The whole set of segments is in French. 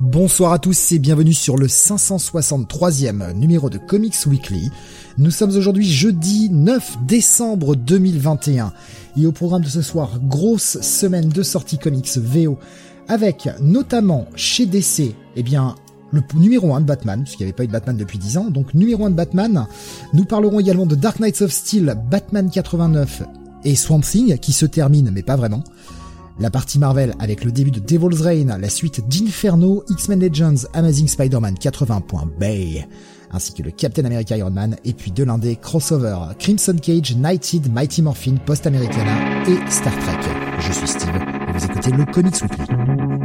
Bonsoir à tous et bienvenue sur le 563e numéro de Comics Weekly. Nous sommes aujourd'hui jeudi 9 décembre 2021 et au programme de ce soir, grosse semaine de sorties comics VO avec notamment chez DC, eh bien, le numéro 1 de Batman, puisqu'il n'y avait pas eu de Batman depuis 10 ans, donc numéro 1 de Batman. Nous parlerons également de Dark Knights of Steel, Batman 89 et Swamp Thing, qui se termine, mais pas vraiment. La partie Marvel avec le début de Devil's Reign, la suite d'Inferno, X-Men Legends, Amazing Spider-Man 80.bay, ainsi que le Captain America Iron Man, et puis de l'indé crossover, Crimson Cage, Knighted, Mighty Morphin, Post Americana et Star Trek. Je suis Steve, et vous écoutez le Comics Weekly.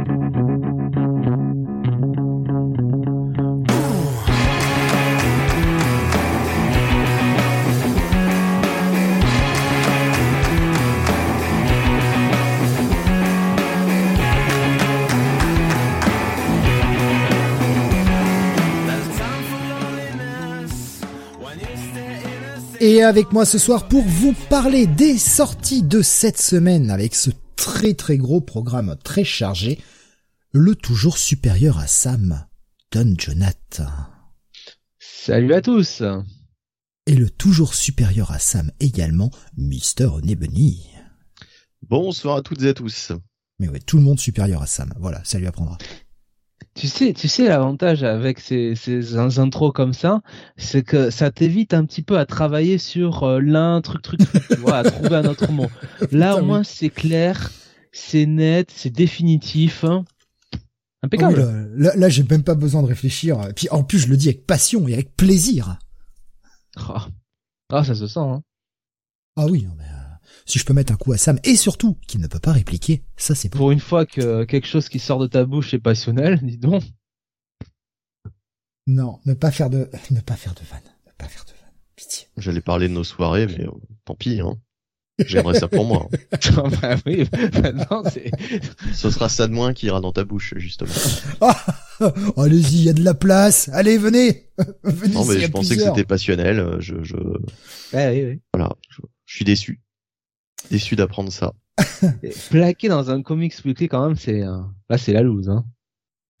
Et avec moi ce soir pour vous parler des sorties de cette semaine avec ce très très gros programme très chargé, le toujours supérieur à Sam, Don Jonathan. Salut à tous Et le toujours supérieur à Sam également, Mister Nebony. Bonsoir à toutes et à tous. Mais ouais, tout le monde supérieur à Sam. Voilà, ça lui apprendra. Tu sais, tu sais l'avantage avec ces, ces intros comme ça, c'est que ça t'évite un petit peu à travailler sur euh, l'un truc truc, truc tu vois, à trouver un autre mot. Là au moins c'est clair, c'est net, c'est définitif. Hein. Impeccable. Oh là, là, j'ai même pas besoin de réfléchir. Puis en plus je le dis avec passion et avec plaisir. Ah, oh. ça se sent. Hein. Ah oui, mais si je peux mettre un coup à Sam et surtout qu'il ne peut pas répliquer, ça c'est Pour une fois que quelque chose qui sort de ta bouche est passionnel, dis donc. Non, ne pas faire de, ne pas faire de vanne, ne pas faire de vanne. Pitié. J'allais parler de nos soirées, mais euh, tant pis, hein. J'aimerais ça pour moi. Hein. bah oui, maintenant c'est. Ce sera ça de moins qui ira dans ta bouche, justement. Ah, allez-y, il y a de la place. Allez, venez. venez non, mais je pensais que c'était passionnel. Euh, je, je... Ah, oui, oui. Voilà, je, je suis déçu. Déçu d'apprendre ça. Plaqué dans un comics weekly quand même, c'est euh... là c'est la loose. Hein.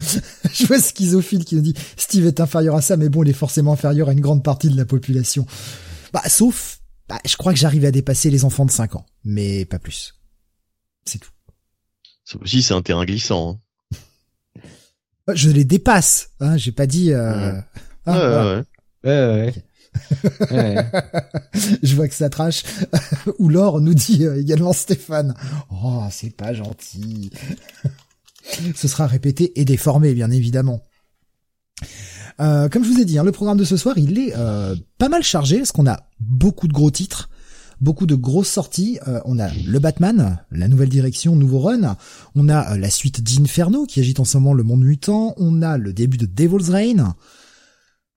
je vois Schizophile qui nous dit Steve est inférieur à ça, mais bon, il est forcément inférieur à une grande partie de la population. Bah, sauf, bah, je crois que j'arrive à dépasser les enfants de 5 ans, mais pas plus. C'est tout. Ça aussi, c'est un terrain glissant. Hein. Je les dépasse, hein, j'ai pas dit. Euh... Ouais. Ah, ouais, ouais, ouais. ouais, ouais. Je vois que ça trash. Ou l'or nous dit euh, également Stéphane. Oh, c'est pas gentil. Ce sera répété et déformé, bien évidemment. Euh, comme je vous ai dit, hein, le programme de ce soir, il est euh, pas mal chargé, parce qu'on a beaucoup de gros titres, beaucoup de grosses sorties. On a le Batman, la nouvelle direction, nouveau run. On a la suite d'Inferno, qui agite en ce moment le monde mutant. On a le début de Devil's Reign.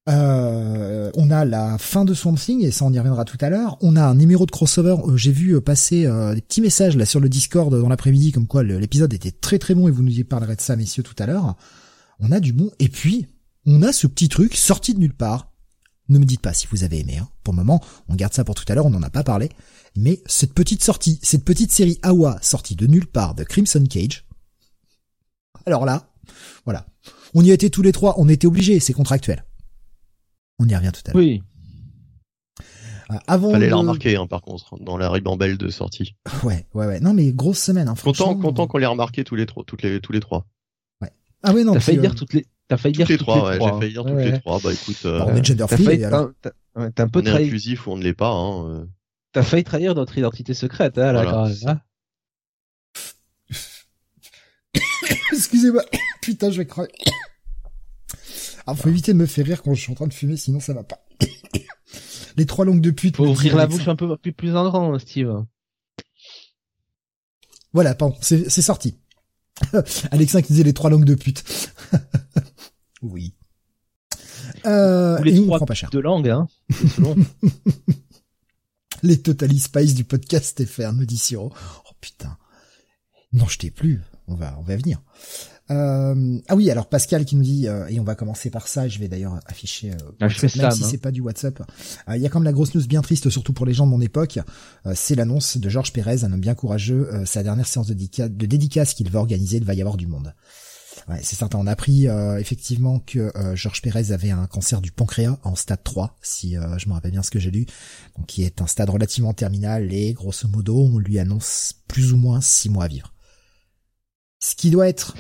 Euh, on a la fin de Swamp Thing et ça on y reviendra tout à l'heure. On a un numéro de crossover. Euh, j'ai vu euh, passer des petits messages là sur le Discord dans l'après-midi comme quoi l'épisode était très très bon et vous nous y parlerez de ça messieurs tout à l'heure. On a du bon et puis on a ce petit truc sorti de nulle part. Ne me dites pas si vous avez aimé. Hein. Pour le moment, on garde ça pour tout à l'heure. On n'en a pas parlé. Mais cette petite sortie, cette petite série Awa sortie de nulle part de Crimson Cage. Alors là, voilà. On y était tous les trois. On était obligés. C'est contractuel. On y revient tout à l'heure. Oui. Euh, avant Fallait de... la remarquer, hein, par contre, dans la ribambelle de sortie. Ouais, ouais, ouais. Non, mais grosse semaine. Hein, content, content qu'on l'ait remarqué tous les trois, toutes les, tous les trois. Ouais. Ah ouais, non. T'as failli euh... dire toutes les. T'as failli toutes dire les trois, ouais, trois. j'ai failli dire toutes ouais. les trois. Bah écoute, euh, bah, on est gender free. failli, alors. t'as, t'as, t'as un peu on est inclusif ou on ne l'est pas. Hein, euh. T'as failli trahir notre identité secrète, hein, là, Voilà. quand même, hein. Excusez-moi. Putain, je vais crever. Alors, faut éviter de me faire rire quand je suis en train de fumer, sinon ça va pas. Les trois langues de pute. Faut ouvrir la bouche ça. un peu plus, plus en grand, Steve. Voilà, pardon, c'est c'est sorti. Alexin qui disait les trois langues de pute. oui. Euh, Ou les et on trois prend pas cher. de langue, hein. selon. Les Totally Spice du podcast FR, nous dit Siro. Oh putain. Non, je t'ai plus. On va, on va venir. Euh, ah oui, alors Pascal qui nous dit, euh, et on va commencer par ça, je vais d'ailleurs afficher, euh, Ah, je fais WhatsApp, même Sam, si hein. c'est pas du WhatsApp. Euh, Il y a comme la grosse news bien triste, surtout pour les gens de mon époque, euh, c'est l'annonce de Georges Pérez, un homme bien courageux, euh, sa dernière séance de, dédica- de dédicace qu'il va organiser, il va y avoir du monde. Ouais, c'est certain. On a appris euh, effectivement que euh, Georges Pérez avait un cancer du pancréas en stade 3, si euh, je me rappelle bien ce que j'ai lu, donc qui est un stade relativement terminal et grosso modo on lui annonce plus ou moins six mois à vivre. Ce qui doit être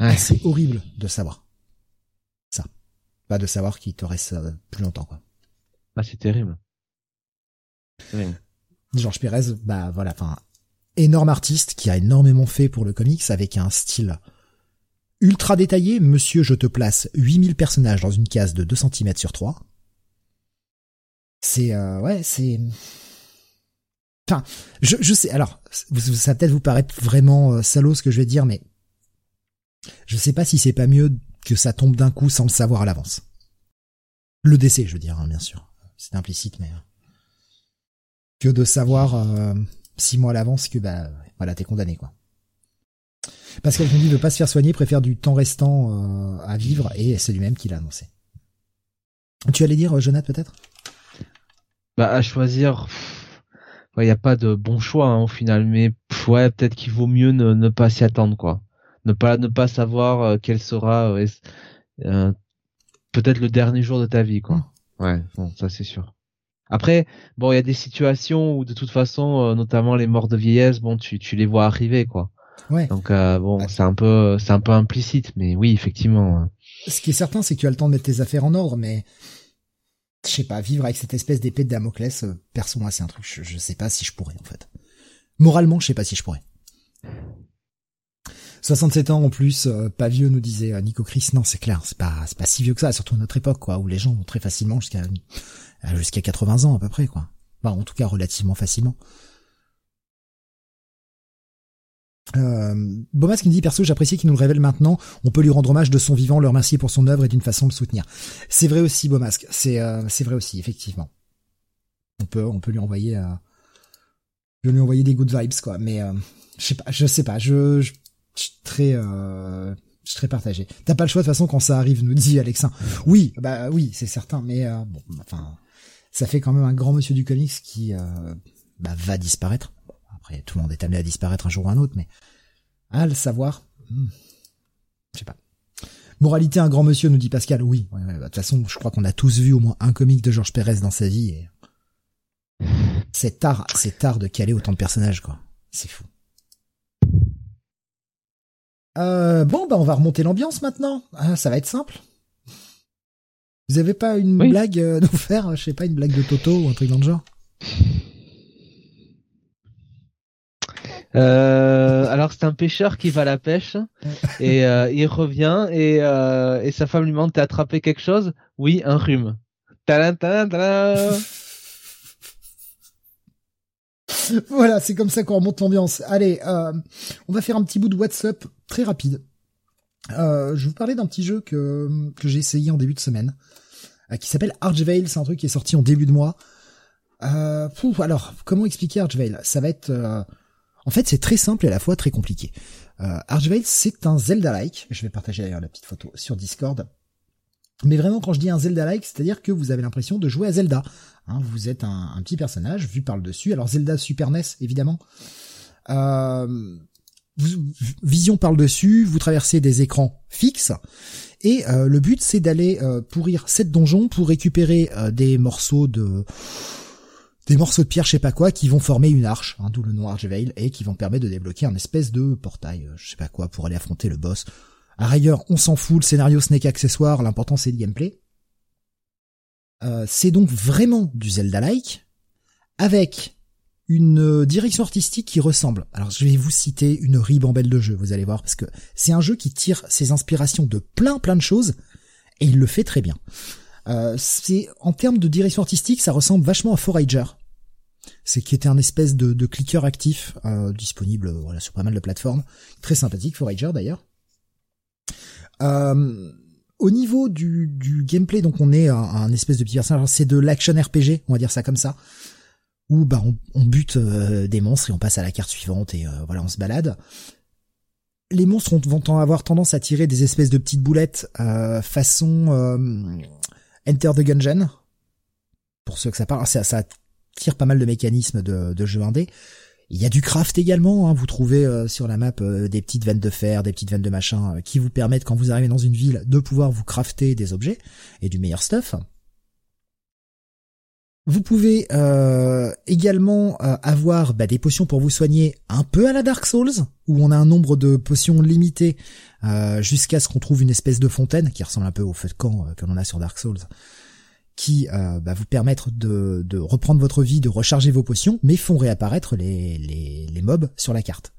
Ouais. assez horrible de savoir. Ça. Pas de savoir qu'il te reste euh, plus longtemps quoi. Ah, c'est terrible. Terrible. Georges Pérez, bah voilà, enfin énorme artiste qui a énormément fait pour le comics avec un style ultra détaillé. Monsieur, je te place 8000 personnages dans une case de 2 cm sur 3. C'est euh, ouais, c'est enfin, je je sais alors ça va peut-être vous paraître vraiment euh, salaud ce que je vais dire mais je sais pas si c'est pas mieux que ça tombe d'un coup sans le savoir à l'avance. Le décès, je veux dire, hein, bien sûr. C'est implicite mais euh, que de savoir euh, six mois à l'avance que bah voilà t'es condamné quoi. Pascal nous dit de pas se faire soigner, préfère du temps restant euh, à vivre et c'est lui-même qui l'a annoncé. Tu allais dire Jonathan peut-être? Bah, à choisir, il n'y a pas de bon choix hein, au final, mais ouais, peut-être qu'il vaut mieux ne pas s'y attendre, quoi. Ne pas ne pas savoir euh, quel sera euh, euh, peut-être le dernier jour de ta vie, quoi. Ouais, bon, ça c'est sûr. Après, bon, il y a des situations où de toute façon, euh, notamment les morts de vieillesse, bon, tu tu les vois arriver, quoi. Ouais. Donc euh, bon, Ouais. c'est un peu c'est un peu implicite, mais oui, effectivement. hein. Ce qui est certain, c'est que tu as le temps de mettre tes affaires en ordre, mais je sais pas, vivre avec cette espèce d'épée de Damoclès, euh, perso moi c'est un truc, je, je sais pas si je pourrais en fait. Moralement, je sais pas si je pourrais. 67 ans en plus, euh, pas vieux, nous disait euh, Nico Chris. Non, c'est clair, c'est pas, pas si vieux que ça, surtout à notre époque, quoi, où les gens vont très facilement jusqu'à euh, jusqu'à 80 ans à peu près, quoi. En tout cas, relativement facilement. Euh, qui nous dit perso, j'apprécie qu'il nous le révèle maintenant. On peut lui rendre hommage de son vivant, le remercier pour son œuvre et d'une façon le soutenir. C'est vrai aussi, Bomasque. C'est c'est vrai aussi, effectivement. On peut on peut lui envoyer euh, je lui envoyer des good vibes quoi. Mais je sais pas, je sais pas. Je je, je très euh, je partagé. T'as pas le choix de toute façon quand ça arrive, nous dit Alexin. Oui, bah oui, c'est certain. Mais euh, bon, enfin, ça fait quand même un grand monsieur du comics qui euh, bah, va disparaître. Après, tout le monde est amené à disparaître un jour ou un autre, mais à le savoir, hmm, je sais pas. Moralité, un grand monsieur, nous dit Pascal. Oui, ouais, ouais, bah, de toute façon, je crois qu'on a tous vu au moins un comic de Georges Pérez dans sa vie. Et... C'est tard, c'est tard de caler autant de personnages, quoi. C'est fou. Euh, bon, bah on va remonter l'ambiance maintenant. Ah, ça va être simple. Vous avez pas une Oui. blague euh, à nous faire, je sais pas, une blague de Toto ou un truc dans le genre Euh, alors c'est un pêcheur qui va à la pêche et euh, il revient et, et sa femme lui demande t'as attrapé quelque chose? Oui, un rhume. Tadam, tadam, tadam. Voilà, c'est comme ça qu'on remonte l'ambiance. Allez, euh, on va faire un petit bout de WhatsApp très rapide. Euh, je vous parler d'un petit jeu que, que j'ai essayé en début de semaine, euh, qui s'appelle Archvale. C'est un truc qui est sorti en début de mois. Euh, pouf, alors, comment expliquer Archvale? Ça va être... euh, en fait, c'est très simple et à la fois très compliqué. Euh, Archvale, c'est un Zelda-like. Je vais partager d'ailleurs la petite photo sur Discord. Mais vraiment, quand je dis un Zelda-like, c'est-à-dire que vous avez l'impression de jouer à Zelda. Hein, vous êtes un, petit personnage vu par le dessus. Alors Zelda Super NES, évidemment. Euh, vision par le dessus, vous traversez des écrans fixes. Et euh, le but, c'est d'aller euh, pourrir sept donjons pour récupérer des morceaux de des morceaux de pierre, je sais pas quoi, qui vont former une arche, hein, d'où le nom Archvale, et qui vont permettre de débloquer un espèce de portail, je sais pas quoi, pour aller affronter le boss. À rigueur, on s'en fout, le scénario ce n'est qu'accessoire, l'important c'est le gameplay. Euh, c'est donc vraiment du Zelda-like, avec une euh, direction artistique qui ressemble. Alors je vais vous citer une ribambelle de jeux, vous allez voir, parce que c'est un jeu qui tire ses inspirations de plein plein de choses, et il le fait très bien. Euh, c'est en termes de direction artistique, ça ressemble vachement à Forager. c'est qui était un espèce de, de clicker actif disponible voilà sur pas mal de plateformes, très sympathique, Forager d'ailleurs. Au niveau du, du gameplay, donc on est un, un espèce de petit personnage, c'est de l'action RPG, on va dire ça comme ça où bah on, bute euh, des monstres et on passe à la carte suivante et euh, voilà on se balade. Les monstres vont avoir tendance à tirer des espèces de petites boulettes euh, façon Enter the Gungeon. Pour ceux que ça parle, ça, ça tire pas mal de mécanismes de, de jeu indé. Il y a du craft également, hein. vous trouvez sur la map des petites veines de fer, des petites veines de machin qui vous permettent quand vous arrivez dans une ville de pouvoir vous crafter des objets et du meilleur stuff. Vous pouvez euh, également euh, avoir bah, des potions pour vous soigner un peu à la Dark Souls, où on a un nombre de potions limité euh, jusqu'à ce qu'on trouve une espèce de fontaine qui ressemble un peu au feu de camp que l'on a sur Dark Souls, qui va vous permettre de, reprendre votre vie, de recharger vos potions, mais font réapparaître les, mobs sur la carte.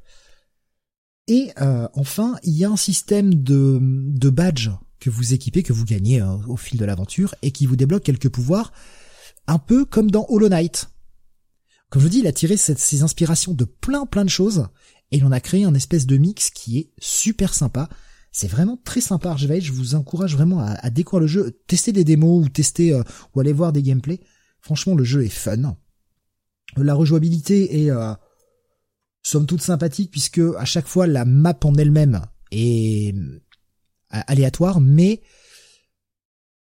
Et enfin, il y a un système de, de badge que vous équipez, que vous gagnez au fil de l'aventure, et qui vous débloque quelques pouvoirs un peu comme dans Hollow Knight. Comme je vous dis, il a tiré ses inspirations de plein plein de choses, et il en a créé un espèce de mix qui est super sympa. C'est vraiment très sympa Archivate, je vous encourage vraiment à, découvrir le jeu, tester des démos ou tester euh, ou aller voir des gameplays. Franchement, le jeu est fun. La rejouabilité est euh, somme toute sympathique puisque à chaque fois la map en elle-même est euh, aléatoire, mais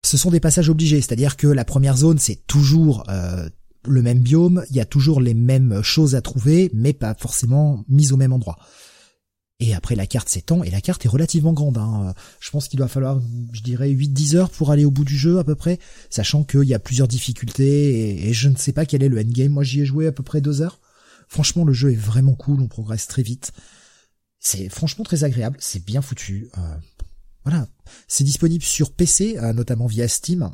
ce sont des passages obligés, c'est-à-dire que la première zone c'est toujours euh, le même biome, il y a toujours les mêmes choses à trouver, mais pas forcément mises au même endroit. Et après la carte s'étend, et la carte est relativement grande. Hein. Je pense qu'il doit falloir, je dirais, 8-10 heures pour aller au bout du jeu à peu près, sachant qu'il y a plusieurs difficultés, et, je ne sais pas quel est le endgame. Moi j'y ai joué à peu près 2 heures. Franchement le jeu est vraiment cool, on progresse très vite. C'est franchement très agréable, c'est bien foutu. Euh, voilà, c'est disponible sur PC, euh, notamment via Steam,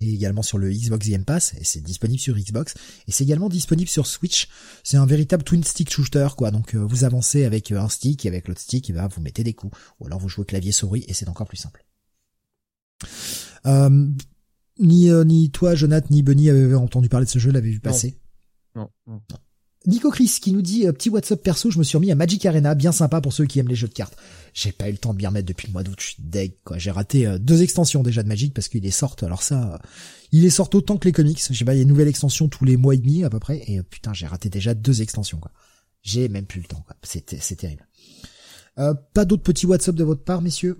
et également sur le Xbox Game Pass, et c'est disponible sur Xbox, et c'est également disponible sur Switch. C'est un véritable twin stick shooter, quoi. Donc euh, vous avancez avec euh, un stick, et avec l'autre stick, et ben, vous mettez des coups, ou alors vous jouez clavier souris, et c'est encore plus simple. ni ni toi, Jonathan, ni Bunny avaient entendu parler de ce jeu, l'avez vu passer. non. non. Nico Chris qui nous dit petit WhatsApp perso, je me suis remis à Magic Arena, bien sympa pour ceux qui aiment les jeux de cartes. J'ai pas eu le temps de m'y remettre depuis le mois d'août, je suis deg quoi. J'ai raté euh, deux extensions déjà de Magic parce qu'il est sortent. Alors ça, euh, il est sortent autant que les comics. Je sais pas, il y a une nouvelle extension tous les mois et demi à peu près. Et euh, putain, j'ai raté déjà deux extensions quoi. J'ai même plus le temps quoi. C'est c'est terrible. pas d'autres petits WhatsApp de votre part, messieurs?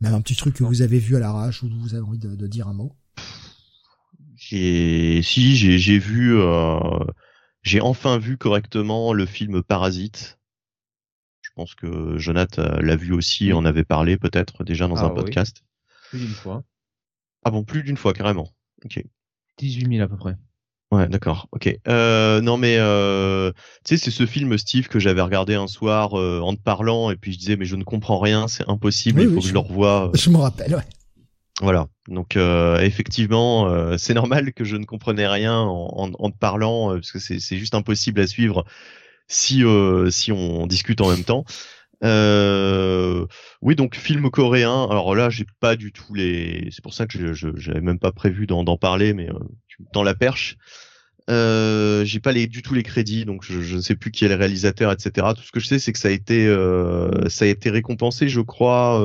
Même un petit truc que vous avez vu à l'arrache ou vous avez envie de, dire un mot? J'ai si j'ai j'ai vu. J'ai enfin vu correctement le film Parasite. Je pense que Jonathan l'a vu aussi, en avait parlé peut-être déjà dans ah un podcast. Plus d'une fois. Ah bon, plus d'une fois carrément. Ok. 18 000 à peu près. Ouais, d'accord. Ok. Euh, non mais euh, tu sais, c'est ce film Steve que j'avais regardé un soir euh, en te parlant et puis je disais mais je ne comprends rien, c'est impossible, il faut que je, le revoie. Je me rappelle, ouais. Voilà. Donc euh, effectivement, euh, c'est normal que je ne comprenais rien en, te parlant euh, parce que c'est juste impossible à suivre si si on discute en même temps. oui, donc film coréen. Alors là, j'ai pas du tout les. C'est pour ça que je j'avais même pas prévu d'en parler, mais tends la perche. Euh, j'ai pas les, du tout les crédits, donc je, je, ne sais plus qui est le réalisateur, etc. Tout ce que je sais, c'est que ça a été, ça a été récompensé, je crois,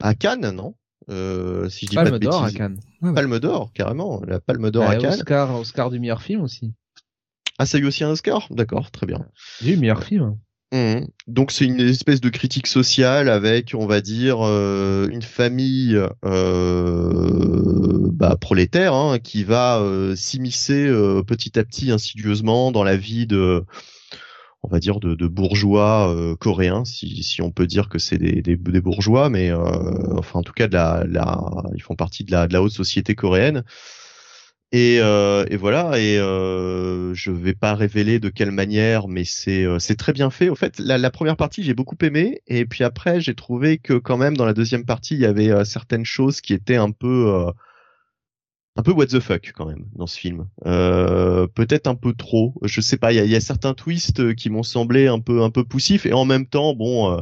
à Cannes, non? Euh, si je dis Palme pas de d'or à Cannes. Palme d'or, carrément. La Palme d'or à Cannes. Oscar, Oscar du meilleur film aussi. Ah, ça a eu aussi un Oscar? D'accord, très bien. Eu meilleur film. Mmh. Donc c'est une espèce de critique sociale avec, on va dire, euh, une famille euh, bah, prolétaire hein, qui va euh, s'immiscer euh, petit à petit insidieusement dans la vie de on va dire de, de bourgeois euh, coréens, si, si, on peut dire que c'est des, des, bourgeois, mais euh, enfin en tout cas de la, ils font partie de la, de la haute société coréenne. Et, euh, et voilà, et euh, je vais pas révéler de quelle manière, mais c'est c'est très bien fait. Au fait, la, première partie j'ai beaucoup aimé, et puis après j'ai trouvé que quand même dans la deuxième partie il y avait certaines choses qui étaient un peu un peu what the fuck quand même dans ce film. Euh, peut-être un peu trop. Je sais pas. Il y a, certains twists qui m'ont semblé un peu un peu poussifs et en même temps, bon, euh,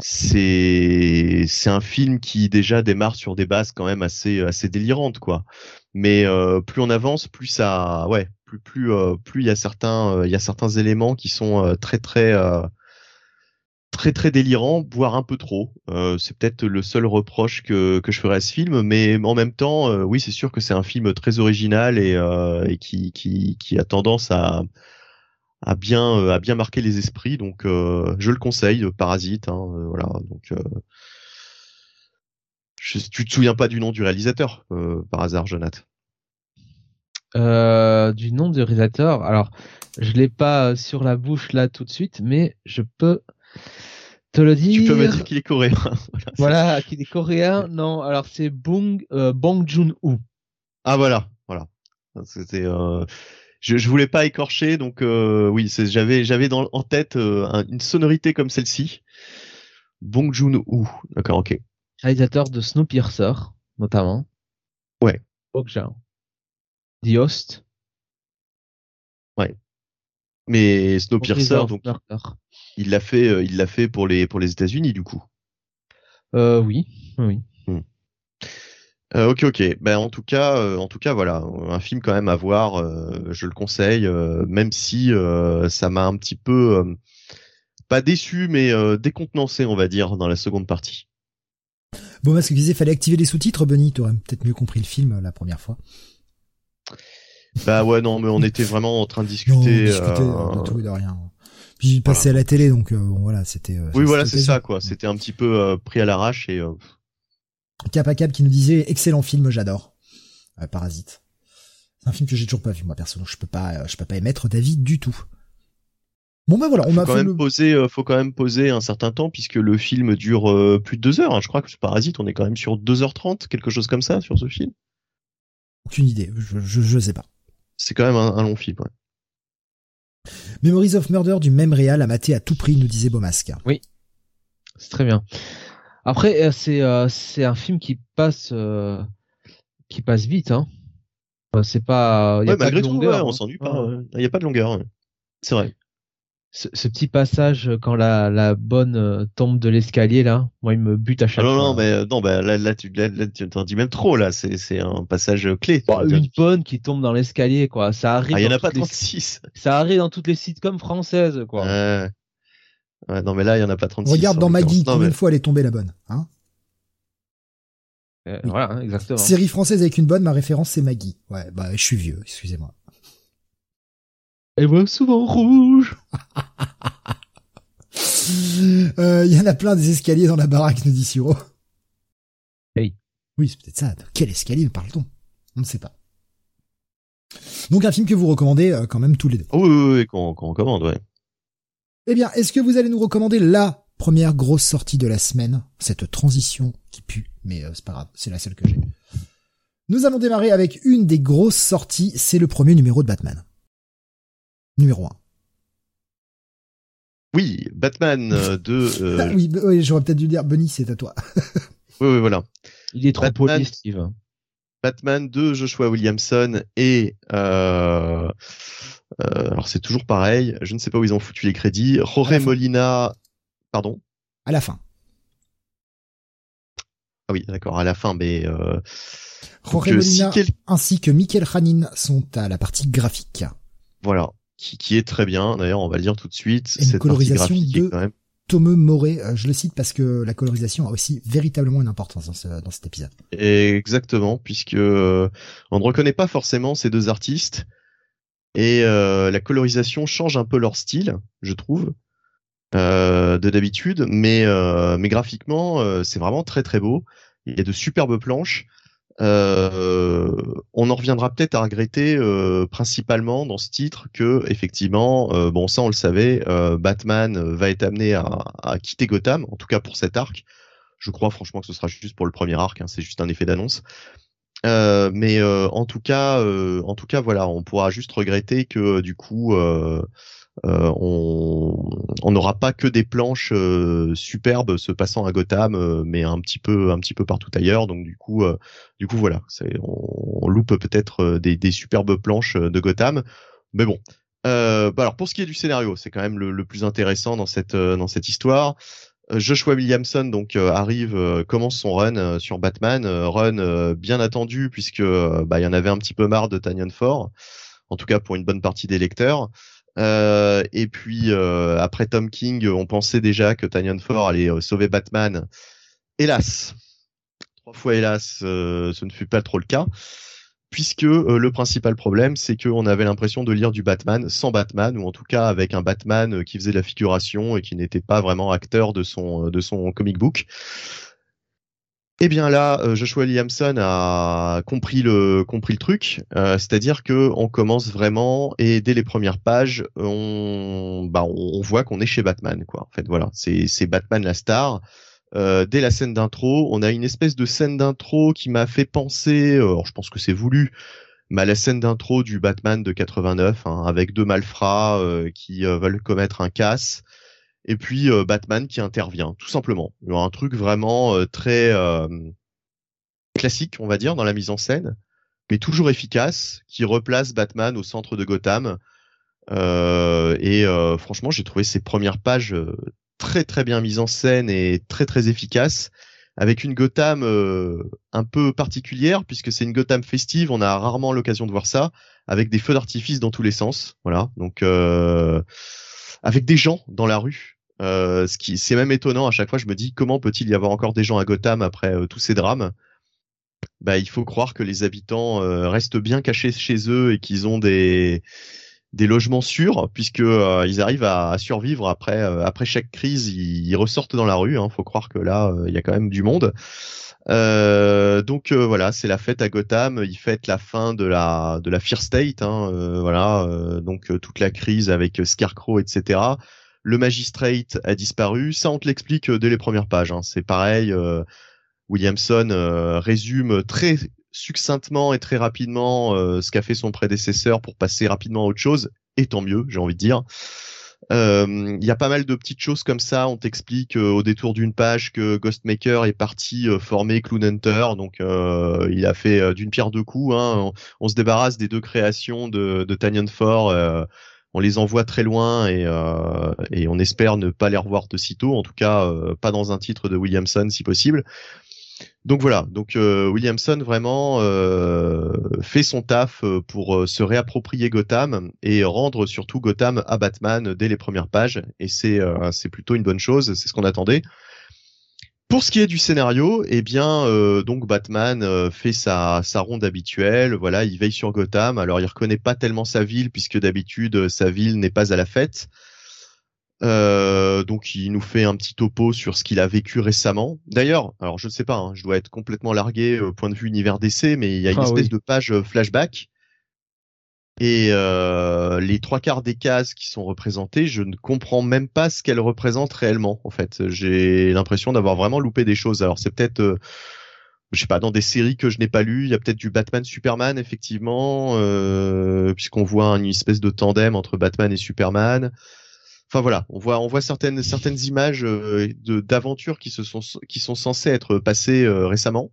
c'est c'est un film qui déjà démarre sur des bases quand même assez assez délirantes quoi. Mais euh, plus on avance, plus ça ouais, plus plus euh, plus il y a certains il y a certains éléments qui sont très très très très délirants, voire un peu trop. c'est peut-être le seul reproche que que je ferais à ce film, mais en même temps, oui, c'est sûr que c'est un film très original et, et qui qui a tendance à a bien euh, a bien marqué les esprits. Donc euh, je le conseille Parasite hein, euh, voilà. Donc tu te souviens pas du nom du réalisateur par hasard Jonathan? Du nom du réalisateur alors je l'ai pas sur la bouche là tout de suite mais je peux te le dire tu peux me dire qu'il est coréen voilà, qu'il est coréen non alors c'est Bong Bong Joon-ho ah voilà voilà c'était je, je voulais pas écorcher, donc euh, oui, j'avais j'avais en tête euh, une sonorité comme celle-ci. Bong Joon-ho, d'accord, ok. Réalisateur de Snowpiercer, notamment. Ouais. Okja. The Host. Mais Snowpiercer, donc il l'a fait, euh, il l'a fait pour les pour les États-Unis du coup. Euh, oui, oui. Euh, ok, ok. Ben en tout cas, euh, en tout cas, voilà, un film quand même à voir. Euh, je le conseille, même si ça m'a un petit peu pas déçu, mais décontenancé, on va dire, dans la seconde partie. Bon, parce que disait fallait activer les sous-titres, Benny. T'aurais peut-être mieux compris le film la première fois. Bah ouais, non, mais on était vraiment en train de discuter. Non, de tout et de rien. Puis il passait à la télé, donc bon, voilà, c'était. oui, voilà, c'est ça, quoi. C'était un petit peu pris à l'arrache et. Cap à Cap qui nous disait excellent film, j'adore. Euh, Parasite. C'est un film que j'ai toujours pas vu moi perso, donc je peux pas, euh, je peux pas émettre d'avis du tout. Bon ben voilà, on a quand même poser, euh, faut quand même poser un certain temps puisque le film dure plus de deux heures. Hein. Je crois que ce Parasite, on est quand même sur 2h30, quelque chose comme ça sur ce film. Aucune idée, je, je, sais pas. C'est quand même un, long film. Ouais. Memories of Murder du même réal à mater à tout prix, nous disait Beaumasque. Oui, c'est très bien. Après, euh, c'est euh, c'est un film qui passe euh, qui passe vite. Hein. C'est pas. Y a pas de longueur, tout, on hein. s'ennuie pas. Il n'y a pas de longueur. C'est vrai. Ce, ce, petit passage quand la, la bonne tombe de l'escalier là, moi il me bute à chaque ah non, fois. Non mais non bah là, là tu là, tu t'en dis même trop là, c'est c'est un passage clé. Bah, une bonne qui tombe dans l'escalier quoi, ça arrive. Ah, il y en a pas 36. Ça arrive dans toutes les sitcoms françaises quoi. Euh... Ouais, non, mais là, il y en a pas 36. Regarde dans Maggie, combien de fois elle est tombée la bonne, hein? Euh, Voilà, hein, exactement. Série française avec une bonne, ma référence c'est Maggie. Ouais, bah je suis vieux, excusez-moi. Elle voit souvent rouge. Euh, il y en a plein des escaliers dans la baraque, nous dit Siro. Hey. Oui, c'est peut-être ça. De quel escalier parle-t-on? On ne sait pas. Donc un film que vous recommandez euh, quand même tous les deux. oui, oui, oui qu'on recommande, ouais. Eh bien, est-ce que vous allez nous recommander la première grosse sortie de la semaine? Cette transition qui pue, mais euh, c'est pas grave, c'est la seule que j'ai. Nous allons démarrer avec une des grosses sorties, c'est le premier numéro de Batman. Numéro 1. Oui, Batman euh, de... Euh... Ah oui, oui j'aurais peut-être dû dire, Benny, c'est à toi. oui, oui, voilà. Il est trop poli, Steve. Batman de Joshua Williamson et euh, euh, alors c'est toujours pareil, je ne sais pas où ils ont foutu les crédits. Jorge Molina, pardon? À la fin. Ah oui, d'accord, à la fin, mais euh, Jorge Molina ainsi que Michael Hanin sont à la partie graphique. Voilà, qui, qui est très bien. D'ailleurs, on va le dire tout de suite. Cette colorisation de quand même... Tomeu Moret, euh, je le cite parce que la colorisation a aussi véritablement une importance dans, dans cet épisode. Exactement, puisque on ne reconnaît pas forcément ces deux artistes, et euh, la colorisation change un peu leur style, je trouve, euh, de d'habitude, mais euh, mais graphiquement euh, c'est vraiment très très beau. Il y a de superbes planches. Euh, on en reviendra peut-être à regretter principalement dans ce titre que effectivement, bon ça on le savait, Batman va être amené à, à, quitter Gotham, en tout cas pour cet arc. Je crois franchement que ce sera juste pour le premier arc, hein, c'est juste un effet d'annonce. Euh, mais euh, en tout cas, euh, en tout cas, voilà, on pourra juste regretter que du coup, on n'aura pas que des planches superbes se passant à Gotham, mais un petit peu, un petit peu partout ailleurs. Donc du coup, du coup, voilà, on, on, loupe peut-être des, des, superbes planches de Gotham, mais bon. Euh, bah alors pour ce qui est du scénario, c'est quand même le, le, plus intéressant dans cette dans cette histoire. Joshua Williamson donc arrive, commence son run sur Batman, run bien attendu puisque bah il y en avait un petit peu marre de Tanyan Ford, en tout cas pour une bonne partie des lecteurs. Et puis après Tom King, on pensait déjà que Tanyan Ford allait sauver Batman. Hélas, trois fois hélas, ce ne fut pas trop le cas puisque euh, le principal problème, c'est qu'on avait l'impression de lire du Batman sans Batman, ou en tout cas avec un Batman euh, qui faisait la figuration et qui n'était pas vraiment acteur euh, de son comic book. Eh bien là, Joshua Williamson a compris le compris le truc, c'est-à-dire que on commence vraiment et dès les premières pages, on bah voit qu'on est chez Batman quoi. En fait voilà, c'est Batman la star. Euh, dès la scène d'intro, on a une espèce de scène d'intro qui m'a fait penser, euh, alors je pense que c'est voulu, mais à la scène d'intro du Batman de 89, hein, avec deux malfrats euh, qui veulent commettre un casse, et puis Batman qui intervient, tout simplement. Un truc vraiment très classique, on va dire, dans la mise en scène, mais toujours efficace, qui replace Batman au centre de Gotham. et franchement, j'ai trouvé ces premières pages très très bien mise en scène et très très efficace avec une Gotham euh, un peu particulière puisque c'est une Gotham festive, on a rarement l'occasion de voir ça avec des feux d'artifice dans tous les sens, voilà. Donc euh, avec des gens dans la rue. Euh, c'est même étonnant à chaque fois je me dis comment peut-il y avoir encore des gens à Gotham après tous ces drames? Bah il faut croire que les habitants restent bien cachés chez eux et qu'ils ont des des logements sûrs puisque euh, ils arrivent à, survivre après euh, après chaque crise ils, ressortent dans la rue hein, faut croire que là euh, il y a quand même du monde. Donc voilà c'est la fête à Gotham ils fêtent la fin de la de la Fear State hein, voilà donc toute la crise avec Scarecrow etc le magistrate a disparu ça on te l'explique dès les premières pages hein. c'est pareil Williamson résume très succinctement et très rapidement euh, ce qu'a fait son prédécesseur pour passer rapidement à autre chose, et tant mieux, j'ai envie de dire. Euh, il y a pas mal de petites choses comme ça. On t'explique euh, au détour d'une page que Ghostmaker est parti former Clown Hunter, donc il a fait d'une pierre deux coups. Hein. On, se débarrasse des deux créations de, de Tanyan Ford. On les envoie très loin et, et, on espère ne pas les revoir de sitôt. En tout cas, pas dans un titre de Williamson si possible. Donc voilà, donc euh, Williamson vraiment euh, fait son taf euh, pour se réapproprier Gotham et rendre surtout Gotham à Batman dès les premières pages et c'est c'est plutôt une bonne chose, c'est ce qu'on attendait. Pour ce qui est du scénario, eh bien donc Batman fait sa sa ronde habituelle, voilà, il veille sur Gotham. Alors il reconnaît pas tellement sa ville puisque d'habitude sa ville n'est pas à la fête. Euh, donc il nous fait un petit topo sur ce qu'il a vécu récemment. D'ailleurs, alors je ne sais pas, hein, je dois être complètement largué au point de vue univers d'essai, mais il y a une ah espèce de page euh, flashback. Et euh, les trois quarts des cases qui sont représentées, je ne comprends même pas ce qu'elles représentent réellement. En fait, j'ai l'impression d'avoir vraiment loupé des choses. Alors c'est peut-être, euh, je sais pas, dans des séries que je n'ai pas lues, il y a peut-être du Batman Superman effectivement, euh, puisqu'on voit une espèce de tandem entre Batman et Superman. Enfin voilà, on voit on voit certaines certaines images euh, d'aventures qui se sont qui sont censées être passées euh, récemment,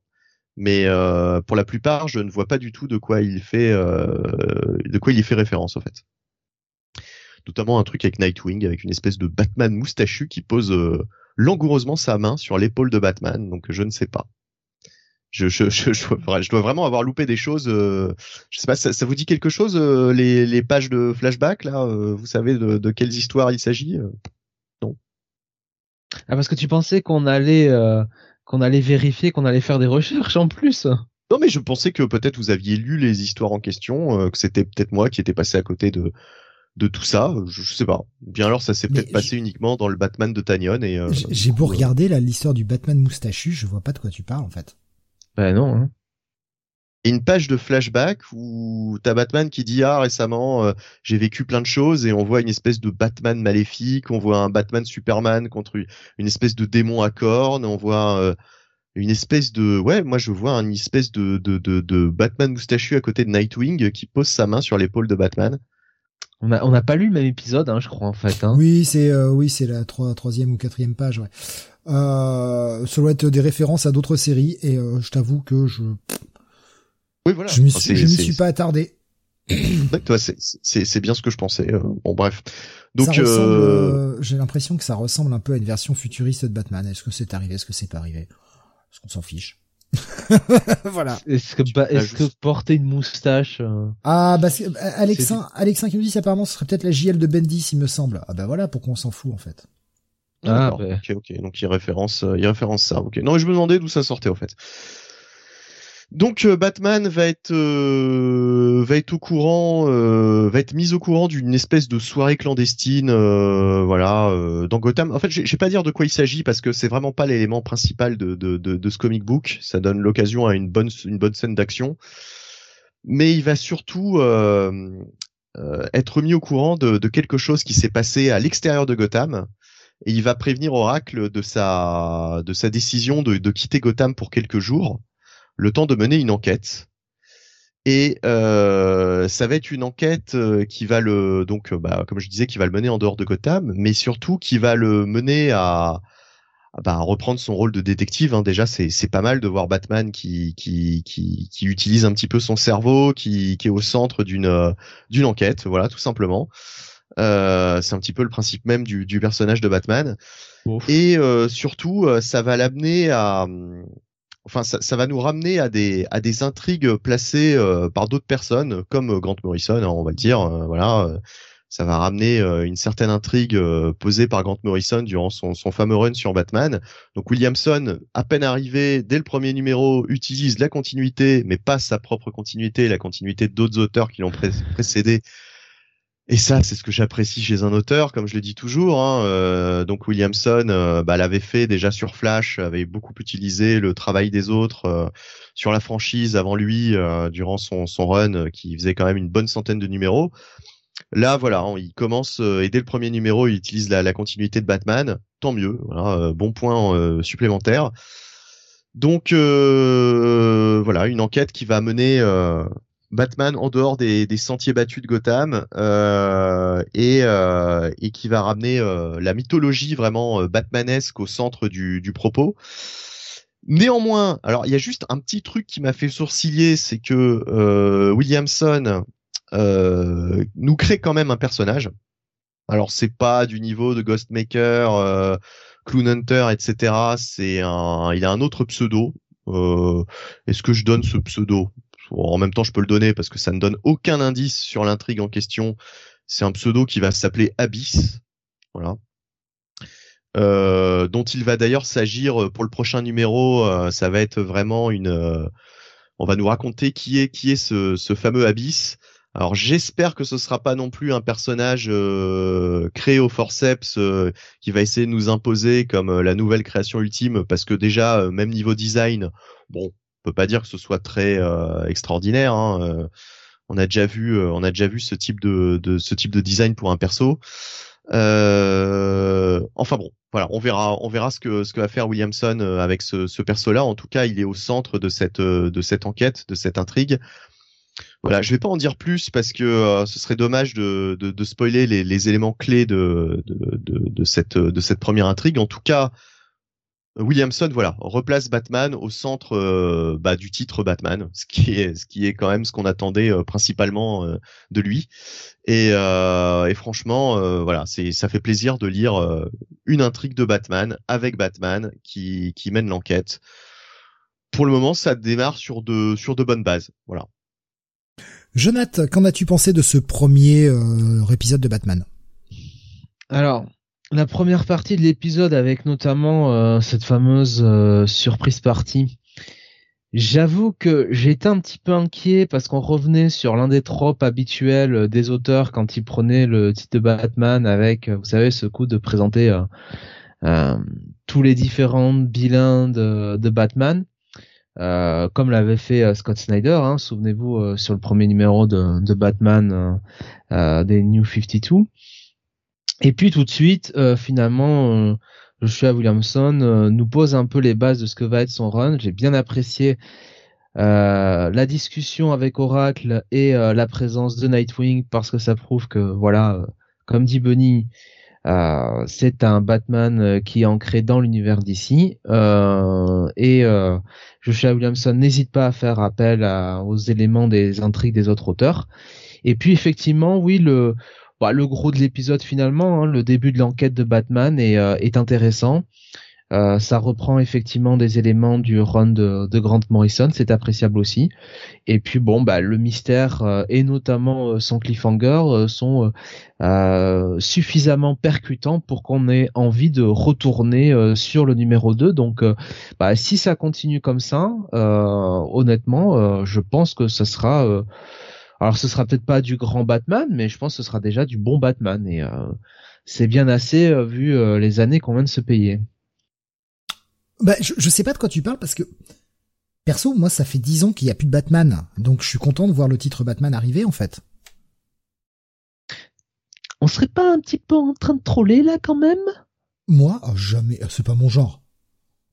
mais euh, pour la plupart, je ne vois pas du tout de quoi il fait de quoi il y fait référence en fait. Notamment un truc avec Nightwing, avec une espèce de Batman moustachu qui pose langoureusement sa main sur l'épaule de Batman, donc je ne sais pas je, je, je, je, dois vraiment avoir loupé des choses. Euh, je sais pas, ça, ça, vous dit quelque chose euh, les, les, pages de flashback là euh, Vous savez de, de, quelles histoires il s'agit Non. Ah parce que tu pensais qu'on allait qu'on allait vérifier, qu'on allait faire des recherches en plus. Non mais je pensais que peut-être vous aviez lu les histoires en question, que c'était peut-être moi qui étais passé à côté de de tout ça, je, sais pas. Bien alors ça s'est peut-être passé uniquement dans le Batman de Tanyon et j'ai beau regarder l'histoire du Batman moustachu, je vois pas de quoi tu parles en fait. Ben non. Hein. Une page de flashback où t'as Batman qui dit ah récemment euh, j'ai vécu plein de choses et on voit une espèce de Batman maléfique, on voit un Batman Superman contre une espèce de démon à cornes, on voit euh, une espèce de ouais moi je vois une espèce de de, de, de Batman moustachu à côté de Nightwing qui pose sa main sur l'épaule de Batman. On a on n'a pas lu le même épisode hein, je crois en fait. Hein. Oui c'est euh, oui c'est la troisième ou quatrième page ouais. Euh, ça doit être des références à d'autres séries et euh, je t'avoue que je oui voilà je m'y suis, suis pas attardé c'est bien ce que je pensais. bon bref. Donc j'ai l'impression que ça ressemble un peu à une version futuriste de Batman. Est-ce que c'est arrivé Est-ce que c'est pas arrivé? Est-ce qu'on s'en fiche voilà. Est-ce que, est-ce que porter une moustache euh, Ah bah Alexin, Alexin qui nous dit apparemment ce serait peut-être la JL de Bendis il me semble. Ah bah voilà pourquoi on s'en fout en fait? Ah, bah. ok ok donc il référence il référence ça ok non je me demandais d'où ça sortait en fait. Donc euh, Batman va être euh, va être au courant, euh, va être mis au courant d'une espèce de soirée clandestine, voilà, dans Gotham. En fait, je pas dire de quoi il s'agit parce que c'est vraiment pas l'élément principal de, ce comic book. Ça donne l'occasion à une bonne une bonne scène d'action, mais il va surtout être mis au courant de, quelque chose qui s'est passé à l'extérieur de Gotham. Et il va prévenir Oracle de sa de sa décision de quitter Gotham pour quelques jours le temps de mener une enquête. Et euh, ça va être une enquête euh, qui va le donc euh, bah, comme je disais qui va le mener en dehors de Gotham, mais surtout qui va le mener à, bah, reprendre son rôle de détective. Hein. Déjà c'est c'est pas mal de voir Batman qui qui qui, qui utilise un petit peu son cerveau, qui qui est au centre d'une d'une enquête. Voilà tout simplement. c'est un petit peu le principe même du, du personnage de Batman. Et surtout, ça va l'amener à, enfin ça, ça, va nous ramener à des à des intrigues placées euh, par d'autres personnes comme Grant Morrison hein, on va le dire euh, voilà euh, ça va ramener une certaine intrigue posée par Grant Morrison durant son, son fameux run sur Batman. Donc Williamson, à peine arrivé dès le premier numéro, utilise la continuité, mais pas sa propre continuité, la continuité d'autres auteurs qui l'ont précédé et ça, c'est ce que j'apprécie chez un auteur, comme je le dis toujours. Hein, euh, donc Williamson euh, bah, l'avait fait déjà sur Flash, avait beaucoup utilisé le travail des autres euh, sur la franchise avant lui durant son, run, qui faisait quand même une bonne centaine de numéros. Là, voilà, hein, il commence et dès le premier numéro, il utilise la, continuité de Batman. Tant mieux, bon point supplémentaire. Donc voilà, une enquête qui va mener Batman en dehors des, sentiers battus de Gotham euh, et, euh, qui va ramener euh, la mythologie vraiment batmanesque au centre du, propos. Néanmoins, alors il y a juste un petit truc qui m'a fait sourciller, c'est que Williamson nous crée quand même un personnage. Alors c'est pas du niveau de Ghostmaker, Clown Hunter, etc. C'est un, il a un autre pseudo. Est-ce que je donne ce pseudo? En même temps, je peux le donner parce que ça ne donne aucun indice sur l'intrigue en question. C'est un pseudo qui va s'appeler Abyss. Voilà. Euh, dont il va d'ailleurs s'agir euh, pour le prochain numéro. Euh, ça va être vraiment une. on va nous raconter qui est qui est ce, ce fameux Abyss. Alors j'espère que ce sera pas non plus un personnage créé au forceps qui va essayer de nous imposer comme la nouvelle création ultime parce que déjà même niveau design, bon, on peut pas dire que ce soit très euh, extraordinaire. Hein, euh, on a déjà vu, euh, on a déjà vu ce type de, de, ce type de design pour un perso. enfin bon, voilà, on verra, on verra ce que ce que va faire Williamson avec ce, ce perso-là. En tout cas, il est au centre de cette de cette enquête, de cette intrigue. Voilà, je vais pas en dire plus parce que ce serait dommage de, de, de spoiler les, les, éléments clés de, de, de, cette de cette première intrigue. En tout cas, Williamson, voilà, replace Batman au centre euh, bah, du titre Batman, ce qui est ce qui est quand même ce qu'on attendait euh, principalement euh, de lui. Et, et franchement, voilà, c'est ça fait plaisir de lire une intrigue de Batman avec Batman qui qui mène l'enquête. Pour le moment, ça démarre sur de sur de bonnes bases, voilà. Jonathan, qu'en as-tu pensé de ce premier épisode de Batman? Alors, la première partie de l'épisode avec notamment euh, cette fameuse euh, surprise partie. J'avoue que j'étais un petit peu inquiet parce qu'on revenait sur l'un des tropes habituels euh, des auteurs quand ils prenaient le titre de Batman avec, vous savez, ce coup de présenter tous les différents bilans de, Batman, comme l'avait fait Scott Snyder. Hein, Souvenez-vous sur le premier numéro de, de Batman des New 52. Et puis tout de suite, euh, finalement, euh, Joshua Williamson euh, nous pose un peu les bases de ce que va être son run. J'ai bien apprécié la discussion avec Oracle et la présence de Nightwing parce que ça prouve que, voilà, comme dit Bunny, c'est un Batman qui est ancré dans l'univers d'ici. et Joshua Williamson n'hésite pas à faire appel aux éléments des intrigues des autres auteurs. Et puis effectivement, oui, le bah, le gros de l'épisode finalement, hein, le début de l'enquête de Batman est, euh, intéressant. Euh, ça reprend effectivement des éléments du run de, Grant Morrison, c'est appréciable aussi. Et puis bon, bah le mystère euh, et notamment son cliffhanger sont suffisamment percutants pour qu'on ait envie de retourner sur le numéro 2. Donc, bah, si ça continue comme ça, honnêtement, je pense que ce sera alors ce sera peut-être pas du grand Batman, mais je pense que ce sera déjà du bon Batman et c'est bien assez vu les années qu'on vient de se payer. Bah, je, je sais pas de quoi tu parles parce que perso, moi, ça fait dix ans qu'il y a plus de Batman, donc je suis content de voir le titre Batman arriver en fait. On serait pas un petit peu en train de troller là quand même? Moi, oh, jamais. C'est pas mon genre.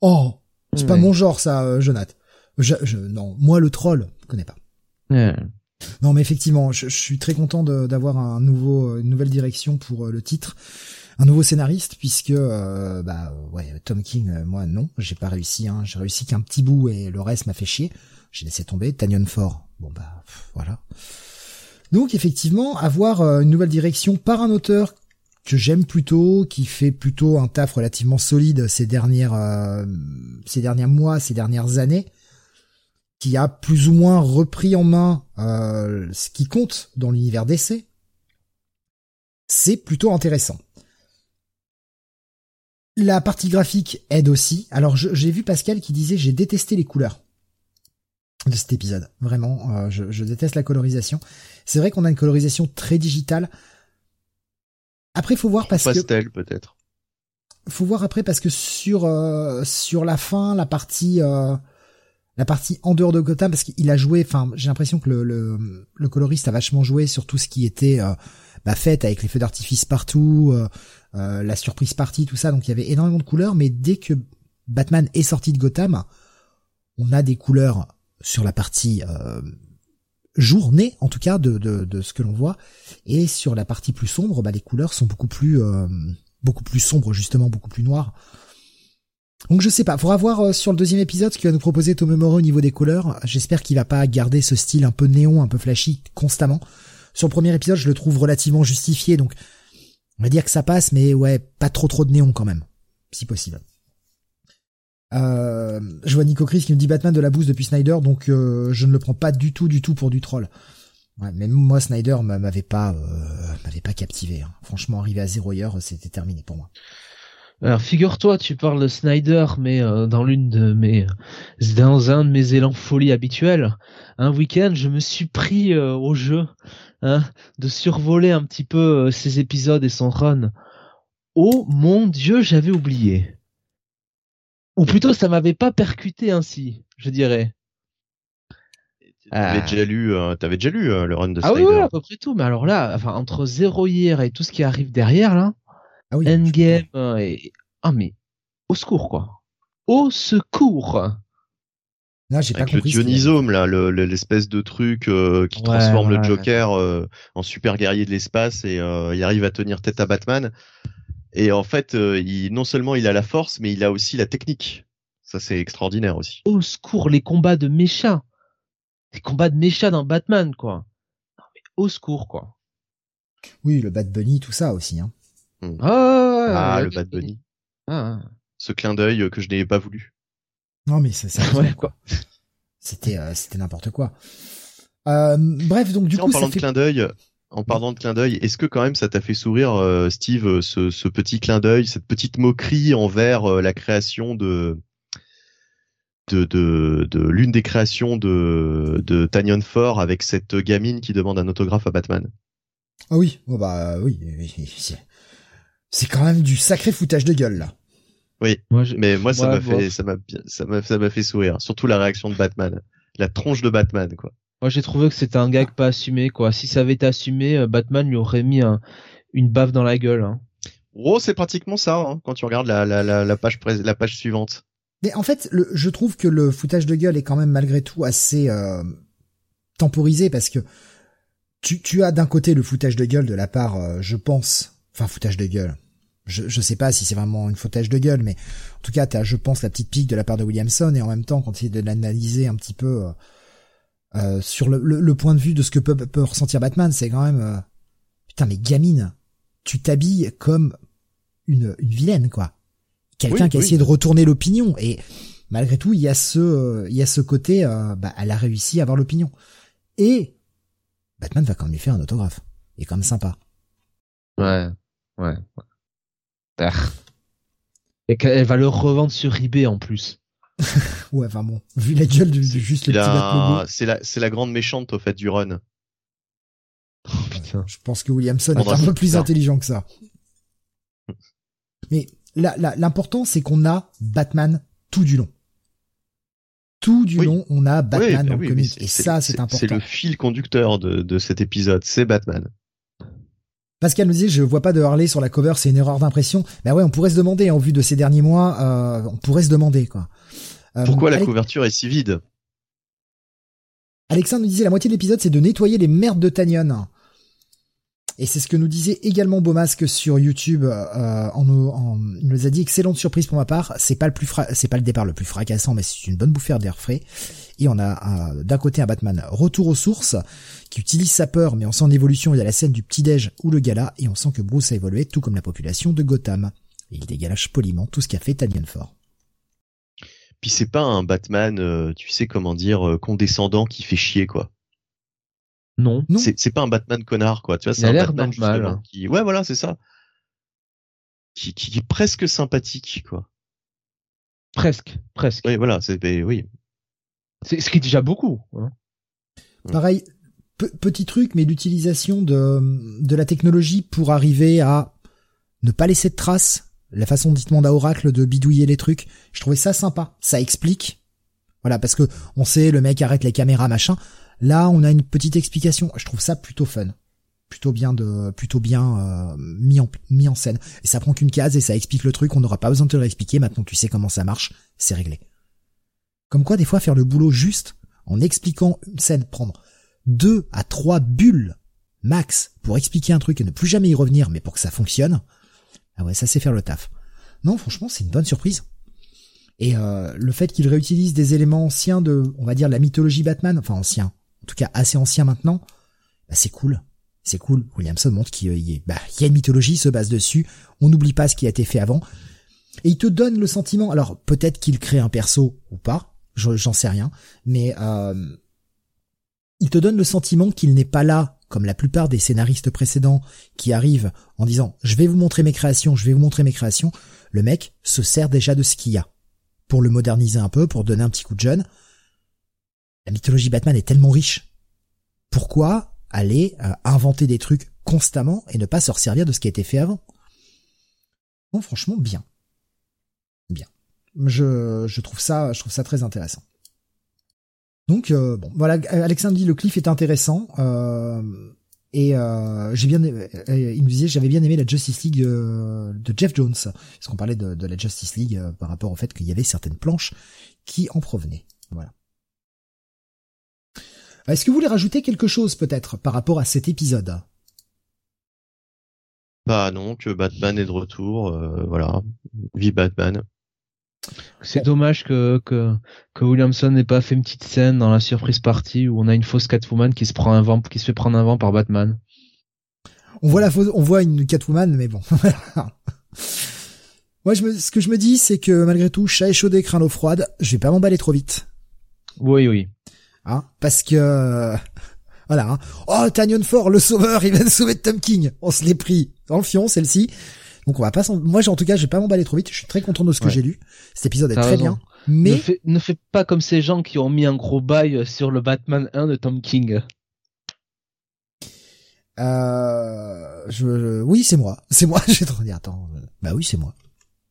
Oh, c'est pas mon genre ça, euh, Jonathan. Je, je, non, moi le troll, je connais pas. Non, mais effectivement, je, suis très content d'avoir nouveau, une nouvelle direction pour euh, le titre. Un nouveau scénariste puisque euh, bah ouais Tom King euh, moi non j'ai pas réussi hein. j'ai réussi qu'un petit bout et le reste m'a fait chier. J'ai laissé tomber Tanyon Ford bon bah voilà. Donc effectivement avoir euh, une nouvelle direction par un auteur que j'aime plutôt qui fait plutôt un taf relativement solide ces dernières ces derniers mois ces dernières années qui a plus ou moins repris en main ce qui compte dans l'univers d'essai c'est plutôt intéressant. La partie graphique aide aussi. Alors j'ai vu Pascal qui disait j'ai détesté les couleurs de cet épisode. Vraiment, euh, je, déteste la colorisation. C'est vrai qu'on a une colorisation très digitale. Après, faut voir parce Pastel, que pastel peut-être. Faut voir après parce que sur euh, sur la fin, la partie euh, la partie en dehors de Gotham, parce qu'il a joué. Enfin, j'ai l'impression que le, coloriste a vachement joué sur tout ce qui était bah, fait avec les feux d'artifice partout. Euh, la surprise partie, tout ça. Donc il y avait énormément de couleurs, mais dès que Batman est sorti de Gotham, on a des couleurs sur la partie euh, journée, en tout cas de, ce que l'on voit, et sur la partie plus sombre, bah, les couleurs sont beaucoup plus euh, beaucoup plus sombres, justement beaucoup plus noires. Donc je sais pas, faudra voir sur le deuxième épisode ce qu'il va nous proposer Tomomoro au niveau des couleurs. J'espère qu'il va pas garder ce style un peu néon, un peu flashy constamment. Sur le premier épisode, je le trouve relativement justifié, donc on va dire que ça passe, mais ouais, pas trop trop de néon quand même, si possible. Euh, je vois Nico Chris qui me dit Batman de la bouse depuis Snyder, donc euh, je ne le prends pas du tout, du tout pour du troll. Ouais, même moi, Snyder m'avait pas, euh, m'avait pas captivé. Hein. Franchement, arrivé à zéro heure, c'était terminé pour moi. Alors figure-toi, tu parles de Snyder, mais euh, dans l'une de mes, dans un de mes élans folie habituels, un week-end, je me suis pris au jeu hein, de survoler un petit peu euh, ces épisodes et son run. Oh mon dieu, j'avais oublié. Ou plutôt, ça m'avait pas percuté ainsi, je dirais. T'avais ah. déjà lu, euh, t'avais déjà lu euh, le run de Ah oui, à peu près tout. Mais alors là, enfin entre Zéro hier et tout ce qui arrive derrière là, ah oui, Endgame et ah mais au secours quoi, au secours. Non, j'ai pas le Dionysome là, l'espèce de truc euh, qui transforme le Joker euh, en super guerrier de l'espace et euh, il arrive à tenir tête à Batman. Et en fait, il, non seulement il a la force, mais il a aussi la technique. Ça, c'est extraordinaire aussi. Au secours, les combats de méchants. Les combats de méchants dans Batman, quoi. Non, mais au secours, quoi. Oui, le Bat Bunny, tout ça aussi. Hein. Hmm. Ah, ah le Bat Bunny. Ah. Ce clin d'œil que je n'ai pas voulu. Non mais c'est ça. quoi. C'était euh, c'était n'importe quoi. Euh, bref, donc du coup, en parlant de clin d'œil, en parlant de clin d'œil, est-ce que quand même ça t'a fait sourire, euh, Steve, ce, ce, petit clin d'œil, cette petite moquerie envers la création de de, de, de l'une des créations de, de Tanyon Ford avec cette gamine qui demande un autographe à Batman? Ah oui, oh bah oui, c'est quand même du sacré foutage de gueule là. Oui, mais moi ça m'a fait ça m'a ça m'a ça m'a fait sourire, surtout la réaction de Batman, la tronche de Batman quoi. Moi j'ai trouvé que c'était un gag pas assumé quoi. Si ça avait été assumé, euh, Batman lui aurait mis un, une baffe dans la gueule. Hein. Oh, c'est pratiquement ça hein, quand tu regardes la, la, la, la page la page suivante. Mais en fait, le, je trouve que le foutage de gueule est quand même malgré tout assez euh, temporisé parce que tu, tu as d'un côté le foutage de gueule de la part, euh, je pense, enfin foutage de gueule, je, je sais pas si c'est vraiment une foutage de gueule, mais en tout cas, t'as, je pense, la petite pique de la part de Williamson, et en même temps, quand il de l'analyser un petit peu, euh, euh, sur le, le, point de vue de ce que peut, peut ressentir Batman, c'est quand même euh, putain mais gamine, tu t'habilles comme une, une vilaine quoi. Quelqu'un qui a essayé de retourner l'opinion et malgré tout il y a ce il y a ce côté bah elle a réussi à avoir l'opinion et Batman va quand même lui faire un autographe et quand même sympa. Ouais ouais. ouais. Et qu'elle va le revendre sur eBay en plus. ouais, enfin bon, vu la gueule de, juste le petit C'est la, c'est la grande méchante au fait du run. Oh, Je pense que Williamson est un peu plus intelligent que ça. Mais l'important, c'est qu'on a Batman tout du long. Tout du long, on a Batman bah dans le comic. Et ça, c'est important. C'est le fil conducteur de, de cet épisode, c'est Batman. Pascal nous dit, je vois pas de Harley sur la cover, c'est une erreur d'impression. Ben ouais, on pourrait se demander, en vue de ces derniers mois, euh, on pourrait se demander, quoi. Euh, Pourquoi la couverture est si vide? Alexandre nous disait, la moitié de l'épisode, c'est de nettoyer les merdes de Tanyon. Et c'est ce que nous disait également Beaumasque sur YouTube. Euh, en, en, il nous a dit excellente surprise pour ma part. C'est pas le plus c'est pas le départ le plus fracassant, mais c'est une bonne bouffée d'air frais. Et on a d'un côté un Batman retour aux sources qui utilise sa peur, mais on sent en évolution. Il y a la scène du petit déj ou le gala, et on sent que Bruce a évolué, tout comme la population de Gotham. Et il dégage poliment tout ce qu'a fait Tanyon Fort. Puis c'est pas un Batman, euh, tu sais comment dire, euh, condescendant qui fait chier quoi. Non. non. C'est pas un Batman connard, quoi. Tu vois, c'est un Batman normal. qui, ouais, voilà, c'est ça. Qui, qui, est presque sympathique, quoi. Presque, presque. Oui, voilà, c'est, ben, oui. C'est ce qui est déjà beaucoup. Hein. Pareil, petit truc, mais l'utilisation de, de la technologie pour arriver à ne pas laisser de traces. La façon dite à Oracle de bidouiller les trucs, je trouvais ça sympa. Ça explique. Voilà, parce que on sait, le mec arrête les caméras, machin. Là, on a une petite explication. Je trouve ça plutôt fun, plutôt bien de, plutôt bien euh, mis en mis en scène. Et ça prend qu'une case et ça explique le truc. On n'aura pas besoin de te l'expliquer. Maintenant, tu sais comment ça marche. C'est réglé. Comme quoi, des fois, faire le boulot juste en expliquant une scène, prendre deux à trois bulles max pour expliquer un truc et ne plus jamais y revenir, mais pour que ça fonctionne. Ah ouais, ça sait faire le taf. Non, franchement, c'est une bonne surprise. Et euh, le fait qu'il réutilise des éléments anciens de, on va dire, la mythologie Batman, enfin anciens, en tout cas assez ancien maintenant, bah c'est cool. C'est cool. Williamson montre qu'il y, bah, y a une mythologie, se base dessus. On n'oublie pas ce qui a été fait avant. Et il te donne le sentiment. Alors peut-être qu'il crée un perso ou pas, j'en sais rien, mais euh, il te donne le sentiment qu'il n'est pas là comme la plupart des scénaristes précédents qui arrivent en disant je vais vous montrer mes créations, je vais vous montrer mes créations. Le mec se sert déjà de ce qu'il y a pour le moderniser un peu, pour donner un petit coup de jeune. La mythologie Batman est tellement riche. Pourquoi aller euh, inventer des trucs constamment et ne pas se resservir de ce qui a été fait avant? Bon, franchement, bien. Bien. Je, trouve ça, très intéressant. Donc euh, bon, voilà, Alexandre dit le cliff est intéressant euh, et j'ai bien, il nous disait j'avais bien aimé la Justice League de Jeff Jones, parce qu'on parlait de, la Justice League par rapport au fait qu'il y avait certaines planches qui en provenaient. Voilà. Est-ce que vous voulez rajouter quelque chose peut-être par rapport à cet épisode? Bah non, que Batman est de retour, euh, voilà. Vive Batman. C'est dommage que, que, que Williamson n'ait pas fait une petite scène dans la surprise party où on a une fausse Catwoman qui se prend un vent, qui se fait prendre un vent par Batman. On voit la fausse, on voit une Catwoman, mais bon. Moi, je me, ce que je me dis, c'est que malgré tout, chat échaudé, craint l'eau froide, je vais pas m'emballer trop vite. Oui, oui. Hein, parce que voilà. Hein. Oh, Tanyon Fort, le sauveur, il vient de sauver Tom King. On se l'est pris dans le fion, celle-ci. Donc on va pas. Moi, en tout cas, je vais pas m'emballer trop vite. Je suis très content de ce que j'ai lu. Cet épisode est très bien. Mais ne fais, pas comme ces gens qui ont mis un gros bail sur le Batman 1 de Tom King. Euh, je, oui, c'est moi. C'est moi. J'ai trop dit. Attends. Bah oui, c'est moi.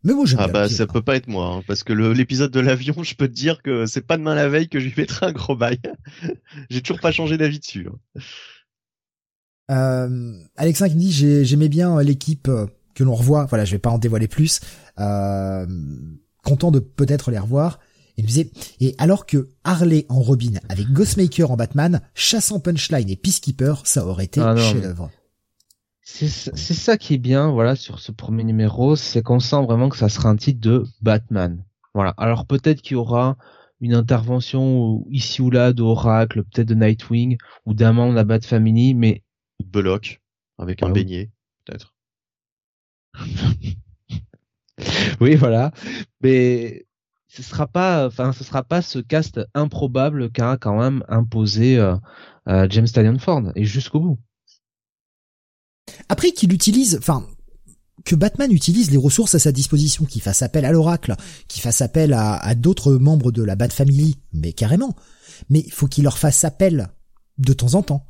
Mais moi, Ah bah ça peut pas être moi, hein, parce que l'épisode de l'avion, je peux te dire que c'est pas demain la veille que je lui mettrai un gros bail. j'ai toujours pas changé d'avis dessus. Hein. Euh, Alexin qui me dit j'aimais bien euh, l'équipe euh, que l'on revoit. Voilà, je vais pas en dévoiler plus. Euh, content de peut-être les revoir. Il me disait et alors que Harley en Robin avec Ghostmaker en Batman, chassant Punchline et Peacekeeper, ça aurait été ah chef-d'œuvre. C'est ça qui est bien, voilà, sur ce premier numéro, c'est qu'on sent vraiment que ça sera un titre de Batman. Voilà. Alors peut-être qu'il y aura une intervention ici ou là d'Oracle, peut-être de Nightwing ou d'un membre de la Bat Family, mais Belloc avec un beignet peut-être. oui, voilà. Mais ce sera pas, enfin, ce sera pas ce cast improbable qu'a quand même imposé euh, euh, James Stallion Ford et jusqu'au bout. Après qu'il utilise, enfin, que Batman utilise les ressources à sa disposition, qu'il fasse appel à l'oracle, qu'il fasse appel à, d'autres membres de la Bat Family, mais carrément. Mais il faut qu'il leur fasse appel de temps en temps.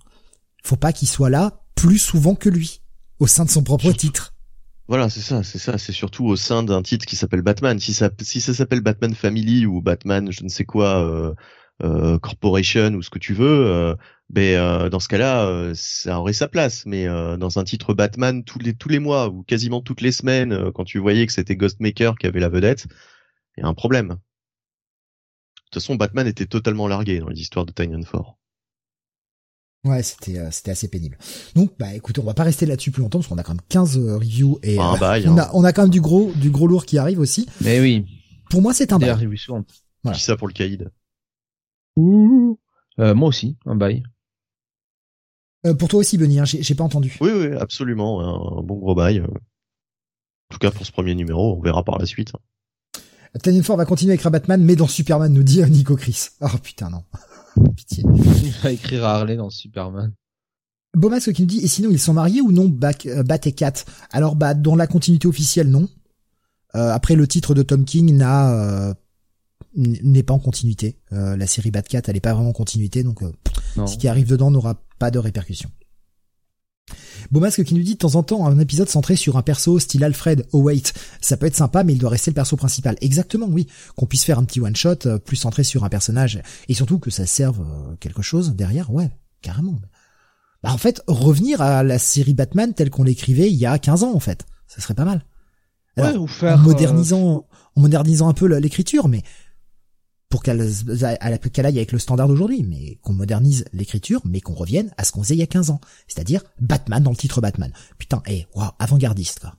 Faut pas qu'il soit là plus souvent que lui, au sein de son propre titre. Voilà, c'est ça, c'est ça, c'est surtout au sein d'un titre qui s'appelle Batman. Si ça, s'appelle Batman Family ou Batman, je ne sais quoi, euh, euh, Corporation ou ce que tu veux, euh, ben euh, dans ce cas-là, ça aurait sa place. Mais dans un titre Batman tous les tous les mois ou quasiment toutes les semaines, quand tu voyais que c'était Ghostmaker qui avait la vedette, il y a un problème. De toute façon, Batman était totalement largué dans les histoires de Fort. Ouais, c'était euh, c'était assez pénible. Donc bah écoutez, on va pas rester là-dessus plus longtemps parce qu'on a quand même 15 euh, reviews et euh, on a hein. on a quand même du gros du gros lourd qui arrive aussi. Mais oui. Pour moi, c'est un bail. Voilà. ça pour le caïd. Euh, moi aussi, un bail. pour toi aussi, Benny, hein, j'ai pas entendu. Oui, oui, absolument, un bon gros bail. En tout cas pour ce premier numéro, on verra par la suite. Ford va continuer avec Batman, mais dans Superman, nous dit Nico Chris. Oh putain, non. Pitié. Il va écrire Harley dans Superman. Beaumasque qui nous dit, et sinon ils sont mariés ou non, euh, Bat et Cat Alors bah dans la continuité officielle, non. Euh, après le titre de Tom King n'a euh, n'est pas en continuité. la série Bat Cat elle est pas vraiment en continuité, donc ce qui arrive dedans n'aura pas de répercussions. Beaumasque qui nous dit de temps en temps un épisode centré sur un perso style Alfred, oh wait, ça peut être sympa mais il doit rester le perso principal. Exactement, oui. Qu'on puisse faire un petit one shot euh, plus centré sur un personnage et surtout que ça serve euh, quelque chose derrière, ouais, carrément. Bah en fait, revenir à la série Batman telle qu'on l'écrivait il y a 15 ans en fait, ça serait pas mal. ouais, ou faire, en modernisant, en modernisant un peu l'écriture, mais pour qu'elle qu'elle aille avec le standard d'aujourd'hui, mais qu'on modernise l'écriture, mais qu'on revienne à ce qu'on faisait il y a 15 ans, c'est-à-dire Batman dans le titre Batman. Putain, eh, wow, avant-gardiste quoi.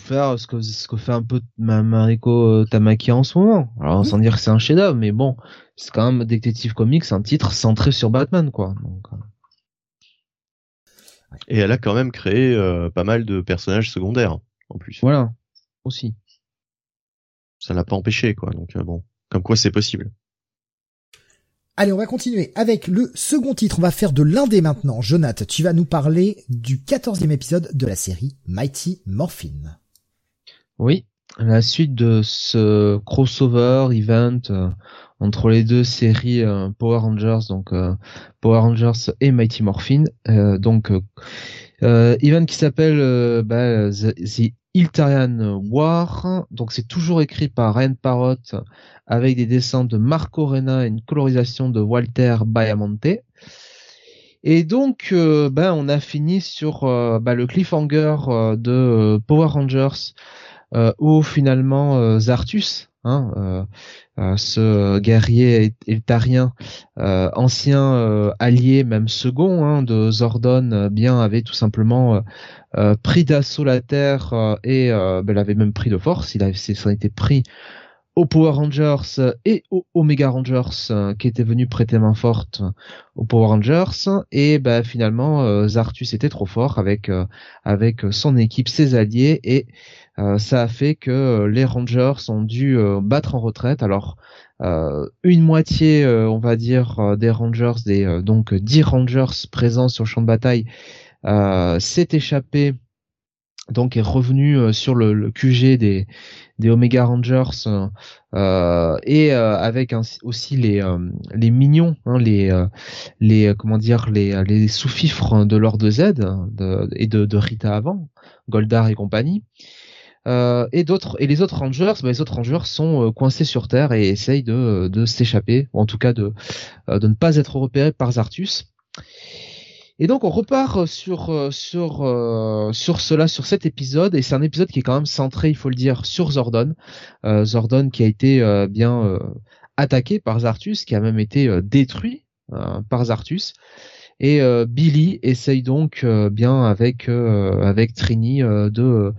Faire ce que ce que fait un peu Mariko euh, Tamaki en ce moment. Alors sans dire que c'est un chef-d'œuvre, mais bon, c'est quand même Detective Comics, un titre centré sur Batman quoi. Euh. Et elle a quand même créé euh, pas mal de personnages secondaires en plus. Voilà, aussi. Ça l'a pas empêché quoi, donc bon. Comme quoi c'est possible. Allez, on va continuer avec le second titre. On va faire de l'indé maintenant. Jonath, tu vas nous parler du quatorzième épisode de la série Mighty Morphin. Oui, la suite de ce crossover event euh, entre les deux séries euh, Power Rangers, donc euh, Power Rangers et Mighty Morphin. donc event qui s'appelle bah, The, Iltarian War. Donc c'est toujours écrit par Ryan Parrott avec des dessins de Marco Rena et une colorisation de Walter Bayamonte. Et donc, euh, ben, on a fini sur euh, ben, le cliffhanger euh, de Power Rangers, où finalement Zartus, hein, ce guerrier iltarien, ancien allié, même second hein, de Zordon, bien avait tout simplement pris d'assaut la Terre et ben, l'avait même pris de force. Il avait, s'en était pris aux Power Rangers et aux Omega Rangers euh, qui étaient venus prêter main forte aux Power Rangers et bah, finalement euh, était trop fort avec euh, avec son équipe ses alliés et ça a fait que les Rangers ont dû battre en retraite alors une moitié on va dire des Rangers des donc 10 Rangers présents sur le champ de bataille s'est échappé donc est revenu sur le, le QG des Omega Rangers euh, et euh, avec aussi les euh, les mignons, hein, les les comment dire les sous-fifres de Lord Z de, et de, de Rita avant, Goldar et compagnie. Et d'autres et les autres rangers, bah, les autres rangers sont coincés sur terre et essayent de, de s'échapper, ou en tout cas de de ne pas être repérés par Zartus. Et donc on repart euh, sur euh, sur euh, sur cela sur cet épisode et c'est un épisode qui est quand même centré, il faut le dire, sur Zordon. Zordon qui a été bien attaqué par Zartus, qui a même été détruit par Zartus. Et Billy essaye donc bien avec avec Trini de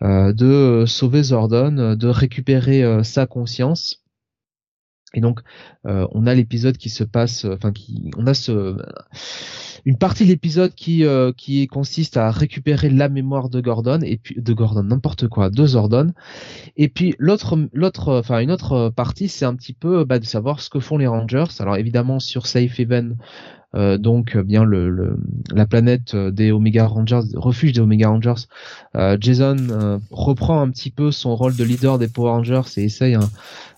de sauver Zordon, de récupérer sa conscience Et donc, euh, on a l'épisode qui se passe, enfin, qui, on a ce, une partie de l'épisode qui, euh, qui consiste à récupérer la mémoire de Gordon et puis de Gordon, n'importe quoi, de Zordon. Et puis l'autre, l'autre, enfin, une autre partie, c'est un petit peu bah, de savoir ce que font les Rangers. Alors évidemment sur Safe Haven, euh, donc bien le, le, la planète des Omega Rangers, refuge des Omega Rangers. Euh, Jason euh, reprend un petit peu son rôle de leader des Power Rangers et essaye hein,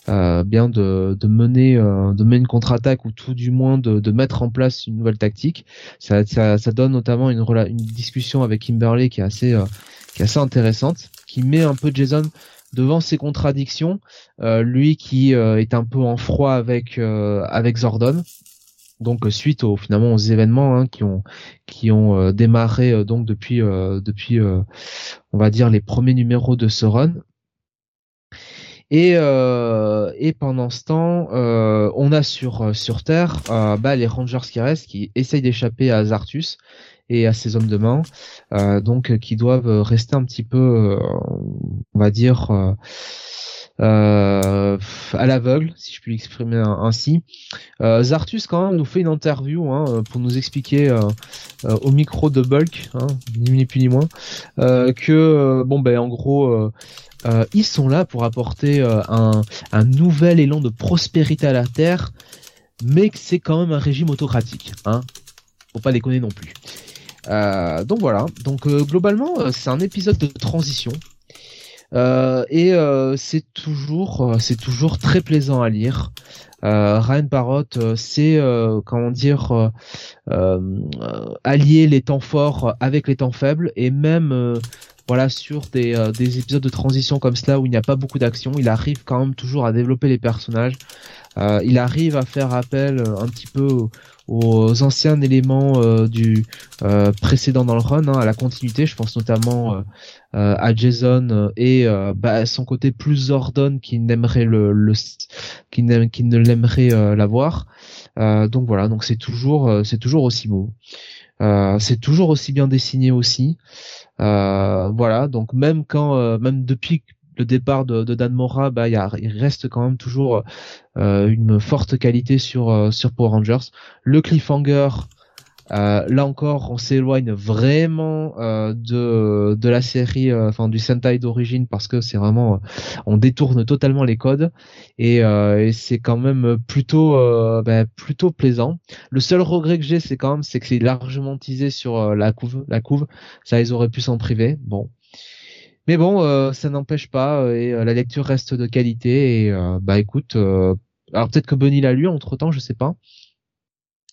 euh, bien de, de mener euh, de mener une contre-attaque ou tout du moins de, de, mettre en place une nouvelle tactique. Ça, ça, ça donne notamment une, une discussion avec Kimberly qui est assez euh, qui est assez intéressante, qui met un peu Jason devant ses contradictions, lui qui est un peu en froid avec avec Zordon. Donc suite aux finalement aux événements hein, qui ont qui ont démarré donc depuis depuis on va dire les premiers numéros de ce run et, euh, et pendant ce temps, euh, on a sur euh, sur Terre euh, bah, les Rangers qui restent, qui essayent d'échapper à Zartus et à ses hommes de main, euh, donc qui doivent rester un petit peu, on va dire. Euh, à l'aveugle, si je puis l'exprimer ainsi. Euh, Zartus quand même nous fait une interview hein, pour nous expliquer euh, au micro de Bulk, hein, ni plus ni moins, que bon ben en gros euh, ils sont là pour apporter euh, un, nouvel élan de prospérité à la Terre, mais c'est quand même un régime autocratique. Hein Faut pas déconner non plus. Euh, donc voilà. Donc globalement, c'est un épisode de transition. et c'est toujours, c'est toujours très plaisant à lire. Ryan Parrott c'est comment dire allier les temps forts avec les temps faibles et même voilà sur des, euh, des épisodes de transition comme cela où il n'y a pas beaucoup d'action, il arrive quand même toujours à développer les personnages. Euh, il arrive à faire appel euh, un petit peu aux anciens éléments euh, du précédent dans le run, hein, à la continuité. Je pense notamment à Jason et bah, son côté plus ordonne qui n'aimerait le, le ne l'aimerait l'avoir. donc voilà, donc c'est toujours c'est toujours aussi bon. C'est toujours aussi bien dessiné aussi. Euh, voilà, donc même quand, euh, même depuis le départ de, Dan Mora, bah, il reste quand même toujours euh, une forte qualité sur sur Power Rangers. Le cliffhanger, euh, là encore, on s'éloigne vraiment euh, de de la série, enfin du Sentai d'origine parce que c'est vraiment, on détourne totalement les codes et, et c'est quand même plutôt ben, plutôt plaisant. Le seul regret que j'ai, c'est quand même c'est que c'est largement teasé sur la couve, la couve. Ça, ils auraient pu s'en priver. Bon, mais bon, euh, ça n'empêche pas euh, et euh, la lecture reste de qualité et bah écoute, alors peut-être que Bunny l'a lu entre temps, je sais pas.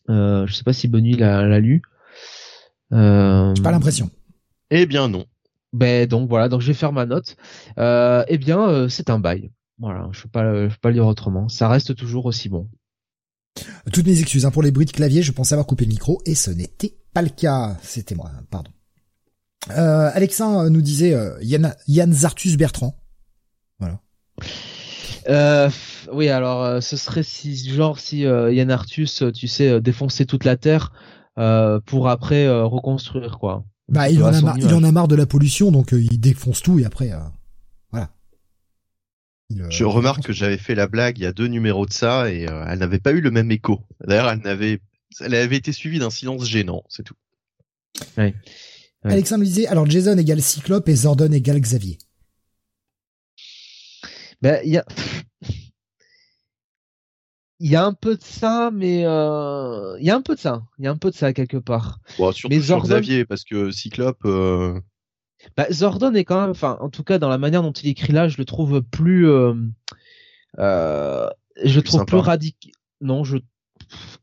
Je sais pas si Bunny l'a lu. Euh... J'ai pas l'impression. Eh bien non. Ben donc voilà, donc je vais faire ma note. eh bien c'est un bail. Voilà, je peux pas, je peux pas le dire autrement. Ça reste toujours aussi bon. Toutes mes excuses hein, pour les bruits de clavier, je pensais avoir coupé le micro et ce n'était pas le cas. C'était moi, pardon. Euh, Alexin nous disait euh, Yann, Yann Zartus Bertrand. Voilà. Euh, oui, alors euh, ce serait si genre si euh, Yann Arthus, tu sais, défoncer toute la terre pour après reconstruire quoi. Bah il en, a marre, il en a marre de la pollution, donc il défonce tout et après voilà. Je remarque que j'avais fait la blague il y a deux numéros de ça et elle n'avait pas eu le même écho. D'ailleurs, elle n'avait, elle avait été suivie d'un silence gênant, c'est tout. Oui. Alexandre disait, alors Jason égale Cyclope et Zordon égale Xavier. Ben, il y a, il y a un peu de ça, mais euh... il y a un peu de ça, il y a un peu de ça quelque part. Bon, surtout mais Zordon... sur Xavier, parce que Cyclope. Euh... Bah, Zordon est quand même, enfin, en tout cas dans la manière dont il écrit là, je le trouve plus, euh... Je le trouve plus radical. Non, je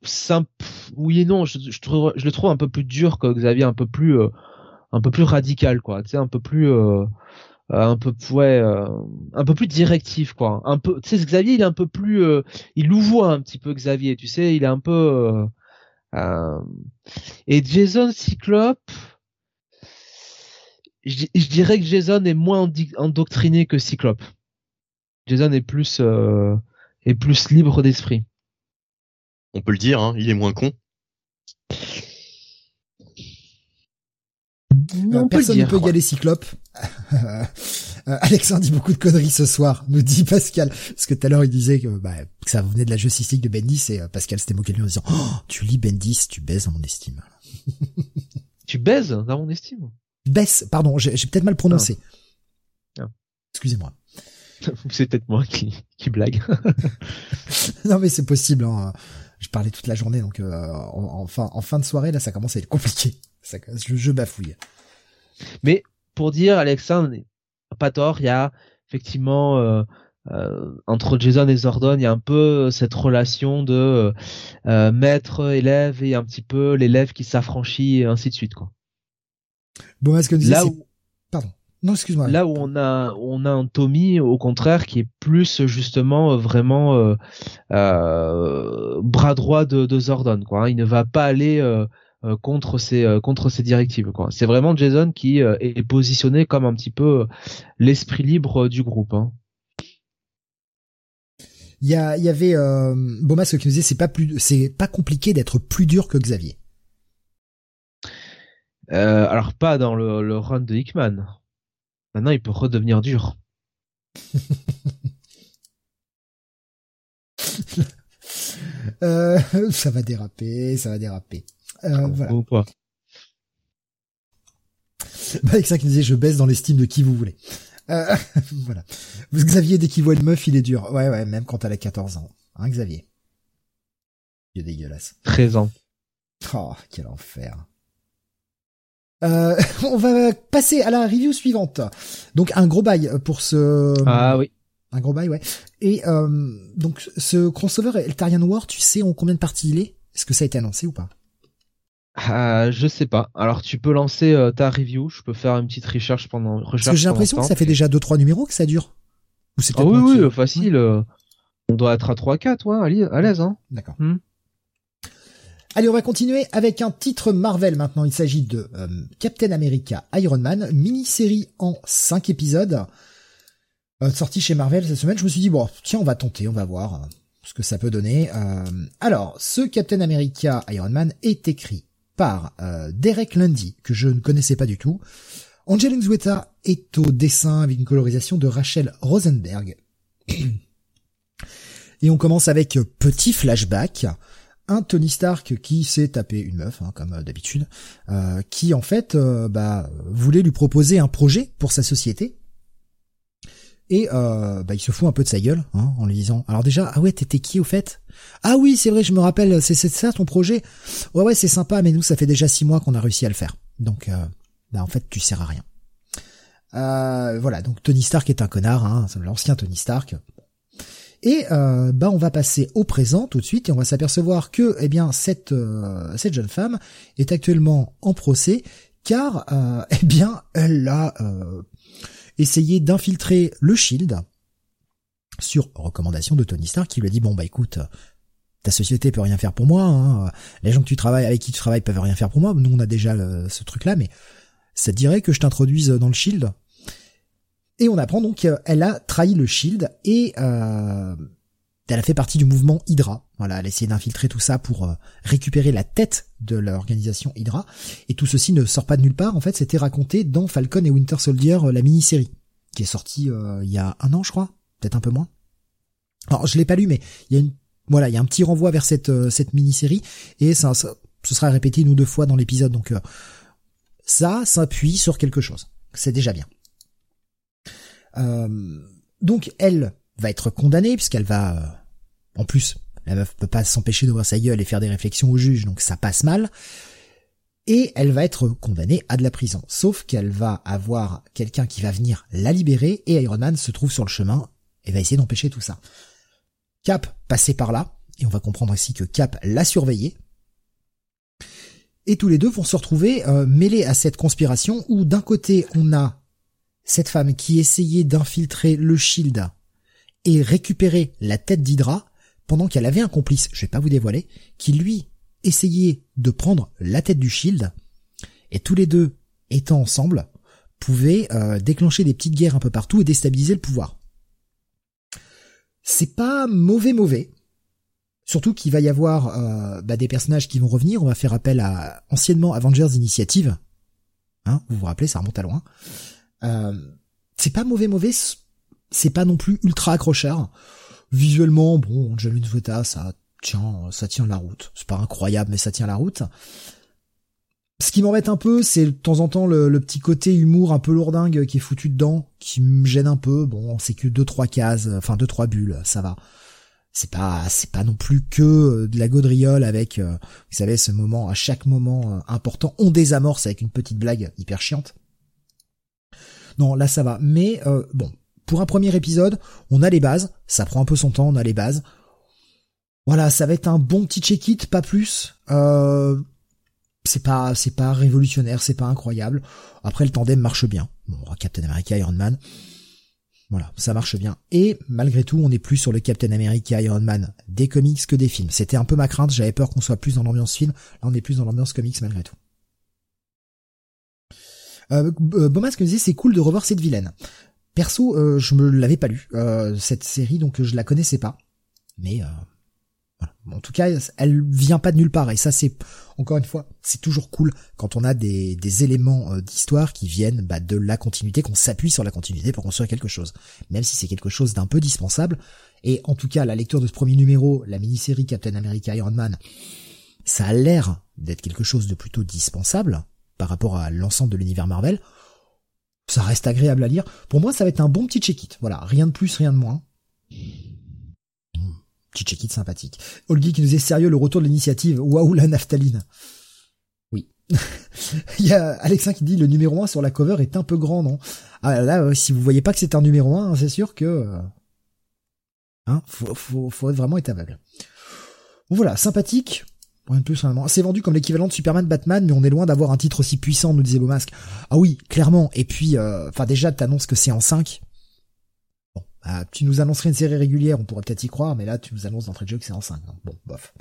simple. Oui et non, je, je, trouve, je le trouve un peu plus dur que Xavier, un peu plus. Un peu plus radical quoi tu sais un peu plus un peu ouais euh, un peu plus directif quoi. Un peu tu sais Xavier il est un peu plus il louvoie un petit peu Xavier tu sais il est un peu et Jason Cyclope je, dirais que Jason est moins endoctriné que Cyclope. Jason est plus est plus libre d'esprit. On peut le dire hein, il est moins con. Personne ne peut y aller Cyclope. Euh, Alexandre dit beaucoup de conneries ce soir, nous dit Pascal. Parce que tout à l'heure, il disait que, bah, que ça venait de la Justice de Bendis et euh, Pascal s'était moqué de lui en disant oh, tu lis Bendis, tu baises dans mon estime. tu baises dans mon estime Baisse, pardon, j'ai peut-être mal prononcé. Ah. Excusez-moi. C'est peut-être moi qui, qui blague. non mais c'est possible. Hein. Je parlais toute la journée, donc euh, en, fin, en fin de soirée, là, ça commence à être compliqué. Ça, je, je bafouille. Mais pour dire, Alexandre, pas tort, il y a effectivement euh, euh, entre Jason et Zordon, il y a un peu cette relation de euh, maître-élève et un petit peu l'élève qui s'affranchit et ainsi de suite. Quoi. Bon, est-ce que là où... Pardon. Non, excuse-moi. Là où on a on a un Tommy au contraire qui est plus justement vraiment bras droit de, de Zordon quoi. Hein. Il ne va pas aller contre ces euh, contre ces directives. C'est vraiment Jason qui euh, est positionné comme un petit peu l'esprit libre du groupe. Hein. Il y, a, il y avait euh, Bomas qui nous disait c'est pas plus c'est pas compliqué d'être plus dur que Xavier. Euh, alors pas dans le, le run de Hickman. Maintenant il peut redevenir dur. euh, ça va déraper, ça va déraper. Euh, voilà. Pas. Bah, avec ça qui disait je baisse dans l'estime de qui vous voulez. Euh, voilà. Xavier, dès qu'il voit une meuf, il est dur. Ouais, ouais, même quand elle a 14 ans. Hein, Xavier? Il est dégueulasse. 13 ans. Oh, quel enfer. Euh, on va passer à la review suivante. Donc un gros bail pour ce... Ah oui. Un gros bail, ouais. Et euh, donc ce crossover Eltarian War, tu sais en combien de parties il est? Est-ce que ça a été annoncé ou pas? Euh, je sais pas. Alors tu peux lancer euh, ta review, je peux faire une petite recherche pendant recherche. Parce que j'ai l'impression que ça fait déjà 2 3 numéros que ça dure. Ou c'est ah oui oui, facile. Euh, on doit être à 3 4 ouais, à l'aise hein. D'accord. Hmm. Allez, on va continuer avec un titre Marvel maintenant. Il s'agit de Captain America Iron Man, mini-série en 5 épisodes. sortie chez Marvel cette semaine, je me suis dit bon, tiens, on va tenter, on va voir ce que ça peut donner. alors, ce Captain America Iron Man est écrit par euh, Derek Lundy, que je ne connaissais pas du tout. Angelina Zueta est au dessin avec une colorisation de Rachel Rosenberg. Et on commence avec petit flashback, un Tony Stark qui s'est tapé une meuf, hein, comme d'habitude, euh, qui en fait euh, bah, voulait lui proposer un projet pour sa société. Et bah, il se fout un peu de sa gueule hein, en lui disant alors déjà ah ouais t'étais qui au fait? Ah oui, c'est vrai, je me rappelle, c'est ça ton projet? Ouais, ouais, c'est sympa, mais nous, ça fait déjà six mois qu'on a réussi à le faire. Donc, euh, bah, en fait, tu sers à rien. Euh, voilà, donc Tony Stark est un connard, hein, l'ancien Tony Stark. Et euh, bah on va passer au présent tout de suite et on va s'apercevoir que eh bien cette euh, cette jeune femme est actuellement en procès car eh bien elle a essayé d'infiltrer le Shield sur recommandation de Tony Stark qui lui a dit bon bah écoute ta société peut rien faire pour moi hein. les gens que tu travailles avec qui tu travailles peuvent rien faire pour moi nous on a déjà ce truc là mais ça te dirait que je t'introduise dans le shield? Et on apprend donc qu'elle a trahi le shield et euh, elle a fait partie du mouvement Hydra. Voilà, elle a essayé d'infiltrer tout ça pour euh, récupérer la tête de l'organisation Hydra. Et tout ceci ne sort pas de nulle part. En fait, c'était raconté dans Falcon et Winter Soldier, euh, la mini-série, qui est sortie il y a un an, je crois peut-être un peu moins. Alors je l'ai pas lu, mais il y a voilà, il y a un petit renvoi vers cette euh, cette mini-série et ça, ce sera répété une ou deux fois dans l'épisode. Donc euh, ça s'appuie sur quelque chose. C'est déjà bien. Euh, donc elle va être condamnée puisqu'elle va en plus elle peut pas s'empêcher d'ouvrir sa gueule et faire des réflexions au juge, donc ça passe mal. Et elle va être condamnée à de la prison. Sauf qu'elle va avoir quelqu'un qui va venir la libérer et Iron Man se trouve sur le chemin et va essayer d'empêcher tout ça. Cap passait par là, et on va comprendre aussi que Cap l'a surveillé. Et tous les deux vont se retrouver euh, mêlés à cette conspiration où d'un côté on a cette femme qui essayait d'infiltrer le Shield et récupérer la tête d'Hydra, pendant qu'elle avait un complice, je vais pas vous dévoiler, qui lui essayait de prendre la tête du Shield, et tous les deux étant ensemble, pouvaient euh, déclencher des petites guerres un peu partout et déstabiliser le pouvoir. C'est pas mauvais mauvais. Surtout qu'il va y avoir euh, bah, des personnages qui vont revenir. On va faire appel à anciennement Avengers Initiative. Hein, vous vous rappelez, ça remonte à loin. Euh, c'est pas mauvais mauvais, c'est pas non plus ultra accrocheur. Visuellement, bon, John Vota, ça tient, ça tient la route. C'est pas incroyable, mais ça tient la route. Ce qui m'embête un peu, c'est de temps en temps le, petit côté humour un peu lourdingue qui est foutu dedans, qui me gêne un peu. Bon, c'est que deux trois cases, enfin deux trois bulles, ça va. C'est pas, c'est pas non plus que de la gaudriole avec, euh, vous savez, ce moment, à chaque moment euh, important, on désamorce avec une petite blague hyper chiante. Non, là ça va. Mais euh, bon, pour un premier épisode, on a les bases. Ça prend un peu son temps, on a les bases. Voilà, ça va être un bon petit check-it, pas plus. Euh, c'est pas c'est pas révolutionnaire, c'est pas incroyable. Après le tandem marche bien. Bon, Captain America, Iron Man. Voilà, ça marche bien. Et malgré tout, on est plus sur le Captain America, Iron Man des comics que des films. C'était un peu ma crainte, j'avais peur qu'on soit plus dans l'ambiance film. Là, on est plus dans l'ambiance comics malgré tout. Euh, euh Bomas me disait c'est cool de revoir cette vilaine. Perso, euh, je me l'avais pas lu euh, cette série, donc je la connaissais pas. Mais en tout cas, elle vient pas de nulle part et ça c'est encore une fois, c'est toujours cool quand on a des, des éléments euh, d'histoire qui viennent bah, de la continuité, qu'on s'appuie sur la continuité pour construire quelque chose, même si c'est quelque chose d'un peu dispensable. Et en tout cas, la lecture de ce premier numéro, la mini-série Captain America Iron Man, ça a l'air d'être quelque chose de plutôt dispensable par rapport à l'ensemble de l'univers Marvel. Ça reste agréable à lire. Pour moi, ça va être un bon petit check-it. Voilà, rien de plus, rien de moins. Petit check-it sympathique. Olgi qui nous est sérieux, le retour de l'initiative. Waouh, la naphtaline. Oui. Il y a Alexin qui dit le numéro 1 sur la cover est un peu grand, non? Ah là, si vous voyez pas que c'est un numéro 1, c'est sûr que... Euh, hein, faut, faut, faut vraiment être aveugle. Voilà, sympathique. C'est vendu comme l'équivalent de Superman Batman, mais on est loin d'avoir un titre aussi puissant, nous disait Beaumasque. Ah oui, clairement. Et puis, euh, enfin déjà, t'annonces que c'est en 5. Ah, tu nous annoncerais une série régulière, on pourrait peut-être y croire, mais là, tu nous annonces d'entrée de jeu que c'est en 5. Hein. Bon, bof.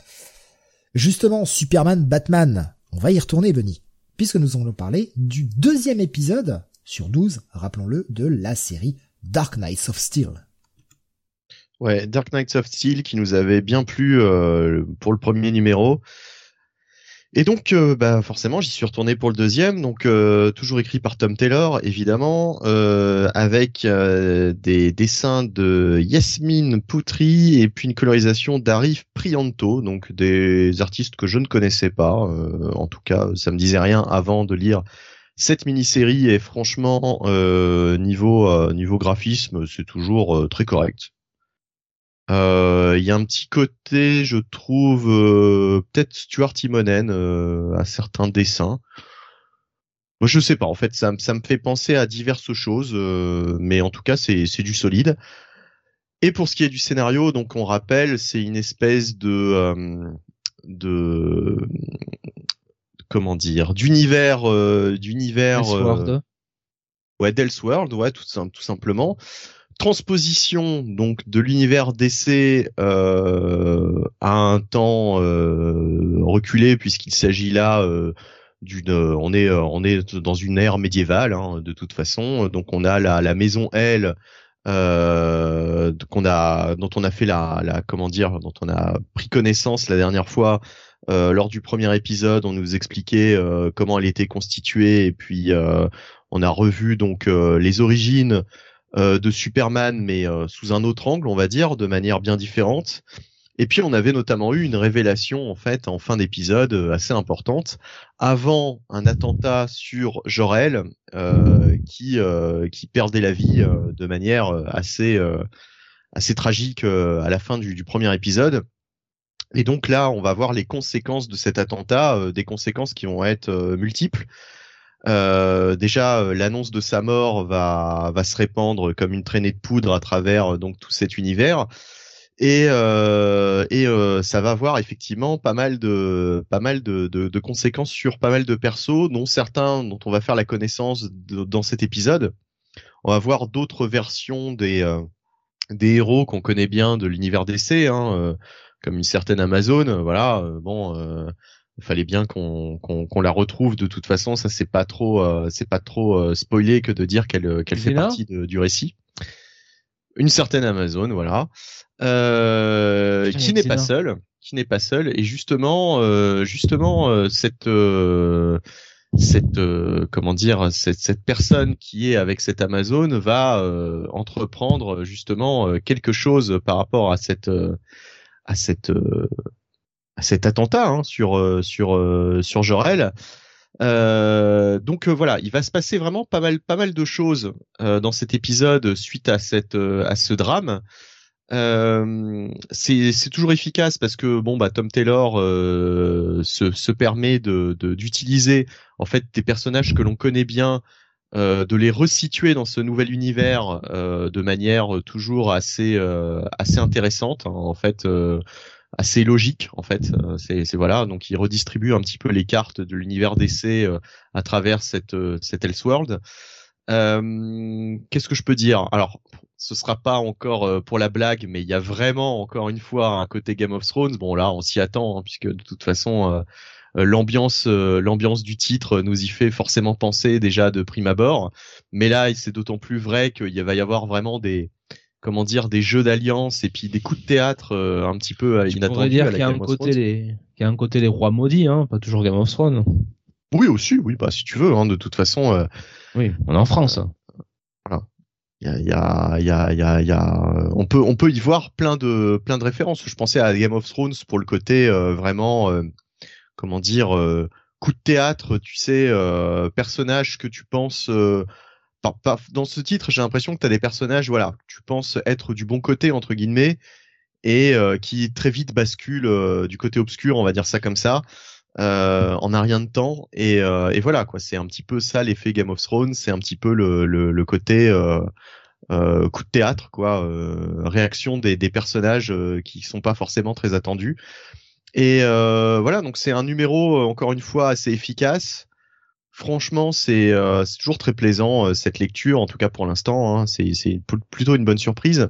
Justement, Superman, Batman, on va y retourner, Benny, puisque nous allons parler du deuxième épisode sur 12, rappelons-le, de la série Dark Knights of Steel. Ouais, Dark Knights of Steel qui nous avait bien plu euh, pour le premier numéro. Et donc, euh, bah forcément, j'y suis retourné pour le deuxième, donc euh, toujours écrit par Tom Taylor, évidemment, euh, avec des dessins de Yasmine Poutry et puis une colorisation d'Arif Prianto, donc des artistes que je ne connaissais pas. en tout cas, ça me disait rien avant de lire cette mini-série et franchement, niveau niveau graphisme, c'est toujours très correct. Euh, il y a un petit côté, je trouve, euh, peut-être Stuart Timonen euh, à certains dessins. Moi, je sais pas. En fait, ça, ça me fait penser à diverses choses, mais en tout cas, c'est du solide. Et pour ce qui est du scénario, donc on rappelle, c'est une espèce de de comment dire d'univers d'univers ouais d'Elseworld ouais tout, tout simplement transposition donc de l'univers d'essai euh, à un temps euh, reculé puisqu'il s'agit là euh, d'une on est on est dans une ère médiévale hein, de toute façon. Donc on a la, la maison L qu'on a dont on a fait la, la comment dire dont on a pris connaissance la dernière fois lors du premier épisode. On nous expliquait comment elle était constituée et puis on a revu donc les origines euh, de Superman, mais euh, sous un autre angle, on va dire, de manière bien différente. Et puis on avait notamment eu une révélation en fait en fin d'épisode euh, assez importante avant un attentat sur Jorel qui qui perdait la vie de manière assez assez tragique à la fin du, du, premier épisode. Et donc là, on va voir les conséquences de cet attentat, des conséquences qui vont être multiples. Euh, déjà, euh, l'annonce de sa mort va, va se répandre comme une traînée de poudre à travers euh, donc tout cet univers. Et, euh, et ça va avoir effectivement pas mal de pas mal de, de, de, conséquences sur pas mal de persos, dont certains dont on va faire la connaissance dans cet épisode. On va voir d'autres versions des des héros qu'on connaît bien de l'univers d'essai, hein, comme une certaine Amazon. Voilà, bon il fallait bien qu'on qu'on la retrouve de toute façon. Ça c'est pas trop euh, c'est pas trop euh, spoilé que de dire qu'elle euh, qu'elle fait partie de, du récit. Une certaine Amazon, voilà, euh, qui n'est pas seule, qui n'est pas seule. Et justement, justement cette cette comment dire cette, cette, personne qui est avec cette Amazon va entreprendre justement quelque chose par rapport à cette à cette cet attentat hein, sur sur sur Jorel. Euh, donc voilà, il va se passer vraiment pas mal, pas mal de choses euh, dans cet épisode suite à cette, à ce drame. Euh, c'est toujours efficace parce que bon bah Tom Taylor euh, se, se, permet d'utiliser en fait des personnages que l'on connaît bien, euh, de les resituer dans ce nouvel univers euh, de manière toujours assez euh, assez intéressante hein, en fait assez logique en fait c'est voilà donc il redistribue un petit peu les cartes de l'univers d'essai à travers cette cette Elseworld qu'est-ce que je peux dire? Alors ce sera pas encore euh, pour la blague, mais il y a vraiment encore une fois un côté Game of Thrones. Bon là, on s'y attend hein, puisque de toute façon euh, euh, l'ambiance l'ambiance du titre nous y fait forcément penser déjà de prime abord. Mais là, c'est d'autant plus vrai qu'il va y avoir vraiment des comment dire des jeux d'alliance et puis des coups de théâtre un petit peu inattendus. dire qu'il y a un côté les qu'il y a un côté les rois maudits, hein, pas toujours Game of Thrones. Oui aussi, oui bah si tu veux. Hein, de toute façon. oui, on est en France. Il y a, y, a, y, a, y a, on peut, on peut y voir plein de, plein de références. Je pensais à Game of Thrones pour le côté euh, vraiment, euh, comment dire, euh, coup de théâtre, tu sais, personnage que tu penses. Dans ce titre, j'ai l'impression que tu as des personnages, voilà, tu penses être du bon côté entre guillemets, et qui très vite basculent du côté obscur, on va dire ça comme ça. Euh, en a rien de temps et, voilà quoi c'est un petit peu ça l'effet Game of Thrones c'est un petit peu le, côté euh, euh, coup de théâtre, quoi, euh, réaction des, des personnages euh, qui sont pas forcément très attendus. Et voilà, donc c'est un numéro encore une fois assez efficace. Franchement, c'est toujours très plaisant cette lecture, en tout cas pour l'instant. Hein, c'est plutôt une bonne surprise.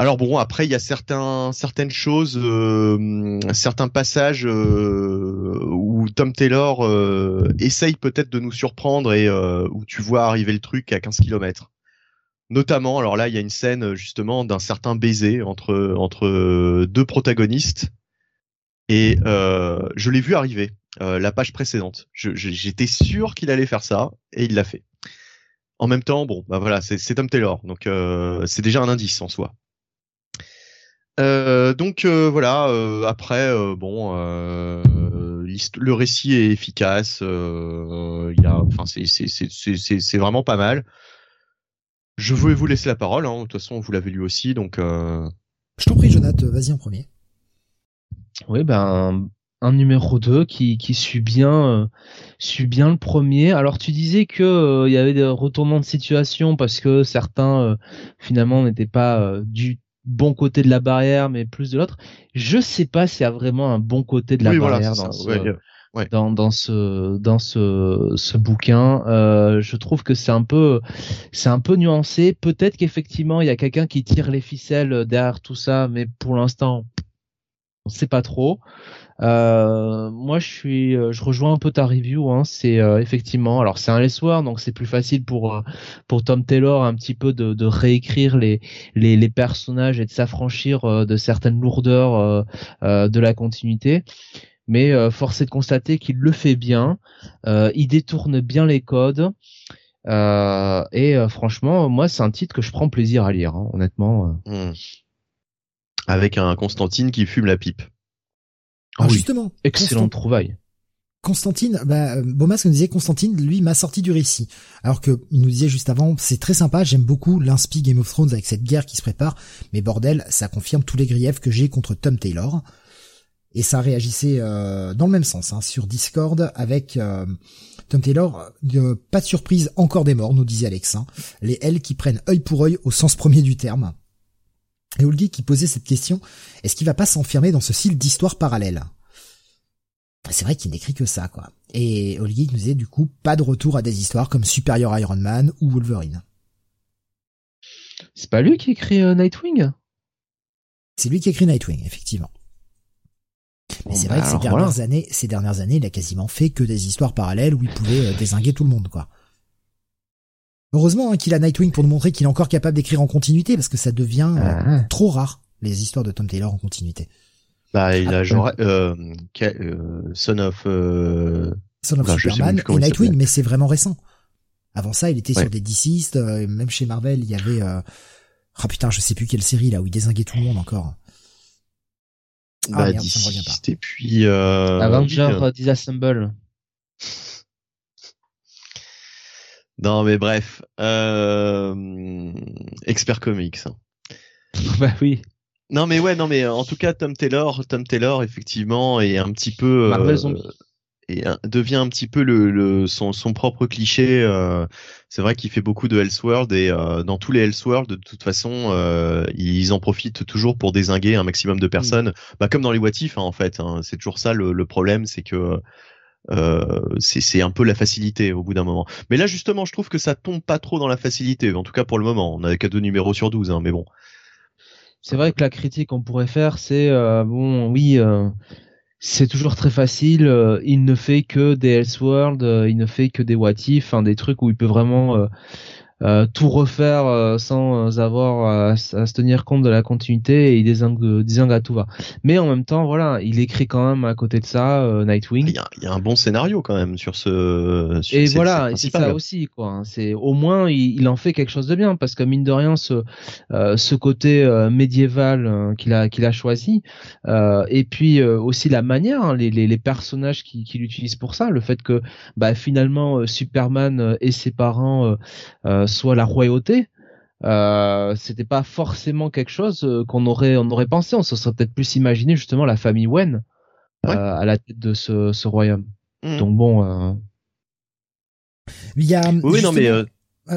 Alors bon, après il y a certaines choses, euh, certains passages euh, où Tom Taylor euh, essaye peut-être de nous surprendre et où tu vois arriver le truc à 15 km. Notamment, alors là, il y a une scène justement d'un certain baiser entre deux protagonistes et euh, je l'ai vu arriver euh, la page précédente. J'étais sûr qu'il allait faire ça et il l'a fait. En même temps, bon, bah voilà, c'est Tom Taylor, donc euh, c'est déjà un indice en soi. Euh, donc euh, voilà. Euh, après, bon, le récit est efficace. Il y a, enfin, c'est vraiment pas mal. Je voulais vous laisser la parole, hein. de toute façon vous l'avez lu aussi, donc... Euh... Je t'en prie Jonathan, vas-y en premier. Oui, ben un numéro 2 qui, qui suit bien euh, suit bien le premier. Alors tu disais que euh, il y avait des retournements de situation parce que certains euh, finalement n'étaient pas du bon côté de la barrière mais plus de l'autre. Je sais pas s'il y a vraiment un bon côté de la barrière dans ce, dans, dans ce dans ce, ce bouquin. Je trouve que c'est un peu c'est un peu nuancé. Peut-être qu'effectivement il y a quelqu'un qui tire les ficelles derrière tout ça, mais pour l'instant on sait pas trop. Euh, moi, je suis, euh, je rejoins un peu ta review. Hein, c'est euh, effectivement, alors c'est un Lessoir, donc c'est plus facile pour euh, pour Tom Taylor un petit peu de, de réécrire les, les, les personnages et de s'affranchir de certaines lourdeurs de la continuité mais euh, force est de constater qu'il le fait bien, euh, il détourne bien les codes, euh, et euh, franchement, moi, c'est un titre que je prends plaisir à lire, hein, honnêtement. Hmm. Avec un Constantine qui fume la pipe. Ah, ah justement, excellente trouvaille. Constantine, bah, Bomas nous disait Constantine, lui, m'a sorti du récit. Alors que il nous disait juste avant, c'est très sympa, j'aime beaucoup l'inspi Game of Thrones avec cette guerre qui se prépare, mais bordel, ça confirme tous les griefs que j'ai contre Tom Taylor et ça réagissait euh, dans le même sens hein, sur Discord avec euh, Tom Taylor. Euh, pas de surprise, encore des morts, nous disait Alex. Hein. les L qui prennent œil pour œil au sens premier du terme. Et Olgi qui posait cette question, est-ce qu'il va pas s'enfermer dans ce style d'histoire parallèle? C'est vrai qu'il n'écrit que ça, quoi. Et Olgi nous disait du coup pas de retour à des histoires comme Superior Iron Man ou Wolverine. C'est pas lui qui écrit Nightwing? C'est lui qui écrit Nightwing, effectivement. Mais c'est vrai que bah, ces dernières années, ces dernières années, il a quasiment fait que des histoires parallèles où il pouvait euh, désinguer tout le monde, quoi. Heureusement hein, qu'il a Nightwing pour nous montrer qu'il est encore capable d'écrire en continuité, parce que ça devient euh, ah. trop rare les histoires de Tom Taylor en continuité. Bah, il a ah, genre euh, euh, Son of Son of Bah, Superman et Nightwing, mais c'est vraiment récent. Avant ça, il était Ouais. sur des DCistes, euh, même chez Marvel, il y avait... Euh... Oh putain, je sais plus quelle série là où il désinguait tout le monde encore. Ah, bah, merde, ça me revient pas. et puis euh, Avenger oui, euh, euh, Disassemble. Non, mais bref, euh, expert comics. hein. bah oui. Non, mais ouais, non, mais en tout cas, Tom Taylor, Tom Taylor, effectivement, est un petit peu euh, Marvel Zombie. et un- devient un petit peu le, le son, son propre cliché. euh, c'est vrai qu'il fait beaucoup de Elseworld et euh, dans tous les Elseworld, de toute façon, euh, ils en profitent toujours pour désinguer un maximum de personnes. Bah, comme dans les What If, hein, en fait. hein, c'est toujours ça le, le problème, c'est que euh, c'est un peu la facilité au bout d'un moment. Mais là, justement, je trouve que ça tombe pas trop dans la facilité. En tout cas, pour le moment, on a que deux numéros sur 12, hein, mais bon. C'est vrai que la critique qu'on pourrait faire, c'est euh, bon, oui, euh, c'est toujours très facile. il ne fait que des Elseworlds, euh, il ne fait que des What If, des trucs où il peut vraiment euh, euh, tout refaire euh, sans avoir à, à se tenir compte de la continuité et il désingue, désingue à tout va. Mais en même temps, voilà, il écrit quand même à côté de ça euh, Nightwing. Il y, a, il y a un bon scénario quand même sur ce. Sur, Et voilà, c'est ça aussi, quoi. hein. C'est au moins il, il en fait quelque chose de bien parce que mine de rien, ce euh, ce côté euh, médiéval euh, qu'il a qu'il a choisi, euh, et puis euh, aussi la manière, hein, les, les les personnages qui qu'il utilise pour ça, le fait que bah finalement euh, Superman euh, et ses parents soient la royauté. Euh, c'était pas forcément quelque chose euh, qu'on aurait on aurait pensé on se serait peut-être plus imaginé justement la famille Wen euh, à la tête de ce, ce royaume Mhm. donc bon euh, Il y a, Oui, oui, non, mais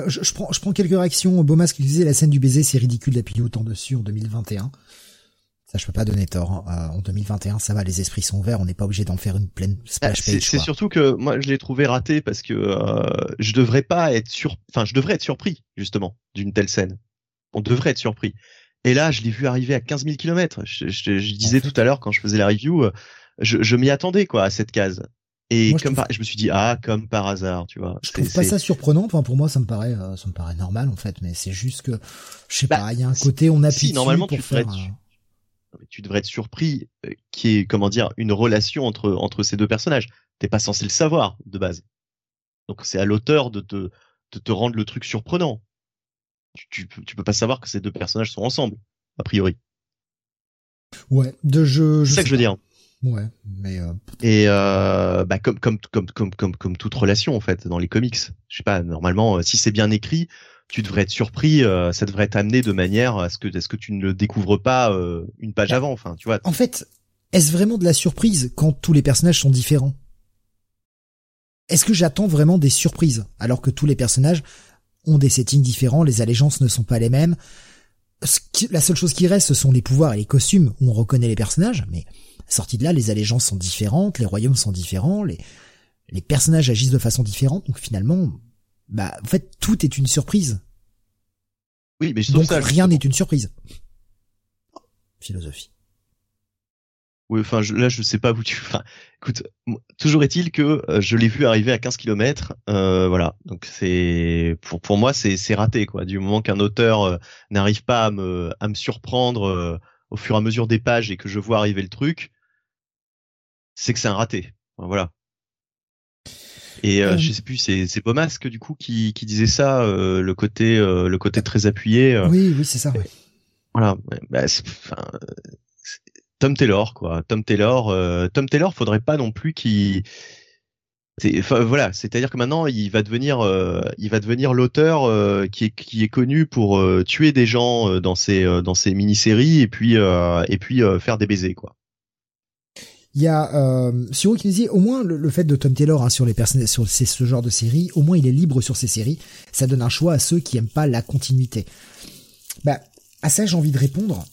je, je prends, je prends quelques réactions. Bomas qui disait la scène du baiser, c'est ridicule d'appuyer autant dessus en 2021. Ça, je peux pas donner tort. hein. Euh, en 2021, ça va, les esprits sont ouverts. On n'est pas obligé d'en faire une pleine Ah, splash C'est page. c'est surtout que moi je l'ai trouvé raté parce que euh, je devrais pas être sur, enfin je devrais être surpris justement d'une telle scène. On devrait être surpris. Et là, je l'ai vu arriver à 15 000 kilomètres. Je, je- je disais fait. tout à l'heure quand je faisais la review, euh, je, je m'y attendais quoi à cette case. Et Moi, je comme trouve- par- je me suis dit ah comme par hasard, tu vois. Je trouve pas ça surprenant. Enfin, pour moi, ça me paraît, euh, ça me paraît normal en fait. Mais c'est juste que, je sais Bah, pas, il y a un côté on appuie si, normalement, pour tu faire. être- un- tu devrais être surpris euh, qu'il y ait, comment dire, une relation entre, entre ces deux personnages. T'es pas censé le savoir, de base. Donc c'est à l'auteur de te, de te rendre le truc surprenant. Tu, tu, peux- tu peux pas savoir que ces deux personnages sont ensemble, a priori. Ouais, de jeu. C'est ça que je veux dire. Ouais, mais euh, Et euh, bah comme, comme, comme, comme, comme, comme toute relation, en fait, dans les comics. Je sais pas, normalement, euh, si c'est bien écrit, tu devrais être surpris, euh, ça devrait t'amener de manière à ce que, à ce que tu ne le découvres pas euh, une page Bah, avant, enfin, tu vois. en fait, est-ce vraiment de la surprise quand tous les personnages sont différents? Est-ce que j'attends vraiment des surprises alors que tous les personnages ont des settings différents, les allégeances ne sont pas les mêmes? Ce qui- La seule chose qui reste, ce sont les pouvoirs et les costumes. Où on reconnaît les personnages, mais sorti de là, les allégeances sont différentes, les royaumes sont différents, les, les personnages agissent de façon différente, donc finalement, bah, en fait, tout est une surprise. Oui, mais je trouve Donc ça, rien n'est une surprise. Philosophie. Oui, enfin, je, là, je sais pas où tu. Enfin, écoute, toujours est-il que euh, je l'ai vu arriver à 15 km. Euh, voilà, donc c'est pour pour moi c'est c'est raté quoi. Du moment qu'un auteur euh, n'arrive pas à me à me surprendre euh, au fur et à mesure des pages et que je vois arriver le truc, c'est que c'est un raté. Enfin, voilà. Et euh, je sais plus, c'est c'est Bomas que du coup qui qui disait ça, euh, le côté euh, le côté très appuyé. euh, Oui, oui, c'est ça. ouais. voilà. bah, c'est- enfin, Tom Taylor, quoi. Tom Taylor, euh, Tom Taylor, faudrait pas non plus qu'il. Enfin, voilà, c'est-à-dire que maintenant il va devenir, euh, il va devenir l'auteur euh, qui est qui est connu pour euh, tuer des gens euh, dans ses euh, dans ses mini-séries et puis euh, et puis euh, faire des baisers, quoi. Il y a euh, Siro qui nous dit au moins le, fait de Tom Taylor hein, sur les personnages sur ce genre de série, au moins il est libre sur ces séries. Ça donne un choix à ceux qui aiment pas la continuité. Bah à ça j'ai envie de répondre.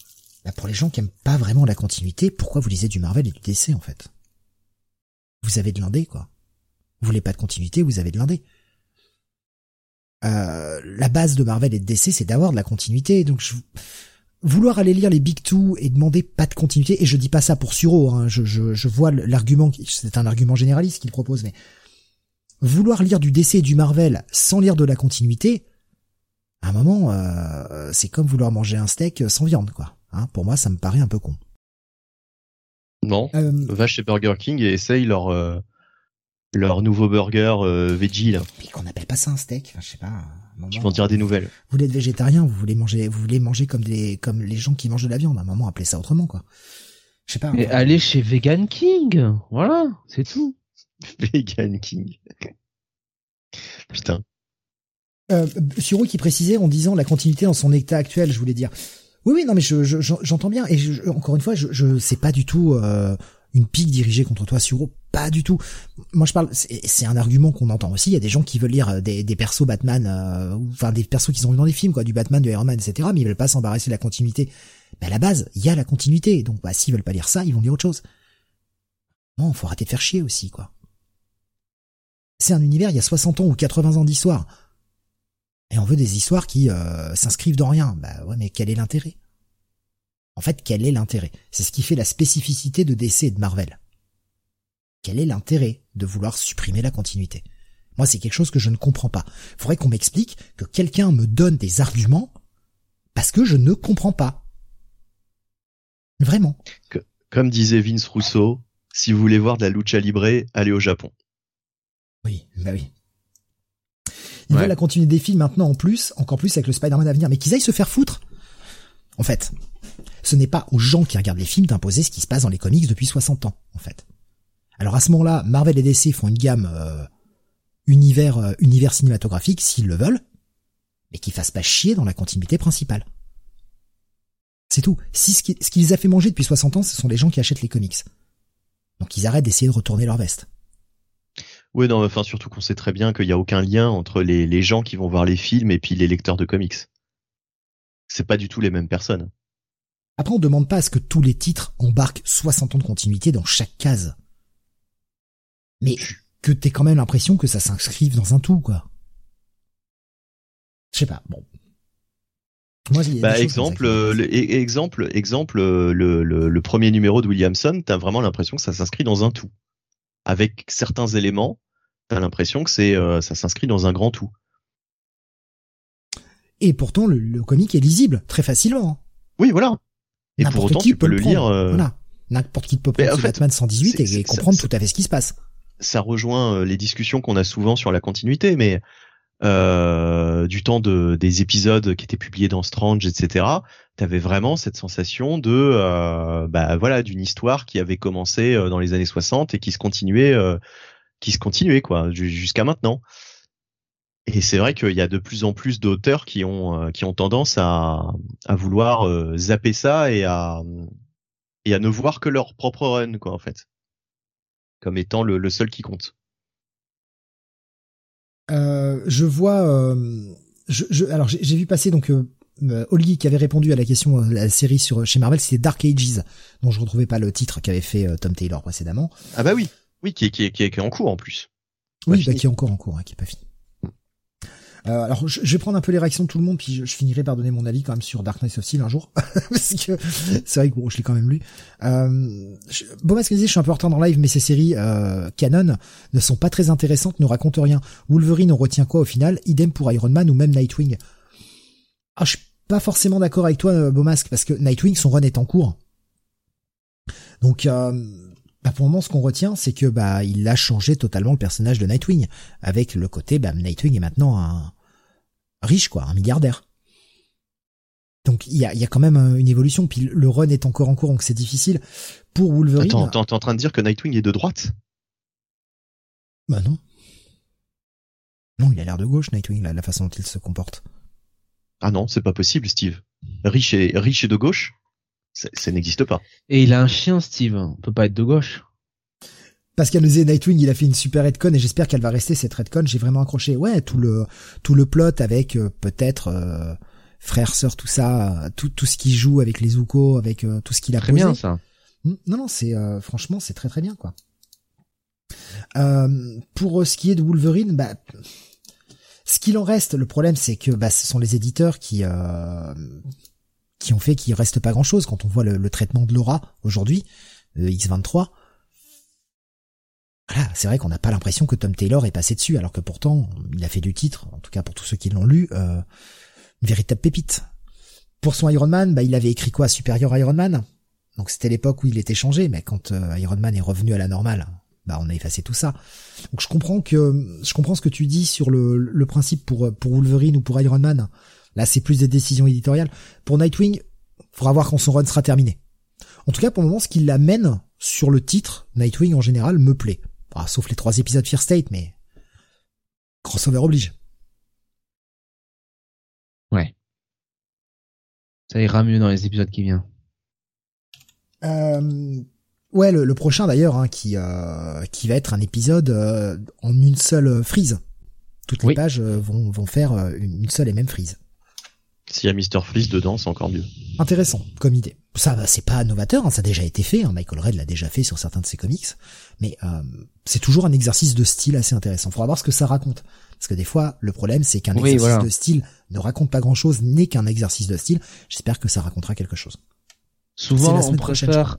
Bah, pour les gens qui aiment pas vraiment la continuité, pourquoi vous lisez du Marvel et du DC en fait? Vous avez de l'indé quoi. Vous voulez pas de continuité, vous avez de l'indé. Euh, la base de Marvel et de DC c'est d'avoir de la continuité, donc je, vouloir aller lire les Big Two et demander pas de continuité, et je dis pas ça pour Suro, hein, je, je, je vois l'argument, c'est un argument généraliste qu'il propose, mais vouloir lire du DC et du Marvel sans lire de la continuité, à un moment, euh, c'est comme vouloir manger un steak sans viande, quoi. Hein, pour moi, ça me paraît un peu con. Non. Euh, Va chez Burger King et essaye leur euh, leur nouveau burger euh, veggie là. Mais qu'on appelle pas ça un steak, enfin, je sais pas. Tu peux en dire des nouvelles. Vous êtes végétarien, vous voulez manger, vous voulez manger comme des, comme les gens qui mangent de la viande. À un moment, appelez ça autrement, quoi. Je sais pas. Mais allez chez Vegan King, voilà, c'est tout. Vegan King. Putain. Euh, Suro qui précisait en disant la continuité dans son état actuel, je voulais dire. Oui, oui, non, mais je, j'entends bien. Et je, encore une fois, je, je sais pas du tout euh, une pique dirigée contre toi, Suro. Pas du tout. Moi, je parle. C'est un argument qu'on entend aussi. Il y a des gens qui veulent lire euh, des, des persos Batman, euh, enfin des persos qui sont dans des films, quoi, du Batman, du Iron Man, etc. Mais ils veulent pas s'embarrasser de la continuité. Mais à la base, il y a la continuité. Donc, bah, s'ils veulent pas lire ça, ils vont lire autre chose. Non, faut arrêter de faire chier aussi, quoi. C'est un univers, il y a 60 ans ou 80 ans d'histoire. Et on veut des histoires qui euh, s'inscrivent dans rien. Bah ouais, mais quel est l'intérêt? En fait, quel est l'intérêt? C'est ce qui fait la spécificité de DC et de Marvel. Quel est l'intérêt de vouloir supprimer la continuité? Moi, c'est quelque chose que je ne comprends pas. Il faudrait qu'on m'explique, que quelqu'un me donne des arguments, parce que je ne comprends pas. Vraiment. comme disait Vince Rousseau, si vous voulez voir de la lucha libre, allez au Japon. Oui, bah oui. Ils veulent la continuité des films maintenant en plus, encore plus avec le Spider-Man à venir, mais qu'ils aillent se faire foutre. En fait, ce n'est pas aux gens qui regardent les films d'imposer ce qui se passe dans les comics depuis 60 ans, en fait. Alors à ce moment-là, Marvel et DC font une gamme euh, univers euh, univers cinématographique s'ils le veulent, mais qu'ils fassent pas chier dans la continuité principale. C'est tout. Si ce qui, ce qui les a fait manger depuis 60 ans, ce sont les gens qui achètent les comics. Donc ils arrêtent d'essayer de retourner leur veste. Oui, non, enfin surtout qu'on sait très bien qu'il n'y a aucun lien entre les, les gens qui vont voir les films et puis les lecteurs de comics. C'est pas du tout les mêmes personnes. Après, on demande pas à ce que tous les titres embarquent 60 ans de continuité dans chaque case. Mais que t'aies quand même l'impression que ça s'inscrive dans un tout, quoi. Je sais pas, bon. Moi, bah, exemple, le, exemple, exemple, le, le, le, premier numéro de Williamson, t'as vraiment l'impression que ça s'inscrit dans un tout avec certains éléments, t'as l'impression que c'est euh, ça s'inscrit dans un grand tout. Et pourtant, le, le comic est lisible très facilement. Oui, voilà. Et pour autant, tu peux le, lire. Euh, voilà. N'importe qui peut prendre Batman 118 et, comprendre tout à fait ce qui se passe. Ça rejoint euh, les discussions qu'on a souvent sur la continuité, mais euh, du temps de, des épisodes qui étaient publiés dans Strange, etc. T'avais vraiment cette sensation de, euh, bah voilà, d'une histoire qui avait commencé euh, dans les années 60 et qui se continuait, euh, qui se continuait quoi, jusqu'à maintenant. Et c'est vrai qu'il y a de plus en plus d'auteurs qui ont qui ont tendance à, à vouloir zapper ça et à et à ne voir que leur propre run quoi en fait, comme étant le, le seul qui compte. Euh, je vois, euh, je, je, alors j'ai vu passer donc euh, euh qui avait répondu à la question de la série sur chez Marvel, c'était Dark Ages, dont je retrouvais pas le titre qu'avait fait Tom Taylor précédemment. Ah bah oui, oui, qui est, qui est, qui est, en cours en plus. Oui, bah, qui est encore en cours, hein, qui est pas fini. Euh, alors, je, vais prendre un peu les réactions de tout le monde, puis je, finirai par donner mon avis quand même sur Dark Knight of Steel un jour, parce que c'est vrai que bon, je l'ai quand même lu. Euh, je, je je suis un peu en retard dans live, mais ces séries euh, canon ne sont pas très intéressantes, ne racontent rien. Wolverine, on retient quoi au final? Idem pour Iron Man ou même Nightwing. Ah, je suis pas forcément d'accord avec toi, euh, Beaumasque, parce que Nightwing, son run est en cours. Donc, euh, bah pour le moment, ce qu'on retient, c'est que bah il a changé totalement le personnage de Nightwing, avec le côté bah Nightwing est maintenant un riche quoi, un milliardaire. Donc il y a, y a quand même euh, une évolution. Puis le run est encore en cours, donc c'est difficile pour Wolverine. Attends, t'es en train de dire que Nightwing est de droite? Bah non. Non, il a l'air de gauche, Nightwing, la façon dont il se comporte. Ah non, c'est pas possible, Steve. Riche et riche et de gauche? Ça n'existe pas. Et il a un chien, Steve. On peut pas être de gauche. Pascal nous disait Nightwing, il a fait une super redcon et j'espère qu'elle va rester cette redcon. J'ai vraiment accroché. Ouais, tout le tout le plot avec euh, peut-être euh, frère sœur tout ça, tout tout ce qui joue avec les Zuko, avec euh, tout ce qu'il a très bien ça. Non non, c'est franchement c'est très très bien quoi. pour ce qui est de Wolverine, bah ce qu'il en reste, le problème c'est que bah, ce sont les éditeurs qui qui ont fait qu'il reste pas grand chose quand on voit le, traitement de Laura aujourd'hui, X23. Voilà, c'est vrai qu'on n'a pas l'impression que Tom Taylor est passé dessus, alors que pourtant, il a fait du titre, en tout cas pour tous ceux qui l'ont lu, euh, une véritable pépite. Pour son Iron Man, bah, il avait écrit quoi? Supérieur Iron Man? Donc c'était l'époque où il était changé, mais quand euh, Iron Man est revenu à la normale, bah on a effacé tout ça. Donc je comprends ce que tu dis sur le, le principe pour pour Wolverine ou pour Iron Man. Là, c'est plus des décisions éditoriales. Pour Nightwing, faudra voir quand son run sera terminé. En tout cas, pour le moment, ce qui l'amène sur le titre, Nightwing en général, me plaît. Ah, sauf les trois épisodes Fear State, mais crossover oblige. Ouais. Ça ira mieux dans les épisodes qui viennent. Euh, ouais, le, prochain d'ailleurs, hein, qui euh, qui va être un épisode euh, en une seule frise. Toutes les pages vont vont faire une seule et même frise. S'il y a Mr. Freeze dedans, c'est encore mieux. Intéressant comme idée. Ça, c'est pas novateur, hein, ça a déjà été fait. Hein, Michael Red l'a déjà fait sur certains de ses comics, mais euh, c'est toujours un exercice de style assez intéressant. Faudra voir ce que ça raconte, parce que des fois, le problème, c'est qu'un exercice de style ne raconte pas grand-chose, n'est qu'un exercice de style. J'espère que ça racontera quelque chose. Souvent, on préfère,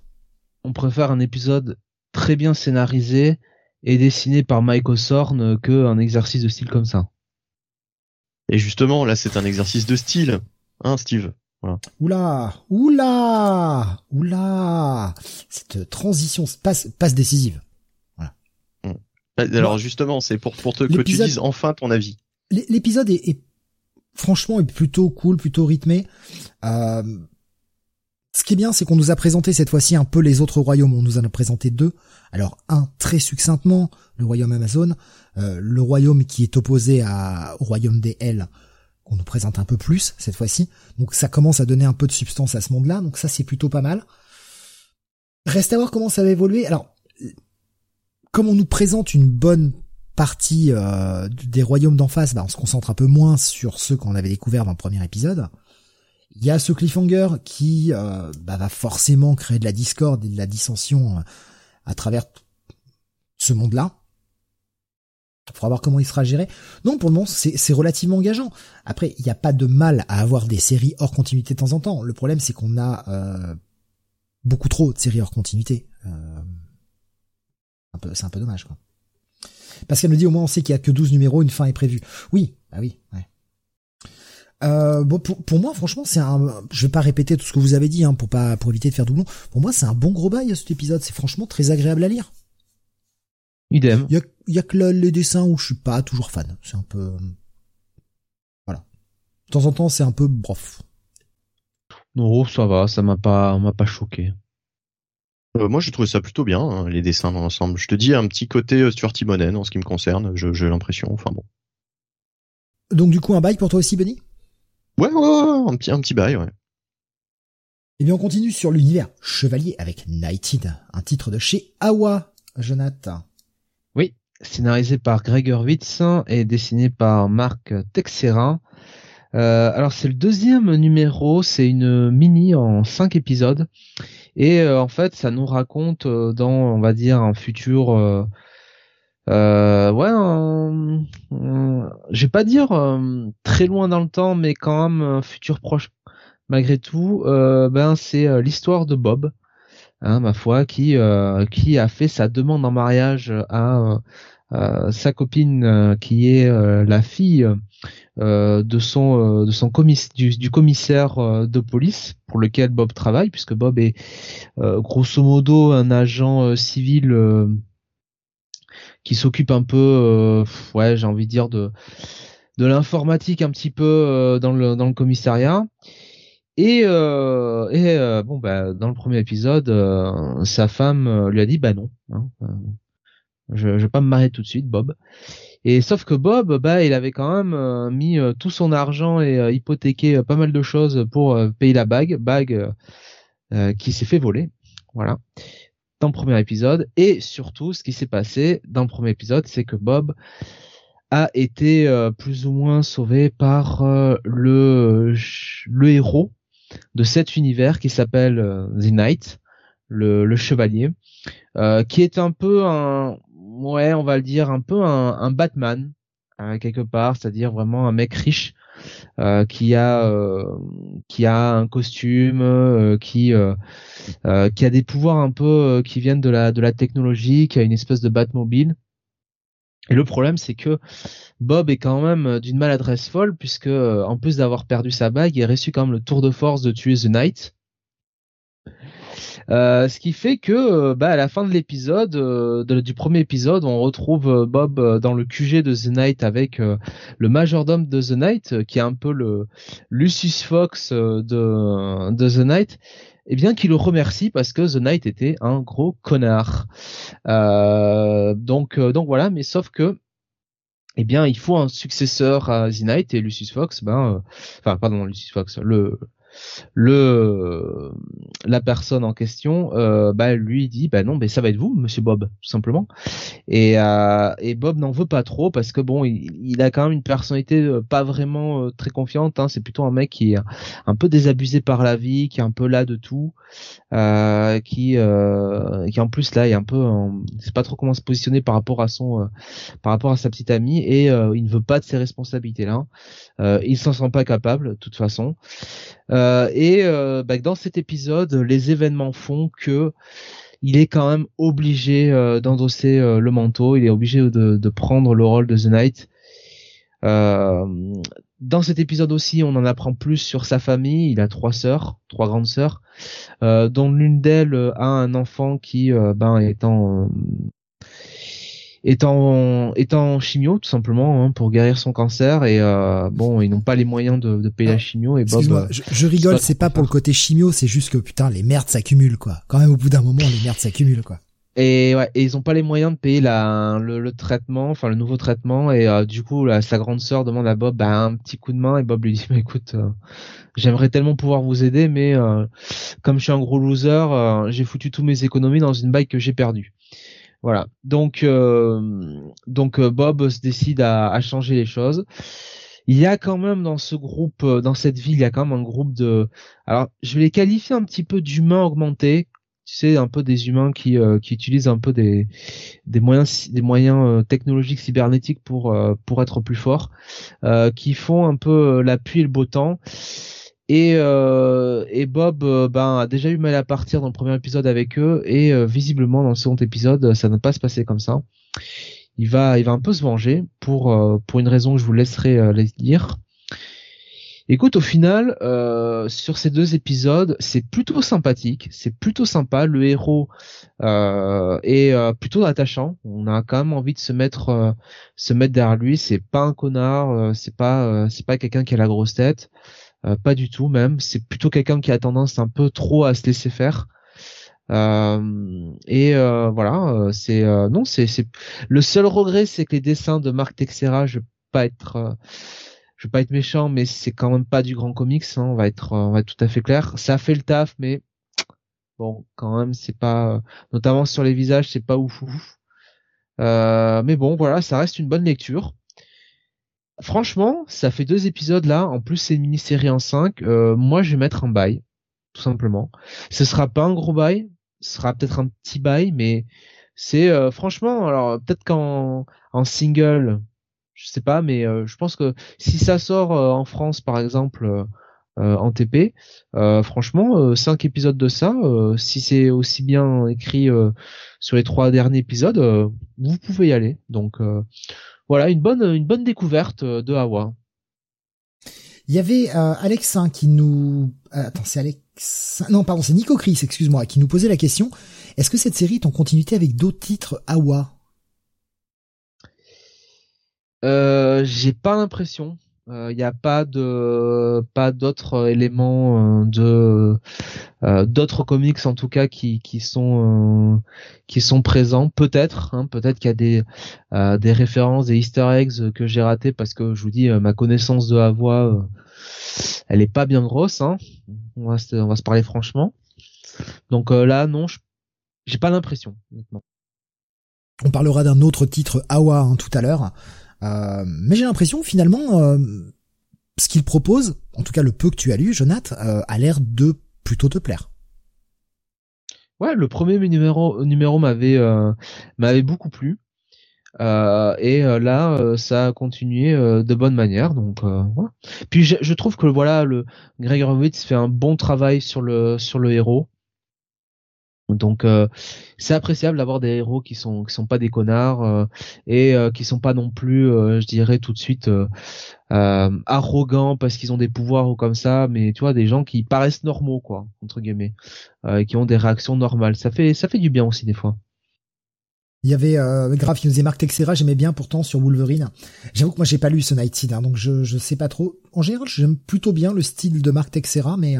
on préfère un épisode très bien scénarisé et dessiné par Mike Osorn qu'un exercice de style comme ça. Et justement, là, c'est un exercice de style, hein, Steve. Voilà. Oula, oula, oula, cette transition passe, passe décisive. Voilà. Alors justement, c'est pour, pour te, que tu dises enfin ton avis. L'épisode est, est, franchement est plutôt cool, plutôt rythmé. Euh, ce qui est bien, c'est qu'on nous a présenté cette fois-ci un peu les autres royaumes. On nous en a présenté deux. Alors un très succinctement, le royaume Amazon, euh, le royaume qui est opposé à, au royaume des L, qu'on nous présente un peu plus cette fois-ci. Donc ça commence à donner un peu de substance à ce monde-là. Donc ça c'est plutôt pas mal. Reste à voir comment ça va évoluer. Alors, comme on nous présente une bonne partie euh, des royaumes d'en face, bah, on se concentre un peu moins sur ceux qu'on avait découverts dans le premier épisode. Il y a ce cliffhanger qui euh, bah, va forcément créer de la discorde et de la dissension euh, à travers ce monde-là. Il faudra voir comment il sera géré. Non, pour le moment, c'est relativement engageant. Après, il n'y a pas de mal à avoir des séries hors continuité de temps en temps. Le problème, c'est qu'on a euh, beaucoup trop de séries hors continuité. Euh, c'est un peu dommage, quoi. Parce qu'elle me dit au moins on sait qu'il y a que 12 numéros, une fin est prévue. Oui, bah oui, ouais. Euh, bon, pour, pour, moi, franchement, c'est un. Je vais pas répéter tout ce que vous avez dit, hein, pour pas pour éviter de faire doublon. Pour moi, c'est un bon gros bail cet épisode. C'est franchement très agréable à lire. Idem. Il y a, y a, que les dessins où je suis pas toujours fan. C'est un peu. Voilà. De temps en temps, c'est un peu brof. Non, ça va. Ça m'a pas, m'a pas choqué. Euh, moi, j'ai trouvé ça plutôt bien, hein, les dessins dans l'ensemble. Je te dis un petit côté euh, Stuart Timonen en ce qui me concerne. J'ai l'impression. Enfin bon. Donc du coup, un bail pour toi aussi, Benny? Ouais, ouais, ouais, un petit, un petit bail, ouais. Et eh bien, on continue sur l'univers chevalier avec Nighted, un titre de chez Awa, Jonathan. Oui, scénarisé par Gregor Witz et dessiné par Marc Texera. Euh, alors c'est le deuxième numéro, c'est une mini en cinq épisodes et euh, en fait ça nous raconte euh, dans on va dire un futur euh, ouais, je vais pas dire euh, très loin dans le temps, mais quand même futur proche malgré tout. Euh, ben c'est euh, l'histoire de Bob, hein, ma foi, qui qui a fait sa demande en mariage à sa copine qui est la fille de son de son commis du, commissaire de police pour lequel Bob travaille puisque Bob est grosso modo un agent civil qui s'occupe un peu, euh, ouais, j'ai envie de dire de l'informatique un petit peu euh, dans le dans le commissariat. Et, euh, bon bah dans le premier épisode, sa femme lui a dit bah non, hein, je, je vais pas me marier tout de suite, Bob. Et sauf que Bob, bah il avait quand même mis tout son argent et hypothéqué pas mal de choses pour payer la bague, bague qui s'est fait voler. Voilà dans le premier épisode. Et surtout, ce qui s'est passé dans le premier épisode, c'est que Bob a été euh, plus ou moins sauvé par euh, le, le héros de cet univers qui s'appelle euh, The Knight, le, chevalier, qui est un peu un, ouais, on va le dire, un peu un Batman quelque part, c'est-à-dire vraiment un mec riche euh, qui a euh, qui a un costume, euh, qui qui a des pouvoirs un peu qui viennent de la de la technologie, qui a une espèce de Batmobile. Et le problème, c'est que Bob est quand même d'une maladresse folle, puisque en plus d'avoir perdu sa bague, il a reçu quand même le tour de force de tuer The Knight. Ce qui fait que bah, à la fin de l'épisode, du premier épisode, on retrouve Bob dans le QG de The Night avec le majordome de The Night, qui est un peu le Lucius Fox de, The Night eh bien qu'il le remercie parce que The Knight était un gros connard. Euh, donc euh, donc voilà, mais sauf que eh bien il faut un successeur à The Knight et Lucius Fox, ben euh, enfin pardon Lucius Fox, le le la personne en question euh, bah lui dit bah non mais ça va être vous monsieur Bob tout simplement. Et euh, et Bob n'en veut pas trop parce que bon il, a quand même une personnalité euh, pas vraiment très confiante hein. c'est plutôt un mec qui est un peu désabusé par la vie qui est un peu là de tout qui qui en plus là est un peu c'est pas trop comment se positionner par rapport à son par rapport à sa petite amie et il ne veut pas de ses responsabilités là il s'en sent pas capable de toute façon euh, et euh, bah, dans cet épisode, les événements font que il est quand même obligé euh, d'endosser le manteau, il est obligé de, de, prendre le rôle de The Knight. dans cet épisode aussi, on en apprend plus sur sa famille. Il a trois sœurs, trois grandes sœurs, dont l'une d'elles a un enfant qui, ben, étant étant étant chimio tout simplement hein, pour guérir son cancer. Et euh, bon ils n'ont pas les moyens de, de payer la chimio et Bob euh, je, je, rigole c'est pas pour le côté chimio c'est juste que putain les merdes s'accumulent quoi. Quand même au bout d'un moment les merdes s'accumulent quoi. Et ouais et ils ont pas les moyens de payer la le, le traitement enfin le nouveau traitement. Et euh, du coup sa grande sœur demande à Bob bah, un petit coup de main. Et Bob lui dit bah, écoute j'aimerais tellement pouvoir vous aider mais comme je suis un gros loser j'ai foutu tous mes économies dans une bike que j'ai perdue voilà. Donc, euh, donc euh, Bob se décide à, à, changer les choses. Il y a quand même dans ce groupe, euh, dans cette ville, il y a quand même un groupe de. Alors, je vais les qualifier un petit peu d'humains augmentés. Tu sais, un peu des humains qui, qui utilisent un peu des, des moyens, des moyens technologiques cybernétiques pour, pour être plus forts, qui font un peu l'appui et le beau temps et, euh, et Bob euh, ben, a déjà eu mal à partir dans le premier épisode avec eux et euh, visiblement dans le second épisode ça ne va pas se passer comme ça. Il va, il va un peu se venger pour pour une raison que je vous laisserai les dire. Écoute, au final, sur ces deux épisodes, c'est plutôt sympathique, c'est plutôt sympa. Le héros est plutôt attachant. On a quand même envie de se mettre, se mettre derrière lui. C'est pas un connard, c'est pas, c'est pas quelqu'un qui a la grosse tête. Euh, pas du tout même. C'est plutôt quelqu'un qui a tendance un peu trop à se laisser faire. Euh, et euh, voilà, c'est non, c'est c'est le seul regret, c'est que les dessins de Marc Texera, je vais pas être je vais pas être méchant, mais c'est quand même pas du grand comics. Hein, on va être, on va être tout à fait clair. Ça fait le taf, mais bon, quand même, c'est pas, notamment sur les visages, c'est pas ouf ouf. Euh, mais bon, voilà, ça reste une bonne lecture. Franchement, ça fait deux épisodes là. En plus, c'est une mini-série en cinq. Euh, moi, je vais mettre un bail, tout simplement. Ce sera pas un gros bail, ce sera peut-être un petit bail, mais c'est euh, franchement. Alors peut-être qu'en en single, je sais pas, mais euh, je pense que si ça sort en France, par exemple. en TP, franchement, cinq épisodes de ça, si c'est aussi bien écrit sur les trois derniers épisodes, vous pouvez y aller. Donc voilà, une bonne, une bonne découverte euh, de Hawa. Il y avait euh, Alex hein, qui nous... Euh, attends, c'est Alex... Non, pardon, c'est Nico Chris, excuse-moi, qui nous posait la question. Est-ce que cette série est en continuité avec d'autres titres Awa euh, J'ai pas l'impression il euh, n'y a pas de pas d'autres éléments de euh, d'autres comics en tout cas qui qui sont qui sont présents. Peut-être hein, peut-être qu'il y a des des références des Easter eggs que j'ai raté parce que je vous dis ma connaissance de la voix elle est pas bien grosse hein. on va se, on va se parler franchement. Donc là non j'ai pas l'impression on parlera d'un autre titre Awa hein, tout à l'heure. Euh, mais j'ai l'impression finalement euh, ce qu'il propose, en tout cas le peu que tu as lu, Jonath, euh, a l'air de plutôt plaire. Ouais, le premier numéro numéro m'avait m'avait beaucoup plu. Euh, et là, ça a continué de bonne manière. Donc, voilà. Puis je, trouve que voilà, le Greg Horowitz fait un bon travail sur le sur le héros. Donc euh, c'est appréciable d'avoir des héros qui sont qui sont pas des connards euh, et euh, qui sont pas non plus, je dirais tout de suite arrogants parce qu'ils ont des pouvoirs ou comme ça, mais tu vois des gens qui paraissent normaux quoi entre guillemets, qui ont des réactions normales. Ça fait ça fait du bien aussi des fois. Il y avait euh, Graf qui nous disait Mark Texera, j'aimais bien pourtant sur Wolverine. J'avoue que moi j'ai pas lu ce Night hein, donc je je sais pas trop. En général, j'aime plutôt bien le style de Mark Texera, mais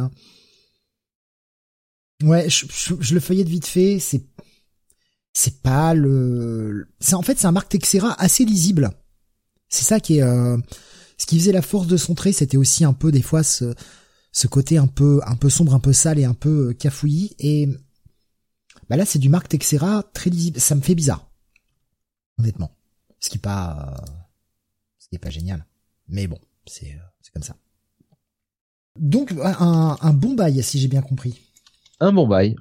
Ouais, je, je, le feuillette vite fait, c'est c'est pas le c'est en fait c'est un Mark Texera assez lisible. C'est ça qui est euh, ce qui faisait la force de son trait, c'était aussi un peu des fois ce ce côté un peu un peu sombre, un peu sale et un peu euh, cafouillis et bah là c'est du Mark Texera très lisible, ça me fait bizarre. Honnêtement. Ce qui est pas ce qui est pas génial. Mais bon, c'est euh, c'est comme ça. Donc un, un bon bail si j'ai bien compris. Un bon bail.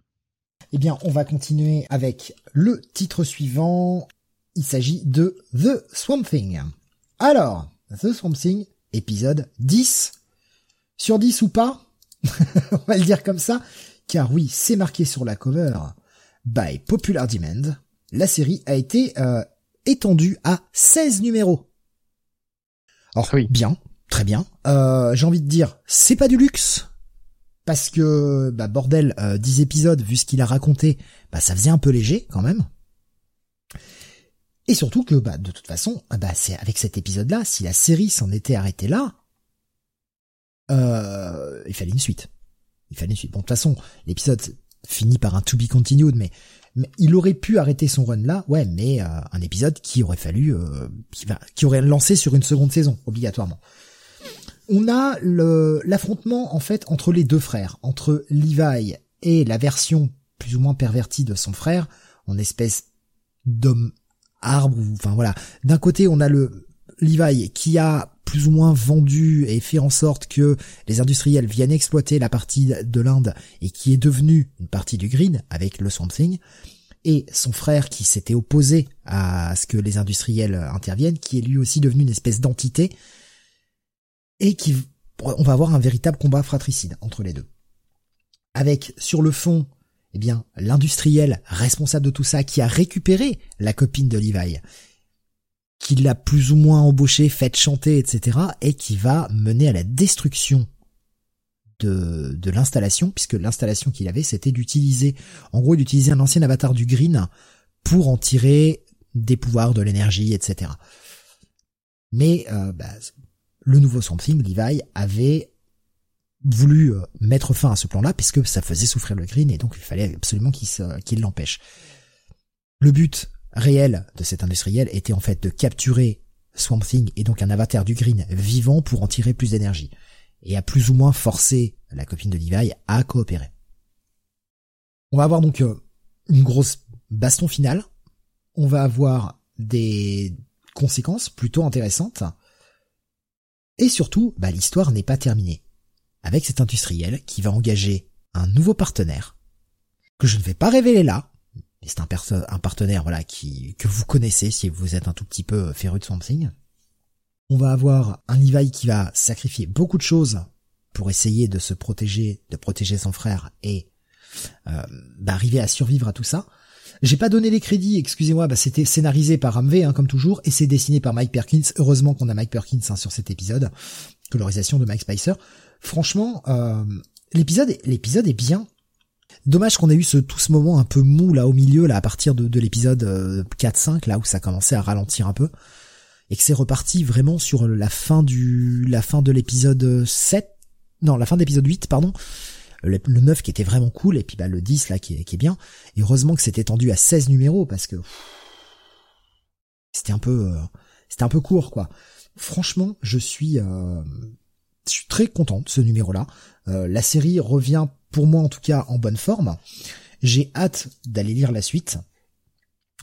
Eh bien, on va continuer avec le titre suivant. Il s'agit de The Swamp Thing. Alors, The Swamp Thing, épisode 10. Sur 10 ou pas On va le dire comme ça, car oui, c'est marqué sur la cover. By Popular Demand, la série a été euh, étendue à 16 numéros. Alors, oui. bien, très bien. Euh, J'ai envie de dire, c'est pas du luxe, parce que bah bordel, euh, 10 épisodes vu ce qu'il a raconté, bah ça faisait un peu léger quand même. Et surtout que bah de toute façon, ah, bah c'est avec cet épisode-là, si la série s'en était arrêtée là, euh, il fallait une suite. Il fallait une suite. Bon de toute façon, l'épisode finit par un to be continued, mais, il aurait pu arrêter son run là, ouais, mais euh, un épisode qui aurait fallu, euh, qui aurait lancé sur une seconde saison obligatoirement on a l'affrontement en fait entre les deux frères, entre Levi et la version plus ou moins pervertie de son frère, en espèce d'homme arbre, enfin voilà. D'un côté, on a le Levi qui a plus ou moins vendu et fait en sorte que les industriels viennent exploiter la partie de l'Inde et qui est devenu une partie du Green avec le Swamp et son frère qui s'était opposé à ce que les industriels interviennent, qui est lui aussi devenu une espèce d'entité et qui on va avoir un véritable combat fratricide entre les deux. Avec sur le fond, eh bien, l'industriel responsable de tout ça qui a récupéré la copine de Levi, qui l'a plus ou moins embauché, fait chanter, etc., et qui va mener à la destruction de, de l'installation, puisque l'installation qu'il avait, c'était d'utiliser, en gros, d'utiliser un ancien avatar du Green pour en tirer des pouvoirs, de l'énergie, etc. Mais euh, bah, le nouveau Something, Levi, avait voulu euh, mettre fin à ce plan-là puisque ça faisait souffrir le Green et donc il fallait absolument qu'il l'empêche. Le but réel de cet industriel était en fait de capturer Swamp Thing et donc un avatar du Green vivant pour en tirer plus d'énergie et à plus ou moins forcer la copine de Levi à coopérer. On va avoir donc euh, une grosse baston finale. On va avoir des conséquences plutôt intéressantes. Et surtout, bah, l'histoire n'est pas terminée. Avec cet industriel qui va engager un nouveau partenaire, que je ne vais pas révéler là, mais c'est un, un, partenaire voilà que vous connaissez si vous êtes un tout petit peu féru de Something. On va avoir un Levi qui va sacrifier beaucoup de choses pour essayer de se protéger, de protéger son frère et euh, bah, arriver à survivre à tout ça. J'ai pas donné les crédits, excusez-moi, bah c'était scénarisé par Amv, hein, comme toujours, et c'est dessiné par Mike Perkins. Heureusement qu'on a Mike Perkins hein, sur cet épisode. Colorisation de Mike Spicer. Franchement, euh, l'épisode, l'épisode est bien. Dommage qu'on ait eu ce, tout ce moment un peu mou là au milieu, là à partir de, de l'épisode 4-5, euh, là où ça commençait à ralentir un peu, et que c'est reparti vraiment sur la fin du, la fin de l'épisode 7, non, la fin de l'épisode 8, pardon, le, 9 qui était vraiment cool, et puis bah, le 10 là qui est, bien. Heureusement que c'était tendu à 16 numéros, parce que c'était un peu euh, c'était un peu court quoi. Franchement, je suis euh, je suis très content de ce numéro-là. Euh, la série revient pour moi en tout cas en bonne forme. J'ai hâte d'aller lire la suite.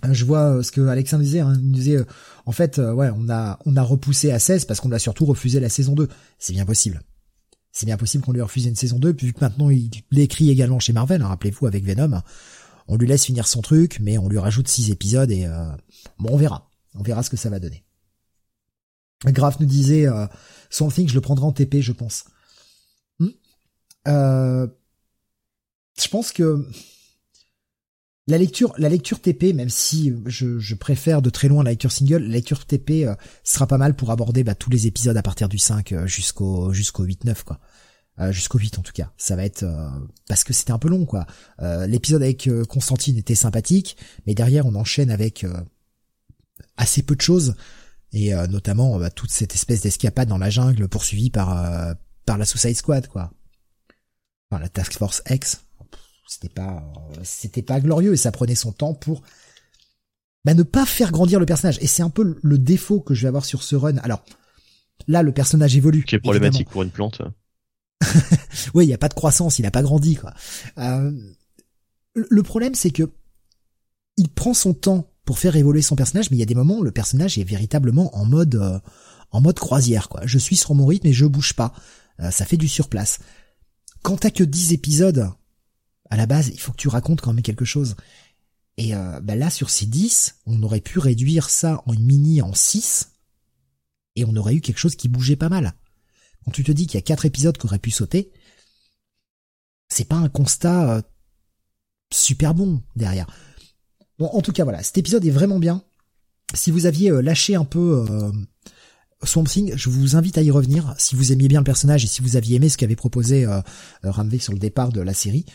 Je vois ce que Alexandre disait, hein, disait en fait ouais, on a on a repoussé à 16 parce qu'on a surtout refusé la saison 2. C'est bien possible c'est bien possible qu'on lui refuse une saison 2, vu que maintenant il l'écrit également chez Marvel, hein, rappelez-vous, avec Venom. On lui laisse finir son truc, mais on lui rajoute six épisodes et euh, bon, on verra. On verra ce que ça va donner. Graf nous disait euh, Something, je le prendrai en TP, je pense. Hmm? Euh, je pense que La lecture, la lecture TP, même si je, je, préfère de très loin la lecture single, la lecture TP euh, sera pas mal pour aborder bah, tous les épisodes à partir du 5 euh, jusqu'au jusqu'au 8-9 quoi. Euh, jusqu'au 8 en tout cas. Ça va être parce que c'était un peu long quoi. L'épisode avec Constantine était sympathique, mais derrière on enchaîne avec assez peu de choses et notamment bah, toute cette espèce d'escapade dans la jungle poursuivie par par la Suicide Squad quoi. Enfin la Task Force X c'était pas c'était pas glorieux et ça prenait son temps pour bah, ne pas faire grandir le personnage. Et c'est un peu le défaut que je vais avoir sur ce run. Alors là le personnage évolue qui est problématique pour une plante. Oui il y a pas de croissance il a pas grandi quoi. Euh, le problème c'est que il prend son temps pour faire évoluer son personnage mais il y a des moments où le personnage est véritablement en mode euh, en mode croisière quoi. Je suis sur mon rythme et je bouge pas. Euh, ça fait du surplace. Quand t'as que 10 épisodes à la base, il faut que tu racontes quand même quelque chose. Et euh, bah là, sur ces 10, on aurait pu réduire ça en une mini en 6, et on aurait eu quelque chose qui bougeait pas mal. Quand tu te dis qu'il y a 4 épisodes qui auraient pu sauter, c'est pas un constat euh, super bon derrière. Bon, en tout cas, voilà, cet épisode est vraiment bien. Si vous aviez euh, lâché un peu euh, Swamp Thing, je vous invite à y revenir. Si vous aimiez bien le personnage et si vous aviez aimé ce qu'avait proposé euh, sur le départ de la série,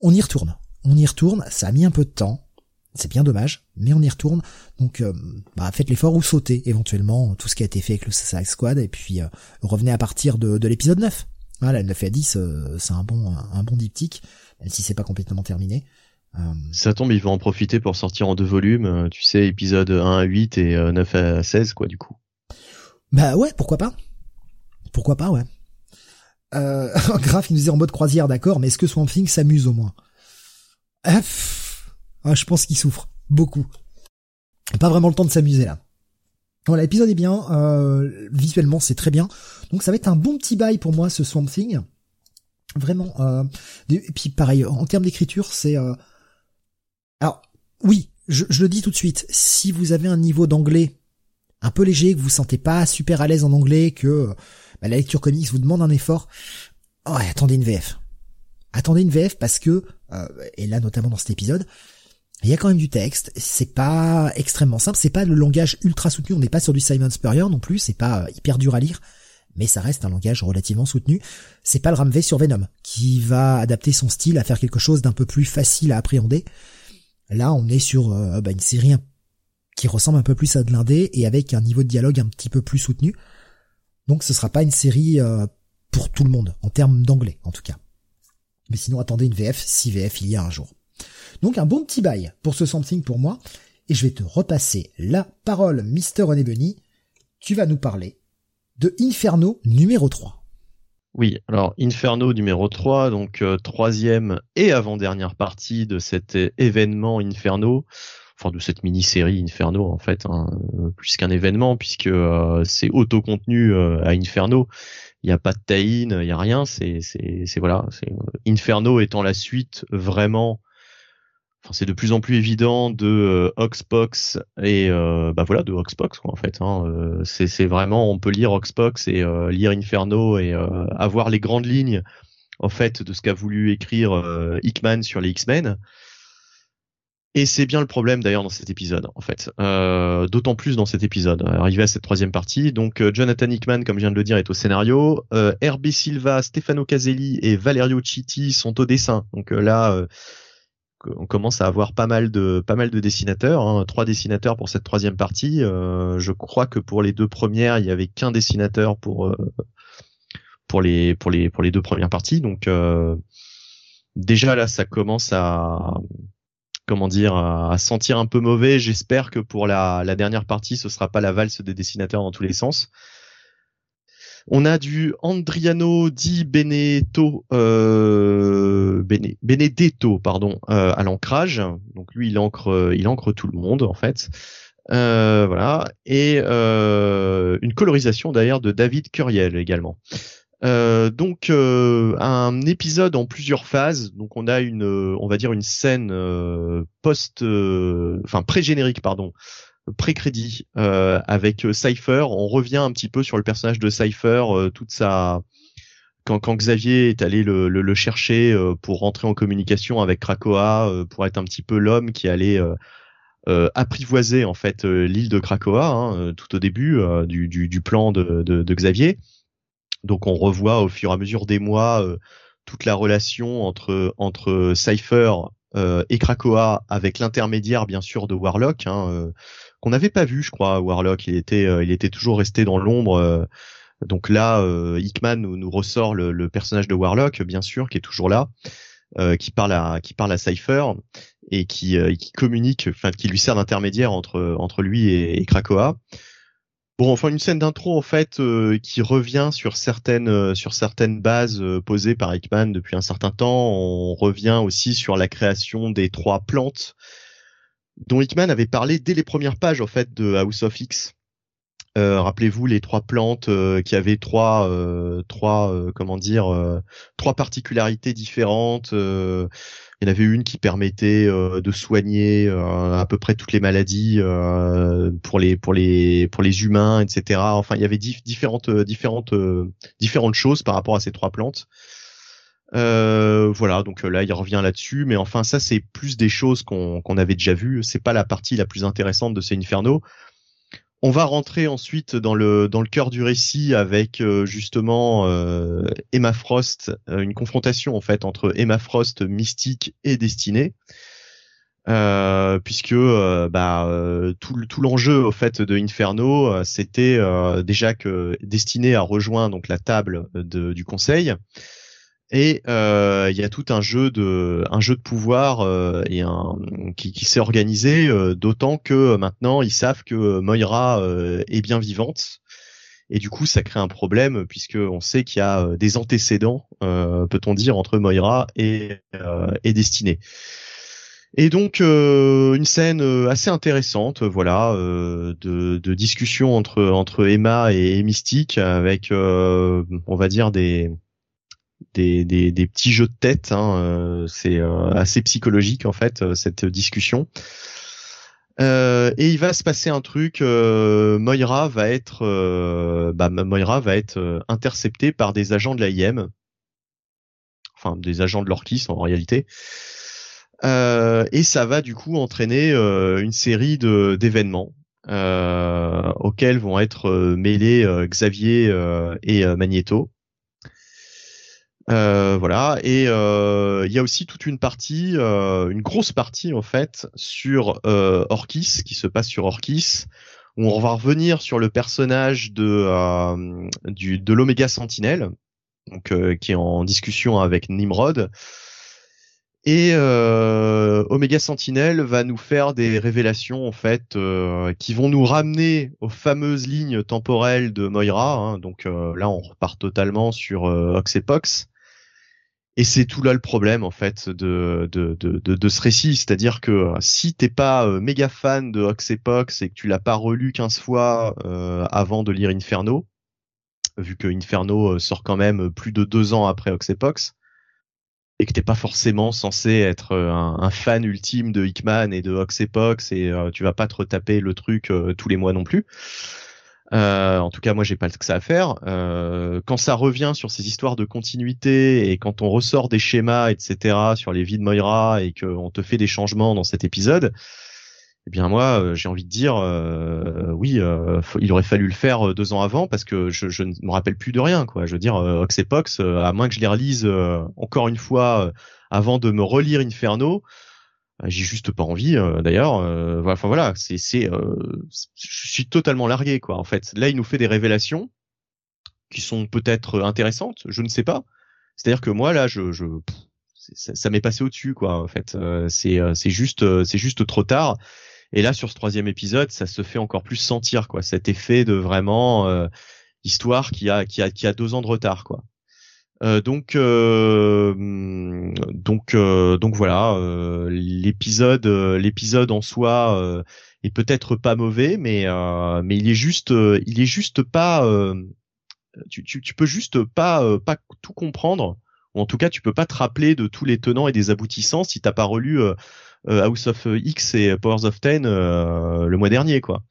on y retourne. On y retourne, ça a mis un peu de temps, c'est bien dommage, mais on y retourne. Donc euh, bah, faites l'effort ou sautez éventuellement tout ce qui a été fait avec le Suicide Squad et puis euh, revenez à partir de, de l'épisode 9. Voilà, le 9 à 10, euh, c'est un bon un bon diptyque, même si c'est pas complètement terminé. Ça tombe, ils vont en profiter pour sortir en deux volumes, tu sais, épisode 1 à 8 et 9 à 16, quoi, du coup. Bah ouais, pourquoi pas Pourquoi pas, ouais. Euh, Graf, il nous est en mode croisière, d'accord, mais est-ce que Swamp Thing s'amuse au moins? Ah, Je pense qu'il souffre. Beaucoup. Pas vraiment le temps de s'amuser là. Voilà, l'épisode est bien. Euh, visuellement, c'est très bien. Donc ça va être un bon petit bail pour moi, ce Swamp Thing. Vraiment. Euh, et puis pareil, en termes d'écriture, c'est... Euh, alors, oui, je, je, le dis tout de suite. Si vous avez un niveau d'anglais un peu léger, que vous vous sentez pas super à l'aise en anglais, que bah, la lecture comics vous demande un effort, ouais, attendez une VF. Attendez une VF parce que, euh, et là notamment dans cet épisode, il y a quand même du texte, c'est pas extrêmement simple, c'est pas le langage ultra soutenu, on n'est pas sur du Simon Spurrier non plus, c'est pas euh, hyper dur à lire, mais ça reste un langage relativement soutenu. C'est pas le Ramvé sur Venom, qui va adapter son style à faire quelque chose d'un peu plus facile à appréhender. Là, on est sur euh, bah, une série qui ressemble un peu plus à de l'indé et avec un niveau de dialogue un petit peu plus soutenu. Donc ce sera pas une série euh, pour tout le monde, en termes d'anglais en tout cas. Mais sinon attendez une VF si VF il y a un jour. Donc un bon petit bail pour ce something pour moi. Et je vais te repasser la parole, Mr. René Bunny. Tu vas nous parler de Inferno numéro 3. Oui, alors Inferno numéro 3, donc euh, troisième et avant-dernière partie de cet événement Inferno enfin de cette mini-série Inferno en fait, hein, euh, plus qu'un événement puisque euh, c'est auto-contenu euh, à Inferno. Il n'y a pas de tie-in, il n'y a rien. C'est c'est voilà, c'est Inferno étant la suite vraiment. Enfin, c'est de plus en plus évident de Oxbox et bah voilà de Oxbox quoi en fait. Hein, c'est vraiment on peut lire Oxbox et lire Inferno et avoir les grandes lignes en fait de ce qu'a voulu écrire Hickman sur les X-Men. Et c'est bien le problème d'ailleurs dans cet épisode, en fait. Euh, D'autant plus dans cet épisode, arrivé à cette troisième partie. Donc euh, Jonathan Hickman, comme je viens de le dire, est au scénario. Euh, RB Silva, Stefano Caselli et Valerio Citti sont au dessin. Donc euh, là, euh, on commence à avoir pas mal de pas mal de dessinateurs. Hein. Trois dessinateurs pour cette troisième partie. je crois que pour les deux premières, il y avait qu'un dessinateur pour pour les pour les pour les deux premières parties. Donc déjà là, ça commence à comment dire, à sentir un peu mauvais. J'espère que pour la, dernière partie, ce sera pas la valse des dessinateurs dans tous les sens. On a du Andriano Di Benedetto, euh, Benedetto, pardon, euh, à l'ancrage. Donc lui, il ancre, il ancre tout le monde en fait. Euh, voilà, et euh, une colorisation d'ailleurs de David Curiel également. Euh, donc euh, un épisode en plusieurs phases. Donc on a une, euh, on va dire une scène post, enfin pré-générique pardon, pré-crédit avec Cypher. On revient un petit peu sur le personnage de Cypher, toute sa quand, quand Xavier est allé le, le, chercher pour rentrer en communication avec Krakoa, pour être un petit peu l'homme qui allait apprivoiser en fait l'île de Krakoa hein, tout au début du, du, du, plan de, de, de, Xavier. Donc on revoit au fur et à mesure des mois toute la relation entre entre Cypher euh, et Krakoa avec l'intermédiaire bien sûr de Warlock hein, euh, qu'on n'avait pas vu je crois Warlock. Il était euh, il était toujours resté dans l'ombre donc là Hickman nous, ressort le, le, personnage de Warlock bien sûr qui est toujours là qui parle à qui parle à Cypher et qui, qui communique enfin qui lui sert d'intermédiaire entre entre lui et, et Krakoa Bon, enfin une scène d'intro en fait euh, qui revient sur certaines euh, sur certaines bases euh, posées par Hickman depuis un certain temps. On revient aussi sur la création des trois plantes dont Hickman avait parlé dès les premières pages en fait de House of X. Rappelez-vous les trois plantes qui avaient trois trois comment dire trois particularités différentes. Il y en avait une qui permettait euh, de soigner euh, à peu près toutes les maladies euh, pour les pour les pour les humains, etc. Enfin, il y avait différentes différentes différentes choses par rapport à ces trois plantes. voilà, donc là il revient là-dessus, mais enfin ça c'est plus des choses qu'on avait déjà vues. C'est pas la partie la plus intéressante de ces Inferno. On va rentrer ensuite dans le dans le cœur du récit avec euh, justement euh, Emma Frost, euh, une confrontation en fait entre Emma Frost, Mystique et Destinée. puisque bah, tout, tout l'enjeu au fait de Inferno, c'était déjà que Destinée a rejoint donc la table du conseil et euh, il y a tout un jeu de un jeu de pouvoir euh, et un qui, qui s'est organisé euh, d'autant que maintenant ils savent que Moira est bien vivante et du coup ça crée un problème puisque on sait qu'il y a des antécédents peut-on dire entre Moira et et Destinée. Et donc une scène assez intéressante, voilà, de, de, discussion entre entre Emma et, Mystique avec, on va dire des des, des, petits jeux de tête. Hein, euh, c'est euh, assez psychologique en fait euh, cette discussion. Et il va se passer un truc. Moira va être, euh, bah, Moira va être interceptée par des agents de l'AIM, enfin des agents de l'Orkis en réalité. et ça va du coup entraîner une série de d'événements auxquels vont être mêlés Xavier et Magneto. Euh, voilà, et euh, il y a aussi toute une partie, euh, une grosse partie en fait sur Orkis, qui se passe sur Orkis, où on va revenir sur le personnage de du de l'Oméga Sentinelle, donc qui est en discussion avec Nimrod. Et euh, Omega Sentinel va nous faire des révélations en fait qui vont nous ramener aux fameuses lignes temporelles de Moira. Hein. Donc là, on repart totalement sur Oxepox. Et c'est tout là le problème en fait de de, de, ce récit, c'est-à-dire que euh, si t'es pas euh, méga fan de Oxepox et que tu l'as pas relu 15 fois euh, avant de lire Inferno, vu que Inferno sort quand même plus de deux ans après Oxepox, et que t'es pas forcément censé être un, fan ultime de Hickman et de Oxepox et tu vas pas te retaper le truc tous les mois non plus. Euh, en tout cas, moi, j'ai pas que ça à faire. Euh, quand ça revient sur ces histoires de continuité et quand on ressort des schémas, etc., sur les vies de Moira et qu'on te fait des changements dans cet épisode, eh bien moi, euh, j'ai envie de dire, oui, il aurait fallu le faire deux ans avant parce que je, ne me rappelle plus de rien, quoi. Je veux dire, Oxepox, à moins que je les relise encore une fois avant de me relire Inferno, j'ai juste pas envie euh, d'ailleurs euh, enfin voilà c'est c'est euh, je suis totalement largué quoi en fait. Là il nous fait des révélations qui sont peut-être intéressantes je ne sais pas. C'est à dire que moi là je, je ça, ça m'est passé au dessus quoi en fait. C'est c'est juste c'est juste trop tard. Et là sur ce troisième épisode ça se fait encore plus sentir quoi cet effet de vraiment histoire qui a qui a qui a deux ans de retard quoi euh, donc euh, donc euh, donc voilà l'épisode l'épisode en soi est peut-être pas mauvais mais mais il est juste il est juste pas tu, tu, tu peux juste pas pas tout comprendre. Ou en tout cas tu peux pas te rappeler de tous les tenants et des aboutissants si t'as pas relu House of X et Powers of Ten le mois dernier quoi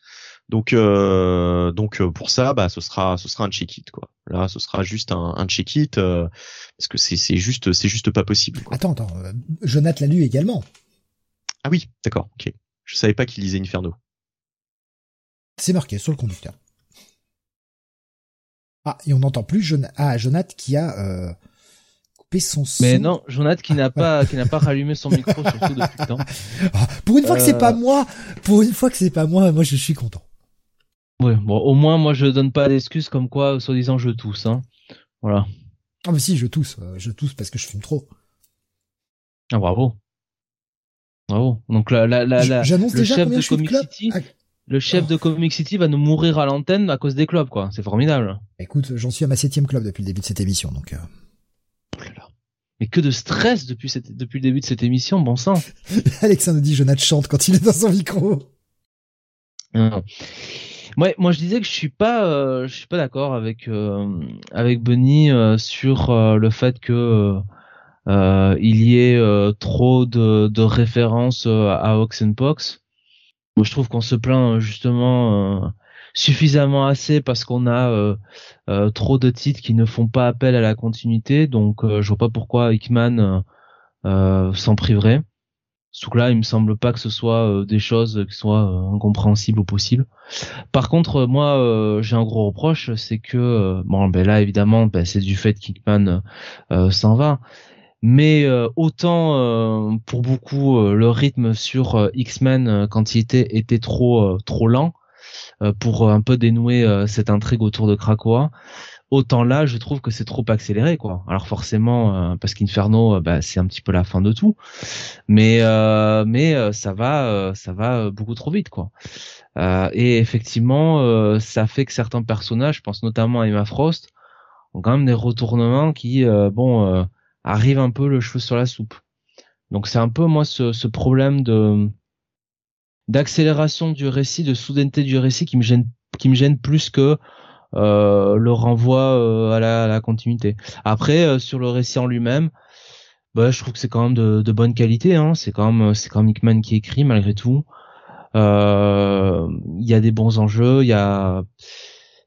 Donc, euh, donc pour ça, bah, ce sera, ce sera un check-it quoi. Là, ce sera juste un, un check-it parce que c'est, c'est juste, c'est juste pas possible. Quoi. Attends, attends, Jonathan l'a lu également. Ah oui, d'accord, ok. Je savais pas qu'il lisait Inferno. C'est marqué sur le conducteur. Ah, et on n'entend plus Jon ah, Jonathan qui a euh, coupé son son. Mais non, Jonathan qui n'a pas qui n'a pas rallumé son micro surtout depuis le temps. Ah, pour une fois que c'est pas euh. moi, pour une fois que c'est pas moi, moi je suis content. Oui, bon, au moins moi je donne pas d'excuses comme quoi, soi-disant je tousse, hein. Voilà. Ah mais si, je tousse, euh, je tousse parce que je fume trop. Ah bravo. Bravo. Donc la la la, le déjà chef de Comic City, le chef de Comic City va nous mourir à l'antenne à cause des clubs, quoi. C'est formidable. Écoute, j'en suis à ma septième club depuis le début de cette émission, donc. Euh... Mais que de stress depuis cette, depuis le début de cette émission, bon sang. Alexandre dit Jonathan chante quand il est dans son micro. Ouais, moi je disais que je suis pas, euh, je suis pas d'accord avec euh, avec Bunny euh, sur le fait que il y ait trop de, de références à Oxenpox. Moi, je trouve qu'on se plaint justement suffisamment assez parce qu'on a euh, euh, trop de titres qui ne font pas appel à la continuité. Donc euh, je vois pas pourquoi Hickman s'en priverait. Surtout là, il me semble pas que ce soit des choses qui soient incompréhensibles ou possibles. Par contre, moi, j'ai un gros reproche, c'est que bon, ben là, évidemment, ben, c'est du fait qu'Hickman s'en va. Mais autant pour beaucoup le rythme sur X-Men quand il était était trop trop lent, euh, pour un peu dénouer euh, cette intrigue autour de Krakoa. Autant là, je trouve que c'est trop accéléré, quoi. Alors forcément, euh, parce qu'Inferno, bah, c'est un petit peu la fin de tout, mais mais ça va, ça va beaucoup trop vite, quoi. et effectivement, ça fait que certains personnages, je pense notamment à Emma Frost, ont quand même des retournements qui, bon, arrivent un peu le cheveu sur la soupe. Donc c'est un peu moi ce, ce problème de d'accélération du récit, de soudaineté du récit qui me gêne, qui me gêne plus que euh, le renvoi euh, à, la, à, la, continuité. Après, euh, sur le récit en lui-même, bah, je trouve que c'est quand même de, de bonne qualité. Hein. C'est quand même, c'est quand même Hickman qui écrit malgré tout. Il y a des bons enjeux. Il y a,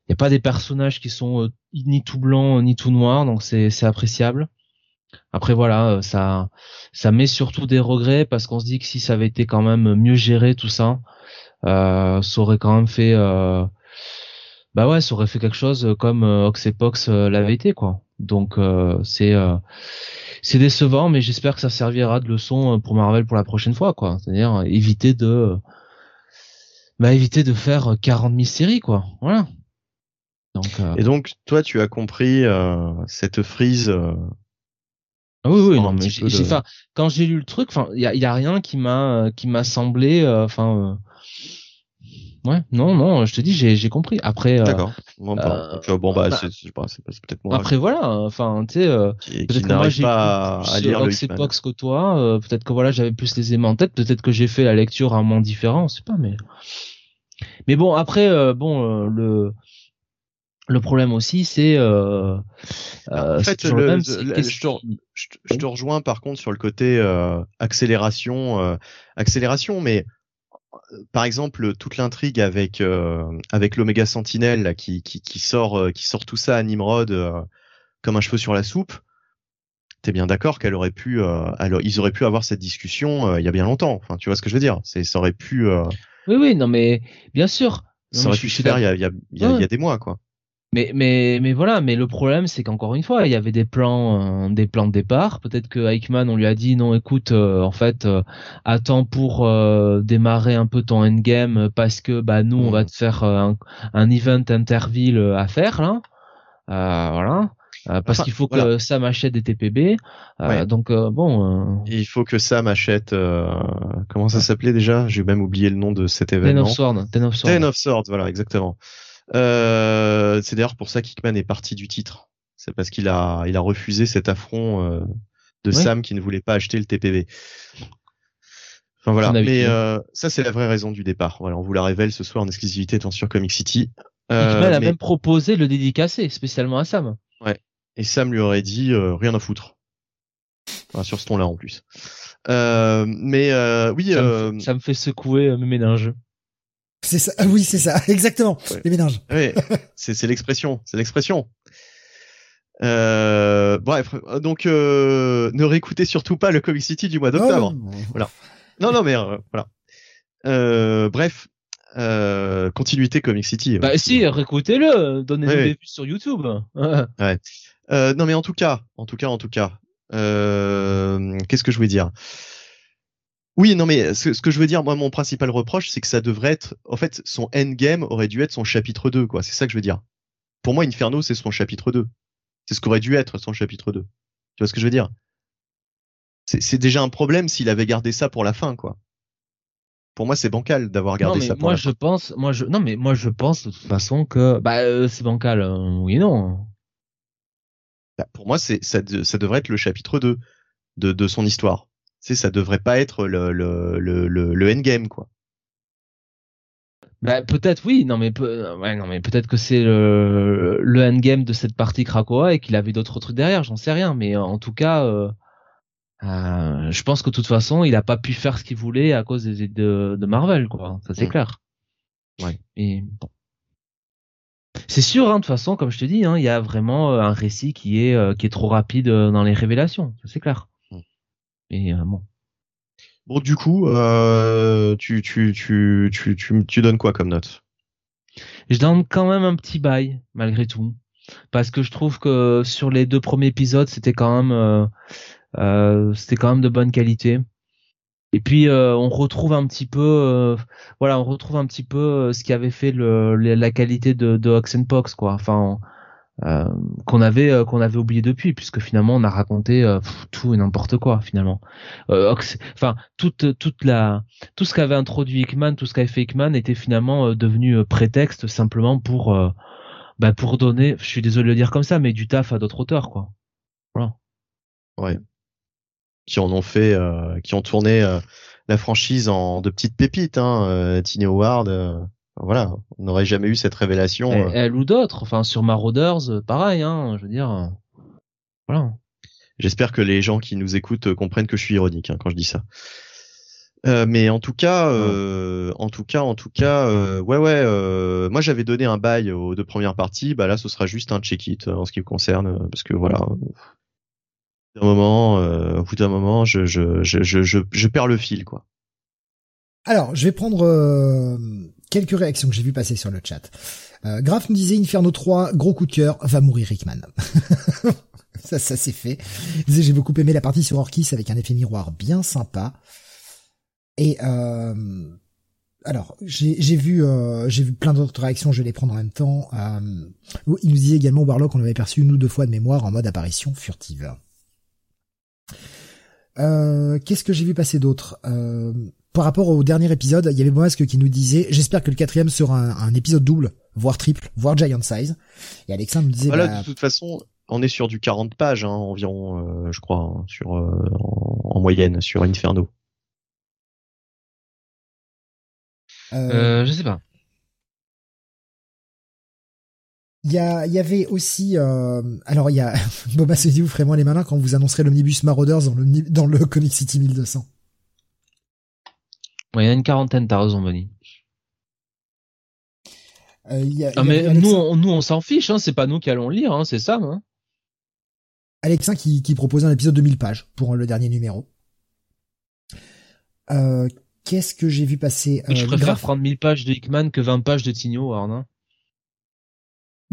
il y a pas des personnages qui sont ni tout blancs ni tout noirs, donc c'est, c'est appréciable. Après voilà, euh, ça ça met surtout des regrets parce qu'on se dit que si ça avait été quand même mieux géré tout ça, euh, ça aurait quand même fait euh, bah ouais, ça aurait fait quelque chose comme euh, Oxepox l'avait été quoi. Donc c'est c'est décevant mais j'espère que ça servira de leçon pour Marvel pour la prochaine fois quoi. C'est-à-dire éviter de bah éviter de faire 40 000 séries quoi. Voilà. Donc, Et donc toi tu as compris cette frise ah oui, oui, non, mais quand j'ai lu le truc, enfin, il y a, y a, rien qui m'a, euh, qui m'a semblé, euh, enfin, euh, ouais, non, non, je te dis, j'ai, compris. Après, d'accord. Bon, bah, c'est, peut-être moi. Après, voilà, enfin, tu sais, peut-être que moi j'ai lire le époques que toi, peut-être que voilà, j'avais plus les aimants en tête, peut-être que j'ai fait la lecture à un moment différent, on sait pas, mais, mais bon, après, bon, le le problème aussi, c'est. Euh, euh, en fait, je, te, rejoins par contre sur le côté euh, accélération, euh, accélération, mais euh, par exemple toute l'intrigue avec avec l'Oméga Sentinelle là, qui, qui, qui sort qui sort tout ça à Nimrod comme un cheveu sur la soupe. T'es bien d'accord qu'elle aurait pu, alors ils auraient pu avoir cette discussion il y a bien longtemps. Enfin, tu vois ce que je veux dire? C'est ça aurait pu. Oui, oui, non, mais bien sûr. Ça aurait pu se faire il y a, il y, a, il y a des mois, quoi. Mais mais mais voilà, mais le problème c'est qu'encore une fois, il y avait des plans euh, des plans de départ. Peut-être que Eichmann on lui a dit non, écoute, euh, en fait, euh, attends pour démarrer un peu ton endgame parce que bah nous on va te faire un, un event interville à faire là, voilà. parce qu'il faut que Sam achète des TPB. Donc bon. Il faut que Sam achète. comment ça s'appelait déjà? J'ai même oublié le nom de cet événement. Ten of Swords. Ten of Swords. Ten of Swords. Voilà, exactement. Euh, c'est d'ailleurs pour ça qu'Hickman est parti du titre. C'est parce qu'il a, il a refusé cet affront euh, de Sam qui ne voulait pas acheter le TPV. Enfin voilà, mais euh, ça c'est la vraie raison du départ. Voilà, on vous la révèle ce soir en exclusivité étant sur Comic City. Hickman a même proposé le dédicacer spécialement à Sam. Ouais. Et Sam lui aurait dit rien à foutre. Enfin, sur ce ton-là en plus. mais oui. Ça me, ça, me fait secouer mes méninges. C'est ça. Ah oui, c'est ça. Exactement. Les méninges. Oui, c'est l'expression. C'est l'expression. Euh, bref, donc euh, ne réécoutez surtout pas le Comic City du mois d'octobre. Oh, voilà. Non, non, mais euh, voilà. Euh, bref, euh, continuité Comic City. Bah si, réécoutez-le, donnez-nous des vues sur YouTube. ouais. non, mais en tout cas, en tout cas, en tout cas, qu'est-ce que je voulais dire? Oui, non, mais ce, ce, que je veux dire, moi, mon principal reproche, c'est que ça devrait être, en fait, son endgame aurait dû être son chapitre 2, quoi. C'est ça que je veux dire. Pour moi, Inferno, c'est son chapitre 2. C'est ce qu'aurait dû être son chapitre 2. Tu vois ce que je veux dire? C'est déjà un problème s'il avait gardé ça pour la fin, quoi. Pour moi, c'est bancal d'avoir gardé ça pour moi, la je pense, moi, je, non, mais moi, je pense de toute façon que, bah, euh, c'est bancal, euh, oui non. Bah, pour moi, c'est ça, ça devrait être le chapitre 2 de, de son histoire. C'est ça devrait pas être le, le, le, le, le endgame, quoi. Bah, peut-être oui, non mais ouais, non mais peut-être que c'est le, le endgame de cette partie Krakoa et qu'il avait d'autres trucs derrière, j'en sais rien, mais en tout cas, euh, euh, je pense que de toute façon, il a pas pu faire ce qu'il voulait à cause des, de, de Marvel, quoi. Ça c'est mm. clair. Ouais. Et bon. C'est sûr, hein, de toute façon, comme je te dis, hein, il y a vraiment euh, un récit qui est euh, qui est trop rapide euh, dans les révélations, ça c'est clair. Et bon. Bon, du coup, euh, tu, tu, tu, tu, tu, tu donnes quoi comme note? Je donne quand même un petit bail, malgré tout. Parce que je trouve que sur les deux premiers épisodes, c'était quand même, euh, euh, c'était quand même de bonne qualité. Et puis euh, on retrouve un petit peu, euh, voilà, on retrouve un petit peu euh, ce qui avait fait le, la qualité de, de Oxenpox, quoi. Enfin, euh, qu'on avait euh, qu'on avait oublié depuis puisque finalement on a raconté euh, tout et n'importe quoi finalement. Enfin toute toute la tout ce qu'avait introduit Hickman tout ce qu'avait fait Hickman était finalement devenu prétexte simplement pour bah pour donner je suis désolé de le dire comme ça mais du taf à d'autres auteurs quoi. Voilà. Ouais. Qui en ont fait qui ont tourné la franchise en de petites pépites hein Tiny Howard voilà, on n'aurait jamais eu cette révélation. Euh. Elle, ou d'autres, enfin sur Marauders, euh, pareil, hein, je veux dire, euh, voilà. J'espère que les gens qui nous écoutent comprennent que je suis ironique hein, quand je dis ça. Euh, mais en tout cas, euh, en tout cas, en tout cas, euh, ouais, ouais. moi, j'avais donné un bail aux deux premières parties. Bah là, ce sera juste un check-it en ce qui me concerne, parce que voilà. D'un moment, au bout d'un moment, je, je, je, je, je perds le fil, quoi. Alors, je vais prendre quelques réactions que j'ai vu passer sur le chat. Euh, Graf nous disait Inferno 3, gros coup de cœur, va mourir Rickman. ça, ça c'est fait. J'ai beaucoup aimé la partie sur Orkis avec un effet miroir bien sympa. Et euh, alors, j'ai vu, euh, vu plein d'autres réactions. Je vais les prendre en même temps. Euh, il nous disait également Warlock, on l'avait perçu une ou deux fois de mémoire en mode apparition furtive. Euh, Qu'est-ce que j'ai vu passer d'autre? Par rapport au dernier épisode, il y avait Boasque qui nous disait j'espère que le quatrième sera un, épisode double, voire triple, voire giant size. Et Alexandre nous disait voilà, bah, de toute façon, on est sur du 40 pages hein, environ, euh, je crois, hein, sur euh, en, moyenne sur Inferno. Euh, je sais pas. Il y, a, il y avait aussi, alors il y a Boba se dit vous ferez moins les malins quand vous annoncerez l'omnibus Marauders dans le dans le Comic City 1200 il y a une quarantaine, t'as raison, Bonnie. Euh, mais nous, on, nous, on s'en fiche, hein, c'est pas nous qui allons lire, hein, c'est ça. Hein. Alexin qui, qui proposait un épisode de 1000 pages pour le dernier numéro. Euh, Qu'est-ce que j'ai vu passer Je euh, préfère prendre 1000 pages de Hickman que 20 pages de Tigno, Arnaud.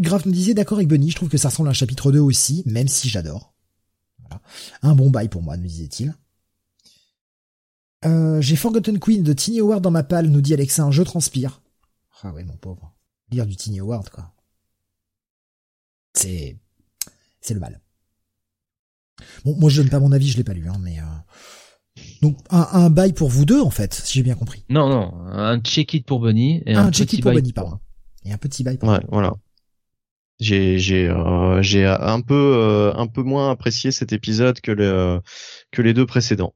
Graf nous disait d'accord avec Bunny, je trouve que ça ressemble à un chapitre 2 aussi, même si j'adore. Voilà. Un bon bail pour moi, nous disait-il. Euh, j'ai Forgotten Queen de Tiny Howard dans ma palle, nous dit Alexa, je transpire. Ah ouais, mon pauvre. Lire du Tiny Howard, quoi. C'est, c'est le mal. Bon, moi je donne pas mon avis, je l'ai pas lu, hein, mais euh... donc un, un bail pour vous deux en fait, si j'ai bien compris. Non, non, un check-it pour Bunny et un, check-it pour Bunny, pardon. Et un petit bail. Pour ouais, voilà. J'ai j'ai euh, j'ai un peu euh, un peu moins apprécié cet épisode que le que les deux précédents.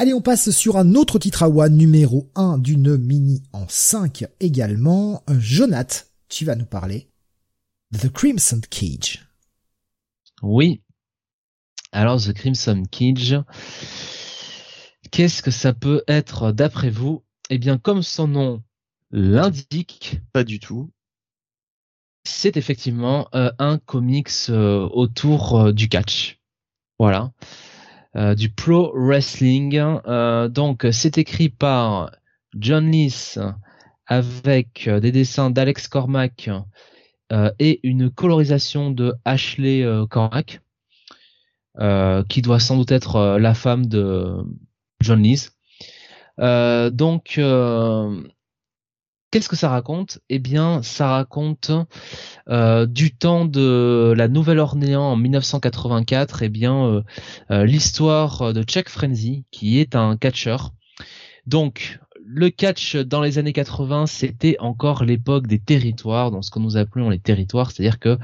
Allez, on passe sur un autre titre à One, numéro 1 d'une mini en 5 également. Jonath, tu vas nous parler de The Crimson Cage. Oui. Alors, The Crimson Cage, qu'est-ce que ça peut être d'après vous? Eh bien, comme son nom l'indique. Pas du tout. C'est effectivement un comics autour du catch. Voilà. Du pro wrestling. donc c'est écrit par John Lees avec des dessins d'Alex Cormack et une colorisation de Ashley Cormack. Euh, qui doit sans doute être euh, la femme de John Lees. Euh, donc, qu'est-ce que ça raconte? Eh bien, ça raconte du temps de la Nouvelle-Orléans en 1984. Eh bien, l'histoire de Chuck Frenzy, qui est un catcheur. Donc, le catch dans les années 80, c'était encore l'époque des territoires, dans ce que nous appelons les territoires, c'est-à-dire que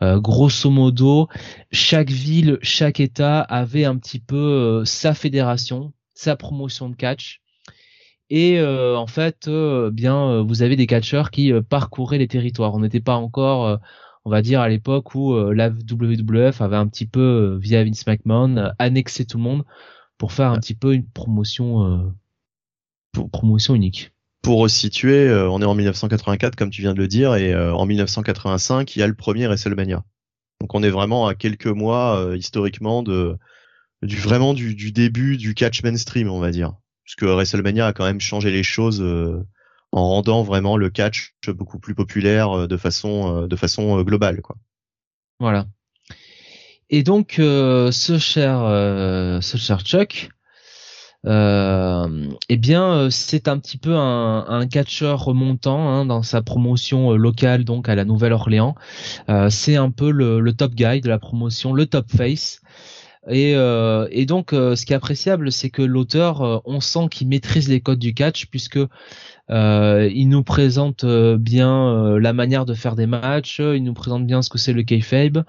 euh, grosso modo, chaque ville, chaque État avait un petit peu euh, sa fédération, sa promotion de catch. Et euh, en fait, bien, vous avez des catcheurs qui parcouraient les territoires. On n'était pas encore, on va dire, à l'époque où la WWF avait un petit peu, via Vince McMahon, annexé tout le monde pour faire un petit peu une promotion promotion unique. Pour situer, euh, on est en 1984 comme tu viens de le dire, et euh, en 1985 il y a le premier WrestleMania. Donc on est vraiment à quelques mois euh, historiquement de du vraiment du, du, début du catch mainstream, on va dire, puisque WrestleMania a quand même changé les choses en rendant vraiment le catch beaucoup plus populaire de façon de façon globale. Voilà. Et donc ce cher ce cher Chuck euh, eh bien, euh, c'est un petit peu un, catcheur remontant hein, dans sa promotion euh, locale, donc à la Nouvelle-Orléans. Euh, c'est un peu le, top guy de la promotion, le top face. Et, euh, et donc, ce qui est appréciable, c'est que l'auteur, on sent qu'il maîtrise les codes du catch, puisque il nous présente bien la manière de faire des matchs, il nous présente bien ce que c'est le kayfabe,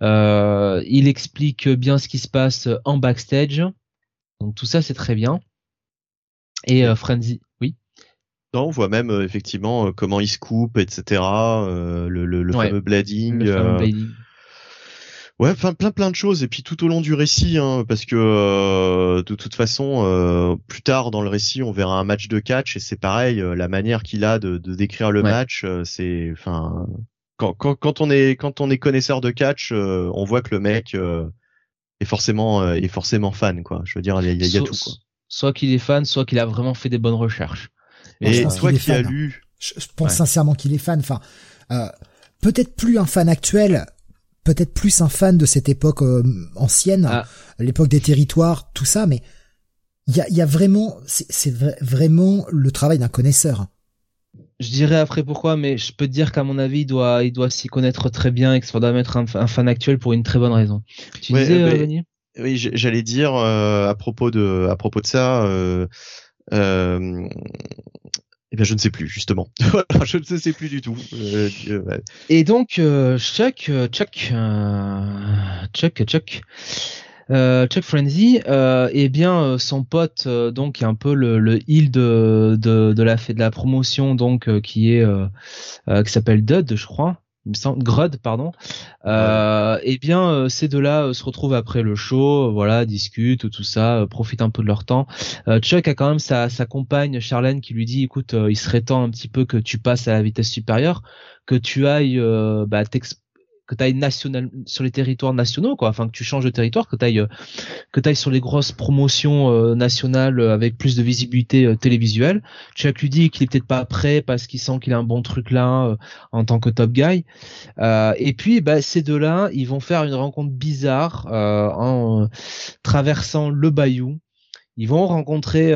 il explique bien ce qui se passe en backstage. Donc tout ça c'est très bien. Et euh, Frenzy, oui. Non, on voit même euh, effectivement euh, comment il se coupe, etc. le, le, fameux blading. Le fameux blading. Ouais, enfin plein plein de choses et puis tout au long du récit, hein, parce que de toute façon, plus tard dans le récit, on verra un match de catch et c'est pareil, la manière qu'il a de, de, décrire le match, c'est, enfin, quand, quand, quand, on est quand on est connaisseur de catch, on voit que le mec est forcément euh, est forcément fan quoi. Je veux dire, il y, a, tout quoi. Soit qu'il est fan, soit qu'il a vraiment fait des bonnes recherches. Et soit qu'il a lu. Je, pense sincèrement qu'il est fan. Enfin, euh, peut-être plus un fan actuel, peut-être plus un fan de cette époque euh, ancienne, ah. l'époque des territoires, tout ça, mais il y a, y a vraiment, c'est vraiment le travail d'un connaisseur. Je dirais après pourquoi, mais je peux te dire qu'à mon avis, il doit, il doit s'y connaître très bien et que ça doit mettre un, fan actuel pour une très bonne raison. Tu disais, euh, Oui, j'allais dire euh, à propos de, à propos de ça. Euh, euh, eh bien, je ne sais plus justement. je ne sais plus du tout. Et donc, Chuck, Chuck, Chuck, Chuck euh, Chuck Frenzy, euh, eh bien euh, son pote euh, donc est un peu le, le de, de, la promotion donc euh, qui est qui s'appelle Dud je crois il me semble Grud pardon. Euh, eh bien ces deux-là se retrouvent après le show voilà discutent tout ça profitent un peu de leur temps. Chuck a quand même sa, sa compagne Charlène qui lui dit écoute il serait temps un petit peu que tu passes à la vitesse supérieure que tu ailles bah, que tu ailles national sur les territoires nationaux quoi. Enfin que tu changes de territoire que tu ailles que tu sur les grosses promotions euh, nationales euh, avec plus de visibilité euh, télévisuelle. Chuck lui dit qu'il est peut-être pas prêt parce qu'il sent qu'il a un bon truc là en tant que top guy. Et puis bah, ces deux là ils vont faire une rencontre bizarre en traversant le bayou. Ils vont rencontrer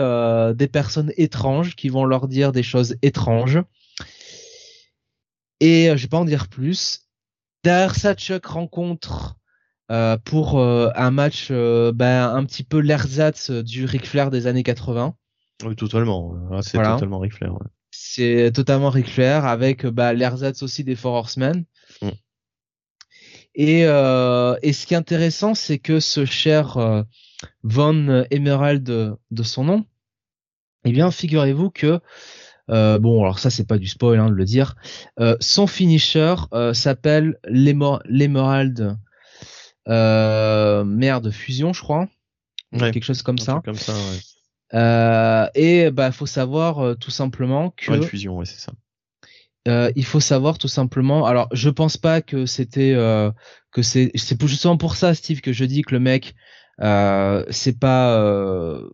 des personnes étranges qui vont leur dire des choses étranges. Et je vais pas en dire plus Derrière ça, Chuck rencontre euh, pour euh, un match euh, ben, un petit peu l'ersatz du Ric Flair des années 80. Oui, totalement. c'est totalement Ric Flair. C'est totalement Ric Flair avec bah, l'ersatz aussi des Four Horsemen. Mm. Et, et ce qui est intéressant, c'est que ce cher Von Emerald de son nom, eh bien, figurez-vous que euh, bon, alors ça c'est pas du spoil hein, de le dire. Euh, son finisher euh, s'appelle l'Emerald euh, merde fusion, je crois. Quelque chose comme ça. Comme ça Euh, et bah faut savoir euh, tout simplement que une fusion, ouais, c'est ça. Euh, il faut savoir tout simplement. Alors, je pense pas que c'était euh, que c'est c'est justement pour ça, Steve, que je dis que le mec euh, c'est pas euh,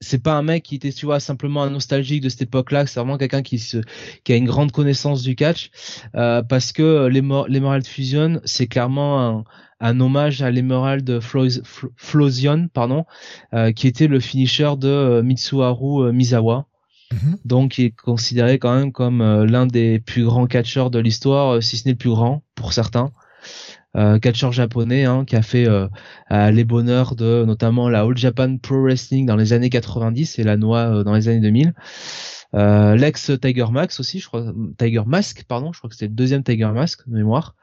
c'est pas un mec qui était tu vois simplement un nostalgique de cette époque-là. C'est vraiment quelqu'un qui se qui a une grande connaissance du catch euh, parce que l'Emerald Fusion c'est clairement un, un hommage à l'Emerald Flosion, pardon, euh, qui était le finisher de Mitsuharu Misawa. Mhm. Donc, il est considéré quand même comme euh, l'un des plus grands catcheurs de l'histoire, euh, si ce n'est le plus grand pour certains. Euh, catcheur japonais hein, qui a fait euh, les bonheurs de notamment la All Japan Pro Wrestling dans les années 90 et la Noix dans les années 2000. L'ex Tiger Max aussi, je crois Tiger Mask, pardon, je crois que c'était le deuxième Tiger Mask de mémoire.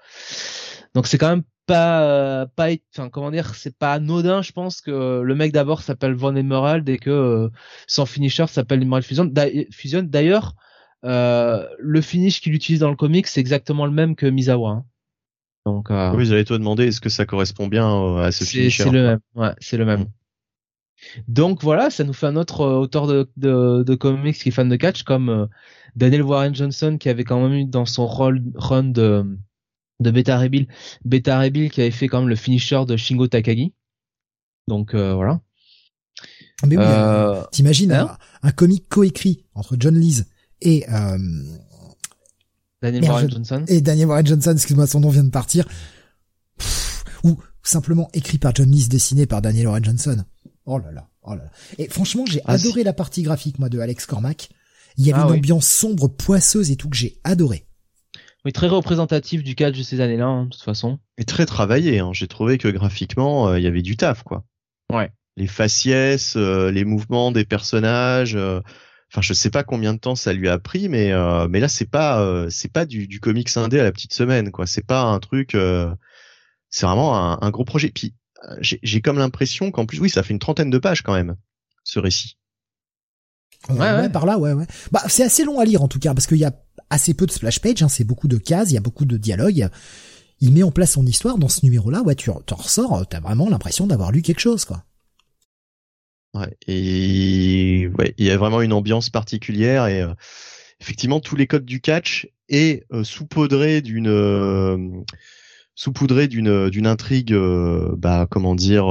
Donc c'est quand même pas euh, pas enfin comment dire c'est pas anodin je pense que le mec d'abord s'appelle Von Emerald et que euh, son finisher s'appelle Emerald Fusion Fusion d'ailleurs euh, le finish qu'il utilise dans le comic c'est exactement le même que Misawa hein. Donc euh, oui j'allais te demander est-ce que ça correspond bien à ce finisher c'est le même ouais c'est le même mm. donc voilà ça nous fait un autre auteur de, de, de comics qui est fan de catch comme Daniel Warren Johnson qui avait quand même eu dans son rôle run de de Beta Rebill. Beta Rebill qui avait fait quand même le finisher de Shingo Takagi. Donc euh, voilà. Mais oui, euh, t'imagines hein un, comic coécrit entre John Lees et euh, Daniel Warren Johnson. Et Daniel Warren Johnson, excuse-moi, son nom vient de partir. ou simplement écrit par John Lees, dessiné par Daniel Warren Johnson. Oh là là, oh là là. Et franchement, j'ai ah, adoré la partie graphique, moi, de Alex Cormack. Il y avait ah une ambiance sombre, poisseuse et tout que j'ai adoré. Oui, très représentatif du cadre de ces années-là, hein, de toute façon. Et très travaillé. Hein. J'ai trouvé que graphiquement, euh, il y avait du taf, quoi. Ouais. Les faciès, euh, les mouvements des personnages. Euh, enfin, je sais pas combien de temps ça lui a pris, mais mais là, c'est pas c'est pas du, du comics indé à la petite semaine, quoi. C'est pas un truc. c'est vraiment un, un, gros projet. Puis j'ai comme l'impression qu'en plus, oui, ça fait une trentaine de pages quand même, ce récit. Ouais, ouais, par là, ouais, ouais. Bah, c'est assez long à lire en tout cas parce qu'il y a assez peu de splash page, hein, c'est beaucoup de cases, il y a beaucoup de dialogues. Il met en place son histoire dans ce numéro-là, ouais, tu t'en ressors, t'as vraiment l'impression d'avoir lu quelque chose, quoi. Ouais, et ouais, il y a vraiment une ambiance particulière et euh, effectivement tous les codes du catch est euh, saupoudré d'une euh, saupoudré d'une d'une intrigue, euh, bah comment dire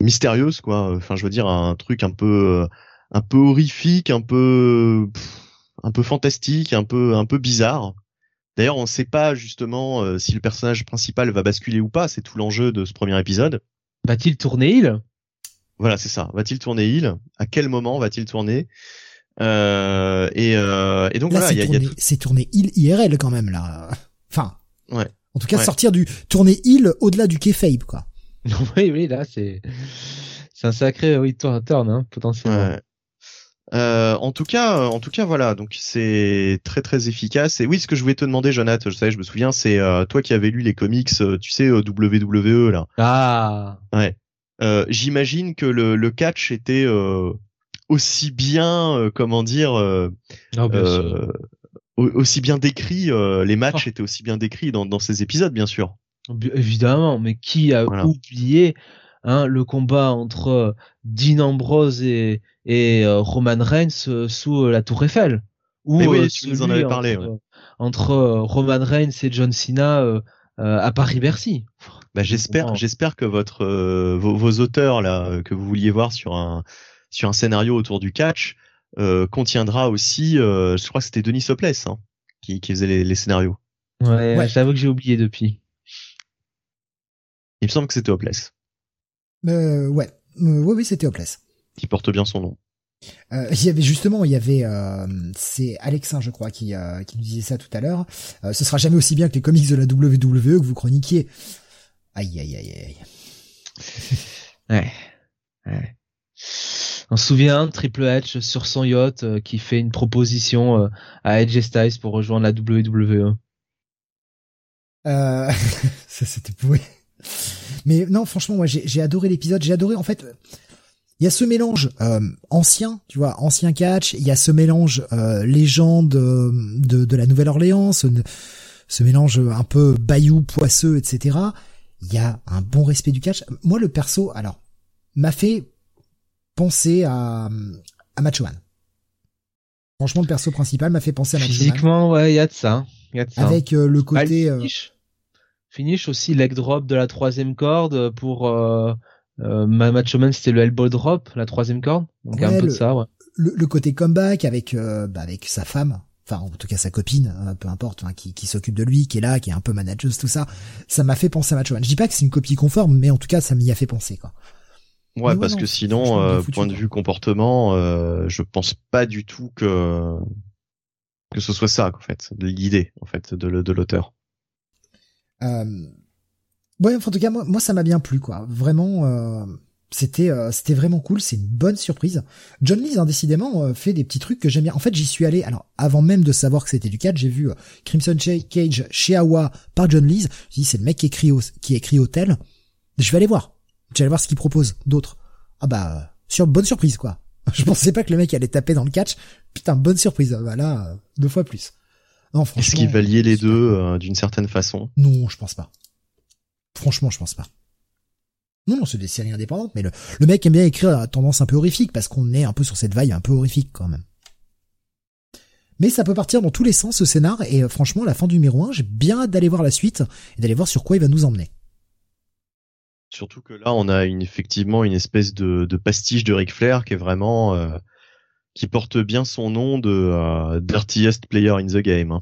mystérieuse quoi. Enfin, je veux dire un truc un peu un peu horrifique, un peu un peu fantastique, un peu un peu bizarre. D'ailleurs, on ne sait pas justement euh, si le personnage principal va basculer ou pas. C'est tout l'enjeu de ce premier épisode. Va-t-il tourner il? Voilà, c'est ça. Va-t-il tourner il À quel moment va-t-il tourner? Euh, et, euh, et, donc voilà, il y a, c'est tourné il IRL quand même là. Enfin. Ouais. En tout cas, sortir du tourner il au-delà du kayfabe quoi. oui, oui, là c'est c'est un sacré oui turn hein, potentiellement. Euh, en tout cas, euh, en tout cas, voilà. Donc c'est très très efficace. Et oui, ce que je voulais te demander, Jonathan, je sais, je me souviens, c'est euh, toi qui avais lu les comics, tu sais, WWE là. Ah. Ouais. J'imagine que le, le, catch était aussi bien, comment dire, aussi bien décrit. les matchs oh. étaient aussi bien décrits dans, dans ces épisodes, bien sûr. Évidemment, mais qui a oublié hein, le combat entre Dean Ambrose et et euh, Roman Reigns euh, sous euh, la Tour Eiffel? Ou oui, tu nous en avais parlé. Entre, entre Roman Reigns et John Cena à Paris-Bercy. Bah, j'espère, j'espère que votre vos, vos, auteurs là que vous vouliez voir sur un sur un scénario autour du catch contiendra aussi, je crois que c'était Denis Soples hein, qui, qui faisait les, les scénarios. Ouais, ouais. j'avoue que j'ai oublié depuis. Il me semble que c'était Hopeless. Euh, ouais, oui, oui, c'était Hopeless qui porte bien son nom. Euh, il y avait justement, il y avait, euh, c'est Alexin, je crois, qui, euh, qui nous disait ça tout à l'heure. Ce sera jamais aussi bien que les comics de la WWE que vous chroniquiez. Aïe, aïe, aïe, aïe. ouais. ouais. On se souvient Triple H sur son yacht qui fait une proposition à Edge Styles pour rejoindre la WWE. Euh, ça c'était pourri. Mais non, franchement, moi j'ai adoré l'épisode. J'ai adoré en fait il y a ce mélange euh, ancien, tu vois, ancien catch, il y a ce mélange euh, légende euh, de, de la Nouvelle-Orléans, ce, ce, mélange un peu bayou, poisseux, etc. Il y a un bon respect du catch. Moi, le perso, alors, m'a fait penser à, à Macho Man. Franchement, le perso principal m'a fait penser à Macho Physiquement, ouais, il y a de ça. Y a de ça. Avec euh, le côté... Bah, finish. finish. aussi, leg drop de la troisième corde pour... Euh, euh, Macho Man, c'était le elbow drop, la troisième corde. Donc un peu de ça, ouais. Le, le, côté comeback avec, euh, bah, avec sa femme, enfin en tout cas sa copine, euh, peu importe, hein, qui, qui s'occupe de lui, qui est là, qui est un peu manageuse, tout ça, ça m'a fait penser à Macho Man. Je dis pas que c'est une copie conforme, mais en tout cas ça m'y a fait penser quoi. Ouais, parce que sinon, euh, point de vue comportement, euh, je pense pas du tout que que ce soit ça en fait, l'idée en fait de, de l'auteur. Euh... Ouais, en tout cas moi, moi ça m'a bien plu quoi. Vraiment, euh, c'était euh, c'était vraiment cool, c'est une bonne surprise. John Lee, hein, décidément, euh, fait des petits trucs que j'aime bien. En fait, j'y suis allé, alors avant même de savoir que c'était du catch, j'ai vu Crimson Cage chez Awa par John Lee. Je dis c'est le mec qui écrit qui écrit Hotel. Je vais aller voir. Je vais aller voir ce qu'il propose d'autres. Ah bah sur bonne surprise quoi. Je pensais pas que le mec allait taper dans le catch. Putain, bonne surprise. Bah là, deux fois plus. Non, franchement. Est-ce qu'il va lier les deux d'une certaine façon? Non, je pense pas. Franchement, je pense pas. Non, non, c'est des séries indépendantes, mais le, le mec aime bien écrire à tendance un peu horrifique, parce qu'on est un peu sur cette vague un peu horrifique quand même. Mais ça peut partir dans tous les sens ce scénar, et euh, franchement, la fin du numéro 1, j'ai bien hâte d'aller voir la suite, et d'aller voir sur quoi il va nous emmener. Surtout que là, on a une, effectivement une espèce de, de pastiche de Ric Flair qui est vraiment... Euh, qui porte bien son nom de euh, Dirtiest Player in the Game. Hein.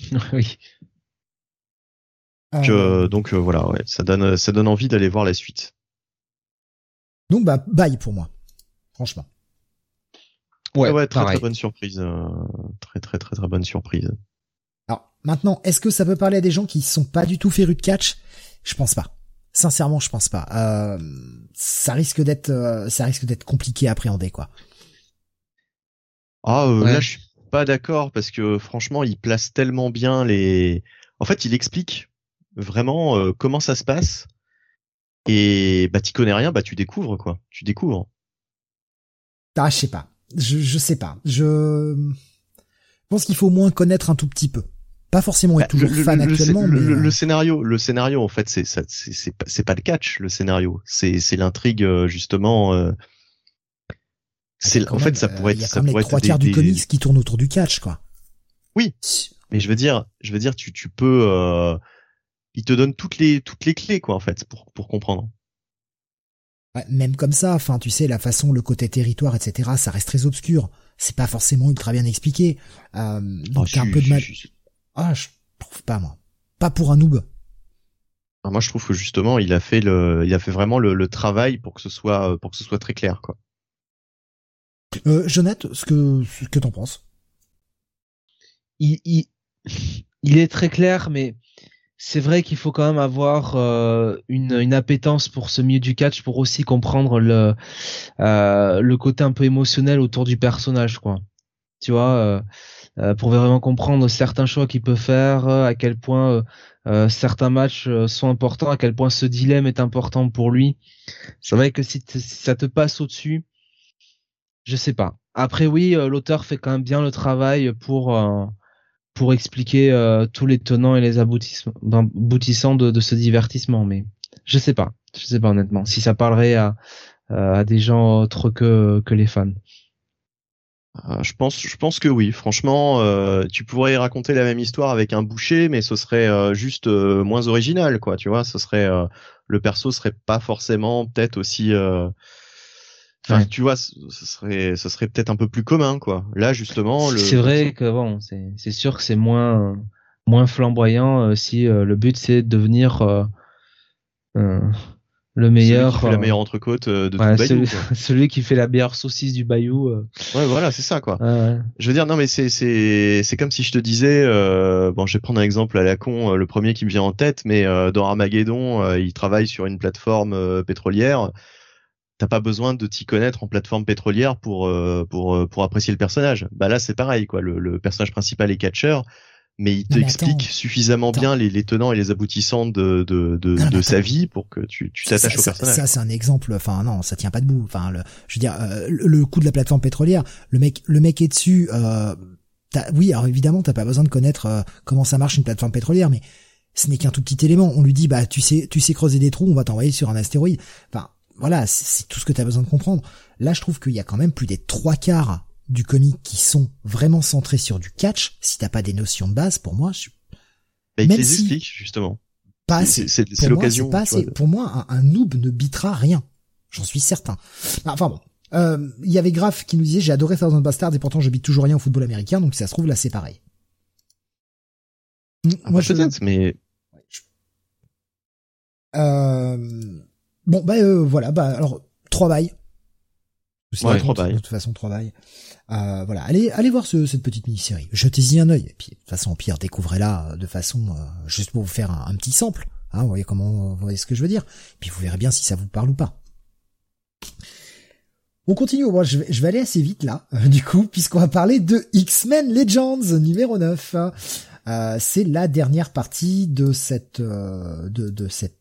oui. Donc, euh, donc euh, voilà, ouais, ça donne ça donne envie d'aller voir la suite. Donc bah bye pour moi, franchement. Ouais, ouais très très bonne surprise, euh, très très très très bonne surprise. Alors maintenant, est-ce que ça peut parler à des gens qui sont pas du tout férus de catch? Je pense pas. Sincèrement, je pense pas. Euh, ça risque d'être ça risque d'être compliqué à appréhender quoi. Ah là, je suis pas d'accord parce que franchement, il place tellement bien les. En fait, il explique vraiment euh, comment ça se passe. Et bah t'y connais rien, bah tu découvres quoi. Tu découvres. Ah je sais pas. Je je sais pas. Je pense qu'il faut au moins connaître un tout petit peu. Pas forcément être bah, toujours fan actuellement, mais le, euh, scénario, le scénario en fait c'est c'est c'est pas, pas le catch le scénario, c'est c'est l'intrigue euh, justement. c'est en fait ça pourrait être y a ça pourrait les trois tiers du comics qui tourne autour du catch quoi. Oui, mais je veux dire, je veux dire, tu tu peux il te donne toutes les toutes les clés quoi en fait pour pour comprendre. même comme ça, enfin tu sais la façon, le côté territoire, etc. Ça reste très obscur. C'est pas forcément ultra bien expliqué. Euh, donc oh, un peu de mal. Ah, je trouve pas moi. Pas pour un noob. Alors moi je trouve que justement il a fait le, il a fait vraiment le, le travail pour que ce soit pour que ce soit très clair quoi. Euh, Jonathan, ce que ce que t'en penses? Il, il, il est très clair, mais c'est vrai qu'il faut quand même avoir euh, une, une appétence pour ce milieu du catch pour aussi comprendre le euh, le côté un peu émotionnel autour du personnage quoi. Tu vois euh, pour vraiment comprendre certains choix qu'il peut faire à quel point certains matchs sont importants à quel point ce dilemme est important pour lui. C'est vrai que si, si ça te passe au dessus je sais pas. Après oui l'auteur fait quand même bien le travail pour pour expliquer euh, tous les tenants et les aboutissants de, de, ce divertissement. Mais je sais pas, je sais pas honnêtement si ça parlerait à, euh, à des gens autres que, que les fans. Euh, je pense, je pense que oui. Franchement, euh, tu pourrais raconter la même histoire avec un boucher, mais ce serait juste moins original, quoi. Tu vois, ce serait le perso serait pas forcément peut-être aussi Enfin, tu vois, ce serait, ce serait peut-être un peu plus commun, quoi. Là, justement, le... c'est vrai que bon, c'est, c'est sûr que c'est moins, moins flamboyant euh, si euh, le but c'est de devenir euh, le meilleur, celui qui fait la meilleure entrecôte de tout le bayou, celui, qui fait la meilleure saucisse du bayou. Ouais, voilà, c'est ça, quoi. Je veux dire, non, mais c'est, c'est, c'est comme si je te disais, bon, je vais prendre un exemple à la con, le premier qui me vient en tête, mais dans Armageddon, il travaille sur une plateforme pétrolière t'as pas besoin de t'y connaître en plateforme pétrolière pour euh, pour euh, pour apprécier le personnage. Bah là c'est pareil quoi. Le, personnage principal est catcheur, mais il t'explique suffisamment bien les, les, tenants et les aboutissants de de de, de sa vie pour que tu tu t'attaches au personnage. Ça, c'est un exemple. Enfin non, ça tient pas debout. Enfin le, je veux dire euh, le, coup de la plateforme pétrolière, le mec le mec est dessus. Euh, oui, alors évidemment t'as pas besoin de connaître comment ça marche une plateforme pétrolière, mais ce n'est qu'un tout petit élément. On lui dit bah tu sais tu sais creuser des trous, on va t'envoyer sur un astéroïde. Enfin voilà, c'est tout ce que tu as besoin de comprendre. Là, je trouve qu'il y a quand même plus des trois quarts du comic qui sont vraiment centrés sur du catch. Si t'as pas des notions de base, pour moi, je... Mais les explique justement. Pas assez. C'est l'occasion. Pas assez. Pour moi, un, noob ne bitera rien. J'en suis certain. Enfin bon. Euh, il y avait Graf qui nous disait j'ai adoré Thousand Bastards et pourtant je bite toujours rien au football américain donc si ça se trouve là c'est pareil. Ah, moi bah, je mais euh... bon bah euh, voilà bah alors trois bails Ouais, trois de toute façon, trois bails. Euh, voilà, allez, allez voir ce, cette petite mini-série. Jetez-y un œil. Et puis, de toute façon, pire, découvrez-la euh, de façon euh, juste pour vous faire un, petit sample. Hein, vous voyez comment, vous voyez ce que je veux dire. Et puis, vous verrez bien si ça vous parle ou pas. On continue. Moi, je vais, je vais aller assez vite là, du coup, puisqu'on va parler de X-Men Legends numéro 9. Euh, c'est la dernière partie de cette de, de cette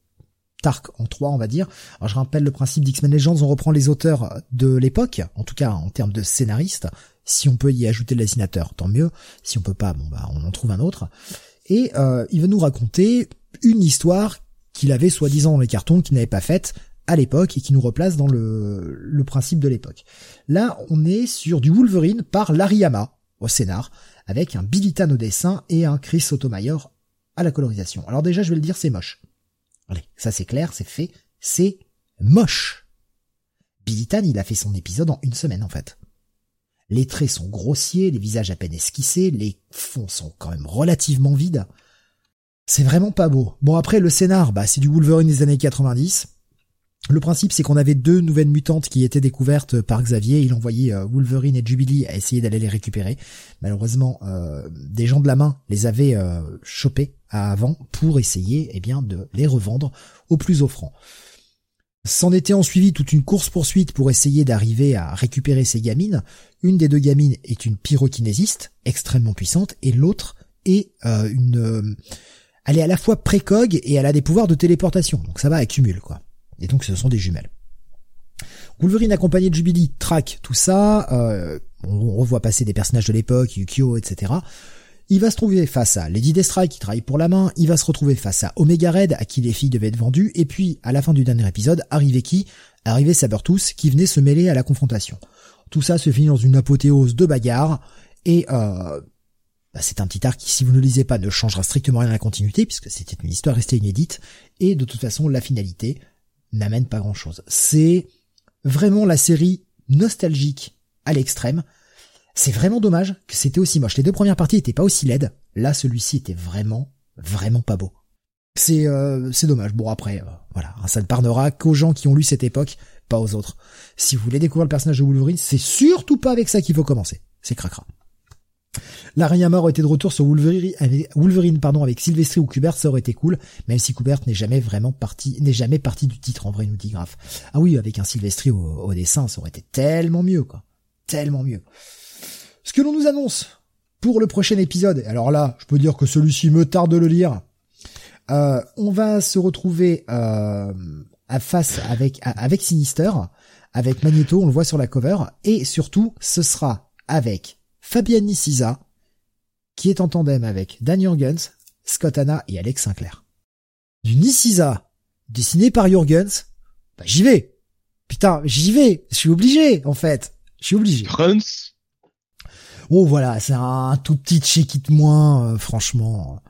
arc en trois, on va dire. Alors je rappelle le principe d'X-Men Legends, on reprend les auteurs de l'époque, en tout cas en termes de scénaristes. Si on peut y ajouter le dessinateur, tant mieux. Si on peut pas, bon bah on en trouve un autre. Et euh, il va nous raconter une histoire qu'il avait soi-disant dans les cartons, qu'il n'avait pas faite à l'époque et qui nous replace dans le, le principe de l'époque. Là, on est sur du Wolverine par Lariyama au scénar, avec un Billy au dessin et un Chris Sotomayor à la colorisation. Alors déjà, je vais le dire, c'est moche. Allez, ça c'est clair, c'est fait, c'est moche. Billy il a fait son épisode en une semaine en fait. Les traits sont grossiers, les visages à peine esquissés, les fonds sont quand même relativement vides. C'est vraiment pas beau. Bon après le scénar, bah c'est du Wolverine des années 90. Le principe, c'est qu'on avait deux nouvelles mutantes qui étaient découvertes par Xavier. Il envoyait euh, Wolverine et Jubilee à essayer d'aller les récupérer. Malheureusement, euh, des gens de la main les avaient euh, chopées avant pour essayer, eh bien, de les revendre au plus offrant. S'en était en suivi toute une course poursuite pour essayer d'arriver à récupérer ces gamines. Une des deux gamines est une pyrokinésiste extrêmement puissante et l'autre est une. elle est à la fois précog et elle a des pouvoirs de téléportation. Donc ça va, accumule quoi. Et donc ce sont des jumelles. Wolverine accompagné de Jubilee traque tout ça, euh, on revoit passer des personnages de l'époque, Yukio, etc. Il va se trouver face à Lady Deathstrike qui travaille pour la main, il va se retrouver face à Omega Red à qui les filles devaient être vendues, et puis à la fin du dernier épisode, arrivait qui? Arrivait Sabertooth qui venait se mêler à la confrontation. Tout ça se finit dans une apothéose de bagarre, et euh, bah, c'est un petit arc qui, si vous ne le lisez pas, ne changera strictement rien à la continuité, puisque c'était une histoire restée inédite, et de toute façon, la finalité, n'amène pas grand chose. C'est vraiment la série nostalgique à l'extrême. C'est vraiment dommage que c'était aussi moche. Les deux premières parties étaient pas aussi laides. Là, celui-ci était vraiment, vraiment pas beau. C'est euh, c'est dommage. Bon après, euh, voilà, ça ne parlera qu'aux gens qui ont lu cette époque, pas aux autres. Si vous voulez découvrir le personnage de Wolverine, c'est surtout pas avec ça qu'il faut commencer. C'est cracra. L'Ariama aurait été de retour sur Wolverine, avec, Wolverine pardon, avec Sylvester ou Kubert, ça aurait été cool, même si Kubert n'est jamais vraiment parti, n'est jamais parti du titre en vrai, nous dit Graf. Ah oui, avec un Sylvester au, dessin, ça aurait été tellement mieux, quoi. Tellement mieux. Ce que l'on nous annonce pour le prochain épisode, alors là, je peux dire que celui-ci me tarde de le lire. Euh, on va se retrouver euh, à face avec avec Sinister, avec Magneto, on le voit sur la cover, et surtout, ce sera avec Fabian Niciza, qui est en tandem avec Dan Jurgens, Scott Hanna et Alex Sinclair. Du Niciza, dessiné par Jurgens, bah j'y vais. Putain, j'y vais. Je suis obligé, en fait. Je suis obligé. Oh voilà, c'est un tout petit check it moins, euh, franchement,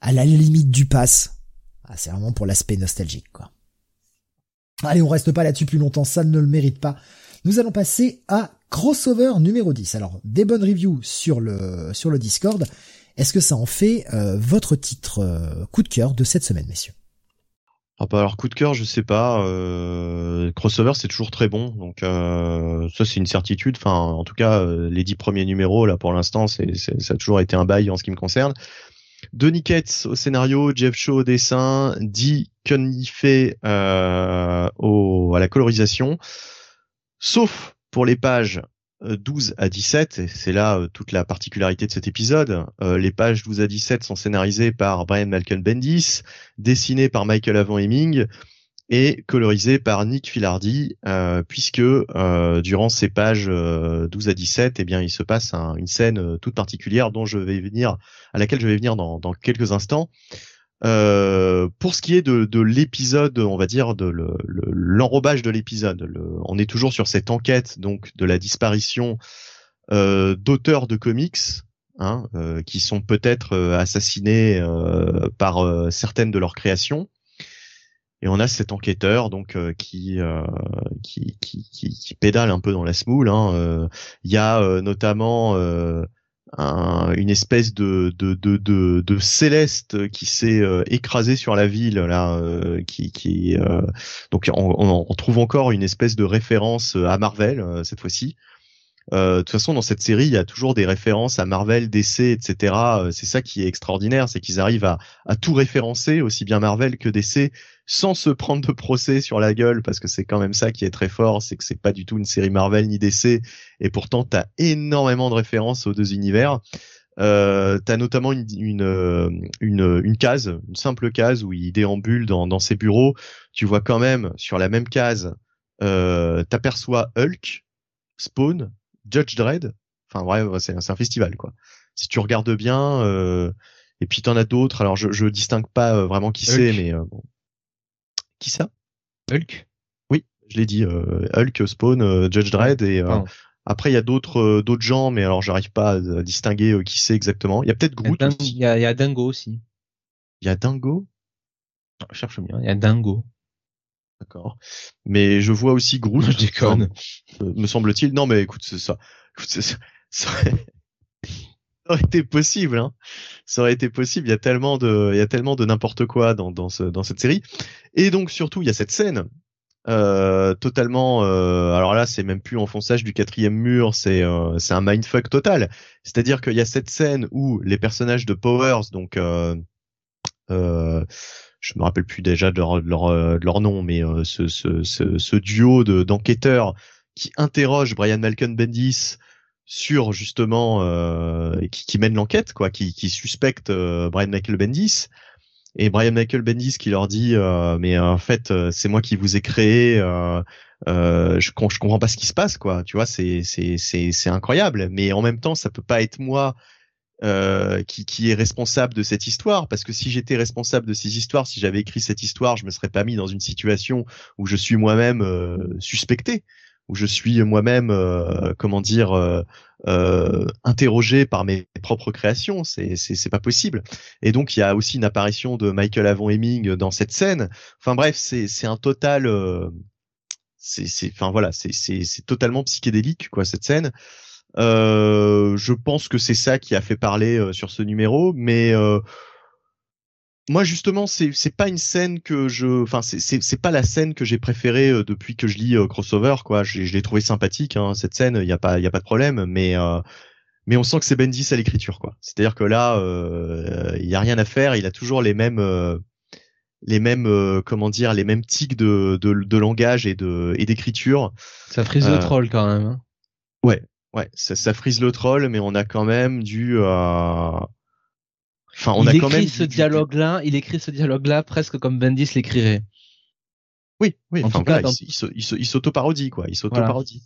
à la limite du pass. Ah, c'est vraiment pour l'aspect nostalgique, quoi. Allez, on reste pas là-dessus plus longtemps, ça ne le mérite pas. Nous allons passer à crossover numéro 10. Alors, des bonnes reviews sur le, sur le Discord. Est-ce que ça en fait euh, votre titre euh, coup de cœur de cette semaine, messieurs? Ah bah alors coup de cœur, je sais pas. Euh, crossover, c'est toujours très bon, donc ça c'est une certitude. Enfin, en tout cas, les dix premiers numéros là pour l'instant, ça a toujours été un bail en ce qui me concerne. Denis Ketz au scénario, Jeff Shaw au dessin, Cuniffe au à la colorisation. Sauf pour les pages 12 euh, à 17, et c'est là euh, toute la particularité de cet épisode, euh, les pages 12 à 17 sont scénarisées par Brian Malcolm Bendis, dessinées par Michael Avon Heming et colorisées par Nick Filardi, puisque durant ces pages 12 à 17, eh bien, il se passe une scène toute particulière dont je vais venir, à laquelle je vais venir dans, dans quelques instants. Euh, pour ce qui est de, de l'épisode, on va dire de l'enrobage de l'épisode, on est toujours sur cette enquête donc de la disparition euh, d'auteurs de comics hein, euh, qui sont peut-être euh, assassinés euh, par certaines de leurs créations. Et on a cet enquêteur donc qui, qui, qui, qui, pédale un peu dans la smoule. Hein. Il y a notamment un, une espèce de, de, de, de, de céleste qui s'est euh, écrasé sur la ville là, euh, qui, qui euh, donc on, on, trouve encore une espèce de référence à Marvel cette fois-ci. De toute façon, dans cette série, il y a toujours des références à Marvel, DC, etc. c'est ça qui est extraordinaire, c'est qu'ils arrivent à, à tout référencer, aussi bien Marvel que DC, sans se prendre de procès sur la gueule, parce que c'est quand même ça qui est très fort, c'est que c'est pas du tout une série Marvel ni DC, et pourtant t'as énormément de références aux deux univers. Euh, t'as notamment une, une, euh, une, une, case, une simple case où il déambule dans, dans ses bureaux. Tu vois quand même sur la même case, euh, t'aperçois Hulk, Spawn, Judge Dredd. Enfin bref, c'est un festival quoi. Si tu regardes bien, euh, et puis t'en as d'autres. Alors je, je distingue pas euh, vraiment qui c'est, mais euh, bon. Qui ça? Hulk? Oui, je l'ai dit. Euh, Hulk, Spawn, euh, Judge Dredd et euh, après il y a d'autres d'autres gens, mais alors j'arrive pas à, distinguer qui c'est exactement. Il y a peut-être Groot. Il y, a, y a Dingo aussi. Il y a Dingo? Je cherche bien. Il y a Dingo. D'accord. Mais je vois aussi Groot. je déconne. me semble-t-il. Non, mais écoute, c'est ça. Écoute, ça, ça, aurait été possible. Hein. Ça aurait été possible. Il y a tellement de, il y a tellement de n'importe quoi dans dans, ce, dans cette série. Et donc surtout, il y a cette scène euh, totalement. Euh, alors là, c'est même plus enfonçage du quatrième mur. C'est euh, c'est un mindfuck total. C'est-à-dire qu'il y a cette scène où les personnages de Powers, donc euh, euh, je me rappelle plus déjà de leur, de leur, de leur nom, mais euh, ce, ce, ce, ce, duo de d'enquêteurs qui interroge Brian Malcolm Bendis sur justement euh, qui, qui, mène l'enquête, quoi, qui, qui suspecte euh, Brian Michael Bendis. Et Brian Michael Bendis qui leur dit euh, mais en fait euh, c'est moi qui vous ai créé, euh, je, je comprends pas ce qui se passe quoi, tu vois c'est c'est c'est c'est incroyable. Mais en même temps ça peut pas être moi euh, qui, qui, est responsable de cette histoire parce que si j'étais responsable de ces histoires, si j'avais écrit cette histoire, je me serais pas mis dans une situation où je suis moi-même euh, suspecté où je suis moi-même, euh, comment dire, euh, euh, interrogé par mes propres créations. C'est c'est pas possible. Et donc il y a aussi une apparition de Michael Avon Heming dans cette scène. Enfin bref, c'est c'est un total. Euh, c'est enfin voilà, c'est totalement psychédélique quoi cette scène. Euh, je pense que c'est ça qui a fait parler euh, sur ce numéro, mais euh, moi justement c'est c'est pas une scène que je enfin c'est c'est c'est pas la scène que j'ai préférée euh, depuis que je lis euh, crossover quoi. Je, je l'ai trouvé sympathique hein, cette scène il y a pas il y a pas de problème mais euh, mais on sent que c'est Bendis à l'écriture quoi. C'est-à-dire que là euh, il y a rien à faire il a toujours les mêmes les mêmes comment dire les mêmes tics de, de, de langage et de et d'écriture. Ça frise le troll quand même hein. Ouais ça, ça frise le troll mais on a quand même du Enfin, on il a quand même ce dialogue-là, il écrit ce dialogue-là presque comme Bendis l'écrirait. Oui, oui. En tout cas, il, il, s'auto-parodie, quoi. Il s'auto-parodie.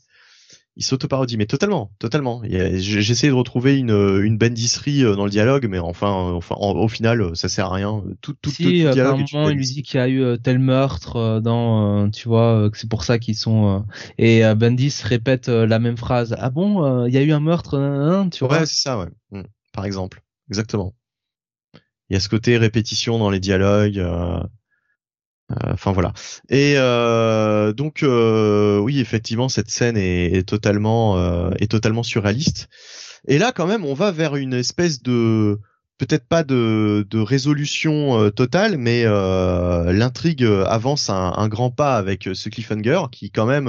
Il s'auto-parodie, mais totalement, totalement. J'ai essayé de retrouver une, une Bendisserie euh, dans le dialogue, mais enfin, enfin, au final, ça sert à rien. Tout, tout, si, tout, tout dialogue moment, il lui dit qu'il y a eu euh, tel meurtre euh, dans, tu vois, que c'est pour ça qu'ils sont. et Bendis répète la même phrase. Ah bon, il y a eu un meurtre, hein, tu vois? Ouais, c'est ça, ouais. Mmh. Par exemple, exactement il y a ce côté répétition dans les dialogues. Euh, euh, enfin voilà. Et euh, donc oui, effectivement, cette scène est, totalement est totalement surréaliste. Et là, quand même, on va vers une espèce de peut-être pas de, de résolution totale, mais l'intrigue avance un, grand pas avec ce cliffhanger qui quand même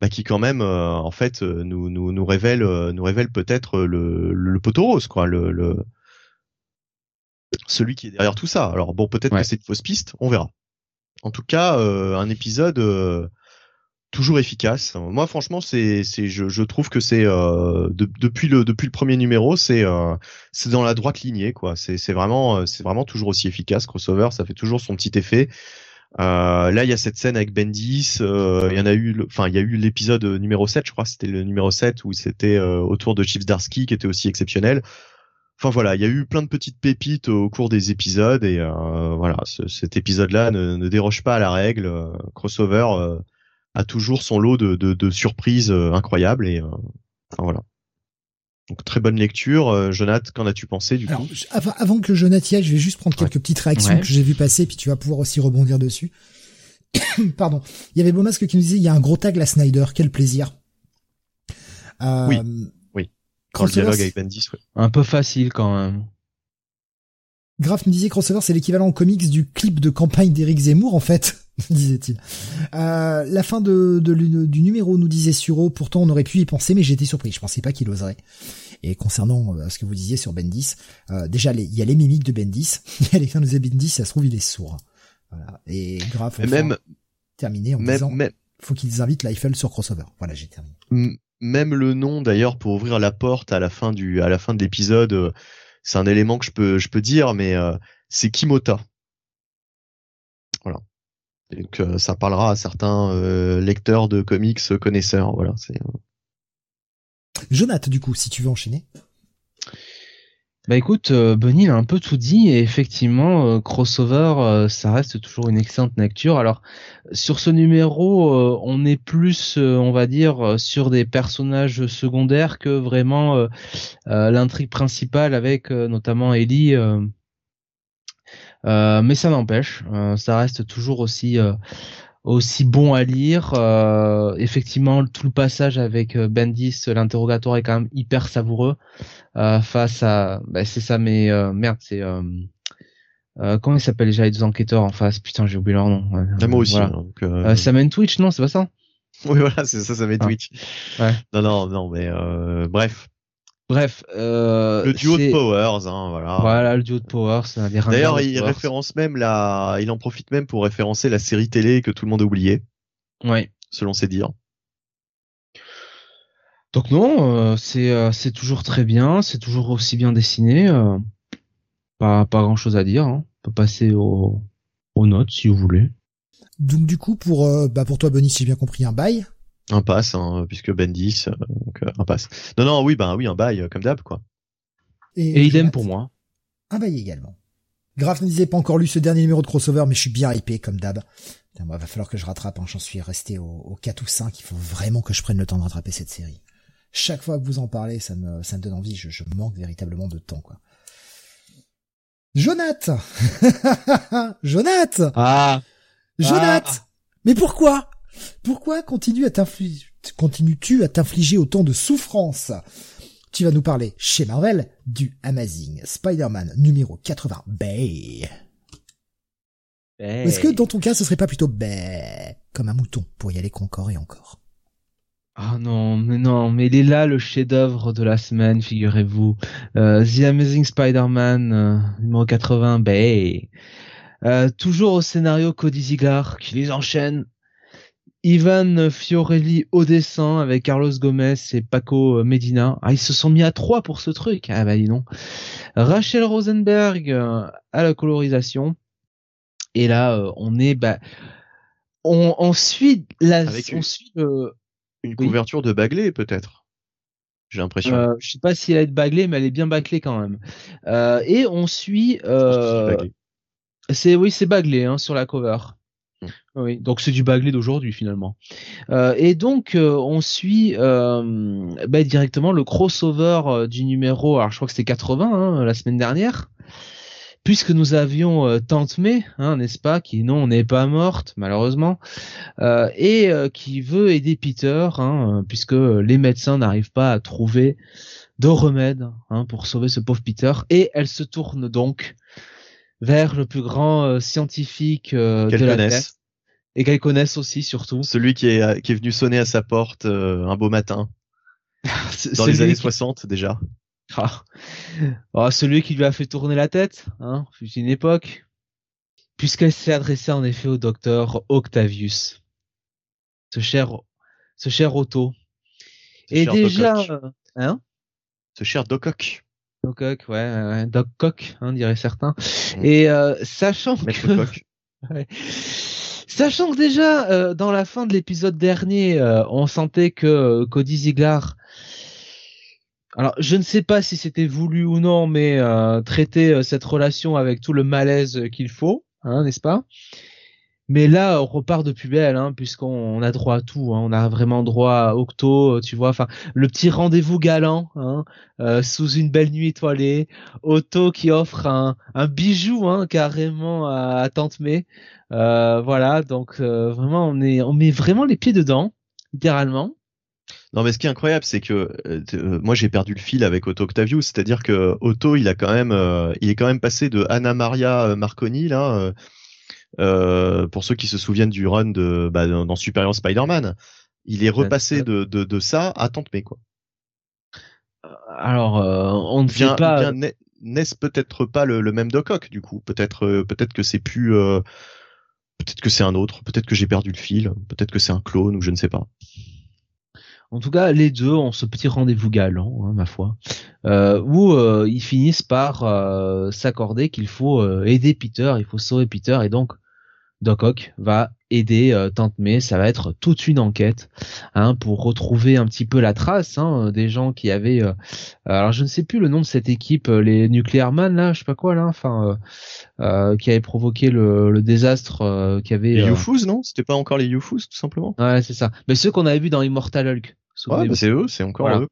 bah, qui quand même en fait nous, nous, nous révèle nous révèle peut-être le, le, poteau rose quoi le celui qui est derrière tout ça. Alors bon, peut-être que c'est une fausse piste, on verra. En tout cas, euh, un épisode euh, toujours efficace. Moi, franchement, c'est, c'est, je, je trouve que c'est euh, depuis le depuis le premier numéro, c'est c'est dans la droite lignée, quoi. C'est c'est vraiment c'est vraiment toujours aussi efficace. Crossover, ça fait toujours son petit effet. là, il y a cette scène avec Bendis. Il y en a eu, enfin, il y a eu l'épisode numéro 7, je crois, c'était le numéro 7 où c'était autour de Chief Darsky qui était aussi exceptionnel Enfin voilà, il y a eu plein de petites pépites au cours des épisodes et euh, voilà, ce, cet épisode-là ne, ne, déroge pas à la règle. Euh, crossover euh, a toujours son lot de, de, de surprises incroyables et enfin voilà. Donc très bonne lecture. Jonathan, qu'en as-tu pensé du Alors, coup? avant, avant, que Jonathan y aille, je vais juste prendre quelques petites réactions que j'ai vu passer, puis tu vas pouvoir aussi rebondir dessus. Pardon. Il y avait Beaumasque qui nous disait il y a un gros tag la Snyder, quel plaisir. Euh, oui. Dans le dialogue avec Bendis, ouais. Un peu facile quand même. Graf nous disait Crossover c'est l'équivalent en comics du clip de campagne d'Eric Zemmour en fait, disait-il. Euh, la fin de, de, du numéro nous disait Suro, pourtant on aurait pu y penser mais j'étais surpris, je pensais pas qu'il oserait. Et concernant euh, ce que vous disiez sur Bendis, euh, déjà il y a les mimiques de Bendis, il y a les nous disait Bendis, ça se trouve il est sourd. Voilà. Et Graf, même terminé en même, disant même, faut qu'ils invitent l'Eiffel sur Crossover. Voilà, j'ai terminé même le nom d'ailleurs pour ouvrir la porte à la fin du à la fin de l'épisode euh, c'est un élément que je peux je peux dire mais euh, c'est Kimota. Voilà. Donc euh, ça parlera à certains lecteurs de comics connaisseurs. Voilà c'est du coup si tu veux enchaîner bah écoute, euh, Bunny a un peu tout dit et effectivement, euh, crossover, euh, ça reste toujours une excellente lecture. Alors sur ce numéro, euh, on est plus, on va dire, sur des personnages secondaires que vraiment l'intrigue principale avec notamment Ellie. mais ça n'empêche, ça reste toujours aussi aussi bon à lire. Euh, effectivement, tout le passage avec euh, Bendis, l'interrogatoire est quand même hyper savoureux euh, face à, bah, c'est ça, mais euh, merde, c'est euh, comment il s'appelle déjà les deux enquêteurs en face? Putain, j'ai oublié leur nom. Ah, moi aussi. Voilà. Hein, donc, Twitch, non, c'est pas ça? Oui, voilà, c'est ça, ça ah. Twitch. Ouais. Non, non, non, mais bref. Bref, euh, le duo de Powers, hein, voilà. Voilà, le duo de Powers. D'ailleurs, il référence même la, il en profite même pour référencer la série télé que tout le monde a oublié. Ouais. Selon ses dires. Donc non, euh, c'est euh, c'est toujours très bien, c'est toujours aussi bien dessiné. Euh, pas pas grand chose à dire. Hein. On peut passer aux aux notes si vous voulez. Donc du coup pour bah pour toi Benny, si j'ai bien compris un bail. Un pass, hein, puisque Bendis, euh, donc euh, un pass. Non, non, oui, ben oui, un bail, euh, comme d'hab, quoi. Et, idem pour moi. Un bail également. Graf ne disait pas encore lu ce dernier numéro de crossover, mais je suis bien hypé, comme d'hab. Moi, va falloir que je rattrape, hein. j'en suis resté au, au 4 ou 5, il faut vraiment que je prenne le temps de rattraper cette série. Chaque fois que vous en parlez, ça me, ça me donne envie, je, je manque véritablement de temps, quoi. Jonath Jonath Ah Jonath ah. Mais pourquoi? Pourquoi à continues-tu à t'infliger autant de souffrance Tu vas nous parler chez Marvel du Amazing Spider-Man numéro 80 Bay. Est-ce que dans ton cas ce serait pas plutôt Bay comme un mouton pour y aller encore et encore? Ah non, mais non, mais il est là le chef-d'œuvre de la semaine, figurez-vous. Euh, The Amazing Spider-Man euh, numéro 80 Bay. Euh, toujours au scénario Cody Ziegler qui les enchaîne Ivan Fiorelli au dessin avec Carlos Gomez et Paco Medina. Ah, ils se sont mis à trois pour ce truc. Ah bah dis non. Rachel Rosenberg euh, à la colorisation. Et là, euh, on est, bah, on, suit la, avec on une, suit euh, une couverture de Bagley peut-être. J'ai l'impression. Euh, je sais pas si elle est baglée, mais elle est bien bâclée quand même. et on suit. c'est oui, c'est Bagley hein, sur la cover. Oui, donc c'est du Bagley d'aujourd'hui finalement. Euh, et donc euh, on suit euh, bah, directement le crossover euh, du numéro, alors je crois que c'était 80 hein, la semaine dernière, puisque nous avions euh, Tante May, hein, n'est-ce pas, qui non n'est pas morte malheureusement, et qui veut aider Peter, hein, puisque les médecins n'arrivent pas à trouver de remède hein, pour sauver ce pauvre Peter, et elle se tourne donc vers le plus grand euh, scientifique euh, de la Terre. Et qu'elle connaisse aussi, surtout. Celui qui est, qui est venu sonner à sa porte euh, un beau matin. dans les années 60 déjà. Ah. Oh, celui qui lui a fait tourner la tête, hein, fut une époque. Puisqu'elle s'est adressée en effet au docteur Octavius. Ce cher, ce cher Otto. Et déjà, hein? Ce cher Dococ. Doc Cock, ouais, Doc Cock, hein, dirait certains. Mm. Et euh, sachant que, ouais. Sachant que déjà euh, dans la fin de l'épisode dernier, euh, on sentait que Cody Ziegler alors je ne sais pas si c'était voulu ou non, mais traiter cette relation avec tout le malaise qu'il faut, hein, n'est-ce pas? Mais là, on repart de plus belle, hein, puisqu'on a droit à tout. Hein. On a vraiment droit à Octo, tu vois. Enfin, le petit rendez-vous galant, hein, euh, sous une belle nuit étoilée. Otto qui offre un, bijou, carrément à, Tante May. Euh, voilà, donc euh, vraiment, on met vraiment les pieds dedans, littéralement. Non, mais ce qui est incroyable, c'est que moi j'ai perdu le fil avec Otto Octavius, c'est-à-dire que Otto, il a il est quand même passé de Anna Maria Marconi là euh, pour ceux qui se souviennent du run de bah, dans Superior Spider-Man, il est repassé de, de, de ça à Tante May quoi. Euh, alors euh, on ne vient pas. N'est-ce peut-être pas le, même Doc Ock du coup? Peut-être peut-être que c'est plus peut-être que c'est un autre, peut-être que j'ai perdu le fil, peut-être que c'est un clone ou je ne sais pas. En tout cas, les deux ont ce petit rendez-vous galant, hein, ma foi, euh, où ils finissent par s'accorder qu'il faut aider Peter, il faut sauver Peter, et donc Doc Ock va aider euh, Tante May. Ça va être toute une enquête hein, pour retrouver un petit peu la trace hein, des gens qui avaient. Euh, alors je ne sais plus le nom de cette équipe, euh, les Nuclear Man là, je sais pas quoi là, enfin qui avait provoqué le, désastre, qui avait. Les UFOs non? C'était pas encore les UFOs tout simplement? Ouais c'est ça. Mais ceux qu'on avait vu dans Immortal Hulk. Ouais, bah, c'est eux, c'est encore eux.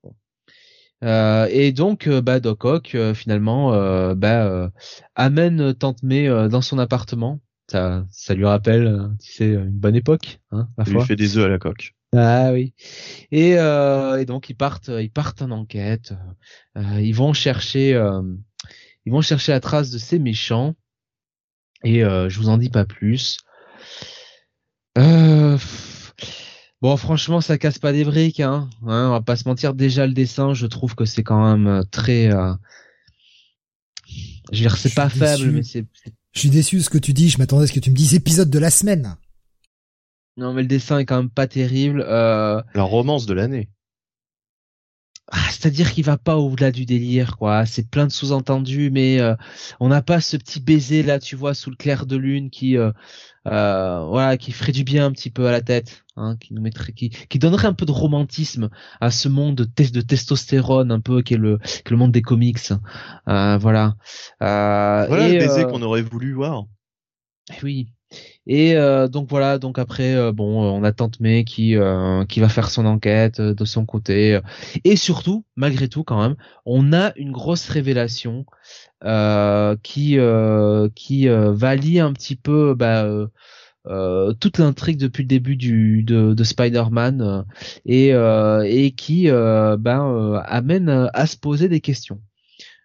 Euh, et donc, bah, Doc Ock finalement bah, amène Tante May dans son appartement ça, ça lui rappelle, euh, tu sais, une bonne époque, hein, ma Il lui fait des œufs à la coque. Ah oui. Et, euh, et donc ils partent, ils partent en enquête. Euh, ils vont chercher, euh, ils vont chercher la trace de ces méchants. Et euh, je vous en dis pas plus. Euh, bon, franchement, ça casse pas des briques, hein. hein. On va pas se mentir. Déjà le dessin, je trouve que c'est quand même très. Je veux dire, c'est pas faible, mais c'est je suis déçu de ce que tu dis, je m'attendais à ce que tu me dises épisode de la semaine. Non, mais le dessin est quand même pas terrible. Euh... La romance de l'année. Ah, c'est-à-dire qu'il va pas au-delà du délire, quoi. C'est plein de sous-entendus, mais euh, on n'a pas ce petit baiser là, tu vois, sous le clair de lune qui, euh, euh, voilà, qui ferait du bien un petit peu à la tête, hein, qui nous mettrait, qui, qui donnerait un peu de romantisme à ce monde de, de testostérone un peu qui est le, qui est le monde des comics. voilà. voilà le baiser qu'on aurait voulu voir. Oui. Et euh, donc voilà, donc après euh, bon, euh, on a Tante May qui qui va faire son enquête de son côté et surtout, malgré tout quand même, on a une grosse révélation qui qui va un petit peu bah, toute l'intrigue depuis le début du de, de Spider-Man et et qui ben amène à se poser des questions.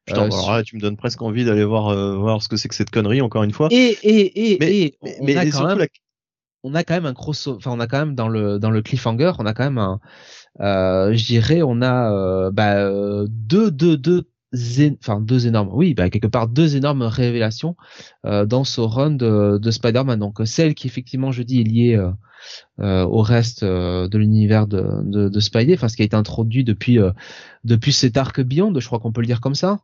Putain, euh, alors là, tu me donnes presque envie d'aller voir euh, voir ce que c'est que cette connerie encore une fois. Et et et mais, on, a quand même, on a quand même un gros enfin on a quand même dans le dans le cliffhanger, on a quand même un euh, je dirais on a bah, deux deux deux enfin deux énormes oui bah quelque part deux énormes révélations euh, dans ce run de, de Spider-Man donc celle qui effectivement je dis est liée euh, au reste euh, de l'univers de, de, de, Spidey, enfin ce qui a été introduit depuis euh, depuis cet arc Beyond, je crois qu'on peut le dire comme ça,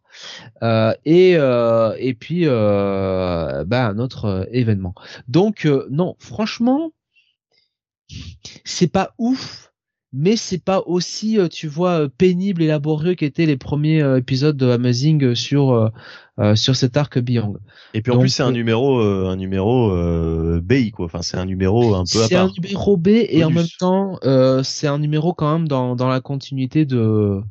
et et puis bah, un autre événement. Donc non, franchement, c'est pas ouf mais c'est pas aussi euh, tu vois euh, pénible et laborieux qu'étaient les premiers euh, épisodes de Amazing sur sur cet arc Beyond. Et puis en plus c'est un numéro un numéro B quoi, enfin c'est un numéro un peu à part. C'est un numéro B et en même temps c'est un numéro quand même dans dans la continuité de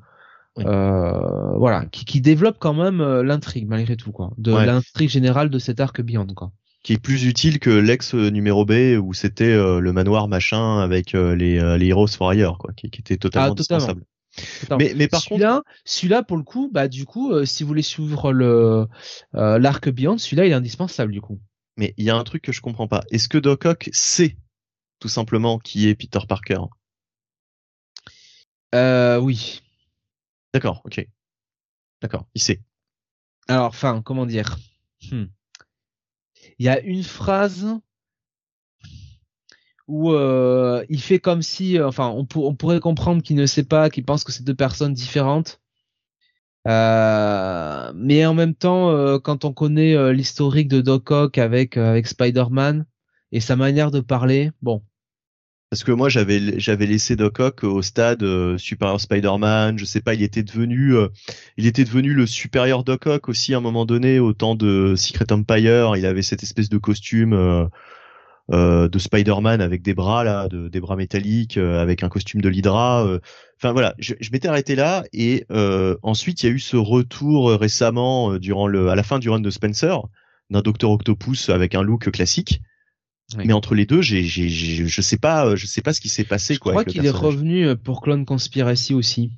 voilà qui, qui développe quand même l'intrigue malgré tout quoi, de l'intrigue générale de cet arc Beyond quoi. Qui est plus utile que l'ex numéro B où c'était euh, le manoir machin avec euh, les, euh, les Heroes quoi, qui, qui était totalement ah, indispensable. Mais, mais par contre, celui-là pour le coup, bah du coup, si vous voulez suivre le l'arc Beyond, celui-là il est indispensable du coup. Mais il y a un truc que je comprends pas. Est-ce que Doc Ock sait tout simplement qui est Peter Parker? Euh, oui. D'accord, ok. D'accord, il sait. Alors, enfin, comment dire? Hmm il y a une phrase où euh, il fait comme si, euh, enfin, on, pourrait comprendre qu'il ne sait pas, qu'il pense que c'est deux personnes différentes. Euh, mais en même temps, quand on connaît l'historique de Doc Ock avec avec Spider-Man et sa manière de parler, bon, Parce que moi j'avais laissé Doc Ock au stade supérieur Spider-Man, je sais pas, il était devenu il était devenu le supérieur Doc Ock aussi à un moment donné au temps de Secret Empire, il avait cette espèce de costume euh, euh de Spider-Man avec des bras là, de, des bras métalliques, avec un costume de l'Hydra. Enfin voilà, je, je m'étais arrêté là et ensuite il y a eu ce retour récemment durant le à la fin du run de Spencer d'un Docteur Octopus avec un look classique. Mais entre les deux, j'ai, j'ai, je sais pas, euh, je sais pas ce qui s'est passé. Je quoi, crois qu'il est revenu euh, pour Clone Conspiracy aussi.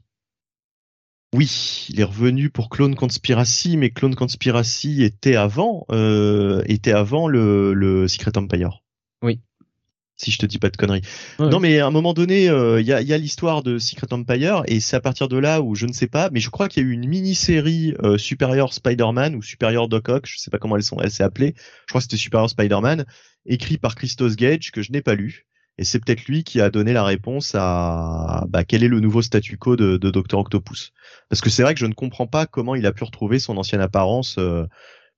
Oui, il est revenu pour Clone Conspiracy, mais Clone Conspiracy était avant, euh, était avant le, le Secret Empire. Si je te dis pas de conneries. Non, mais à un moment donné, euh, il y a, y a l'histoire de Secret Empire et c'est à partir de là où je ne sais pas, mais je crois qu'il y a eu une mini-série euh, Superior Spider-Man ou Superior Doc Ock, je sais pas comment elles sont, elle s'est appelée. Je crois que c'était Superior Spider-Man, écrit par Christos Gage que je n'ai pas lu. Et c'est peut-être lui qui a donné la réponse à bah, quel est le nouveau statu quo de, de Dr Octopus. Parce que c'est vrai que je ne comprends pas comment il a pu retrouver son ancienne apparence. Euh,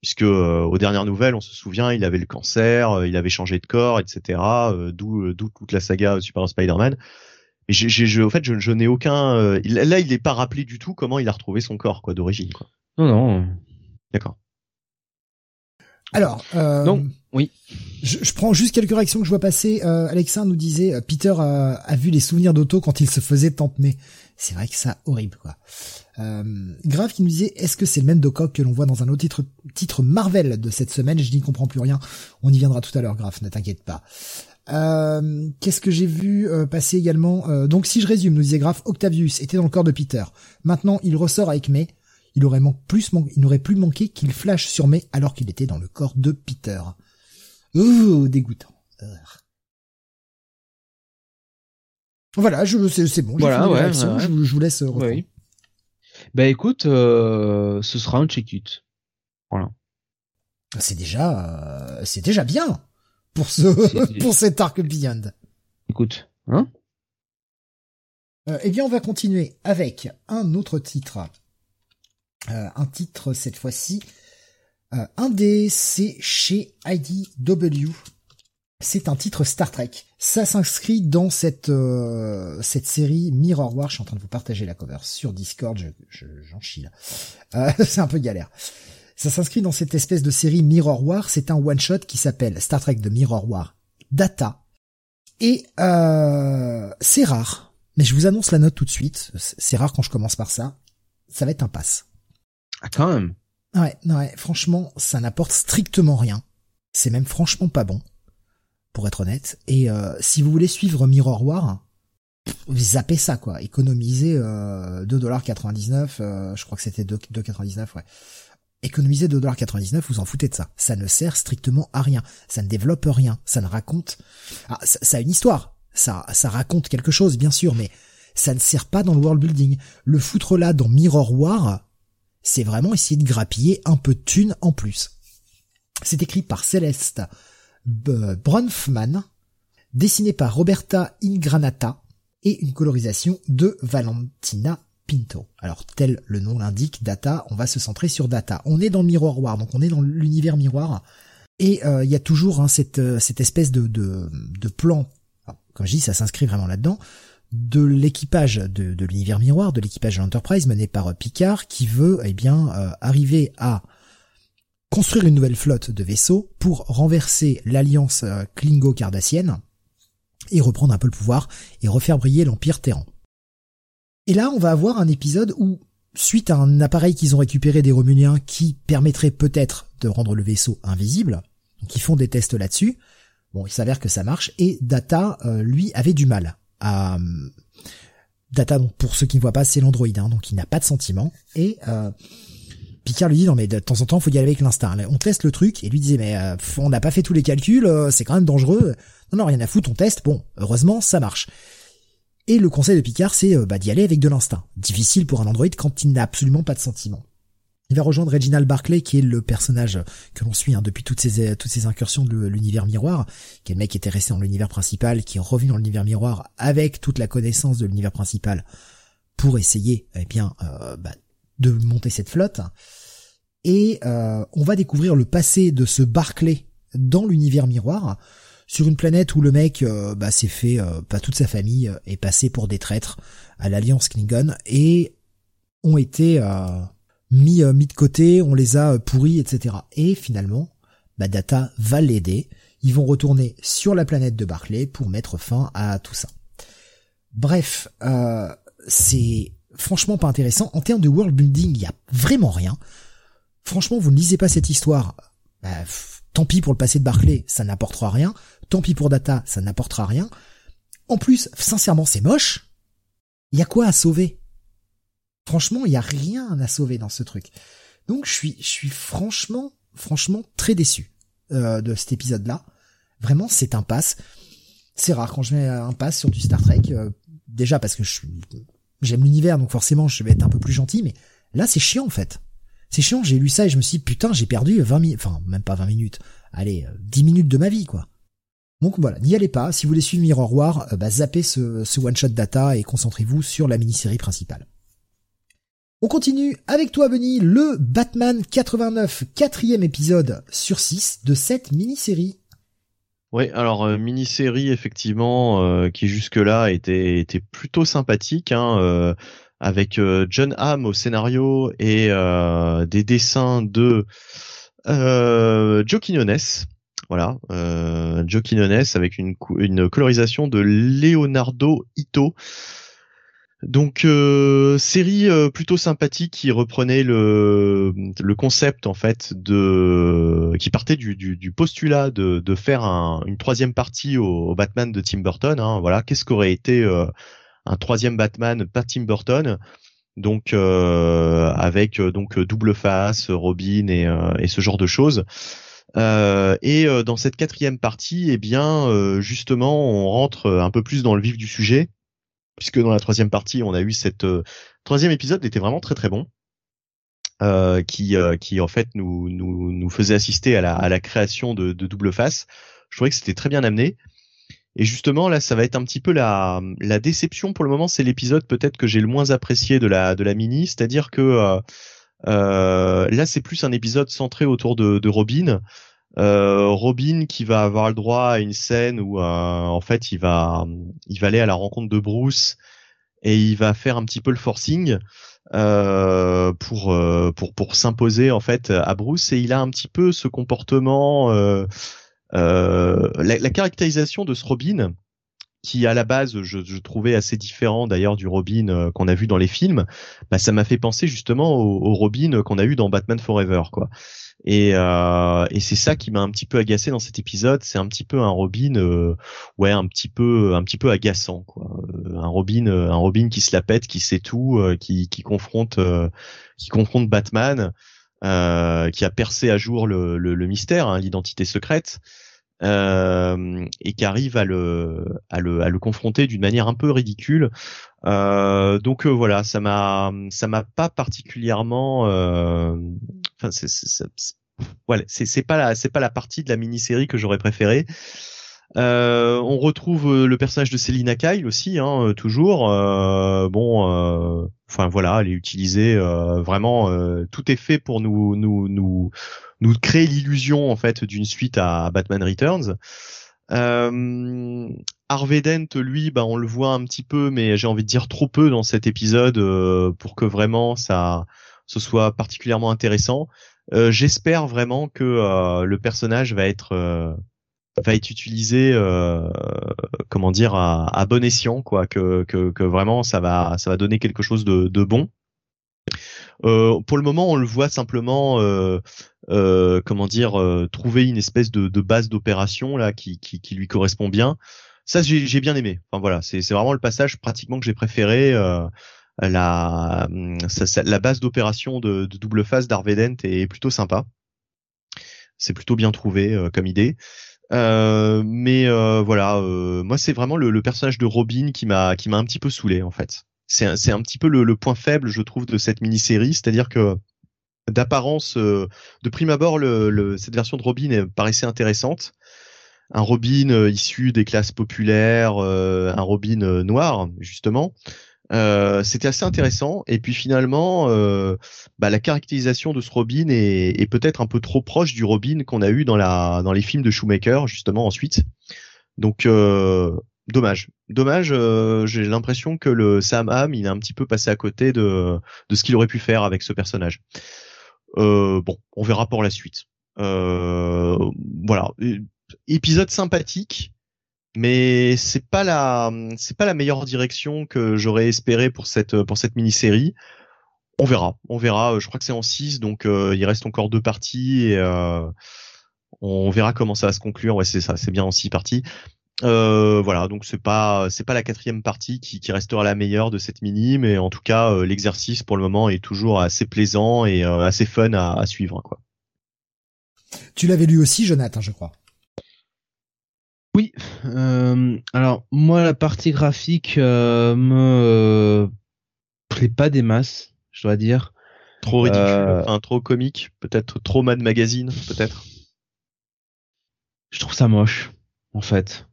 puisque euh, aux dernières nouvelles, on se souvient, il avait le cancer, euh, il avait changé de corps, etc. Euh, d'où d'où toute la saga Super Spider-Man. Et j'ai, j'ai, en fait, je, je n'ai aucun. là, il n'est pas rappelé du tout comment il a retrouvé son corps, quoi, d'origine. Quoi. Non, non. D'accord. Alors, euh, non, oui. Je, je, prends juste quelques réactions que je vois passer. Euh, Alexa nous disait, Peter a, a vu les souvenirs d'Otto quand il se faisait mais C'est vrai que ça horrible, quoi. Euh, Grave qui nous disait est-ce que c'est le même Doc que l'on voit dans un autre titre, titre Marvel de cette semaine? Je n'y comprends plus rien. On y viendra tout à l'heure, Grave, ne t'inquiète pas. Euh, Qu'est-ce que j'ai vu euh, passer également euh, Donc si je résume, nous disait Graf, Octavius était dans le corps de Peter. Maintenant, il ressort avec May. Il aurait plus il n'aurait plus manqué qu'il flash sur May alors qu'il était dans le corps de Peter. Ouh, dégoûtant. Voilà, je c'est bon. Voilà, ouais, Je, vous laisse. Oui. Bah écoute, euh, ce sera un check-it. Voilà. C'est déjà, euh, c'est déjà bien pour ce, pour cet arc Beyond. Écoute, hein? Euh, Eh bien, on va continuer avec un autre titre. Euh, un titre cette fois-ci, euh, un des c'est chez IDW c'est un titre Star Trek. Ça s'inscrit dans cette euh, cette série Mirror War. Je suis en train de vous partager la cover sur Discord. Je, j'en chie là. Euh, c'est un peu galère. Ça s'inscrit dans cette espèce de série Mirror War. C'est un one shot qui s'appelle Star Trek de Mirror War Data. Et euh, c'est rare, mais je vous annonce la note tout de suite. C'est rare quand je commence par ça. Ça va être un pass. Ah quand même. Ouais, ouais. Franchement, ça n'apporte strictement rien. C'est même franchement pas bon pour être honnête. Et euh, si vous voulez suivre Mirror War, zappez ça quoi, économisez euh, 2,99$, euh, je crois que c'était 2,99$, ouais. Économisez 2,99$, vous en foutez de ça. Ça ne sert strictement à rien. Ça ne développe rien. Ça ne raconte... Ah, ça, a une histoire. Ça, ça raconte quelque chose, bien sûr, mais ça ne sert pas dans le world building. Le foutre là dans Mirror War, c'est vraiment essayer de grappiller un peu de thunes en plus. C'est écrit par Céleste Bronfman, dessiné par Roberta Ingranata et une colorisation de Valentina Pinto. Alors tel le nom l'indique, Data, on va se centrer sur Data. On est dans le Miroir War, donc on est dans l'univers miroir, et euh, il y a toujours hein, cette, euh, espèce de, de, de plan, comme je dis, ça s'inscrit vraiment là-dedans, de l'équipage de, de l'univers miroir, de l'équipage de l'Enterprise mené par euh, Picard, qui veut eh bien arriver à construire une nouvelle flotte de vaisseaux pour renverser l'alliance euh, Klingo-Cardassienne et reprendre un peu le pouvoir et refaire briller l'Empire Terran. Et là, on va avoir un épisode où, suite à un appareil qu'ils ont récupéré des Romuliens qui permettrait peut-être de rendre le vaisseau invisible, donc ils font des tests là-dessus, bon, il s'avère que ça marche, et Data, euh, lui, avait du mal à... Data, donc, pour ceux qui ne voient pas, c'est l'androïde, hein, donc il n'a pas de sentiment, et... Euh, Picard lui dit non mais de temps en temps faut y aller avec l'instinct. On teste le truc et lui disait mais euh, on n'a pas fait tous les calculs, euh, c'est quand même dangereux. Non non rien à foutre, on teste. Bon heureusement ça marche. Et le conseil de Picard c'est euh, bah, d'y aller avec de l'instinct. Difficile pour un androïde quand il n'a absolument pas de sentiment. Il va rejoindre Reginald Barclay qui est le personnage que l'on suit hein, depuis toutes ces toutes ces incursions de l'univers miroir, qui est le mec qui était resté dans l'univers principal, qui est revenu dans l'univers miroir avec toute la connaissance de l'univers principal pour essayer eh bien bah, de monter cette flotte. Et euh, on va découvrir le passé de ce Barclay dans l'univers miroir. sur une planète où le mec bah, s'est fait, pas toute sa famille est passé pour des traîtres à l'alliance Klingon et ont été mis mis de côté, on les a pourris, etc. Et finalement, bah, Data va l'aider. Ils vont retourner sur la planète de Barclay pour mettre fin à tout ça. Bref, euh, c'est franchement pas intéressant. En termes de world building, il y a vraiment rien. Franchement, vous ne lisez pas cette histoire. Bah, tant pis pour le passé de Barclay, ça n'apportera rien. Tant pis pour Data, ça n'apportera rien. En plus, sincèrement, c'est moche. Il y a quoi à sauver? Franchement, il y a rien à sauver dans ce truc. Donc, je suis, je suis franchement, franchement très déçu euh, de cet épisode-là. Vraiment, c'est un pass. C'est rare quand je mets un pass sur du Star Trek. Euh, déjà parce que je suis, j'aime l'univers, donc forcément je vais être un peu plus gentil, mais là c'est chiant en fait. C'est chiant, j'ai lu ça et je me suis dit, putain, j'ai perdu 20 minutes, enfin même pas 20 minutes, allez, 10 euh, minutes de ma vie quoi. Donc voilà, n'y allez pas, si vous voulez suivre Mirror War, euh, bah, zappez ce, ce one-shot data et concentrez-vous sur la mini-série principale. On continue avec toi Benny, le Batman 89, quatrième épisode sur 6 de cette mini-série. Oui, alors euh, mini-série effectivement euh, qui jusque-là était était plutôt sympathique hein, euh, avec John Hamm au scénario et des dessins de Joe Quinones. Voilà, Joe Quinones avec une, une colorisation de Leonardo Ito. Donc euh, série euh, plutôt sympathique qui reprenait le, le concept en fait de qui partait du, du, du postulat de, de faire un, une troisième partie au, Batman de Tim Burton. Hein, voilà, qu'est-ce qu'aurait été euh, un troisième Batman pas Tim Burton? Donc avec donc double face, Robin et, et ce genre de choses. et dans cette quatrième partie, eh bien justement, on rentre un peu plus dans le vif du sujet puisque dans la troisième partie, on a eu cette euh, troisième épisode était vraiment très très bon. Euh, qui, euh, qui en fait nous, nous, nous faisait assister à la, à la création de, de double face. Je trouvais que c'était très bien amené. Et justement là, ça va être un petit peu la, la déception pour le moment. C'est l'épisode peut-être que j'ai le moins apprécié de la, de la mini, c'est-à-dire que euh, là c'est plus un épisode centré autour de, de Robin. Euh, Robin qui va avoir le droit à une scène où euh, en fait il va il va aller à la rencontre de Bruce et il va faire un petit peu le forcing euh, pour euh, pour pour s'imposer en fait à Bruce et il a un petit peu ce comportement la, la, caractérisation de ce Robin qui à la base je, je trouvais assez différent d'ailleurs du Robin qu'on a vu dans les films, bah, ça m'a fait penser justement au, au Robin qu'on a eu dans Batman Forever quoi. Et, euh, et c'est ça qui m'a un petit peu agacé dans cet épisode. C'est un petit peu un Robin, euh, ouais, un petit peu, un petit peu agaçant, quoi. Euh, un Robin, euh, un Robin qui se la pète, qui sait tout, qui, qui confronte, qui confronte Batman, qui a percé à jour le, le, le mystère, hein, l'identité secrète. Euh, et qui arrive à le, à le, à le confronter d'une manière un peu ridicule. Euh, donc voilà, ça m'a, ça m'a pas particulièrement, enfin c'est, voilà, c'est pas la c'est pas la partie de la mini-série que j'aurais préférée. Euh, on retrouve euh, le personnage de Selina Kyle aussi, hein, euh, toujours. Euh, bon, euh, enfin voilà, elle est utilisée vraiment. tout est fait pour nous nous nous nous créer l'illusion en fait d'une suite à Batman Returns. Harvey Dent, lui, bah, on le voit un petit peu, mais j'ai envie de dire trop peu dans cet épisode pour que vraiment ça ce soit particulièrement intéressant. Euh, j'espère vraiment que euh, le personnage va être euh, va être utilisé comment dire à, bon escient quoi que, que, que vraiment ça va ça va donner quelque chose de, de bon. Pour le moment on le voit simplement comment dire trouver une espèce de, de base d'opération là qui, qui, qui lui correspond bien. Ça j'ai bien aimé. Enfin voilà c'est c'est vraiment le passage pratiquement que j'ai préféré la, la base d'opération de, double phase d'Arvedent est plutôt sympa. C'est plutôt bien trouvé euh, comme idée. Euh, mais euh, voilà, moi c'est vraiment le, personnage de Robin qui m'a qui m'a un petit peu saoulé en fait. C'est c'est un petit peu le, point faible je trouve de cette mini-série, c'est-à-dire que d'apparence, de prime abord, le, cette version de Robin paraissait intéressante. Un Robin issu des classes populaires, un Robin noir justement. Euh, c'était assez intéressant. Et puis finalement, euh, bah, la caractérisation de ce Robin est, est peut-être un peu trop proche du Robin qu'on a eu dans la dans les films de Shoemaker justement ensuite. Donc euh, dommage, dommage. euh, J'ai l'impression que le Sam Hamm il est un petit peu passé à côté de de ce qu'il aurait pu faire avec ce personnage. Euh, bon, on verra pour la suite. Voilà, épisode sympathique mais c'est pas la c'est pas la meilleure direction que j'aurais espéré pour cette pour cette mini-série. On verra, on verra. Je crois que c'est en 6, donc euh, il reste encore deux parties et euh, on verra comment ça va se conclure. Ouais, c'est ça, c'est bien en six parties. Euh, voilà, donc c'est pas c'est pas la quatrième partie qui, qui restera la meilleure de cette mini, mais en tout cas euh, l'exercice pour le moment est toujours assez plaisant et euh, assez fun à, à suivre quoi. Tu l'avais lu aussi, Jonathan, je crois. Oui. Euh, alors moi, la partie graphique euh, me euh, plaît pas des masses, je dois dire. Trop ridicule, Euh, enfin trop comique, peut-être trop Mad Magazine, peut-être. Je trouve ça moche, en fait.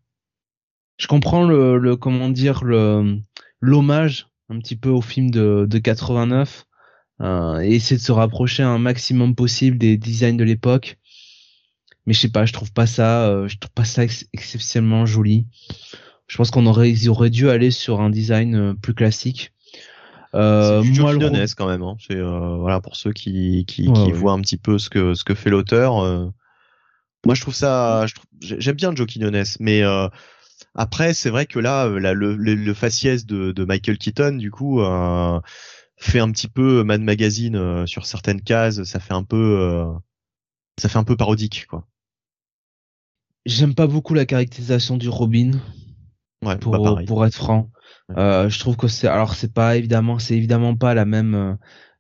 Je comprends le, le comment dire le l'hommage un petit peu au film de, de 89 euh, et essayer de se rapprocher un maximum possible des designs de l'époque. Mais je sais pas, je trouve pas ça, euh, je trouve pas ça ex- exceptionnellement joli. Je pense qu'on aurait, ils auraient dû aller sur un design euh, plus classique. Euh, c'est moi, le quand même. Hein. C'est euh, voilà pour ceux qui qui, Ouais, qui ouais. voient un petit peu ce que ce que fait l'auteur. euh, moi, je trouve ça, j'aime bien Joe Quinones, mais euh, après, c'est vrai que là, euh, là, le, le, le faciès de, de Michael Keaton, du coup, euh, fait un petit peu Mad Magazine euh, sur certaines cases. Ça fait un peu, euh, ça fait un peu parodique, quoi. J'aime pas beaucoup la caractérisation du Robin. Ouais, pour, bah, pour être franc. Ouais. Euh, je trouve que c'est alors c'est pas évidemment c'est évidemment pas la même euh,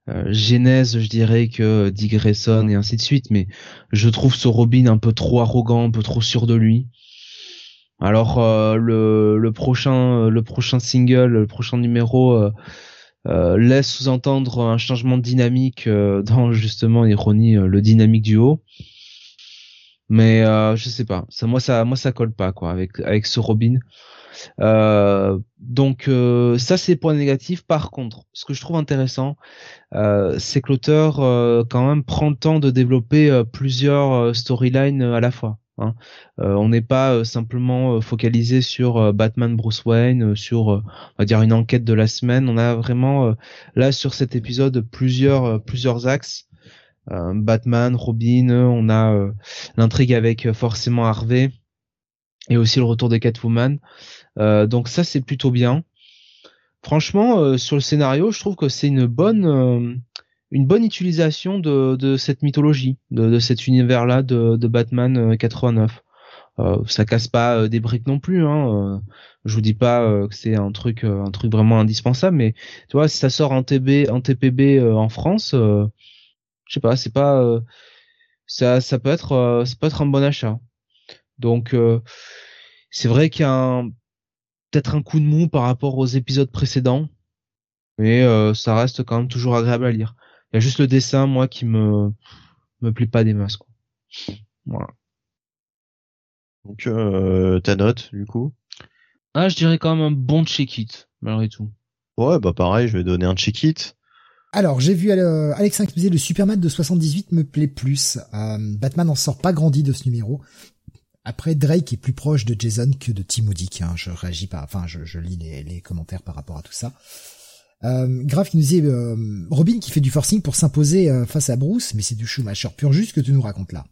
euh, genèse je dirais que Dick Grayson et ainsi de suite mais je trouve ce Robin un peu trop arrogant un peu trop sûr de lui alors euh, le, le prochain le prochain single le prochain numéro laisse sous-entendre un changement de dynamique euh, dans justement ironie euh, le dynamique duo mais euh, je sais pas ça moi ça moi ça colle pas quoi avec avec ce Robin euh, donc euh, ça c'est point négatif. Par contre, ce que je trouve intéressant, euh, c'est que l'auteur euh, quand même prend le temps de développer euh, plusieurs euh, storylines euh, à la fois. Hein. Euh, on n'est pas euh, simplement euh, focalisé sur Batman Bruce Wayne, sur on va dire une enquête de la semaine. On a vraiment là sur cet épisode plusieurs plusieurs axes. Batman, Robin, on a l'intrigue avec forcément Harvey et aussi le retour de Catwoman. Donc ça c'est plutôt bien. Franchement, sur le scénario, je trouve que c'est une bonne une bonne utilisation de, de cette mythologie, de, de cet univers-là de, de Batman euh, 89. Euh, ça casse pas euh, des briques non plus. Hein. Euh, je vous dis pas euh, que c'est un truc euh, un truc vraiment indispensable, mais tu vois, si ça sort en TB en TPB euh, en France, euh, je sais pas, c'est pas euh, ça ça peut être euh, ça peut être un bon achat. Donc euh, c'est vrai qu'il y a un peut-être un coup de mou par rapport aux épisodes précédents, mais euh, ça reste quand même toujours agréable à lire. Il y a juste le dessin, moi, qui me me plaît pas des masses. Quoi. Voilà. Donc euh, ta note, du coup? Ah, je dirais quand même un bon check-it, malgré tout. Ouais, bah pareil, je vais donner un check it. Alors, j'ai vu euh, Alex qui me disait le Superman de 78 me plaît plus. Euh, Batman en sort pas grandi de ce numéro. Après, Drake est plus proche de Jason que de Tim. Hein. Je réagis pas, enfin, je, je lis les, les commentaires par rapport à tout ça. Euh, Grave qui nous disait euh, Robin qui fait du forcing pour s'imposer euh, face à Bruce, mais c'est du Schumacher pur juste que tu nous racontes là.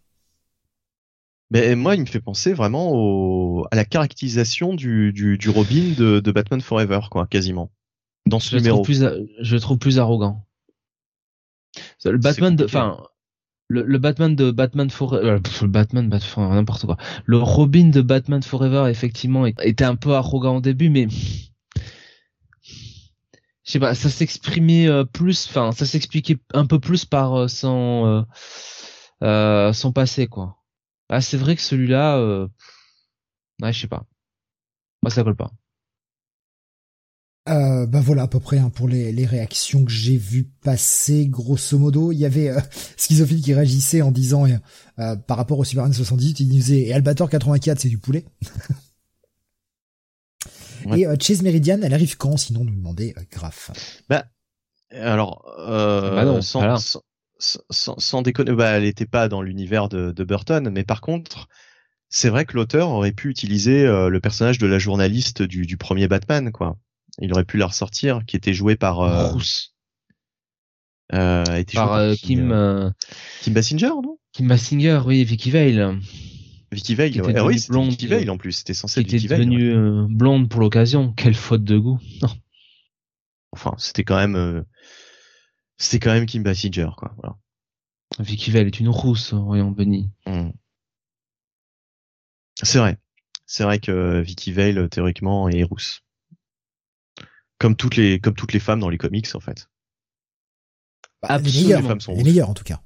Mais moi, il me fait penser vraiment au, à la caractérisation du, du, du Robin de, de Batman Forever, quoi, quasiment. Dans ce Je le numéro. trouve plus, je le trouve plus arrogant. Le Batman de, enfin, le, le Batman de Batman Forever, euh, le Batman, Batman, n'importe quoi. Le Robin de Batman Forever, effectivement, était un peu arrogant au début, mais je sais pas, ça s'exprimait euh, plus, enfin, ça s'expliquait un peu plus par euh, son euh, son passé, quoi. Ah, c'est vrai que celui-là, euh, ouais, je sais pas. Moi, ça colle pas. Euh, ben voilà à peu près hein, pour les, les réactions que j'ai vues passer. Grosso modo, il y avait euh, Schizophile qui réagissait en disant par rapport au Superman 78, il disait et Albator 84 c'est du poulet. Et Chase Meridian, elle arrive quand Sinon, nous demander Graf? Bah, alors, euh, bah non, sans, sans, sans, déconner, bah, elle n'était pas dans l'univers de, de, Burton, mais par contre, c'est vrai que l'auteur aurait pu utiliser euh, le personnage de la journaliste du, du, premier Batman, quoi. Il aurait pu la ressortir, qui était joué par euh, Euh, était par, par Kim Kim Basinger, non? Kim Basinger, oui, Vicky Vale. Vicky Vale, ouais. Ah oui, c'était Vicky Vale en plus, c'était censé être Vicky Vale. devenue blonde pour l'occasion. Quelle faute de goût. Non. Enfin, c'était quand même c'était quand même Kim Basinger, quoi. Voilà. Vicky Vale est une rousse, voyons Benny. Hmm. C'est vrai. C'est vrai que Vicky Vale, théoriquement, est rousse. Comme toutes les, comme toutes les femmes dans les comics, en fait. Bah, Absolument. Les, femmes sont les meilleures, en tout cas.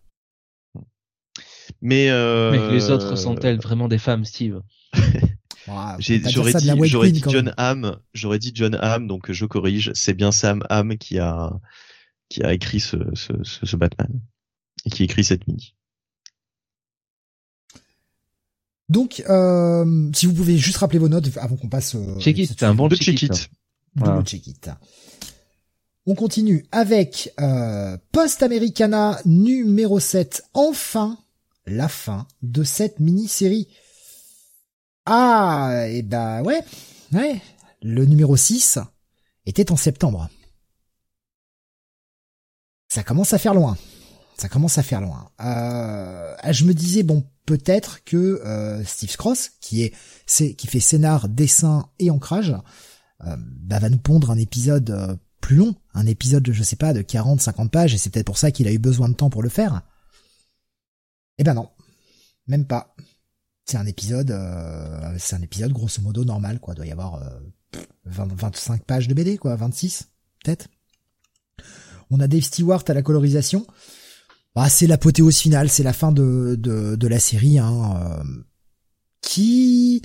Mais, euh... Mais les autres sont-elles vraiment des femmes, Steve? J'aurais dit, j'aurais dit John Hamm, j'aurais dit John Hamm, donc je corrige, c'est bien Sam Hamm qui a, qui a écrit ce, ce, ce, Batman et qui écrit cette mini. Donc, euh, si vous pouvez juste rappeler vos notes avant qu'on passe. Euh, check it, c'est un bon check it. check it. On continue avec euh, Post Americana numéro 7. Enfin, la fin de cette mini-série. Ah, et eh bah ben, ouais, ouais. Le numéro 6 était en septembre ça commence à faire loin. Ça commence à faire loin. Euh, je me disais bon peut-être que euh, Steve Cross, qui est, qui fait scénar, dessin et ancrage, euh, bah, va nous pondre un épisode euh, plus long, un épisode je sais pas de 40, 50 pages, et c'est peut-être pour ça qu'il a eu besoin de temps pour le faire. Eh ben non, même pas. C'est un épisode, euh, c'est un épisode grosso modo normal quoi. Il doit y avoir 20, 25 pages de BD quoi, 26 peut-être. On a Dave Stewart à la colorisation. Bah, c'est l'apothéose finale, c'est la fin de, de, la série, hein, euh, qui...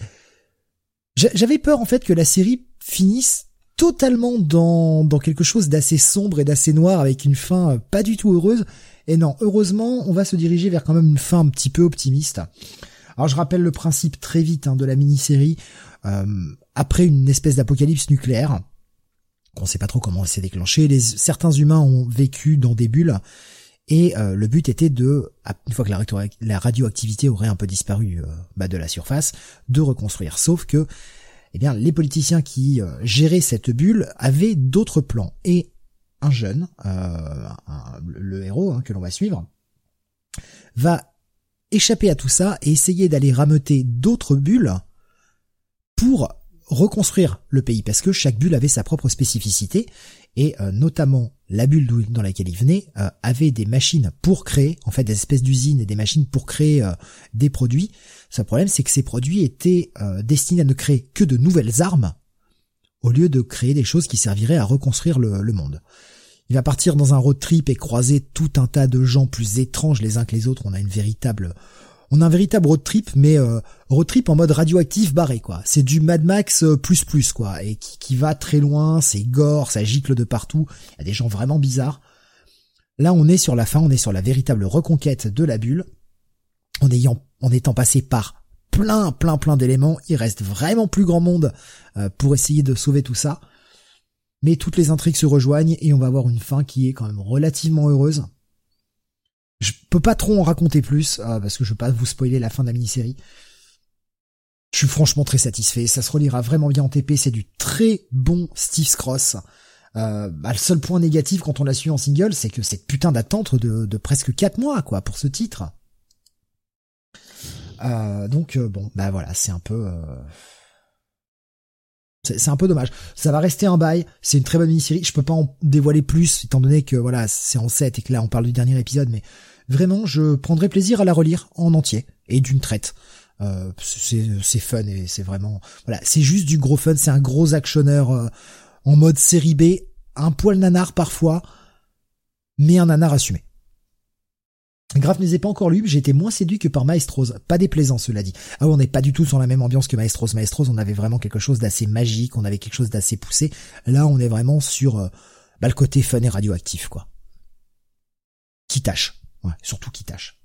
J'avais peur en fait que la série finisse totalement dans, dans quelque chose d'assez sombre et d'assez noir avec une fin euh, pas du tout heureuse. Et non, heureusement, on va se diriger vers quand même une fin un petit peu optimiste. Alors je rappelle le principe très vite hein, de la mini-série. Euh, après une espèce d'apocalypse nucléaire, on sait pas trop comment elle s'est déclenchée. Les, certains humains ont vécu dans des bulles et euh, le but était de, une fois que la, radioactivité aurait un peu disparu euh, bah, de la surface, de reconstruire. Sauf que, eh bien, les politiciens qui géraient cette bulle avaient d'autres plans. Et un jeune, le héros hein, que l'on va suivre, va échapper à tout ça et essayer d'aller rameuter d'autres bulles pour reconstruire le pays parce que chaque bulle avait sa propre spécificité et euh, notamment la bulle dans laquelle il venait euh, avait des machines pour créer en fait des espèces d'usines et des machines pour créer euh, des produits. Ce problème c'est que ces produits étaient destinés à ne créer que de nouvelles armes au lieu de créer des choses qui serviraient à reconstruire le, monde. Il va partir dans un road trip et croiser tout un tas de gens plus étranges les uns que les autres. On a une véritable on a un véritable road trip, mais euh, road trip en mode radioactif barré quoi. C'est du Mad Max euh, plus plus quoi, et qui, va très loin, c'est gore, ça gicle de partout. Il y a des gens vraiment bizarres. Là, on est sur la fin, on est sur la véritable reconquête de la bulle, en ayant, en étant passé par plein, plein, plein d'éléments. Il reste vraiment plus grand monde euh, pour essayer de sauver tout ça. Mais toutes les intrigues se rejoignent et on va avoir une fin qui est quand même relativement heureuse. Je peux pas trop en raconter plus, euh, parce que je veux pas vous spoiler la fin de la mini-série. Je suis franchement très satisfait. Ça se relira vraiment bien en TP. C'est du très bon Steve Cross. Euh, bah, le seul point négatif quand on l'a su en single, c'est que cette putain d'attente de, presque 4 mois, quoi, pour ce titre. Euh, donc euh, bon, bah voilà, c'est un peu, c'est un peu dommage. Ça va rester un bail. C'est une très bonne mini-série. Je peux pas en dévoiler plus, étant donné que voilà, c'est en 7 et que là on parle du dernier épisode, mais vraiment, je prendrai plaisir à la relire en entier et d'une traite. Euh, c'est fun et c'est vraiment voilà, c'est juste du gros fun. C'est un gros actionneur euh, en mode série B, un poil nanar parfois, mais un nanar assumé. Grave ne les ai pas encore lu, j'ai été moins séduit que par Maestros. Pas déplaisant, cela dit. Ah oui, on n'est pas du tout sur la même ambiance que Maestros. Maestros, on avait vraiment quelque chose d'assez magique, on avait quelque chose d'assez poussé. Là, on est vraiment sur euh, bah, le côté fun et radioactif, quoi. Qui tâche. Surtout qui tâche.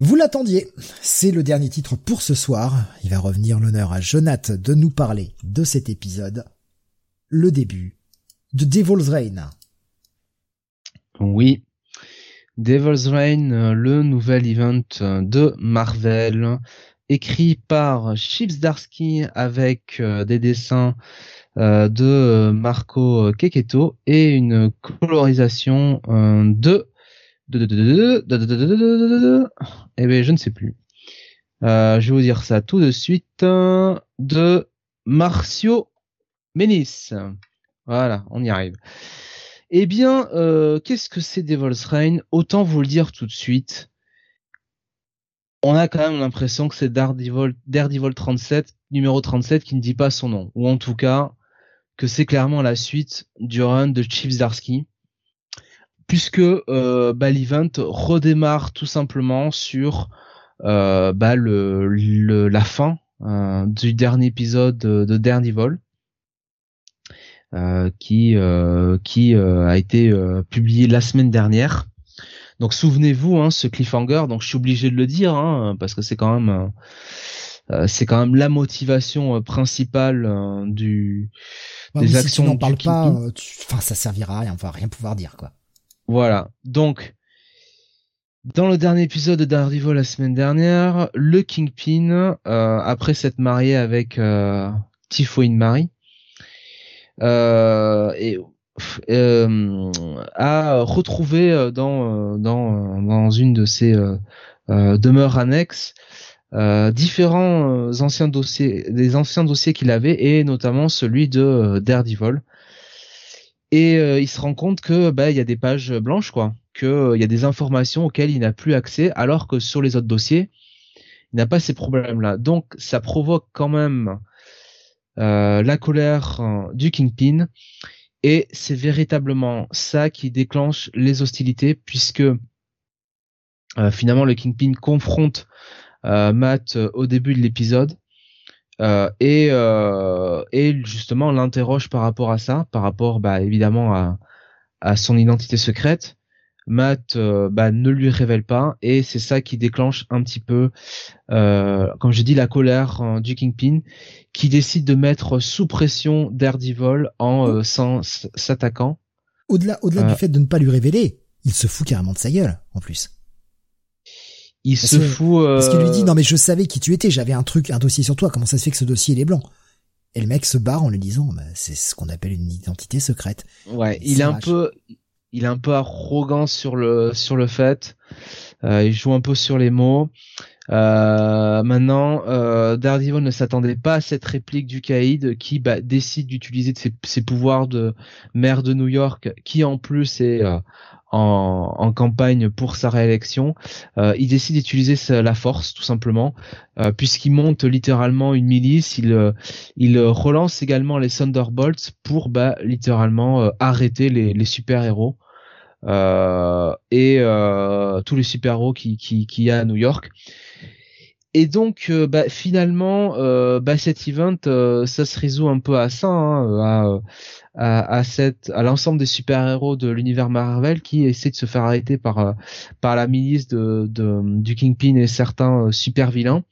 Vous l'attendiez, c'est le dernier titre pour ce soir. Il va revenir l'honneur à Jonath de nous parler de cet épisode, le début de Devil's Reign. Oui, Devil's Reign, le nouvel event de Marvel, écrit par Chips Darsky avec euh, des dessins euh, de Marco Keketo et une colorisation de eh ben je ne sais plus. Euh, je vais vous dire ça tout de suite. De Marcio Menis. Voilà, on y arrive. Eh bien, euh, qu'est-ce que c'est Devil's Reign? Autant vous le dire tout de suite. On a quand même l'impression que c'est Daredevil, Daredevil 37, numéro 37, qui ne dit pas son nom. Ou en tout cas, que c'est clairement la suite du run de Chief Zarsky puisque euh, bah, l'event redémarre tout simplement sur euh, bah, la fin euh, du dernier épisode de Daredevil. Euh, qui euh, qui a été publié la semaine dernière. Donc souvenez-vous, hein, ce cliffhanger. Donc je suis obligé de le dire hein, parce que c'est quand même c'est quand même la motivation principale du des actions. Si tu n'en parles pas, enfin ça servira à rien, on va rien pouvoir dire quoi. Voilà. Donc, dans le dernier épisode de Daredevil la semaine dernière, le Kingpin, euh, après s'être marié avec euh, Typhoid Marie, euh, et, euh, a retrouvé euh, dans, dans, dans une de ses demeures annexes différents anciens dossiers, des anciens dossiers qu'il avait, et notamment celui de Daredevil et euh, il se rend compte que bah il y a des pages blanches quoi, que euh, il y a des informations auxquelles il n'a plus accès alors que sur les autres dossiers, il n'a pas ces problèmes-là. Donc ça provoque quand même euh, la colère du Kingpin et c'est véritablement ça qui déclenche les hostilités puisque finalement le Kingpin confronte Matt au début de l'épisode euh, et, euh, justement l'interroge par rapport à ça, par rapport bah, évidemment à son identité secrète. Matt euh, bah, ne lui révèle pas et c'est ça qui déclenche un petit peu, euh, comme je dis, la colère euh, du Kingpin qui décide de mettre sous pression Daredevil en s'attaquant. Au-delà, au-delà du fait de ne pas lui révéler, il se fout carrément de sa gueule en plus il se fout. Parce qu'il lui dit non mais je savais qui tu étais, j'avais un truc, un dossier sur toi. Comment ça se fait que ce dossier il est blanc? Et le mec se barre en lui disant bah, c'est ce qu'on appelle une identité secrète. Ouais, il est un peu, il est un peu arrogant sur le sur le fait. Euh, il joue un peu sur les mots. Euh, maintenant, euh, Daredevil ne s'attendait pas à cette réplique du Caïd qui bah, décide d'utiliser ses, pouvoirs de maire de New York, qui en plus est euh, en, campagne pour sa réélection, euh, il décide d'utiliser la force tout simplement, euh, puisqu'il monte littéralement une milice. Il, relance également les Thunderbolts pour bah, littéralement arrêter les, les super héros. Et tous les super héros qui qui, y a à New York et donc bah, finalement bah, cet event ça se résout un peu à ça hein, à, à, cette à l'ensemble des super-héros de l'univers Marvel qui essaient de se faire arrêter par euh, par la milice de, de du Kingpin et certains euh, super vilains.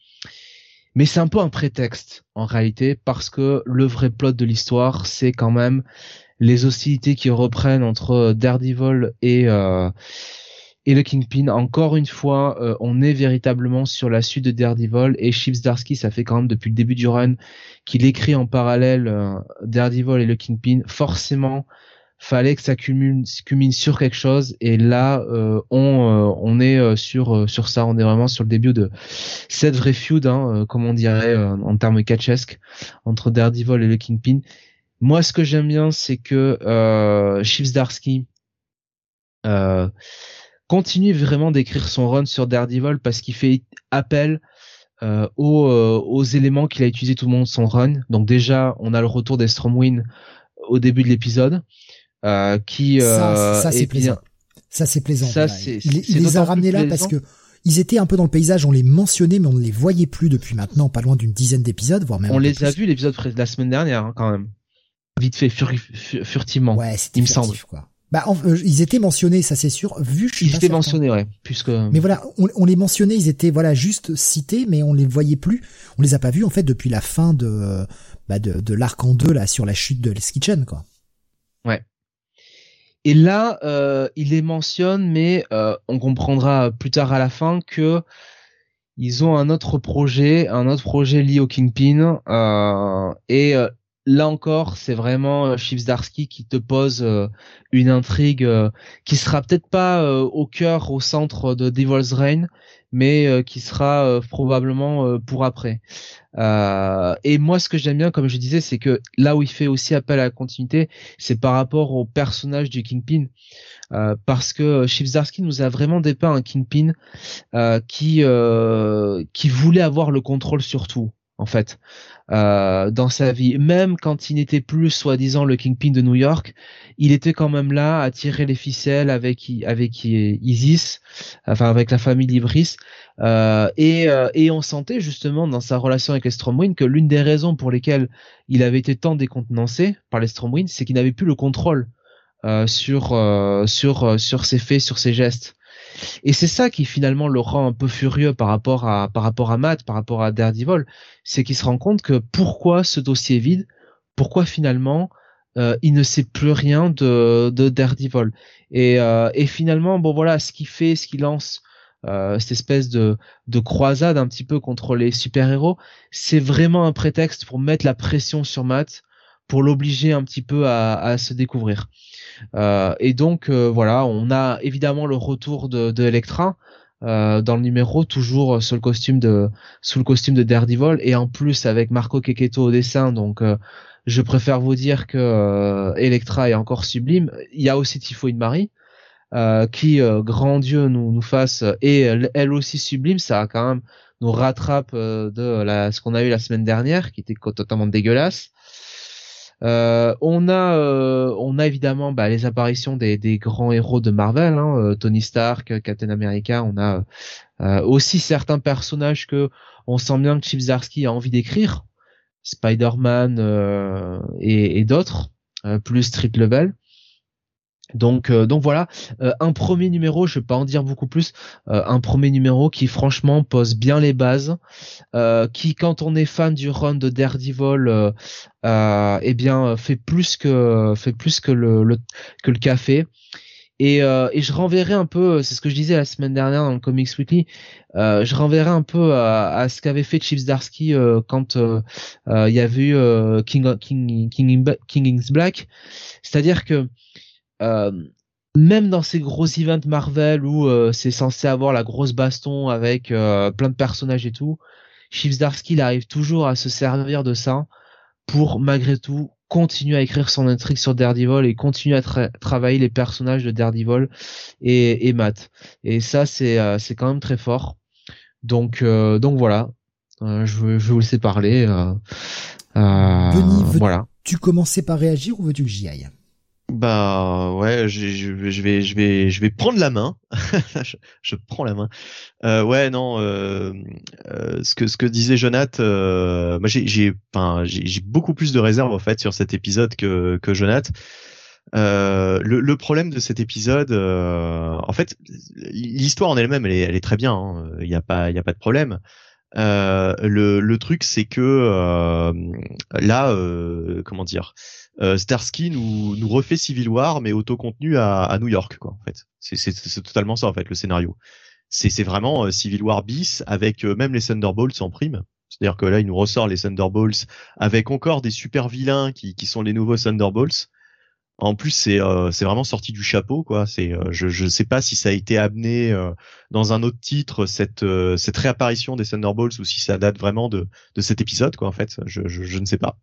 Mais c'est un peu un prétexte en réalité parce que le vrai plot de l'histoire c'est quand même les hostilités qui reprennent entre Daredevil et euh, et le Kingpin. Encore une fois, euh, on est véritablement sur la suite de Daredevil et Chips Darsky, ça fait quand même depuis le début du run qu'il écrit en parallèle euh, Daredevil et le Kingpin. Forcément, fallait que ça cumule, sur quelque chose et là euh, on on est sur sur ça on est vraiment sur le début de cette vraie feud hein, comme on dirait en termes catchesques entre Daredevil et le Kingpin moi ce que j'aime bien c'est que euh, Chips Darsky euh, continue vraiment d'écrire son run sur Daredevil parce qu'il fait appel euh, aux, euh, aux, éléments qu'il a utilisé tout le monde son run. Donc déjà, on a le retour des Stormwind au début de l'épisode, qui ça, ça c'est plaisant. Ça c'est plaisant. Ça, c'est, il, les a ramenés là parce que ils étaient un peu dans le paysage, on les mentionnait, mais on ne les voyait plus depuis maintenant, pas loin d'une dizaine d'épisodes, voire même. On les a vus l'épisode de la semaine dernière, hein, quand même. Vite fait, furtivement. Ouais, c'était il me semble. Quoi. Bah, euh, ils étaient mentionnés, ça c'est sûr. Vu, ils étaient mentionnés, ouais. Puisque. Mais voilà, on, les mentionnait, ils étaient voilà juste cités, mais on les voyait plus. On les a pas vus en fait depuis la fin de bah, de, de l'arc en deux là sur la chute de Hell's Kitchen, quoi. Ouais. Et là, euh, il les mentionne, mais euh, on comprendra plus tard à la fin que ils ont un autre projet, un autre projet lié au Kingpin, euh, et euh, là encore, c'est vraiment euh, Darsky qui te pose euh, une intrigue euh, qui sera peut-être pas au cœur, au centre de Devil's Reign, mais qui sera probablement pour après. et moi, ce que j'aime bien, comme je disais, c'est que là où il fait aussi appel à la continuité, c'est par rapport au personnage du Kingpin. parce que Darsky nous a vraiment dépeint un Kingpin qui qui voulait avoir le contrôle sur tout en fait euh, dans sa vie. Même quand il n'était plus soi-disant le kingpin de New York, il était quand même là à tirer les ficelles avec avec Isis, enfin avec la famille Libris. Euh, et, euh, et on sentait justement dans sa relation avec les Stromwind que l'une des raisons pour lesquelles il avait été tant décontenancé par les Stromwind, c'est qu'il n'avait plus le contrôle euh, sur sur sur ses faits, sur ses gestes. Et c'est ça qui finalement le rend un peu furieux par rapport à par rapport à Matt, par rapport à Daredevil, c'est qu'il se rend compte que pourquoi ce dossier est vide, pourquoi finalement euh, il ne sait plus rien de, de Daredevil? Et, euh, et finalement, bon voilà, ce qu'il fait, ce qu'il lance, euh, cette espèce de, de croisade un petit peu contre les super-héros, c'est vraiment un prétexte pour mettre la pression sur Matt, pour l'obliger un petit peu à, à se découvrir. Euh, et donc euh, voilà, on a évidemment le retour de, de. Euh, dans le numéro toujours sous le costume de sous le Daredevil. Et en plus avec Marco Keketo au dessin donc je préfère vous dire que Electra est encore sublime. Il y a aussi Typhoid Marie qui grand Dieu nous nous fasse et elle, aussi sublime. Ça quand même nous rattrape de la, ce qu'on a eu la semaine dernière qui était totalement dégueulasse euh, on a, euh, on a évidemment bah, les apparitions des, grands héros de Marvel, hein, euh, Tony Stark, Captain America. On a aussi certains personnages que on sent bien que Chip Zdarsky a envie d'écrire, Spider-Man et, et d'autres, plus street level. Donc, euh, donc voilà, euh, un premier numéro, je vais pas en dire beaucoup plus, euh, un premier numéro qui franchement pose bien les bases, qui quand on est fan du run de Daredevil, eh bien fait plus que fait plus que le, que le café. Et, et je renverrai un peu, c'est ce que je disais la semaine dernière dans le Comics Weekly, je renverrai un peu à, ce qu'avait fait Chips Darsky quand il y avait eu King, King, King, King's Black, c'est-à-dire que euh, même dans ces gros events Marvel où euh, c'est censé avoir la grosse baston avec euh, plein de personnages et tout, Darsky il arrive toujours à se servir de ça pour malgré tout continuer à écrire son intrigue sur Daredevil et continuer à travailler les personnages de Daredevil et, et Matt. Et ça c'est c'est quand même très fort. Donc donc voilà, je, je vais vous laisser parler. Denis, voilà. Tu commençais par réagir ou veux-tu que j'y aille? Bah ouais, je, je, vais je vais je vais prendre la main. je, prends la main. Euh, ouais non, euh, euh, ce que ce que disait Jonath, euh, moi j'ai j'ai enfin j'ai beaucoup plus de réserves en fait sur cet épisode que que Jonath. Euh, le, le, problème de cet épisode, en fait, l'histoire en elle-même, elle est, elle est très bien. Hein. Il n'y a pas, il a pas de problème. Le, le truc, c'est que là, comment dire, euh, Starsky nous, nous refait Civil War mais auto-contenu à, à, New York quoi en fait. C'est totalement ça en fait le scénario. C'est vraiment euh, Civil War bis avec euh, même les Thunderbolts en prime. C'est-à-dire que là il nous ressort les Thunderbolts avec encore des super vilains qui, qui sont les nouveaux Thunderbolts. En plus c'est c'est vraiment sorti du chapeau quoi. C'est je je sais pas si ça a été amené dans un autre titre cette cette réapparition des Thunderbolts ou si ça date vraiment de de cet épisode quoi en fait. Je je, je ne sais pas.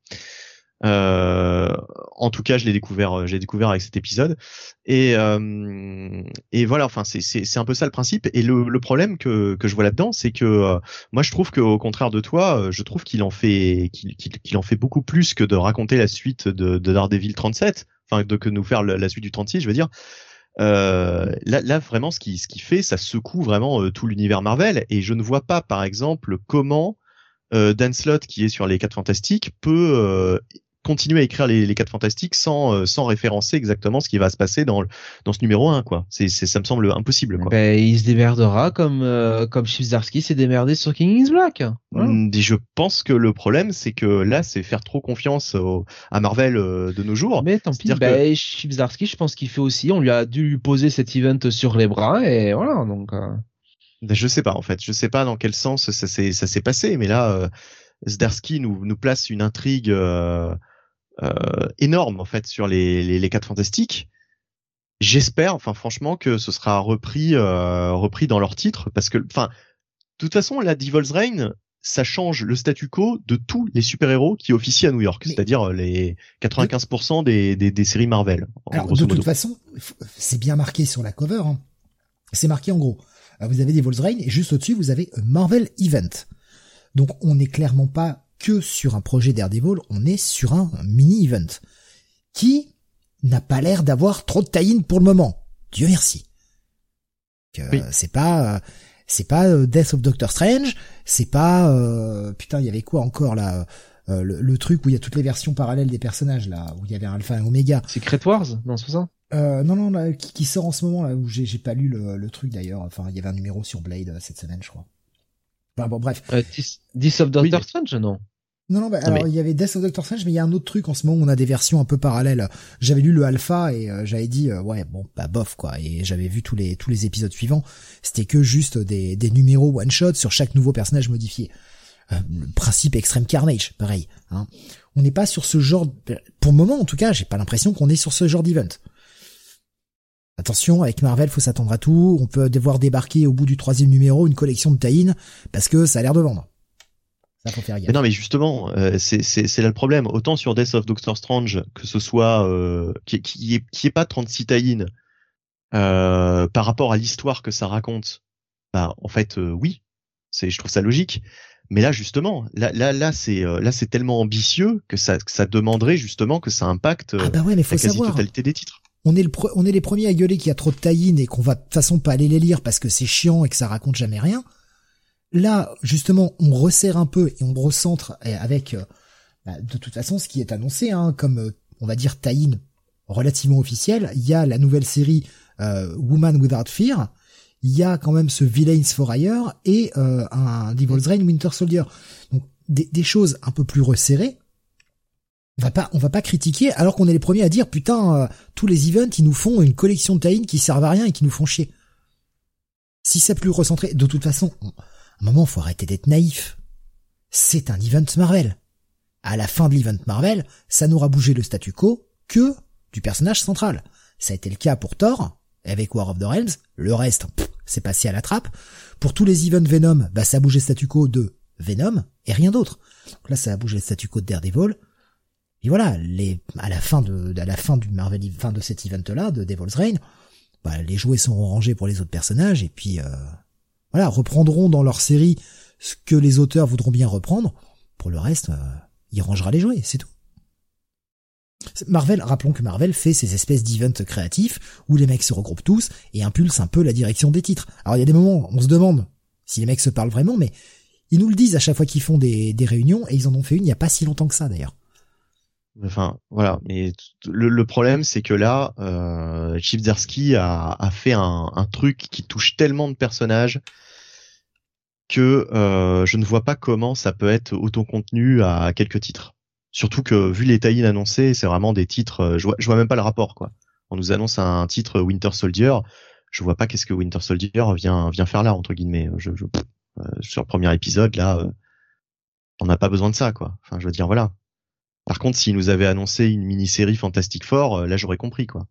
Euh, en tout cas, je l'ai découvert, euh, j'ai découvert avec cet épisode. Et, euh, et voilà, enfin, c'est, un peu ça le principe. Et le, le problème que, que je vois là-dedans, c'est que euh, moi, je trouve qu'au contraire de toi, je trouve qu'il en fait, qu'il, qu'il, en fait beaucoup plus que de raconter la suite de, de Daredevil 37, enfin, de que nous faire la, suite du 36, je veux dire. Euh, là, là, vraiment, ce qui, ce qui fait, ça secoue vraiment tout l'univers Marvel. Et je ne vois pas, par exemple, comment Dan Slott, qui est sur les 4 Fantastiques, peut continuer à écrire les, les 4 fantastiques sans euh, sans référencer exactement ce qui va se passer dans dans ce numéro 1 quoi. C'est c'est ça me semble impossible quoi. Ben, il se démerdera comme euh, comme s'est démerdé sur King is Black. Voilà. Mm, Je pense que le problème c'est que là c'est faire trop confiance au- à Marvel euh, de nos jours. Mais tant pis, ben, Chibzarsky, je pense qu'il fait aussi. On lui a dû lui poser cet event sur les bras et voilà. Donc, euh, Ben, Je sais pas en fait, je sais pas dans quel sens ça s'est ça s'est passé, mais là euh, Zdarsky nous nous place une intrigue euh, énorme en fait sur les les, les quatre fantastiques. J'espère, enfin franchement, que ce sera repris euh, repris dans leur titre parce que, enfin, de toute façon, la Devil's Reign, ça change le statu quo de tous les super-héros qui officient à New York, c'est-à-dire euh, les 95% des, des des séries Marvel. en Alors, de modo. toute façon, c'est bien marqué sur la cover. hein. C'est marqué en gros. Euh, Vous avez des Reign et juste au-dessus, vous avez Marvel Event. Donc, on n'est clairement pas que sur un projet Daredevil, on est sur un, mini-event qui n'a pas l'air d'avoir trop de tie pour le moment. Dieu merci. Oui. C'est pas, euh, c'est pas euh, Death of Doctor Strange, c'est pas, euh, putain, il y avait quoi encore là euh, le, le truc où il y a toutes les versions parallèles des personnages là, où il y avait un Alpha et un Omega. Secret Wars, non, c'est ça? Euh, non, non, là, qui, qui sort en ce moment, là, où j'ai pas lu le, le truc d'ailleurs. Enfin, il y avait un numéro sur Blade euh, cette semaine, je crois. Enfin, bon, bref. euh, Dis Dis of Doctor Oui. Strange, non? Non, non, bah, alors, mais- il y avait Death of Doctor Strange, mais il y a un autre truc en ce moment où on a des versions un peu parallèles. J'avais lu le alpha et euh, j'avais dit, euh, ouais, bon, bah, bof, quoi. Et j'avais vu tous les, tous les épisodes suivants. C'était que juste des, des numéros one-shot sur chaque nouveau personnage modifié. Euh, le principe Extreme Carnage, pareil. Hein. On n'est pas sur ce genre, de- pour le moment en tout cas, j'ai pas l'impression qu'on est sur ce genre d'event. Attention, avec Marvel, faut s'attendre à tout. On peut devoir débarquer au bout du troisième numéro une collection de tie parce que ça a l'air de vendre. Ça faut faire gaffe. Mais non, mais justement, euh, c'est là le problème. Autant sur Death of Doctor Strange, que ce soit euh, qui qui est qui est pas 36 tie euh, par rapport à l'histoire que ça raconte. Bah, en fait, euh, oui, c'est je trouve ça logique. Mais là, justement, là là là c'est euh, là c'est tellement ambitieux que ça que ça demanderait justement que ça impacte Ah bah ouais, mais faut la savoir. quasi-totalité des titres. On est, le on est les premiers à gueuler qu'il y a trop de tie et qu'on va de toute façon pas aller les lire parce que c'est chiant et que ça raconte jamais rien. Là, justement, on resserre un peu et on recentre eh, avec, euh, bah, de toute façon, ce qui est annoncé, hein, comme, euh, on va dire, tie relativement officiel. Il y a la nouvelle série euh, Woman Without Fear. Il y a quand même ce Villains for Hire et euh, un Devil's Reign Winter Soldier. Donc, des, choses un peu plus resserrées. On va pas, on va pas critiquer alors qu'on est les premiers à dire putain, euh, tous les events ils nous font une collection de tie qui servent à rien et qui nous font chier. Si c'est plus recentré, de toute façon, un moment faut arrêter d'être naïf. C'est un event Marvel. À la fin de l'event Marvel, ça n'aura bougé le statu quo que du personnage central. Ça a été le cas pour Thor, avec War of the Realms, le reste, c'est passé à la trappe. Pour tous les events Venom, bah ça a bougé le statu quo de Venom et rien d'autre. Donc là, ça a bougé le statu quo de Daredevil. Et voilà, les, à la fin de, à la fin du Marvel, fin de cet event-là, de Devil's Reign, bah, les jouets seront rangés pour les autres personnages et puis, euh, voilà, reprendront dans leur série ce que les auteurs voudront bien reprendre. Pour le reste, euh, il rangera les jouets, c'est tout. Marvel, rappelons que Marvel fait ces espèces d'events créatifs où les mecs se regroupent tous et impulsent un peu la direction des titres. Alors il y a des moments, on se demande si les mecs se parlent vraiment, mais ils nous le disent à chaque fois qu'ils font des, réunions et ils en ont fait une il n'y a pas si longtemps que ça d'ailleurs. Enfin, voilà. Mais le, problème, c'est que là, euh, a, fait un truc qui touche tellement de personnages que euh, je ne vois pas comment ça peut être autocontenu à quelques titres. Surtout que vu les tie annoncés, c'est vraiment des titres. euh, Je vois, je vois même pas le rapport, quoi. On nous annonce un titre Winter Soldier. Je vois pas qu'est-ce que Winter Soldier vient vient faire là entre guillemets. Je, je, euh, sur le premier épisode là, euh, on n'a pas besoin de ça, quoi. Enfin, je veux dire, voilà. Par contre, s'ils nous avaient annoncé une mini-série Fantastic Four, euh, là j'aurais compris quoi.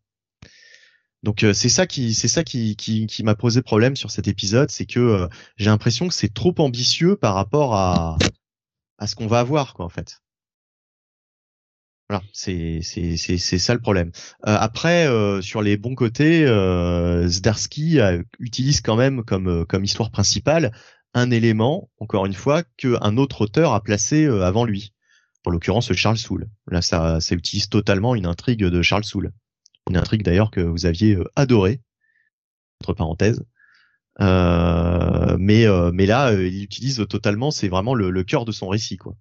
Donc euh, c'est ça qui c'est ça qui qui, m'a posé problème sur cet épisode, c'est que euh, j'ai l'impression que c'est trop ambitieux par rapport à à ce qu'on va avoir quoi en fait. Voilà, c'est c'est c'est c'est ça le problème. Euh, après sur les bons côtés, Zdarsky utilise quand même comme comme histoire principale un élément encore une fois que un autre auteur a placé avant lui en l'occurrence Charles Soule. Là, ça, ça utilise totalement une intrigue de Charles Soule. Une intrigue d'ailleurs que vous aviez euh, adorée, entre parenthèses. Euh, mais, euh, mais là, il utilise totalement, c'est vraiment le, le cœur de son récit, quoi.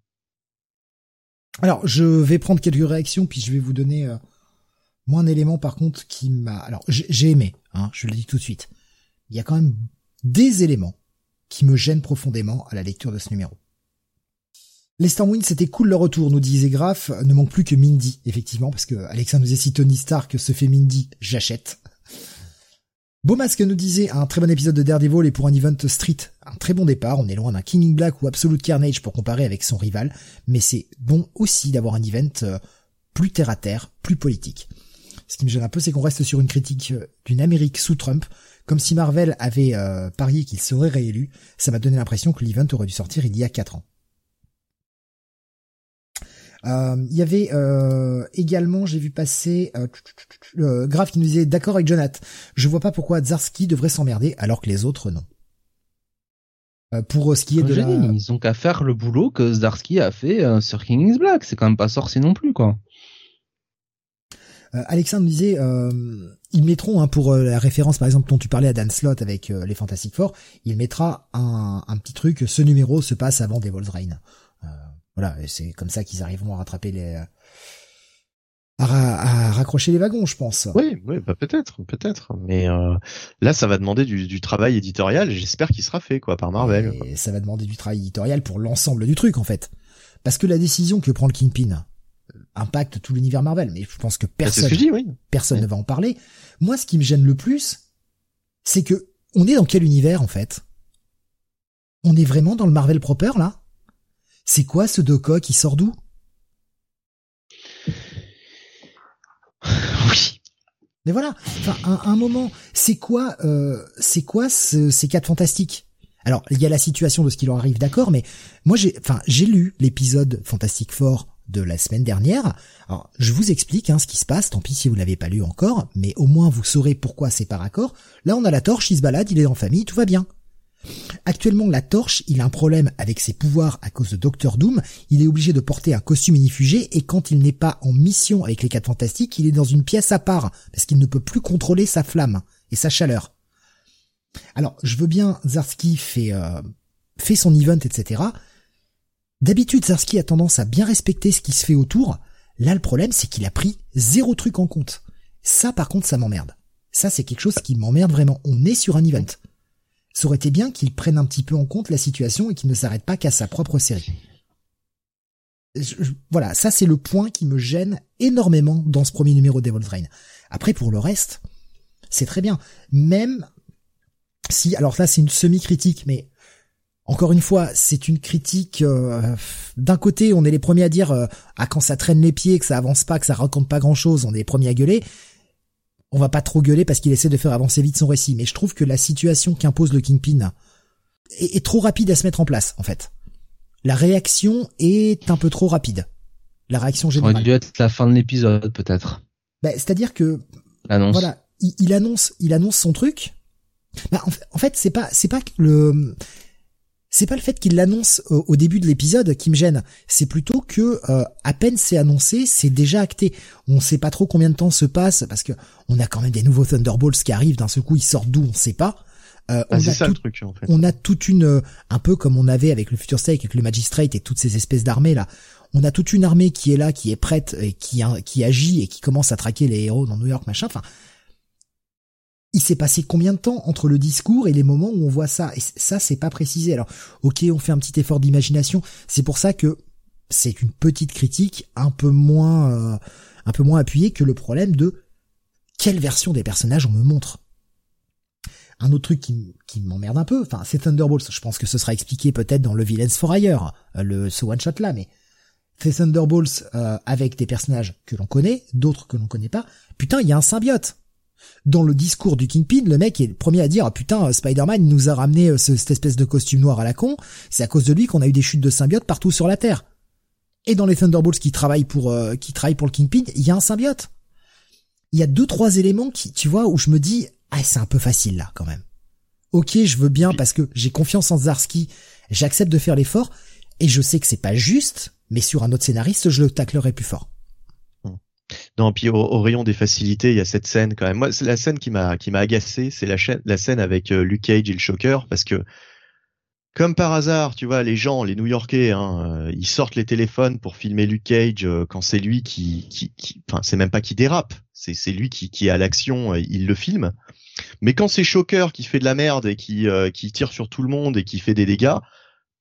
Alors, je vais prendre quelques réactions, puis je vais vous donner euh, moi un élément par contre qui m'a. Alors, j'ai aimé, hein, je le dis tout de suite. Il y a quand même des éléments qui me gênent profondément à la lecture de ce numéro. Stormwind, c'était cool le retour, nous disait Graf. Ne manque plus que Mindy, effectivement, parce que Alexandre nous a si Tony Stark se fait Mindy, j'achète. Beau masque nous disait un très bon épisode de Daredevil et pour un event street, un très bon départ. On est loin d'un King in Black ou Absolute Carnage pour comparer avec son rival, mais c'est bon aussi d'avoir un event euh, plus terre à terre, plus politique. Ce qui me gêne un peu, c'est qu'on reste sur une critique euh, d'une Amérique sous Trump, comme si Marvel avait euh, parié qu'il serait réélu. Ça m'a donné l'impression que l'event aurait dû sortir il y a quatre ans. Euh, il y avait euh, également, j'ai vu passer euh, Graf qui nous disait d'accord avec Jonathan. Je vois pas pourquoi Zarski devrait s'emmerder alors que les autres non. pour ce qui est de la... Ils ont qu'à faire le boulot que Zarski a fait sur King is Black. C'est quand même pas sorcier non plus quoi. Alexandre disait, ils mettront hein, pour la référence par exemple dont tu parlais à Dan Slott avec les Fantastic Four, il mettra un, un, petit truc. Ce numéro se passe avant Devil's Reign. Voilà, et c'est comme ça qu'ils arriveront à rattraper les à, raccrocher les wagons, je pense. Oui, oui, bah peut-être, peut-être. Mais euh, là, ça va demander du, travail éditorial. J'espère qu'il sera fait, quoi, par Marvel. Et ça va demander du travail éditorial pour l'ensemble du truc, en fait. Parce que la décision que prend le Kingpin impacte tout l'univers Marvel. Mais je pense que bah, personne, personne ne va en parler. Moi, ce qui me gêne le plus, c'est que on est dans quel univers, en fait? On est vraiment dans le Marvel proper, là? C'est quoi ce Doka qui sort d'où? Oui. Mais voilà, enfin, un, un moment, c'est quoi, euh, c'est quoi ces quatre fantastiques? Alors, il y a la situation de ce qui leur arrive, d'accord, mais moi j'ai, enfin, j'ai lu l'épisode Fantastic Four de la semaine dernière. Alors, je vous explique hein, ce qui se passe, tant pis si vous l'avez pas lu encore, mais au moins vous saurez pourquoi c'est par accord. Là, on a la torche, il se balade, il est en famille, tout va bien. Actuellement, la torche, il a un problème avec ses pouvoirs à cause de Doctor Doom. Il est obligé de porter un costume inifugé et quand il n'est pas en mission avec les quatre fantastiques, il est dans une pièce à part parce qu'il ne peut plus contrôler sa flamme et sa chaleur. Alors, je veux bien, Zarski fait, euh, fait son event, etc. D'habitude, Zarski a tendance à bien respecter ce qui se fait autour. Là, le problème, c'est qu'il a pris zéro truc en compte. Ça, par contre, ça m'emmerde. Ça, c'est quelque chose qui m'emmerde vraiment. On est sur un event ça aurait bien qu'il prenne un petit peu en compte la situation et qu'il ne s'arrête pas qu'à sa propre série. voilà, ça c'est le point qui me gêne énormément dans ce premier numéro Devil's Reign. Après pour le reste, c'est très bien. Même si, alors là c'est une semi-critique, mais encore une fois, c'est une critique. Euh, d'un côté, on est les premiers à dire euh, ah quand ça traîne les pieds, que ça avance pas, que ça raconte pas grand chose, on est les premiers à gueuler on va pas trop gueuler parce qu'il essaie de faire avancer vite son récit, mais je trouve que la situation qu'impose le Kingpin est, trop rapide à se mettre en place, en fait. La réaction est un peu trop rapide. La réaction générale. Ça aurait dû être la fin de l'épisode, peut-être. Bah, c'est-à-dire que, voilà, il, annonce, il annonce son truc. Bah, en, fait, c'est pas, c'est pas le, c'est pas le fait qu'il l'annonce au, début de l'épisode qui me gêne, c'est plutôt que euh, à peine c'est annoncé, c'est déjà acté. On sait pas trop combien de temps se passe parce que on a quand même des nouveaux Thunderbolts qui arrivent d'un seul coup, ils sortent d'où on sait pas. Euh, ah, on, a ça, le truc, en fait. on a toute une euh, un peu comme on avait avec le Future Stake avec le Magistrate et toutes ces espèces d'armées là. On a toute une armée qui est là, qui est prête et qui qui agit et qui commence à traquer les héros dans New York machin. Enfin, il s'est passé combien de temps entre le discours et les moments où on voit ça? Et ça, c'est pas précisé. Alors, ok, on fait un petit effort d'imagination. C'est pour ça que c'est une petite critique un peu moins, euh, un peu moins appuyée que le problème de quelle version des personnages on me montre. Un autre truc qui, m'emmerde un peu, enfin, c'est Thunderbolts. Je pense que ce sera expliqué peut-être dans le Villains for Hire, euh, le ce one shot là, mais c'est Thunderbolts euh, avec des personnages que l'on connaît, d'autres que l'on connaît pas. Putain, il y a un symbiote dans le discours du Kingpin, le mec est le premier à dire ah putain Spider-Man nous a ramené euh, cette espèce de costume noir à la con, c'est à cause de lui qu'on a eu des chutes de symbiotes partout sur la Terre. Et dans les Thunderbolts qui travaillent pour euh, qui travaillent pour le Kingpin, il y a un symbiote. Il y a deux trois éléments qui tu vois où je me dis ah c'est un peu facile là quand même. OK, je veux bien parce que j'ai confiance en Zarski, j'accepte de faire l'effort et je sais que c'est pas juste, mais sur un autre scénariste, je le taclerai plus fort. Non, puis au, rayon des facilités, il y a cette scène quand même. Moi, c'est la scène qui m'a qui m'a agacé, c'est la, scène avec euh, Luke Cage et le Shocker parce que comme par hasard, tu vois, les gens, les New-Yorkais, hein, ils sortent les téléphones pour filmer Luke Cage quand c'est lui qui, qui, qui enfin, c'est même pas qui dérape, c'est c'est lui qui, qui est à l'action, il le filme. Mais quand c'est Shocker qui fait de la merde et qui, qui tire sur tout le monde et qui fait des dégâts,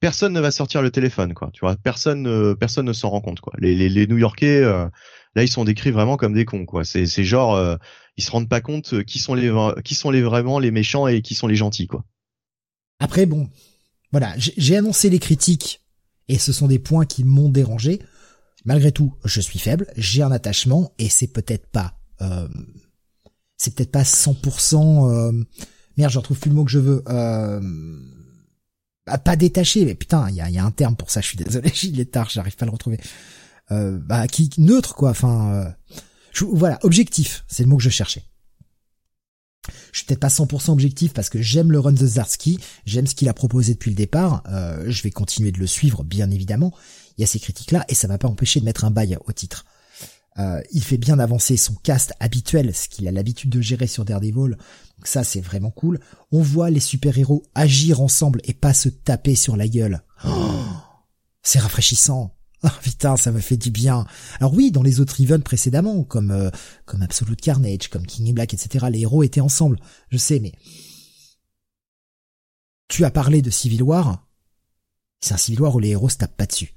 personne ne va sortir le téléphone, quoi. Tu vois, personne, euh, personne ne s'en rend compte, quoi. Les, les, New-Yorkais, euh, là, ils sont décrits vraiment comme des cons, quoi. C'est, c'est genre, euh, ils se rendent pas compte qui sont les, qui sont les vraiment les méchants et qui sont les gentils, quoi. Après, bon, voilà, j'ai annoncé les critiques et ce sont des points qui m'ont dérangé. Malgré tout, je suis faible, j'ai un attachement et c'est peut-être pas, euh, c'est peut-être pas 100%. Euh, merde, je retrouve plus le mot que je veux. Euh, pas détaché, mais putain, il y a, un terme pour ça. Je suis désolé, il tard, j'arrive pas à le retrouver. Euh, bah, qui neutre quoi. Enfin, euh, voilà, objectif, c'est le mot que je cherchais. Je suis peut-être pas 100% objectif parce que j'aime le run de Zarsky, j'aime ce qu'il a proposé depuis le départ. Euh, je vais continuer de le suivre, bien évidemment. Il y a ces critiques-là et ça va pas empêcher de mettre un bail au titre. Euh, il fait bien avancer son cast habituel, ce qu'il a l'habitude de gérer sur Daredevil. Donc ça, c'est vraiment cool. On voit les super-héros agir ensemble et pas se taper sur la gueule. Oh, c'est rafraîchissant. Ah putain, ça me fait du bien. Alors oui, dans les autres events précédemment, comme euh, comme Absolute Carnage, comme King in Black, etc., les héros étaient ensemble. Je sais, mais tu as parlé de Civil War. C'est un Civil War où les héros se tapent pas dessus.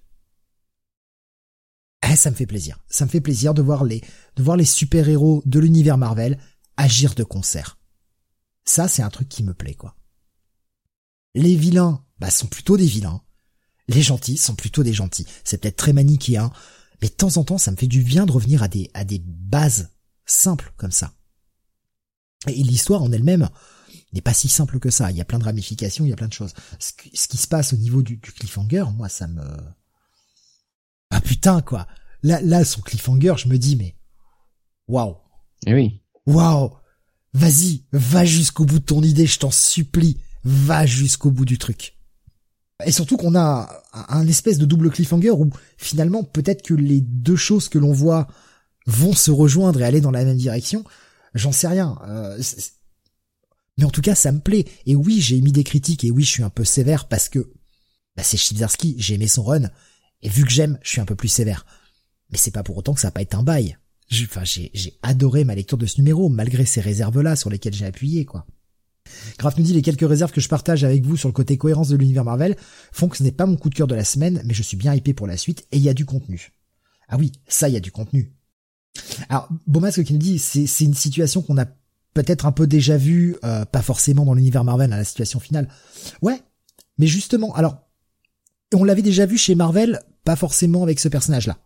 Eh, ça me fait plaisir. Ça me fait plaisir de voir les de voir les super héros de l'univers Marvel agir de concert. Ça, c'est un truc qui me plaît, quoi. Les vilains, bah, sont plutôt des vilains. Les gentils sont plutôt des gentils. C'est peut-être très manichéen, mais de temps en temps, ça me fait du bien de revenir à des, à des bases simples comme ça. Et l'histoire en elle-même n'est pas si simple que ça. Il y a plein de ramifications, il y a plein de choses. Ce, qui se passe au niveau du, cliffhanger, moi, ça me... Ah putain, quoi. Là, là, son cliffhanger, je me dis, mais... Waouh. Eh oui. Waouh. Vas-y, va jusqu'au bout de ton idée, je t'en supplie. Va jusqu'au bout du truc. Et surtout qu'on a un espèce de double cliffhanger où finalement peut-être que les deux choses que l'on voit vont se rejoindre et aller dans la même direction. J'en sais rien. Euh, mais en tout cas, ça me plaît. Et oui, j'ai émis des critiques et oui, je suis un peu sévère parce que bah, c'est Chibzarski, j'ai aimé son run. Et vu que j'aime, je suis un peu plus sévère. Mais c'est pas pour autant que ça n'a pas été un bail. Enfin, j'ai, adoré ma lecture de ce numéro, malgré ces réserves-là sur lesquelles j'ai appuyé, quoi. Graf nous dit les quelques réserves que je partage avec vous sur le côté cohérence de l'univers Marvel font que ce n'est pas mon coup de cœur de la semaine, mais je suis bien hypé pour la suite et il y a du contenu. Ah oui, ça, il y a du contenu. Alors, ce qui nous dit, c'est, une situation qu'on a peut-être un peu déjà vue, euh, pas forcément dans l'univers Marvel à la situation finale. Ouais, mais justement, alors, on l'avait déjà vu chez Marvel, pas forcément avec ce personnage-là.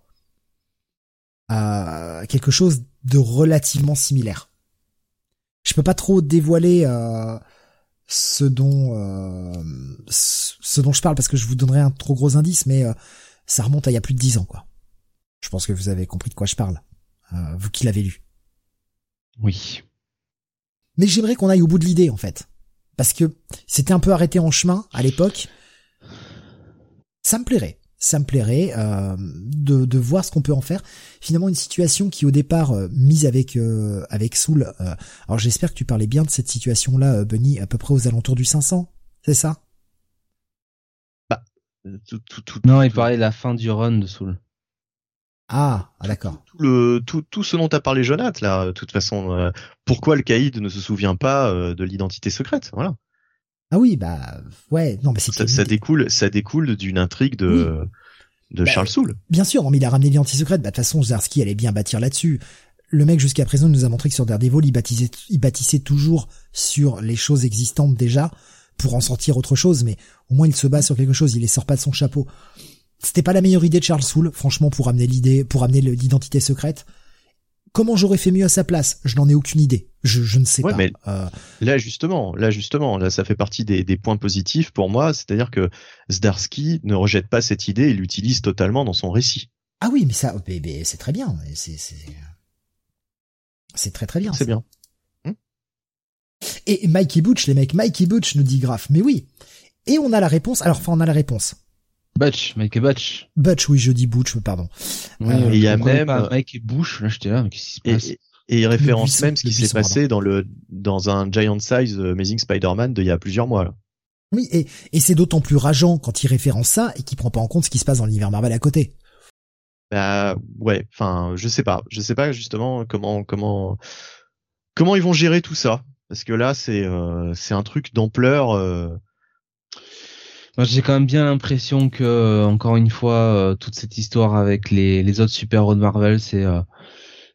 Euh, quelque chose de relativement similaire. Je peux pas trop dévoiler euh, ce dont euh, ce dont je parle parce que je vous donnerai un trop gros indice, mais euh, ça remonte à il y a plus de dix ans, quoi. Je pense que vous avez compris de quoi je parle, euh, vous qui l'avez lu. Oui. Mais j'aimerais qu'on aille au bout de l'idée, en fait, parce que c'était un peu arrêté en chemin à l'époque. Ça me plairait ça me plairait euh, de, de, voir ce qu'on peut en faire. Finalement, une situation qui au départ euh, mise avec euh, avec Soul. alors j'espère que tu parlais bien de cette situation-là, Bunny, à peu près aux alentours du 500, c'est ça? Bah, tout, tout, tout, non, il parlait de la fin du run de Soul. Ah, ah d'accord. Tout, le tout, tout ce dont as parlé Jonathan là, de toute façon, pourquoi le caïd ne se souvient pas de l'identité secrète, voilà. Ah oui, bah ouais, non, mais c'est ça, ça, découle, ça découle d'une intrigue de de bah, Charles Soule. Bien sûr, mais il a ramené l'identité secrète. Bah de toute façon, Zarski allait bien bâtir là-dessus. Le mec jusqu'à présent nous a montré que sur Daredevil, il bâtissait, il bâtissait toujours sur les choses existantes déjà pour en sortir autre chose, mais au moins il se base sur quelque chose. Il les sort pas de son chapeau. C'était pas la meilleure idée de Charles Soule, franchement, pour amener l'idée, pour amener l'identité secrète. Comment j'aurais fait mieux à sa place? Je n'en ai aucune idée. Je, je ne sais pas. Mais euh... Là justement, là justement, là ça fait partie des, des points positifs pour moi, c'est-à-dire que Zdarsky ne rejette pas cette idée et l'utilise totalement dans son récit. Ah oui, mais ça, c'est très bien. C'est c'est très très bien. C'est bien. Hmm et Mikey Butch, les mecs, Mikey Butch nous dit grave. Mais oui. Et on a la réponse. Alors, enfin, on a la réponse. Butch, Mike Butch. Butch, oui, je dis Butch, pardon. Euh, il y a même Mike Bush, là j'étais là, mais qu'est-ce qui se passe et, et, il référence même ce qui s'est passé dans le dans un Giant Size Amazing Spider-Man d'il y a plusieurs mois. Là. Oui, et, et c'est d'autant plus rageant quand il référence ça et qu'il prend pas en compte ce qui se passe dans l'univers Marvel à côté. Bah ouais, enfin je sais pas, je sais pas justement comment comment comment ils vont gérer tout ça parce que là c'est euh, c'est un truc d'ampleur. Euh... J'ai quand même bien l'impression que euh, encore une fois euh, toute cette histoire avec les les autres super-héros de Marvel c'est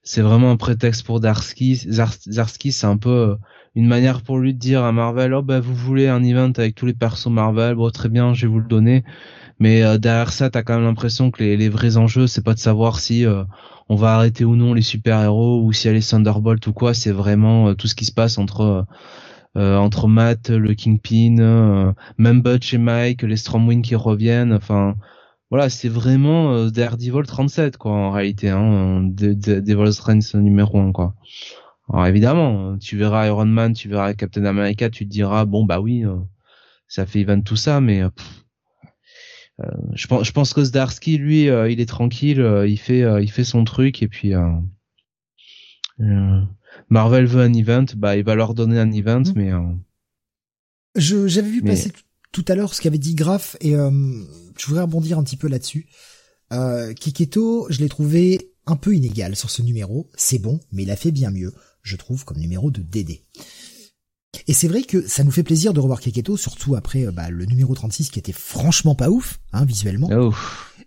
c'est vraiment un prétexte pour Darsky. Zarsky c'est un peu une manière pour lui de dire à Marvel oh bah vous voulez un event avec tous les persos Marvel bon très bien je vais vous le donner mais euh, derrière ça, t'as quand même l'impression que les, les, vrais enjeux, c'est pas de savoir si euh, on va arrêter ou non les super-héros ou si elle est Thunderbolt ou quoi. C'est vraiment euh, tout ce qui se passe entre entre Matt, le Kingpin, même Butch et Mike, les Stormwind qui reviennent. Enfin, voilà, c'est vraiment Daredevil 37 quoi en réalité, hein, Devil Strength numéro 1 quoi. Alors évidemment, tu verras Iron Man, tu verras Captain America, tu te diras bon bah oui, ça fait event tout ça, mais euh, je pense, je pense que Zdarsky, lui, euh, il est tranquille, euh, il fait, il fait son truc et puis Marvel veut un event, bah il va leur donner un event, mmh. mais je j'avais vu passer tout à l'heure ce qu'avait dit Graf et je voudrais rebondir un petit peu là-dessus. Euh, Kiketo, je l'ai trouvé un peu inégal sur ce numéro. C'est bon, mais il a fait bien mieux, je trouve, comme numéro de DD. Et c'est vrai que ça nous fait plaisir de revoir Keketo, surtout après euh, bah, le numéro 36 qui était franchement pas ouf, hein, visuellement.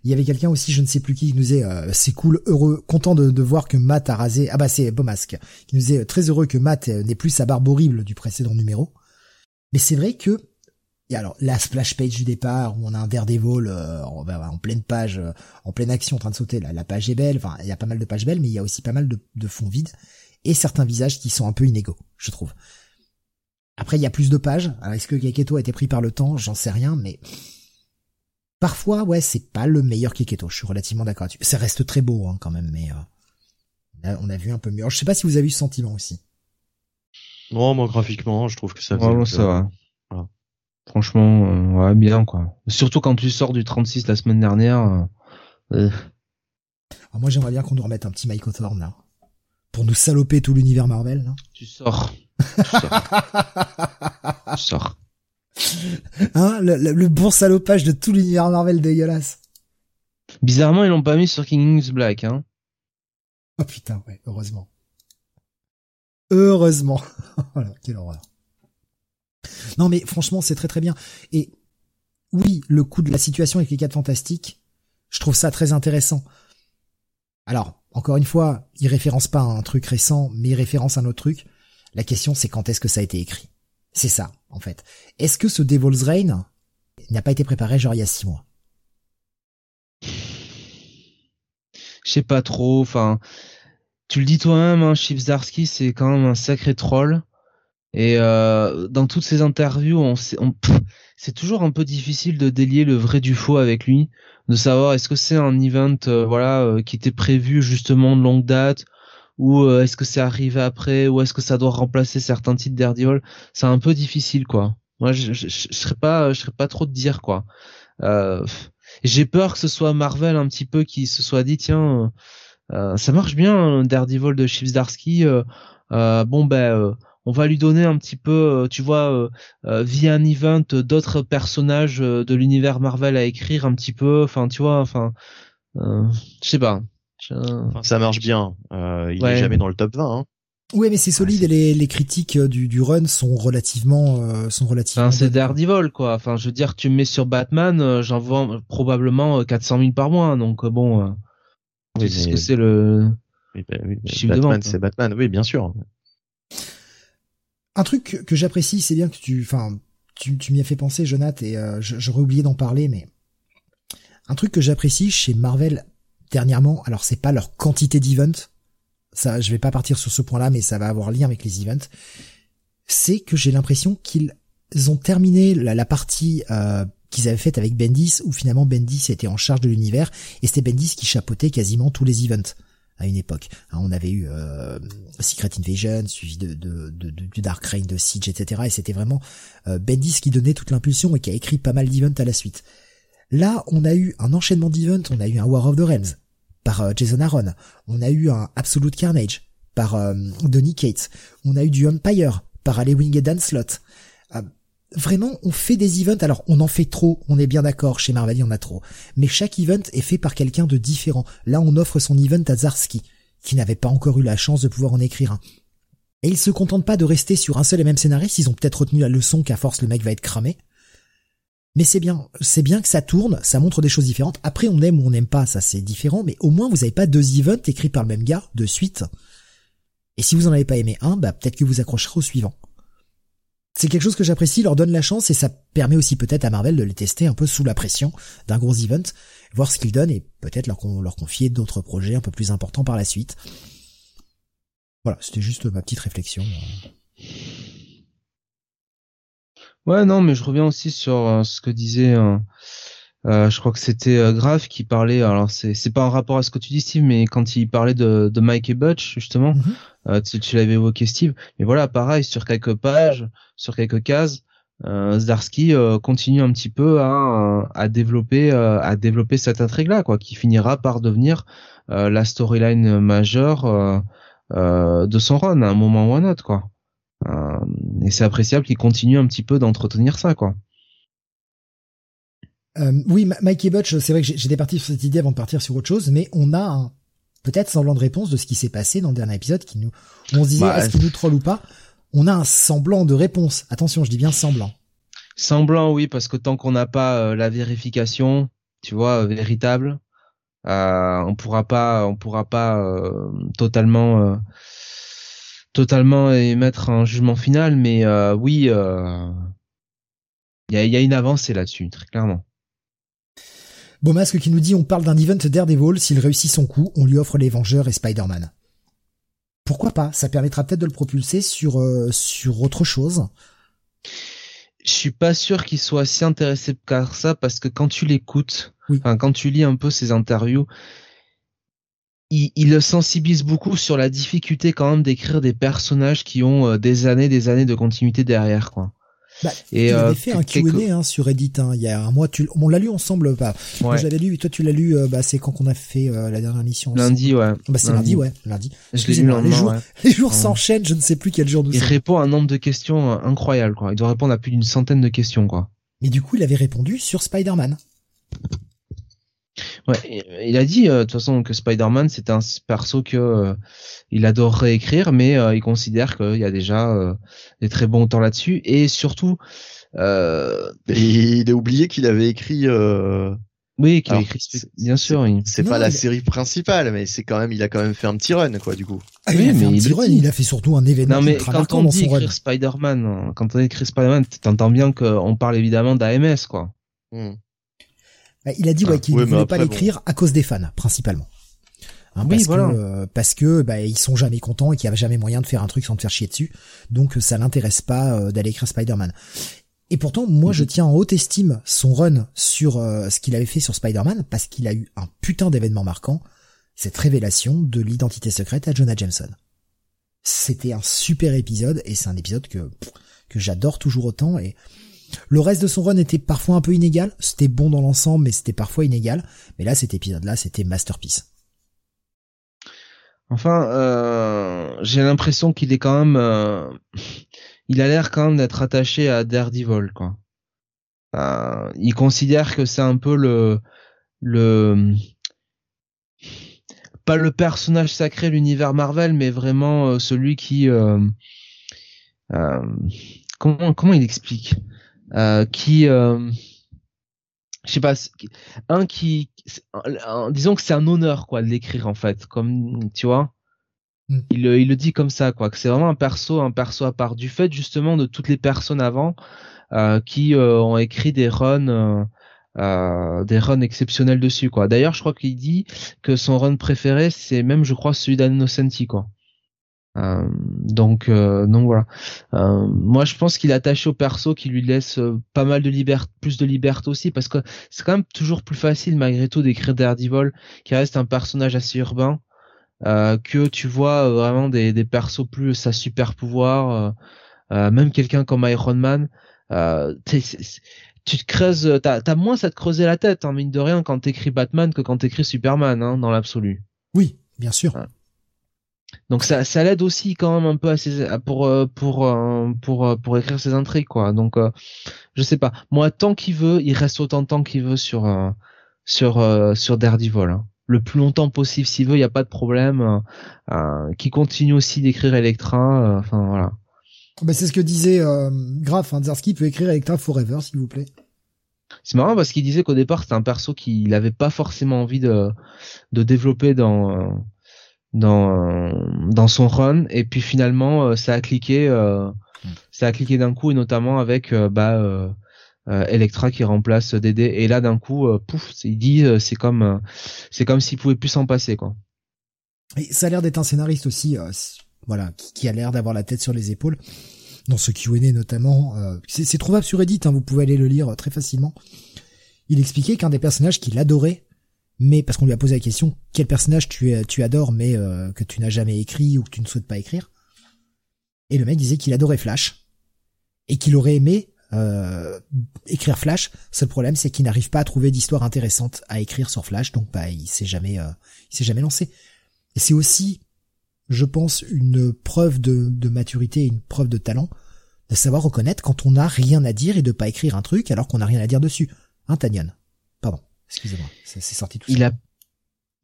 Il y avait quelqu'un aussi, je ne sais plus qui, qui nous disait euh, c'est cool, heureux, content de, de, voir que Matt a rasé. Ah bah c'est Bomasque qui nous disait très heureux que Matt euh, n'ait plus sa barbe horrible du précédent numéro. Mais c'est vrai que et alors la splash page du départ où on a un Daredevil euh, en, pleine page, en pleine action en train de sauter, la, la page est belle. Enfin, il y a pas mal de pages belles, mais il y a aussi pas mal de, de fonds vides et certains visages qui sont un peu inégaux, je trouve. Après, il y a plus de pages. Alors, est-ce que Keketo a été pris par le temps? J'en sais rien, mais parfois, ouais, c'est pas le meilleur Keketo. Je suis relativement d'accord. Ça reste très beau, hein, quand même, mais euh, on, a, vu un peu mieux. Alors, je sais pas si vous avez eu ce sentiment aussi. Non, moi, graphiquement, je trouve que ça. Ouais, ça va. Franchement, euh, ouais, bien quoi. Surtout quand tu sors du 36 la semaine dernière. Euh, Alors moi, j'aimerais bien qu'on nous remette un petit Mike Hawthorne là, pour nous saloper tout l'univers Marvel. Là. Tu sors. Sors. Hein, le, bon salopage de tout l'univers Marvel dégueulasse. Bizarrement, ils l'ont pas mis sur King Black, hein. Oh putain, ouais, heureusement. Heureusement. voilà, quelle horreur. Non mais franchement, c'est très très bien. Et oui, le coup de la situation avec les quatre fantastiques, je trouve ça très intéressant. Alors, encore une fois, il référence pas un truc récent, mais il référence un autre truc. La question, c'est quand est-ce que ça a été écrit? C'est ça, en fait. Est-ce que ce Devil's Reign n'a pas été préparé genre il y a six mois? Je sais pas trop. Enfin, tu le dis toi-même, hein, Chief Zarsky, c'est quand même un sacré troll. Et euh, dans toutes ces interviews, c'est toujours un peu difficile de délier le vrai du faux avec lui, de savoir est-ce que c'est un event, euh, voilà, euh, qui était prévu justement de longue date, ou euh, est-ce que c'est arrivé après ou est-ce que ça doit remplacer certains titres d'Erdiol c'est un peu difficile quoi. Moi je, je, serais pas je serais pas trop de dire quoi. Euh, j'ai peur que ce soit Marvel un petit peu qui se soit dit tiens euh, ça marche bien hein, Daredevil de Chips Darsky euh, euh, bon ben on va lui donner un petit peu tu vois via un event d'autres personnages de l'univers Marvel à écrire un petit peu enfin tu vois enfin je sais pas ça marche bien. Euh, il est jamais dans le top 20. Hein. Oui, mais c'est solide et les, les critiques euh, du, du run sont relativement euh, sont relativement. Enfin, c'est Daredevil quoi. Enfin, je veux dire, tu me mets sur Batman, euh, j'en vends probablement 400 000 par mois. Donc bon, oui, ce que c'est le. Oui, bah, oui, Batman, c'est Batman. Oui, bien sûr. Un truc que j'apprécie, c'est bien que tu, enfin, tu, tu m'y as fait penser, Jonath, et j'aurais oublié d'en parler, mais un truc que j'apprécie chez Marvel dernièrement, alors c'est pas leur quantité d'events, ça, je vais pas partir sur ce point-là, mais ça va avoir lien avec les events, c'est que j'ai l'impression qu'ils ont terminé la, partie euh, qu'ils avaient faite avec Bendis, où finalement Bendis était en charge de l'univers, et c'était Bendis qui chapeautait quasiment tous les events à une époque. Hein, on avait eu euh, Secret Invasion, suivi de, de, de, Dark Reign, de Siege, etc. Et c'était vraiment euh, Bendis qui donnait toute l'impulsion et qui a écrit pas mal d'events à la suite. Là, on a eu un enchaînement d'events, on a eu un War of the Realms par euh, Jason Aaron, on a eu un Absolute Carnage par euh, Donny Cates, on a eu du Empire par Wing et Dan Slott. Euh, vraiment, on fait des events. Alors, on en fait trop. On est bien d'accord. Chez Marvel, il y en a trop. Mais chaque event est fait par quelqu'un de différent. Là, on offre son event à Zarski, qui n'avait pas encore eu la chance de pouvoir en écrire un. Et ils se contentent pas de rester sur un seul et même scénariste. Ils ont peut-être retenu la leçon qu'à force le mec va être cramé. Mais c'est bien, c'est bien que ça tourne, ça montre des choses différentes. Après, on aime ou on n'aime pas, ça c'est différent, mais au moins vous n'avez pas deux events écrits par le même gars de suite. Et si vous en avez pas aimé un, bah peut-être que vous accrocherez au suivant. C'est quelque chose que j'apprécie, leur donne la chance et ça permet aussi peut-être à Marvel de les tester un peu sous la pression d'un gros event, voir ce qu'ils donnent et peut-être leur, leur confier d'autres projets un peu plus importants par la suite. Voilà, c'était juste ma petite réflexion. Ouais, non, mais je reviens aussi sur euh, ce que disait, euh, euh je crois que c'était euh, Graf qui parlait. Alors c'est c'est pas en rapport à ce que tu dis, Steve, mais quand il parlait de, de Mike et Butch justement, mhm. tu, tu l'avais évoqué, Steve. Mais voilà, pareil sur quelques pages, sur quelques cases, Zdarsky continue un petit peu à, à développer à développer cette intrigue là, quoi, qui finira par devenir la storyline majeure de son run à un moment ou à un autre, quoi. Euh, et c'est appréciable qu'il continue un petit peu d'entretenir ça, quoi. Euh, oui, Mikey Butch, c'est vrai que j'étais parti sur cette idée avant de partir sur autre chose, mais on a un peut-être semblant de réponse de ce qui s'est passé dans le dernier épisode, qui nous, on se disait bah, est-ce qu'il nous troll ou pas? On a un semblant de réponse. Attention, je dis bien semblant. Semblant, oui, parce que tant qu'on n'a pas euh, la vérification, tu vois, euh, véritable, on pourra pas, on pourra pas totalement totalement émettre un jugement final, mais euh, oui, il euh, y, a, y, a, une avancée là-dessus, très clairement. Bon masque qui nous dit on parle d'un event Daredevil, s'il réussit son coup, on lui offre les Vengeurs et Spider-Man. Pourquoi pas? Ça permettra peut-être de le propulser sur euh, sur autre chose. Je suis pas sûr qu'il soit si intéressé par ça parce que quand tu l'écoutes, quand tu lis un peu ses interviews, il, il, le sensibilise beaucoup sur la difficulté quand même d'écrire des personnages qui ont euh, des années, des années de continuité derrière, quoi. Bah, et il avait euh, fait un Q&A hein, sur Reddit hein, il y a un mois. Tu, on l'a lu ensemble. Bah, Moi j'avais lu, toi tu l'as lu. Euh, bah, c'est quand qu'on a fait la dernière mission. Lundi, ouais. Bah c'est lundi. ouais, lundi. Je l'ai lu les jours, les jours s'enchaînent. Je ne sais plus quel jour nous Il répond à un nombre de questions incroyable, quoi. Il doit répondre à plus d'une centaine de questions, quoi. Et du coup, il avait répondu sur Spider-Man. Ouais, il a dit euh, de toute façon que Spider-Man c'est un perso que euh, il adorerait écrire, mais euh, il considère qu'il y a déjà des très bons temps là-dessus et surtout. il a oublié qu'il avait écrit. Oui, qu'il a écrit. Bien sûr. C'est pas la série principale, mais c'est quand même, il a quand même fait un petit run, quoi, du coup. Ah, il a fait un petit run, il a fait surtout un événement. Non, mais quand on dit écrire Spider-Man, quand on écrit Spider-Man, t'entends bien qu'on parle évidemment d'AMS, quoi. Hmm. Bah, il a dit ouais, ah, qu'il ne voulait pas l'écrire à cause des fans, principalement. Hein, parce, que, euh, parce que bah, ils sont jamais contents et qu'il y avait jamais moyen de faire un truc sans te faire chier dessus. Donc ça l'intéresse pas euh, d'aller écrire Spider-Man. Et pourtant, moi, je mhm. tiens en haute estime son run sur euh, ce qu'il avait fait sur Spider-Man parce qu'il a eu un putain d'événement marquant, cette révélation de l'identité secrète à Jonah Jameson. C'était un super épisode et c'est un épisode que que j'adore toujours autant et le reste de son run était parfois un peu inégal, c'était bon dans l'ensemble, mais c'était parfois inégal. Mais là, cet épisode-là, c'était masterpiece. Enfin, euh, j'ai l'impression qu'il est quand même, euh, il a l'air quand même d'être attaché à Daredevil, quoi. Euh, il considère que c'est un peu le, le, pas le personnage sacré de l'univers Marvel, mais vraiment celui qui, comment il explique? Qui euh, je sais pas un qui disons que c'est un honneur quoi de l'écrire en fait. Comme tu vois? Hmm. il, il le dit comme ça quoi que c'est vraiment un perso un perso à part. Du fait justement de toutes les personnes avant euh, qui euh, ont écrit des runs euh, des runs exceptionnels dessus quoi. D'ailleurs je crois qu'il dit que son run préféré c'est même je crois celui d'Annocenti quoi euh, donc, euh, donc voilà. Euh, moi, je pense qu'il est attaché au perso, qui lui laisse pas mal de liberté, plus de liberté aussi, parce que c'est quand même toujours plus facile malgré tout d'écrire Daredevil, qui reste un personnage assez urbain, que tu vois vraiment des, des persos plus à super pouvoir, même quelqu'un comme Iron Man. tu te creuses, t'as as moins à te creuser la tête, hein, mine de rien, quand t'écris Batman que quand t'écris Superman, hein, dans l'absolu. Oui, bien sûr. Donc ça, ça l'aide aussi quand même un peu à ses, pour pour pour pour écrire ses intrigues quoi. Donc je sais pas. Moi tant qu'il veut, il reste autant de temps qu'il veut sur sur sur Daredevil. Hein. Le plus longtemps possible s'il veut, il y a pas de problème. qui continue aussi d'écrire Electra. Enfin voilà. Ben, c'est ce que disait euh, Graf. Hein, Zarski peut écrire Electra Forever s'il vous plaît. C'est marrant parce qu'il disait qu'au départ c'était un perso qu'il n'avait pas forcément envie de de développer dans dans dans son run et puis finalement euh, ça a cliqué euh, hmm. ça a cliqué d'un coup et notamment avec euh, bah Electra qui remplace Dédé et là d'un coup pouf il dit c'est comme c'est comme s'il pouvait plus s'en passer quoi. Et ça a l'air d'être un scénariste aussi voilà qui, a l'air d'avoir la tête sur les épaules dans ce Q&A notamment. c'est trouvable sur Reddit, hein, vous pouvez aller le lire très facilement. Il expliquait qu'un des personnages qu'il adorait mais parce qu'on lui a posé la question quel personnage tu, tu adores mais euh, que tu n'as jamais écrit ou que tu ne souhaites pas écrire. Et le mec disait qu'il adorait Flash et qu'il aurait aimé euh, écrire Flash. Seul problème c'est qu'il n'arrive pas à trouver d'histoire intéressante à écrire sur Flash, donc bah il s'est jamais euh, il s'est jamais lancé. Et c'est aussi, je pense, une preuve de, de maturité une preuve de talent de savoir reconnaître quand on n'a rien à dire et de pas écrire un truc alors qu'on n'a rien à dire dessus. Hein, Tanyan? Excusez-moi, c'est sorti tout il A,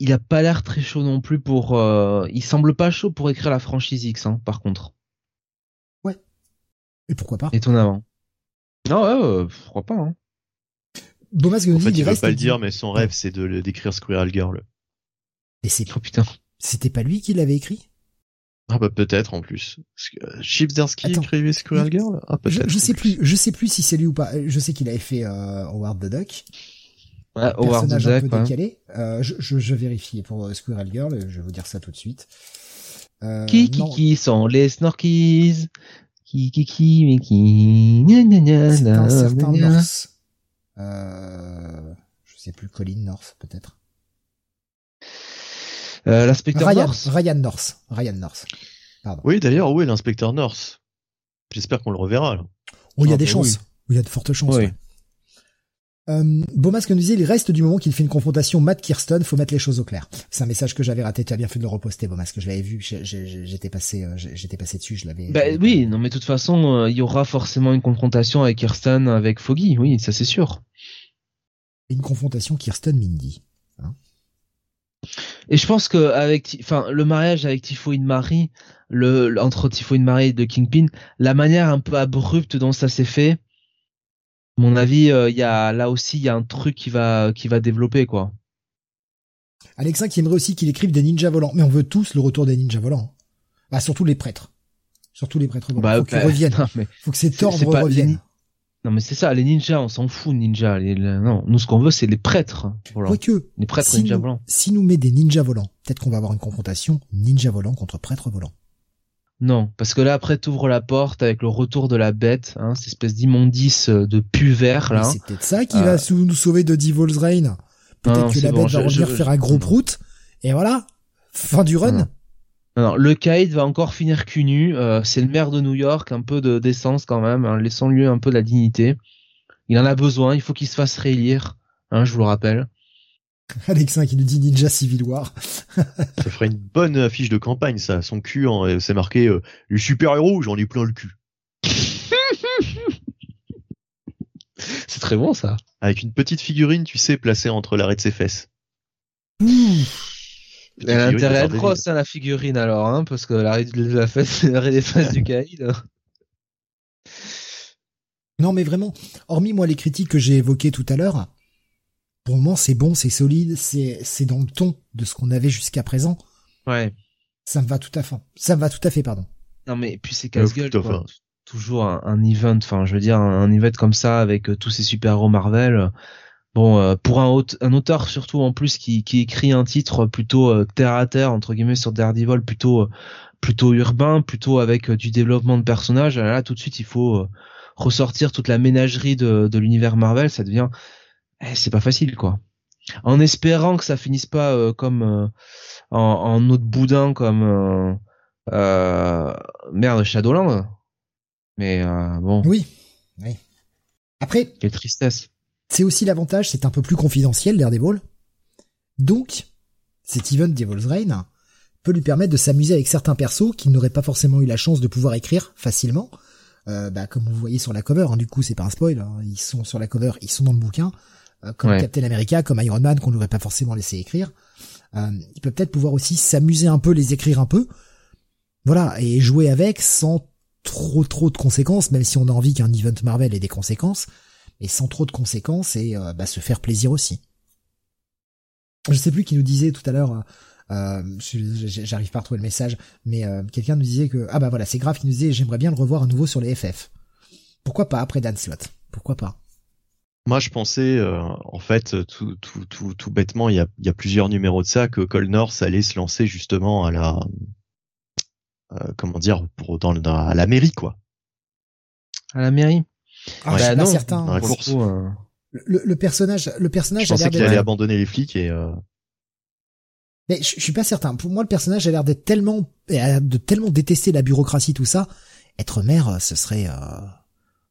il a pas l'air très chaud non plus pour. Euh, il semble pas chaud pour écrire la franchise X, hein, par contre. Ouais. Et pourquoi pas? Étonnamment. Non, ouais, euh, pourquoi pas. Hein. en fait, il veut pas le dire, mais son rêve, c'est de d'écrire Squirrel Girl. Et c'est. Oh putain. C'était pas lui qui l'avait écrit? Ah bah peut-être en plus. Chip Darsky écrivait Squirrel Girl? Ah peut-être. Je, sais plus. je sais plus si c'est lui ou pas. Je sais qu'il avait fait euh, Howard the Duck. Ouais, Howard personnage un peu décalé. Euh, je, je, je, vérifie pour euh, Squirrel Girl, je vais vous dire ça tout de suite. Euh, qui, qui, qui sont les Snorkies? Qui, qui, qui, mais qui... C'est un certain North. Euh, je sais plus, Colin North, peut-être. Euh, l'inspecteur Ryan, North Ryan North. Ryan North. Pardon. Oui, d'ailleurs, où est l'inspecteur North? J'espère qu'on le reverra. Là. Oh, il y a ah, des bah chances. Oui. Il y a de fortes chances. Oui. Ouais. Euh, Beaumasque nous disait, il reste du moment qu'il fait une confrontation Matt Kirsten, faut mettre les choses au clair. C'est un message que j'avais raté, tu as bien fait de le reposter, Beaumasque, je l'avais vu, j'étais passé, euh, j'étais passé dessus, je l'avais. Bah oui, non mais de toute façon, euh, il y aura forcément une confrontation avec Kirsten, avec Foggy, oui, ça c'est sûr. Une confrontation Kirsten-Mindy. Hein et je pense que avec, enfin, le mariage avec Tifo Marie, le, entre Tifo Marie et de Kingpin, la manière un peu abrupte dont ça s'est fait, mon avis, euh, il y a là aussi il y a un truc qui va qui va développer quoi. Alexa qui aimerait aussi qu'il écrive des ninjas volants, mais on veut tous le retour des ninjas volants. Bah surtout les prêtres, surtout les prêtres. Bah, faut qu'ils bah, reviennent. faut que ces ordres reviennent. Non mais c'est ça, les ninjas, on s'en fout ninjas. Non, nous ce qu'on veut c'est les prêtres volants. que les prêtres ninjas volants. Si nous met des ninjas volants, peut-être qu'on va avoir une confrontation ninja volant contre prêtre volant. Non, parce que là après t'ouvres la porte avec le retour de la bête, hein, cette espèce d'immondice euh, de puvert là. C'est peut-être ça qui va euh. nous sauver de Devil's Reign. Peut-être que la bête va revenir faire un gros prout. Et voilà, fin du run. Non, le Kaïd va encore finir cul nu. Euh, c'est le maire de New York, un peu de décence quand même. Hein, laissons-lui un peu de la dignité. Il en a besoin. Il faut qu'il se fasse réélire. Hein, je vous le rappelle. Alexin qui nous dit Ninja Civil War. ça ferait une bonne affiche de campagne, ça. Son cul, hein, c'est marqué euh, le super héros, j'en ai plein le cul. c'est très bon ça. Avec une petite figurine, tu sais, placée entre l'arrêt de ses fesses. Elle a intérêt à être grosse, hein, la figurine alors, hein, parce que l'arrêt de la fesse, l'arrêt des fesses du caïd. Non, mais vraiment, hormis moi les critiques que j'ai évoquées tout à l'heure, pour le moment, c'est bon, c'est solide, c'est c'est dans le ton de ce qu'on avait jusqu'à présent. Ouais. Ça me va tout à fait. Ça me va tout à fait, pardon. Non mais puis c'est casse-gueule Toujours un, event, enfin je veux dire un, event comme ça avec euh, tous ces super-héros Marvel. Bon, euh, pour un, un auteur surtout en plus qui, qui écrit un titre plutôt euh, terre à terre entre guillemets sur Daredevil, plutôt plutôt urbain, plutôt avec du développement de personnages. Là, tout de suite, il faut ressortir toute la ménagerie de, de l'univers Marvel. Ça devient eh, c'est pas facile quoi. En espérant que ça finisse pas euh, comme euh, en, en autre boudin comme euh, euh merde Shadowland. Mais bon. Oui. Oui. Après. Quelle tristesse. C'est aussi l'avantage, c'est un peu plus confidentiel Daredevil. Donc, cet event Devil's Reign peut lui permettre de s'amuser avec certains persos qu'il n'aurait pas forcément eu la chance de pouvoir écrire facilement. Euh, bah, comme vous voyez sur la cover, hein, du coup c'est pas un spoil, hein, ils sont sur la cover, ils sont dans le bouquin, euh, comme Captain America, comme Iron Man qu'on n'aurait pas forcément laissé écrire. Euh, il peut peut-être pouvoir aussi s'amuser un peu, les écrire un peu, voilà, et jouer avec sans trop trop de conséquences, même si on a envie qu'un event Marvel ait des conséquences, mais sans trop de conséquences et euh, bah, se faire plaisir aussi. Je sais plus qui nous disait tout à l'heure, euh, j'arrive pas à retrouver le message, mais euh, quelqu'un nous disait que ah bah voilà c'est grave qui nous disait j'aimerais bien le revoir à nouveau sur les FF. Pourquoi pas après Dan Slott? Pourquoi pas? Moi, je pensais, euh, en fait, tout, tout, tout, tout bêtement, il y a, il y a plusieurs numéros de ça, que Colnor allait se lancer justement à la, euh, comment dire, pour dans, dans, à la mairie, quoi. À la mairie? Ah, bah, non, certain. Dans la course. le, le, personnage, le personnage. Je pensais qu'il allait abandonner les flics et. Euh... Mais je, je, suis pas certain. Pour moi, le personnage a l'air d'être tellement, de tellement détester la bureaucratie, tout ça. Être maire, ce serait, euh, ce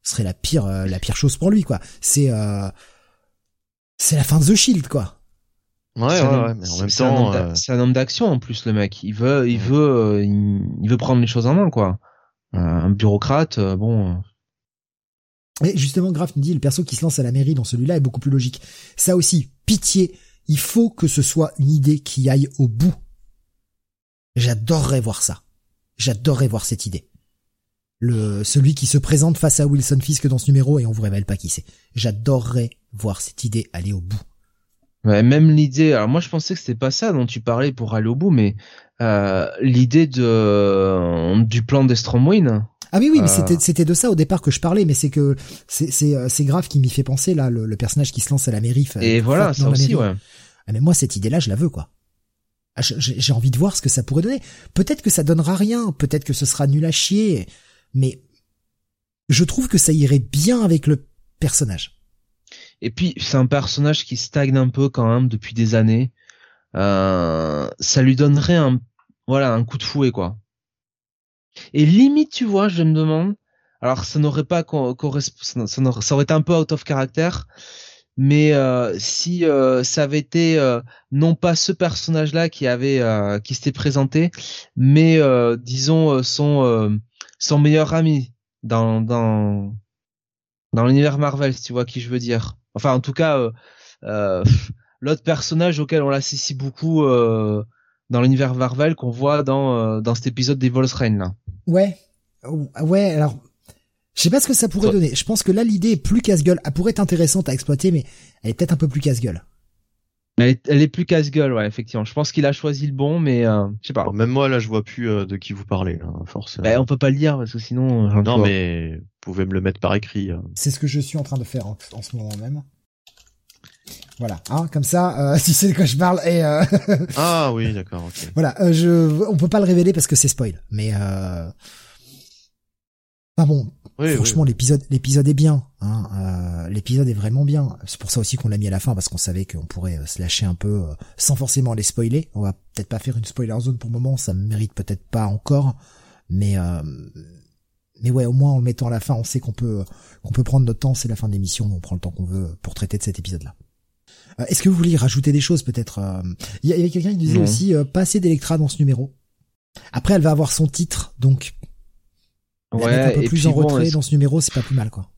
serait la pire, euh, la pire chose pour lui, quoi. C'est, euh, c'est la fin de The Shield, quoi. Ouais, ouais, ouais, mais en même temps, euh, c'est un homme d'action en plus, le mec. Il veut, il veut, il, veut prendre les choses en main, quoi. un bureaucrate, bon. Mais justement, Graf nous dit, le perso qui se lance à la mairie dans celui-là est beaucoup plus logique. Ça aussi, pitié, il faut que ce soit une idée qui aille au bout. J'adorerais voir ça. J'adorerais voir cette idée. Le, celui qui se présente face à Wilson Fisk dans ce numéro et on vous révèle pas qui c'est. J'adorerais voir cette idée aller au bout. Ouais, même l'idée. Alors moi, je pensais que c'était pas ça dont tu parlais pour aller au bout, mais euh, l'idée de du plan d'Estromwin. Ah oui, oui, mais euh. c'était c'était de ça au départ que je parlais, mais c'est que c'est c'est euh, c'est grave qui m'y fait penser là, le, personnage qui se lance à la mairie. Et voilà, ça aussi, ouais. Ah, mais moi, cette idée-là, je la veux, quoi. Ah, j'ai envie de voir ce que ça pourrait donner. Peut-être que ça donnera rien, peut-être que ce sera nul à chier, mais je trouve que ça irait bien avec le personnage. Et puis c'est un personnage qui stagne un peu quand même depuis des années. Euh, ça lui donnerait un voilà un coup de fouet quoi. Et limite tu vois, je me demande. Alors ça n'aurait pas correspond, ça, aurait été un peu out of character, mais euh, si euh, ça avait été euh, non pas ce personnage-là qui avait euh, qui s'était présenté, mais disons son son meilleur ami dans dans dans l'univers Marvel, si tu vois qui je veux dire. Enfin, en tout cas, l'autre personnage auquel on l'associe beaucoup dans l'univers Marvel qu'on voit dans dans cet épisode des Reign là. Ouais, ouais. Alors je sais pas ce que ça pourrait donner. Je pense que là, l'idée est plus casse-gueule. Elle pourrait être intéressante à exploiter, mais elle est peut-être un peu plus casse-gueule. Elle est, plus casse-gueule, ouais, effectivement. Je pense qu'il a choisi le bon, mais euh, je sais pas. même moi, là, je vois plus euh, de qui vous parlez, là, force. Bah, on peut pas le dire parce que sinon. Euh, non, mais vous pouvez me le mettre par écrit. C'est ce que je suis en train de faire en, ce moment même. Voilà, hein, comme ça, si c'est de quoi je parle. Et ah oui, d'accord. ok. Voilà, je, on peut pas le révéler parce que c'est spoil, mais. Enfin bon, Franchement, l'épisode, l'épisode est bien. Hein, euh, l'épisode est vraiment bien. C'est pour ça aussi qu'on l'a mis à la fin parce qu'on savait qu'on pourrait euh, se lâcher un peu euh, sans forcément les spoiler. On va peut-être pas faire une spoiler zone pour le moment, ça mérite peut-être pas encore, mais mais ouais, au moins en le mettant à la fin, on sait qu'on peut qu'on peut prendre notre temps. C'est la fin de l'émission, on prend le temps qu'on veut pour traiter de cet épisode-là. Est-ce que vous voulez rajouter des choses peut-être Il y avait quelqu'un qui disait aussi pas assez d'Electra dans ce numéro. Après, elle va avoir son titre, donc Ouais, un peu plus en retrait dans ce numéro, c'est pas plus mal, quoi.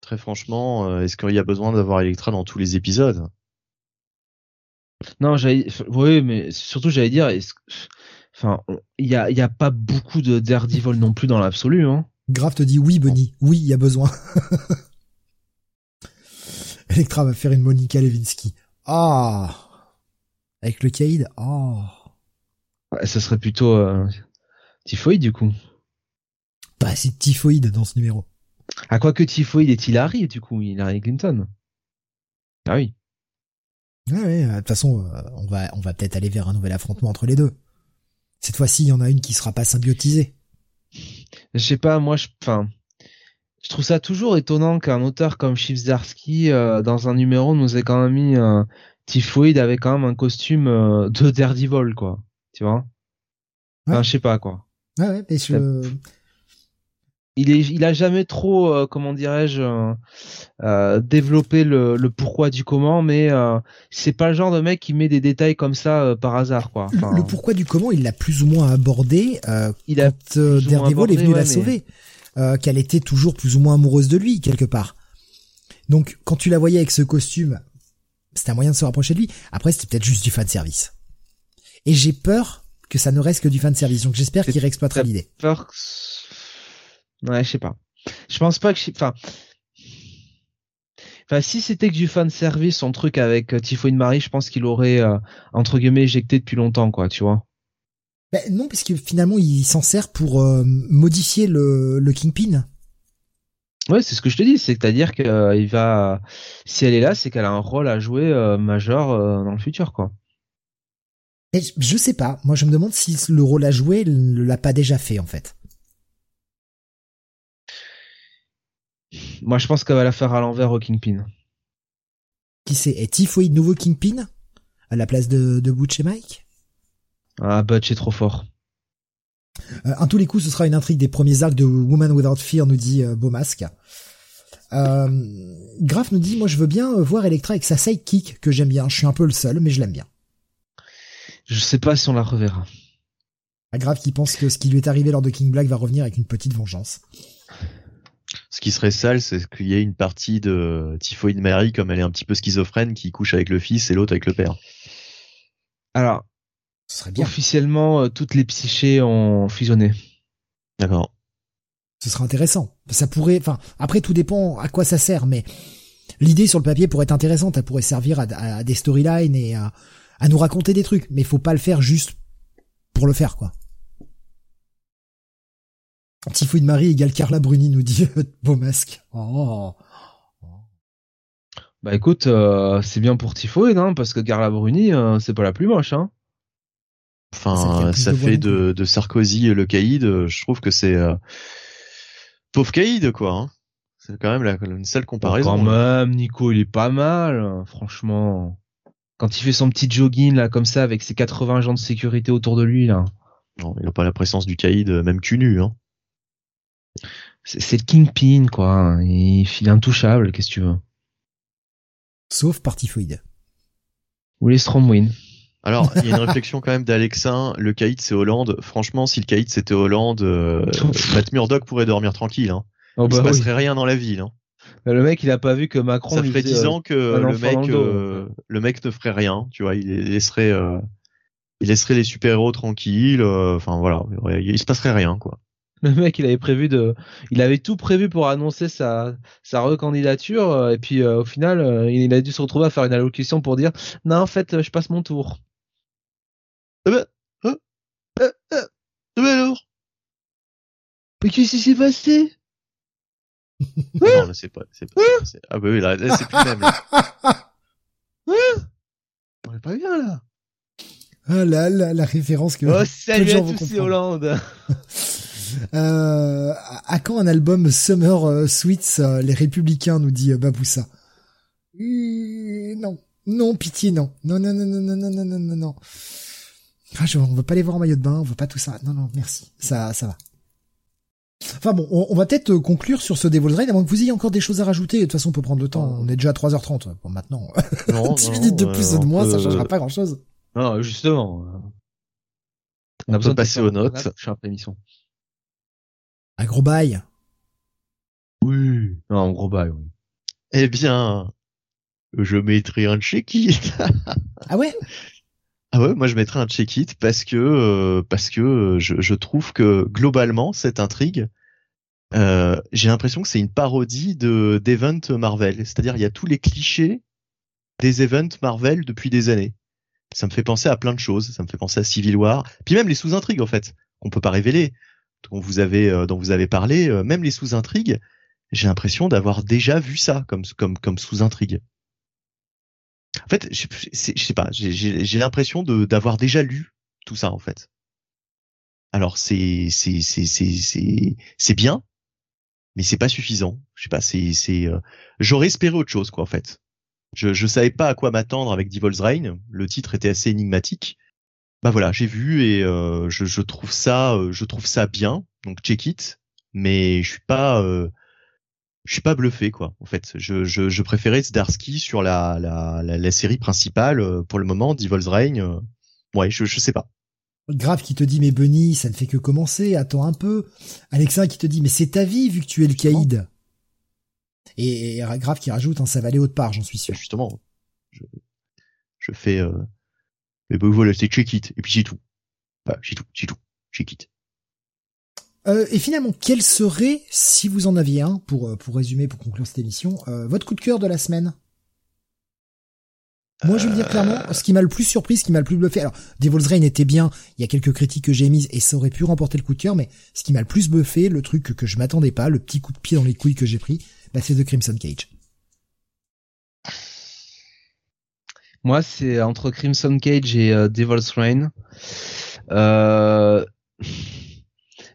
Très franchement, euh, est-ce qu'il y a besoin d'avoir Electra dans tous les épisodes? Non, j'allais, oui, mais surtout j'allais dire, enfin, il y a, y a pas beaucoup de Daredevil non plus dans l'absolu, hein. Grave te dit oui, Bunny, oui, il y a besoin. Electra va faire une Monica Lewinsky. Ah, avec le Kaïd. Ah. Ouais, ça serait plutôt euh, Typhoïde du coup pas assez de typhoïde dans ce numéro. À quoi que typhoïde est Hillary, du coup, Hillary Clinton. Ah oui. Ouais, de toute façon, euh, on va, on va peut-être aller vers un nouvel affrontement entre les deux. Cette fois-ci, il y en a une qui sera pas symbiotisée. Je sais pas, moi, je, enfin, je trouve ça toujours étonnant qu'un auteur comme Chivzarsky, euh, dans un numéro, nous ait quand même mis un typhoïde avec quand même un costume euh, de Daredevil, quoi. Tu vois? Enfin, je sais pas, quoi. Ouais, ouais, mais je, il est, il a jamais trop, euh, comment dirais-je, euh, euh, développé le, le, pourquoi du comment, mais c'est pas le genre de mec qui met des détails comme ça par hasard, quoi. le, pourquoi du comment, il l'a plus ou moins abordé. il a quand Daredevil est venu la sauver, qu'elle était toujours plus ou moins amoureuse de lui quelque part. Donc quand tu la voyais avec ce costume, c'était un moyen de se rapprocher de lui. Après, c'était peut-être juste du fan service. Et j'ai peur que ça ne reste que du fan service. Donc j'espère qu'il réexploitera l'idée. Peur Ouais, je sais pas. Je pense pas que, enfin, enfin, si c'était que du fan service, son truc avec euh, Typhoid Marie, je pense qu'il aurait euh, entre guillemets éjecté depuis longtemps, quoi, tu vois. Ben non, puisque finalement il s'en sert pour euh, modifier le, le Kingpin. Ouais, c'est ce que je te dis, c'est-à-dire qu'il va, si elle est là, c'est qu'elle a un rôle à jouer majeur dans le futur, quoi. Et je sais pas. Moi, je me demande si le rôle à jouer ne l'a pas déjà fait, en fait. Moi, je pense qu'elle va la faire à l'envers au Kingpin. Qui c'est? Est Typhoid nouveau Kingpin? À la place de, de Butch et Mike? Ah, Butch est trop fort. Euh, en tous les coups, ce sera une intrigue des premiers arcs de Woman Without Fear, nous dit euh, Beaumasque. Euh, Graf nous dit, moi je veux bien euh, voir Electra avec sa sidekick, que j'aime bien. Je suis un peu le seul, mais je l'aime bien. Je sais pas si on la reverra. Graf qui pense que ce qui lui est arrivé lors de King Black va revenir avec une petite vengeance. Ce qui serait sale, c'est qu'il y ait une partie de Typhoid Mary, comme elle est un petit peu schizophrène, qui couche avec le fils et l'autre avec le père. Alors, ce serait bien. Officiellement, euh, toutes les psychés ont fusionné. D'accord. Ce serait intéressant. Ça pourrait, enfin, après tout dépend à quoi ça sert, mais l'idée sur le papier pourrait être intéressante. Elle pourrait servir à, des storylines et à, à nous raconter des trucs, mais il faut pas le faire juste pour le faire, quoi. Typhoïde Marie égale Carla Bruni, nous dit Beau Masque. Oh. Bah écoute, euh, c'est bien pour Typhoïde, hein, parce que Carla Bruni, euh, c'est pas la plus moche, hein. Enfin, ça fait, de, de, Sarkozy le caïd, euh, je trouve que c'est pauvre caïd, quoi. Hein. C'est quand même la, une seule comparaison. quand même, Nico, il est pas mal, hein, franchement. Quand il fait son petit jogging là, comme ça, avec ses 80 agents de sécurité autour de lui, là. Non, il n'a pas la présence du caïd, même cul nu, hein c'est le Kingpin, quoi. Il, est intouchable, qu'est-ce que tu veux? Sauf Partifoid. Ou les Stromwin. Alors, il y a une réflexion quand même d'Alexin. Le caïd, c'est Hollande. Franchement, si le caïd, c'était Hollande, euh, Matt Murdock pourrait dormir tranquille. Hein. Oh, il se bah passerait rien dans la ville. Hein. Bah, le mec, il a pas vu que Macron. Ça ferait dix ans que le mec, euh, le mec ne ferait rien. Tu vois, il laisserait, euh, il laisserait les super héros tranquilles. Enfin voilà, il se passerait rien, quoi. Le mec, il avait prévu de, il avait tout prévu pour annoncer sa sa recandidature euh, et puis euh, au final, euh, il a dû se retrouver à faire une allocution pour dire non en fait, je passe mon tour. Eh ben, hein, eh, eh, eh ben alors? Mais qu'est-ce qui s'est passé? Non, là c'est pas, c'est pas, ah bah oui là, c'est plus même. On est pas bien là. Ah là, là la référence que. Oh salut à tous, c'est Hollande. Euh, à quand un album Summer euh, Sweets euh, Les Républicains nous dit Baboussa? non, non, pitié, non, non, non, non, non, non, non, non, non, non. Ah, je, on veut pas les voir en maillot de bain, on veut pas tout ça. Non, non, merci, ça, ça va. Enfin bon, on, va peut-être conclure sur ce Devil's Reign avant que vous ayez encore des choses à rajouter. De toute façon, on peut prendre le temps. On est déjà à 3h30. Bon, maintenant, non, 10 minutes de plus ou de moins, ça changera pas grand-chose. Non, justement. On, a besoin de passer aux notes. Je suis après émission. Un gros bail. Oui. Non, un gros bail, oui. Eh bien, je mettrai un check-it. ah ouais? Ah ouais, moi je mettrai un check-it parce que euh, parce que je, je, trouve que globalement cette intrigue, euh, j'ai l'impression que c'est une parodie de d'event Marvel. C'est-à-dire il y a tous les clichés des events Marvel depuis des années. Ça me fait penser à plein de choses. Ça me fait penser à Civil War, puis même les sous-intrigues en fait qu'on peut pas révéler dont vous avez euh, dont vous avez parlé, euh, même les sous-intrigues, j'ai l'impression d'avoir déjà vu ça comme sous-intrigue. En fait, je, je sais pas, j'ai l'impression d'avoir déjà lu tout ça en fait. Alors c'est bien, mais c'est pas suffisant. Je sais pas, c'est c'est euh, j'aurais espéré autre chose quoi en fait. Je je savais pas à quoi m'attendre avec Devil's Reign. Le titre était assez énigmatique bah voilà, j'ai vu et euh, je, je, trouve ça, euh, je trouve ça bien. Donc check it. mais je suis pas je suis pas bluffé quoi en fait. Je, je, je préférais Zdarsky sur la, la, la, série principale pour le moment Devil's Reign ouais je, je sais pas. Grave qui te dit mais Bunny ça ne fait que commencer attends un peu. Alexa qui te dit mais c'est ta vie vu que tu es le caïd et, et Grave qui rajoute hein, ça va aller autre part j'en suis sûr. Justement je, je fais mais bon voilà c'est check it et puis c'est tout enfin, c'est tout c'est tout check it euh, et finalement, quel serait, si vous en aviez un, pour, euh, pour résumer, pour conclure cette émission, euh, votre coup de cœur de la semaine? Moi, je vais le dire clairement, ce qui m'a le plus surpris, ce qui m'a le plus bluffé. Alors, Devil's Reign était bien. Il y a quelques critiques que j'ai émises et ça aurait pu remporter le coup de cœur, mais ce qui m'a le plus bluffé, le truc que, je m'attendais pas, le petit coup de pied dans les couilles que j'ai pris, bah, c'est The Crimson Cage. Moi, c'est entre Crimson Cage et Devil's Reign. Euh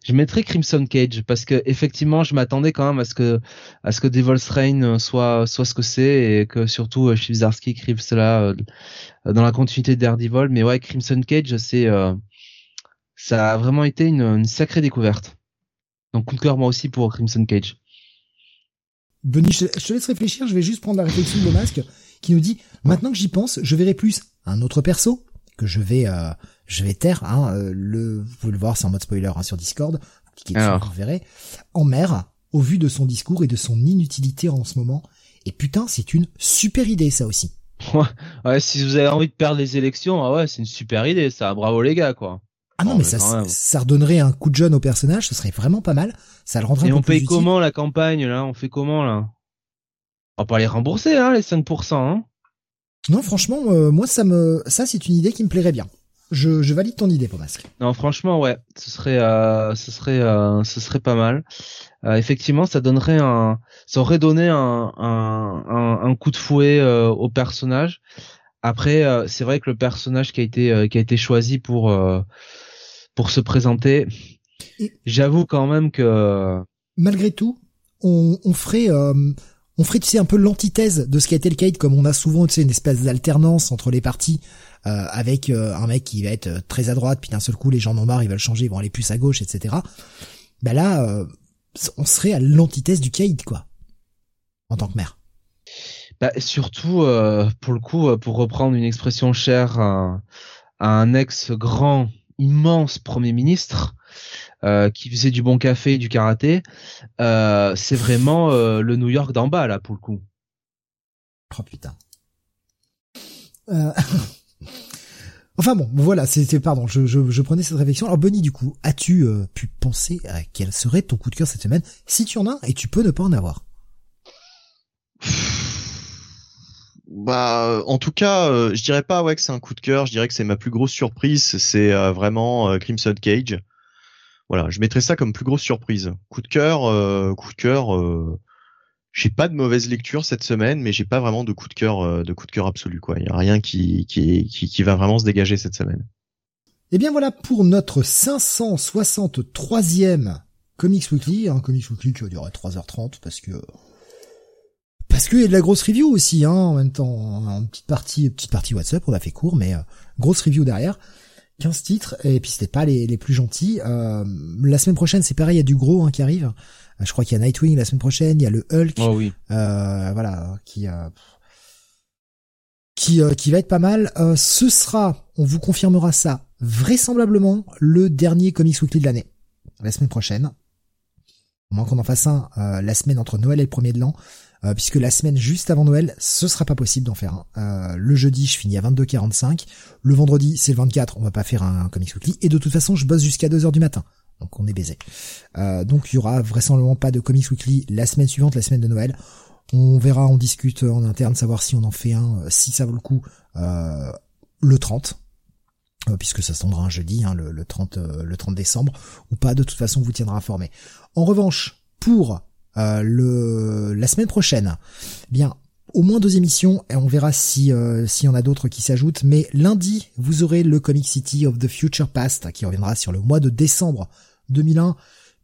je mettrais Crimson Cage parce que effectivement, je m'attendais quand même à ce que à ce que Devil's Reign soit soit ce que c'est et que surtout euh, Chibzarsky écrive cela euh, dans la continuité de Daredevil. Mais ouais, Crimson Cage, c'est euh, ça a vraiment été une, une, sacrée découverte. Donc coup de cœur moi aussi pour Crimson Cage. Benny, je, te laisse réfléchir. Je vais juste prendre la réflexion de Masque qui nous dit maintenant que j'y pense, je verrai plus un autre perso que je vais euh, je vais taire. Hein, euh, le, vous pouvez le voir, c'est en mode spoiler hein, sur Discord. vous verrez. En mer, au vu de son discours et de son inutilité en ce moment. Et putain, c'est une super idée, ça aussi. ouais, si vous avez envie de perdre les élections, ah ouais, c'est une super idée, ça. Bravo les gars, quoi. Ah non, mais, ça, ça redonnerait un coup de jeune au personnage, ce serait vraiment pas mal. Ça le rendrait Et on paye comment la campagne, là? On fait comment, là? On va pas les rembourser, hein, les 5%, hein Non, franchement, euh, moi, ça me, ça, c'est une idée qui me plairait bien. Je, je valide ton idée, Pomasque. Non, franchement, ouais, ce serait, euh, ce serait, euh, ce serait pas mal. Effectivement, ça donnerait un, ça aurait donné un, un, un, un coup de fouet au personnage. Après, c'est vrai que le personnage qui a été, qui a été choisi pour, pour se présenter, j'avoue quand même que. Malgré tout, on, on ferait on ferait tu sais un peu l'antithèse de ce qui a été le Kate comme on a souvent tu sais une espèce d'alternance entre les parties euh, avec euh, un mec qui va être euh, très à droite puis d'un seul coup les gens en ont marre ils veulent changer ils vont aller plus à gauche etc bah là on serait à l'antithèse du Kate quoi. En tant que maire. Bah, surtout pour le coup pour reprendre une expression chère à, à un ex grand immense premier ministre euh, qui faisait du bon café et du karaté, euh, c'est vraiment euh, le New York d'en bas là pour le coup. Oh putain. enfin bon, voilà, c'était pardon, je, je, prenais cette réflexion. Alors Bonnie, du coup, as-tu pu penser à quel serait ton coup de cœur cette semaine Si tu en as, et tu peux ne pas en avoir? Bah, en tout cas, je dirais pas ouais que c'est un coup de cœur. Je dirais que c'est ma plus grosse surprise. C'est vraiment Crimson Cage voilà, je mettrais ça comme plus grosse surprise. Coup de cœur, euh, coup de cœur. Euh, j'ai pas de mauvaise lecture cette semaine, mais j'ai pas vraiment de coup de cœur, euh, de coup de cœur absolu quoi. Il y a rien qui, qui qui, va vraiment se dégager cette semaine. Eh bien voilà pour notre 563e Comics Weekly, un Comics Weekly qui va durer 3h30 parce que parce qu'il y a de la grosse review aussi, hein, en même temps, une petite partie, petite partie WhatsApp, on a fait court, mais grosse review derrière. 15 titres et puis c'était pas les, les plus gentils. Euh, la semaine prochaine c'est pareil, il y a du gros hein, qui arrive. Euh, je crois qu'il y a Nightwing la semaine prochaine, il y a le Hulk, oh oui. euh, voilà, qui euh, qui qui va être pas mal. ce sera, on vous confirmera ça vraisemblablement le dernier Comics Weekly de l'année, la semaine prochaine. Au moins qu'on en fasse un la semaine entre Noël et le premier de l'an. Euh, puisque la semaine juste avant Noël, ce sera pas possible d'en faire un. Euh, le jeudi, je finis à 22h45. Le vendredi, c'est le 24, on va pas faire un, Comics Weekly. Et de toute façon, je bosse jusqu'à 2h du matin. Donc on est baisé. Euh, donc il y aura vraisemblablement pas de Comics Weekly la semaine suivante, la semaine de Noël. On verra, on discute en interne, savoir si on en fait un, si ça vaut le coup, le 30 puisque ça se tendra un jeudi, hein, le, 30, le 30 décembre, ou pas, de toute façon, on vous tiendra informé. En revanche, pour euh, la semaine prochaine, eh bien au moins deux émissions et on verra si euh, s'il y en a d'autres qui s'ajoutent. Mais lundi, vous aurez le Comic City of the Future Past qui reviendra sur le mois de décembre 2001.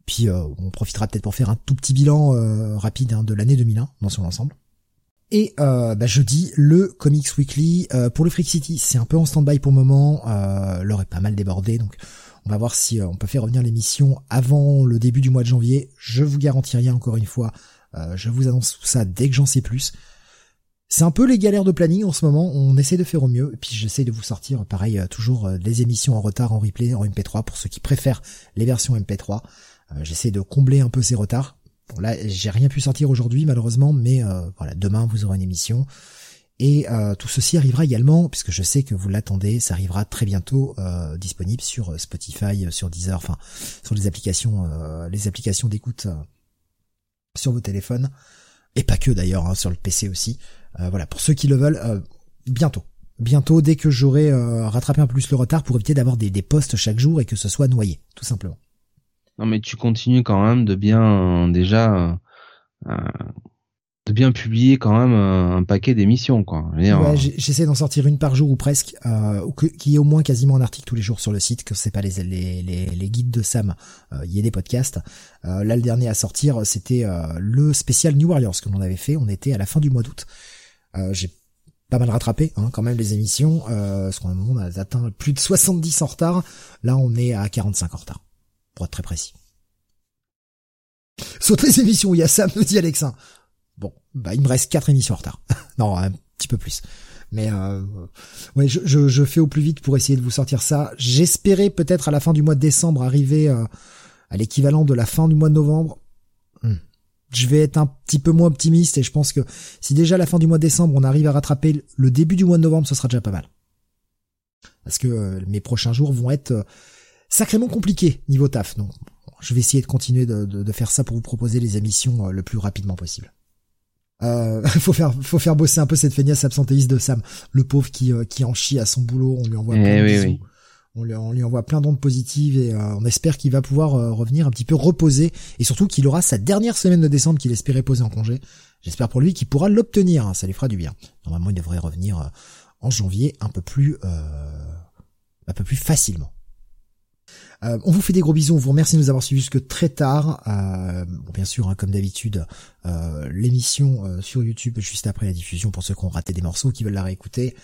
Puis euh, on profitera peut-être pour faire un tout petit bilan rapide hein, de l'année 2001 dans son ensemble. Et euh, bah, jeudi, le Comics Weekly pour le Freak City, c'est un peu en stand-by pour le moment. L'heure est pas mal débordée, donc On va voir si on peut faire revenir l'émission avant le début du mois de janvier. Je vous garantis rien encore une fois. je vous annonce tout ça dès que j'en sais plus. C'est un peu les galères de planning en ce moment, on essaie de faire au mieux, et puis j'essaie de vous sortir, pareil, euh, toujours euh, les émissions en retard, en replay, en MP3, pour ceux qui préfèrent les versions MP3. Euh, j'essaie de combler un peu ces retards. Bon là, j'ai rien pu sortir aujourd'hui malheureusement, mais voilà, demain vous aurez une émission. Et tout ceci arrivera également, puisque je sais que vous l'attendez, ça arrivera très bientôt disponible sur Spotify, sur Deezer, enfin sur les applications, les applications d'écoute sur vos téléphones, et pas que d'ailleurs, hein, sur le PC aussi. Euh, voilà, pour ceux qui le veulent, euh, bientôt. Bientôt, dès que j'aurai euh, rattrapé un peu plus le retard pour éviter d'avoir des, des posts chaque jour et que ce soit noyé, tout simplement. Non mais tu continues quand même de bien déjà de bien publier quand même un, paquet d'émissions quoi. Ouais, j'essaie d'en sortir une par jour ou presque, euh, qui est au moins quasiment un article tous les jours sur le site, que c'est pas les, les, les, guides de Sam, il y a des podcasts. là le dernier à sortir c'était le spécial New Warriors que l'on avait fait, on était à la fin du mois d'août. Euh, j'ai pas mal rattrapé hein, quand même les émissions, euh, parce qu'on on a atteint plus de 70 en retard. Là, on est à 45 en retard, pour être très précis. Saute les émissions où il y a Sam, nous dit Alexin. Bah il me reste quatre émissions en retard. non, un petit peu plus. Mais euh, ouais, je, fais au plus vite pour essayer de vous sortir ça. J'espérais peut-être à la fin du mois de décembre arriver euh, à l'équivalent de la fin du mois de novembre. Hmm je vais être un petit peu moins optimiste et je pense que si déjà à la fin du mois de décembre on arrive à rattraper le début du mois de novembre, ce sera déjà pas mal. Parce que euh, mes prochains jours vont être euh, sacrément compliqués niveau taf. Donc je vais essayer de continuer de, faire ça pour vous proposer les émissions le plus rapidement possible. Euh, faut faire faut faire bosser un peu cette feignasse absentéiste de Sam, le pauvre qui qui en chie à son boulot, on lui envoie eh on lui, envoie plein d'ondes positives et euh, on espère qu'il va pouvoir euh, revenir un petit peu reposer et surtout qu'il aura sa dernière semaine de décembre qu'il espérait poser en congé. J'espère pour lui qu'il pourra l'obtenir, hein, ça lui fera du bien. Normalement, il devrait revenir euh, en janvier un peu plus un peu plus facilement. On vous fait des gros bisous, on vous remercie de nous avoir suivis jusque très tard. bon, bien sûr, hein, comme d'habitude, l'émission sur YouTube juste après la diffusion pour ceux qui ont raté des morceaux, qui veulent la réécouter.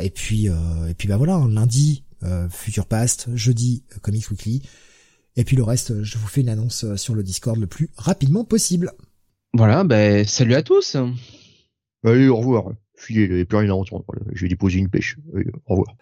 et puis, et puis bah voilà, hein, lundi, euh, Future Past, jeudi euh, Comics Weekly. Et puis le reste, euh, je vous fais une annonce sur le Discord le plus rapidement possible. Voilà, ben salut à tous. Allez, au revoir. Filez, il n'y a plus rien à entendre. Je vais déposer une pêche. au revoir.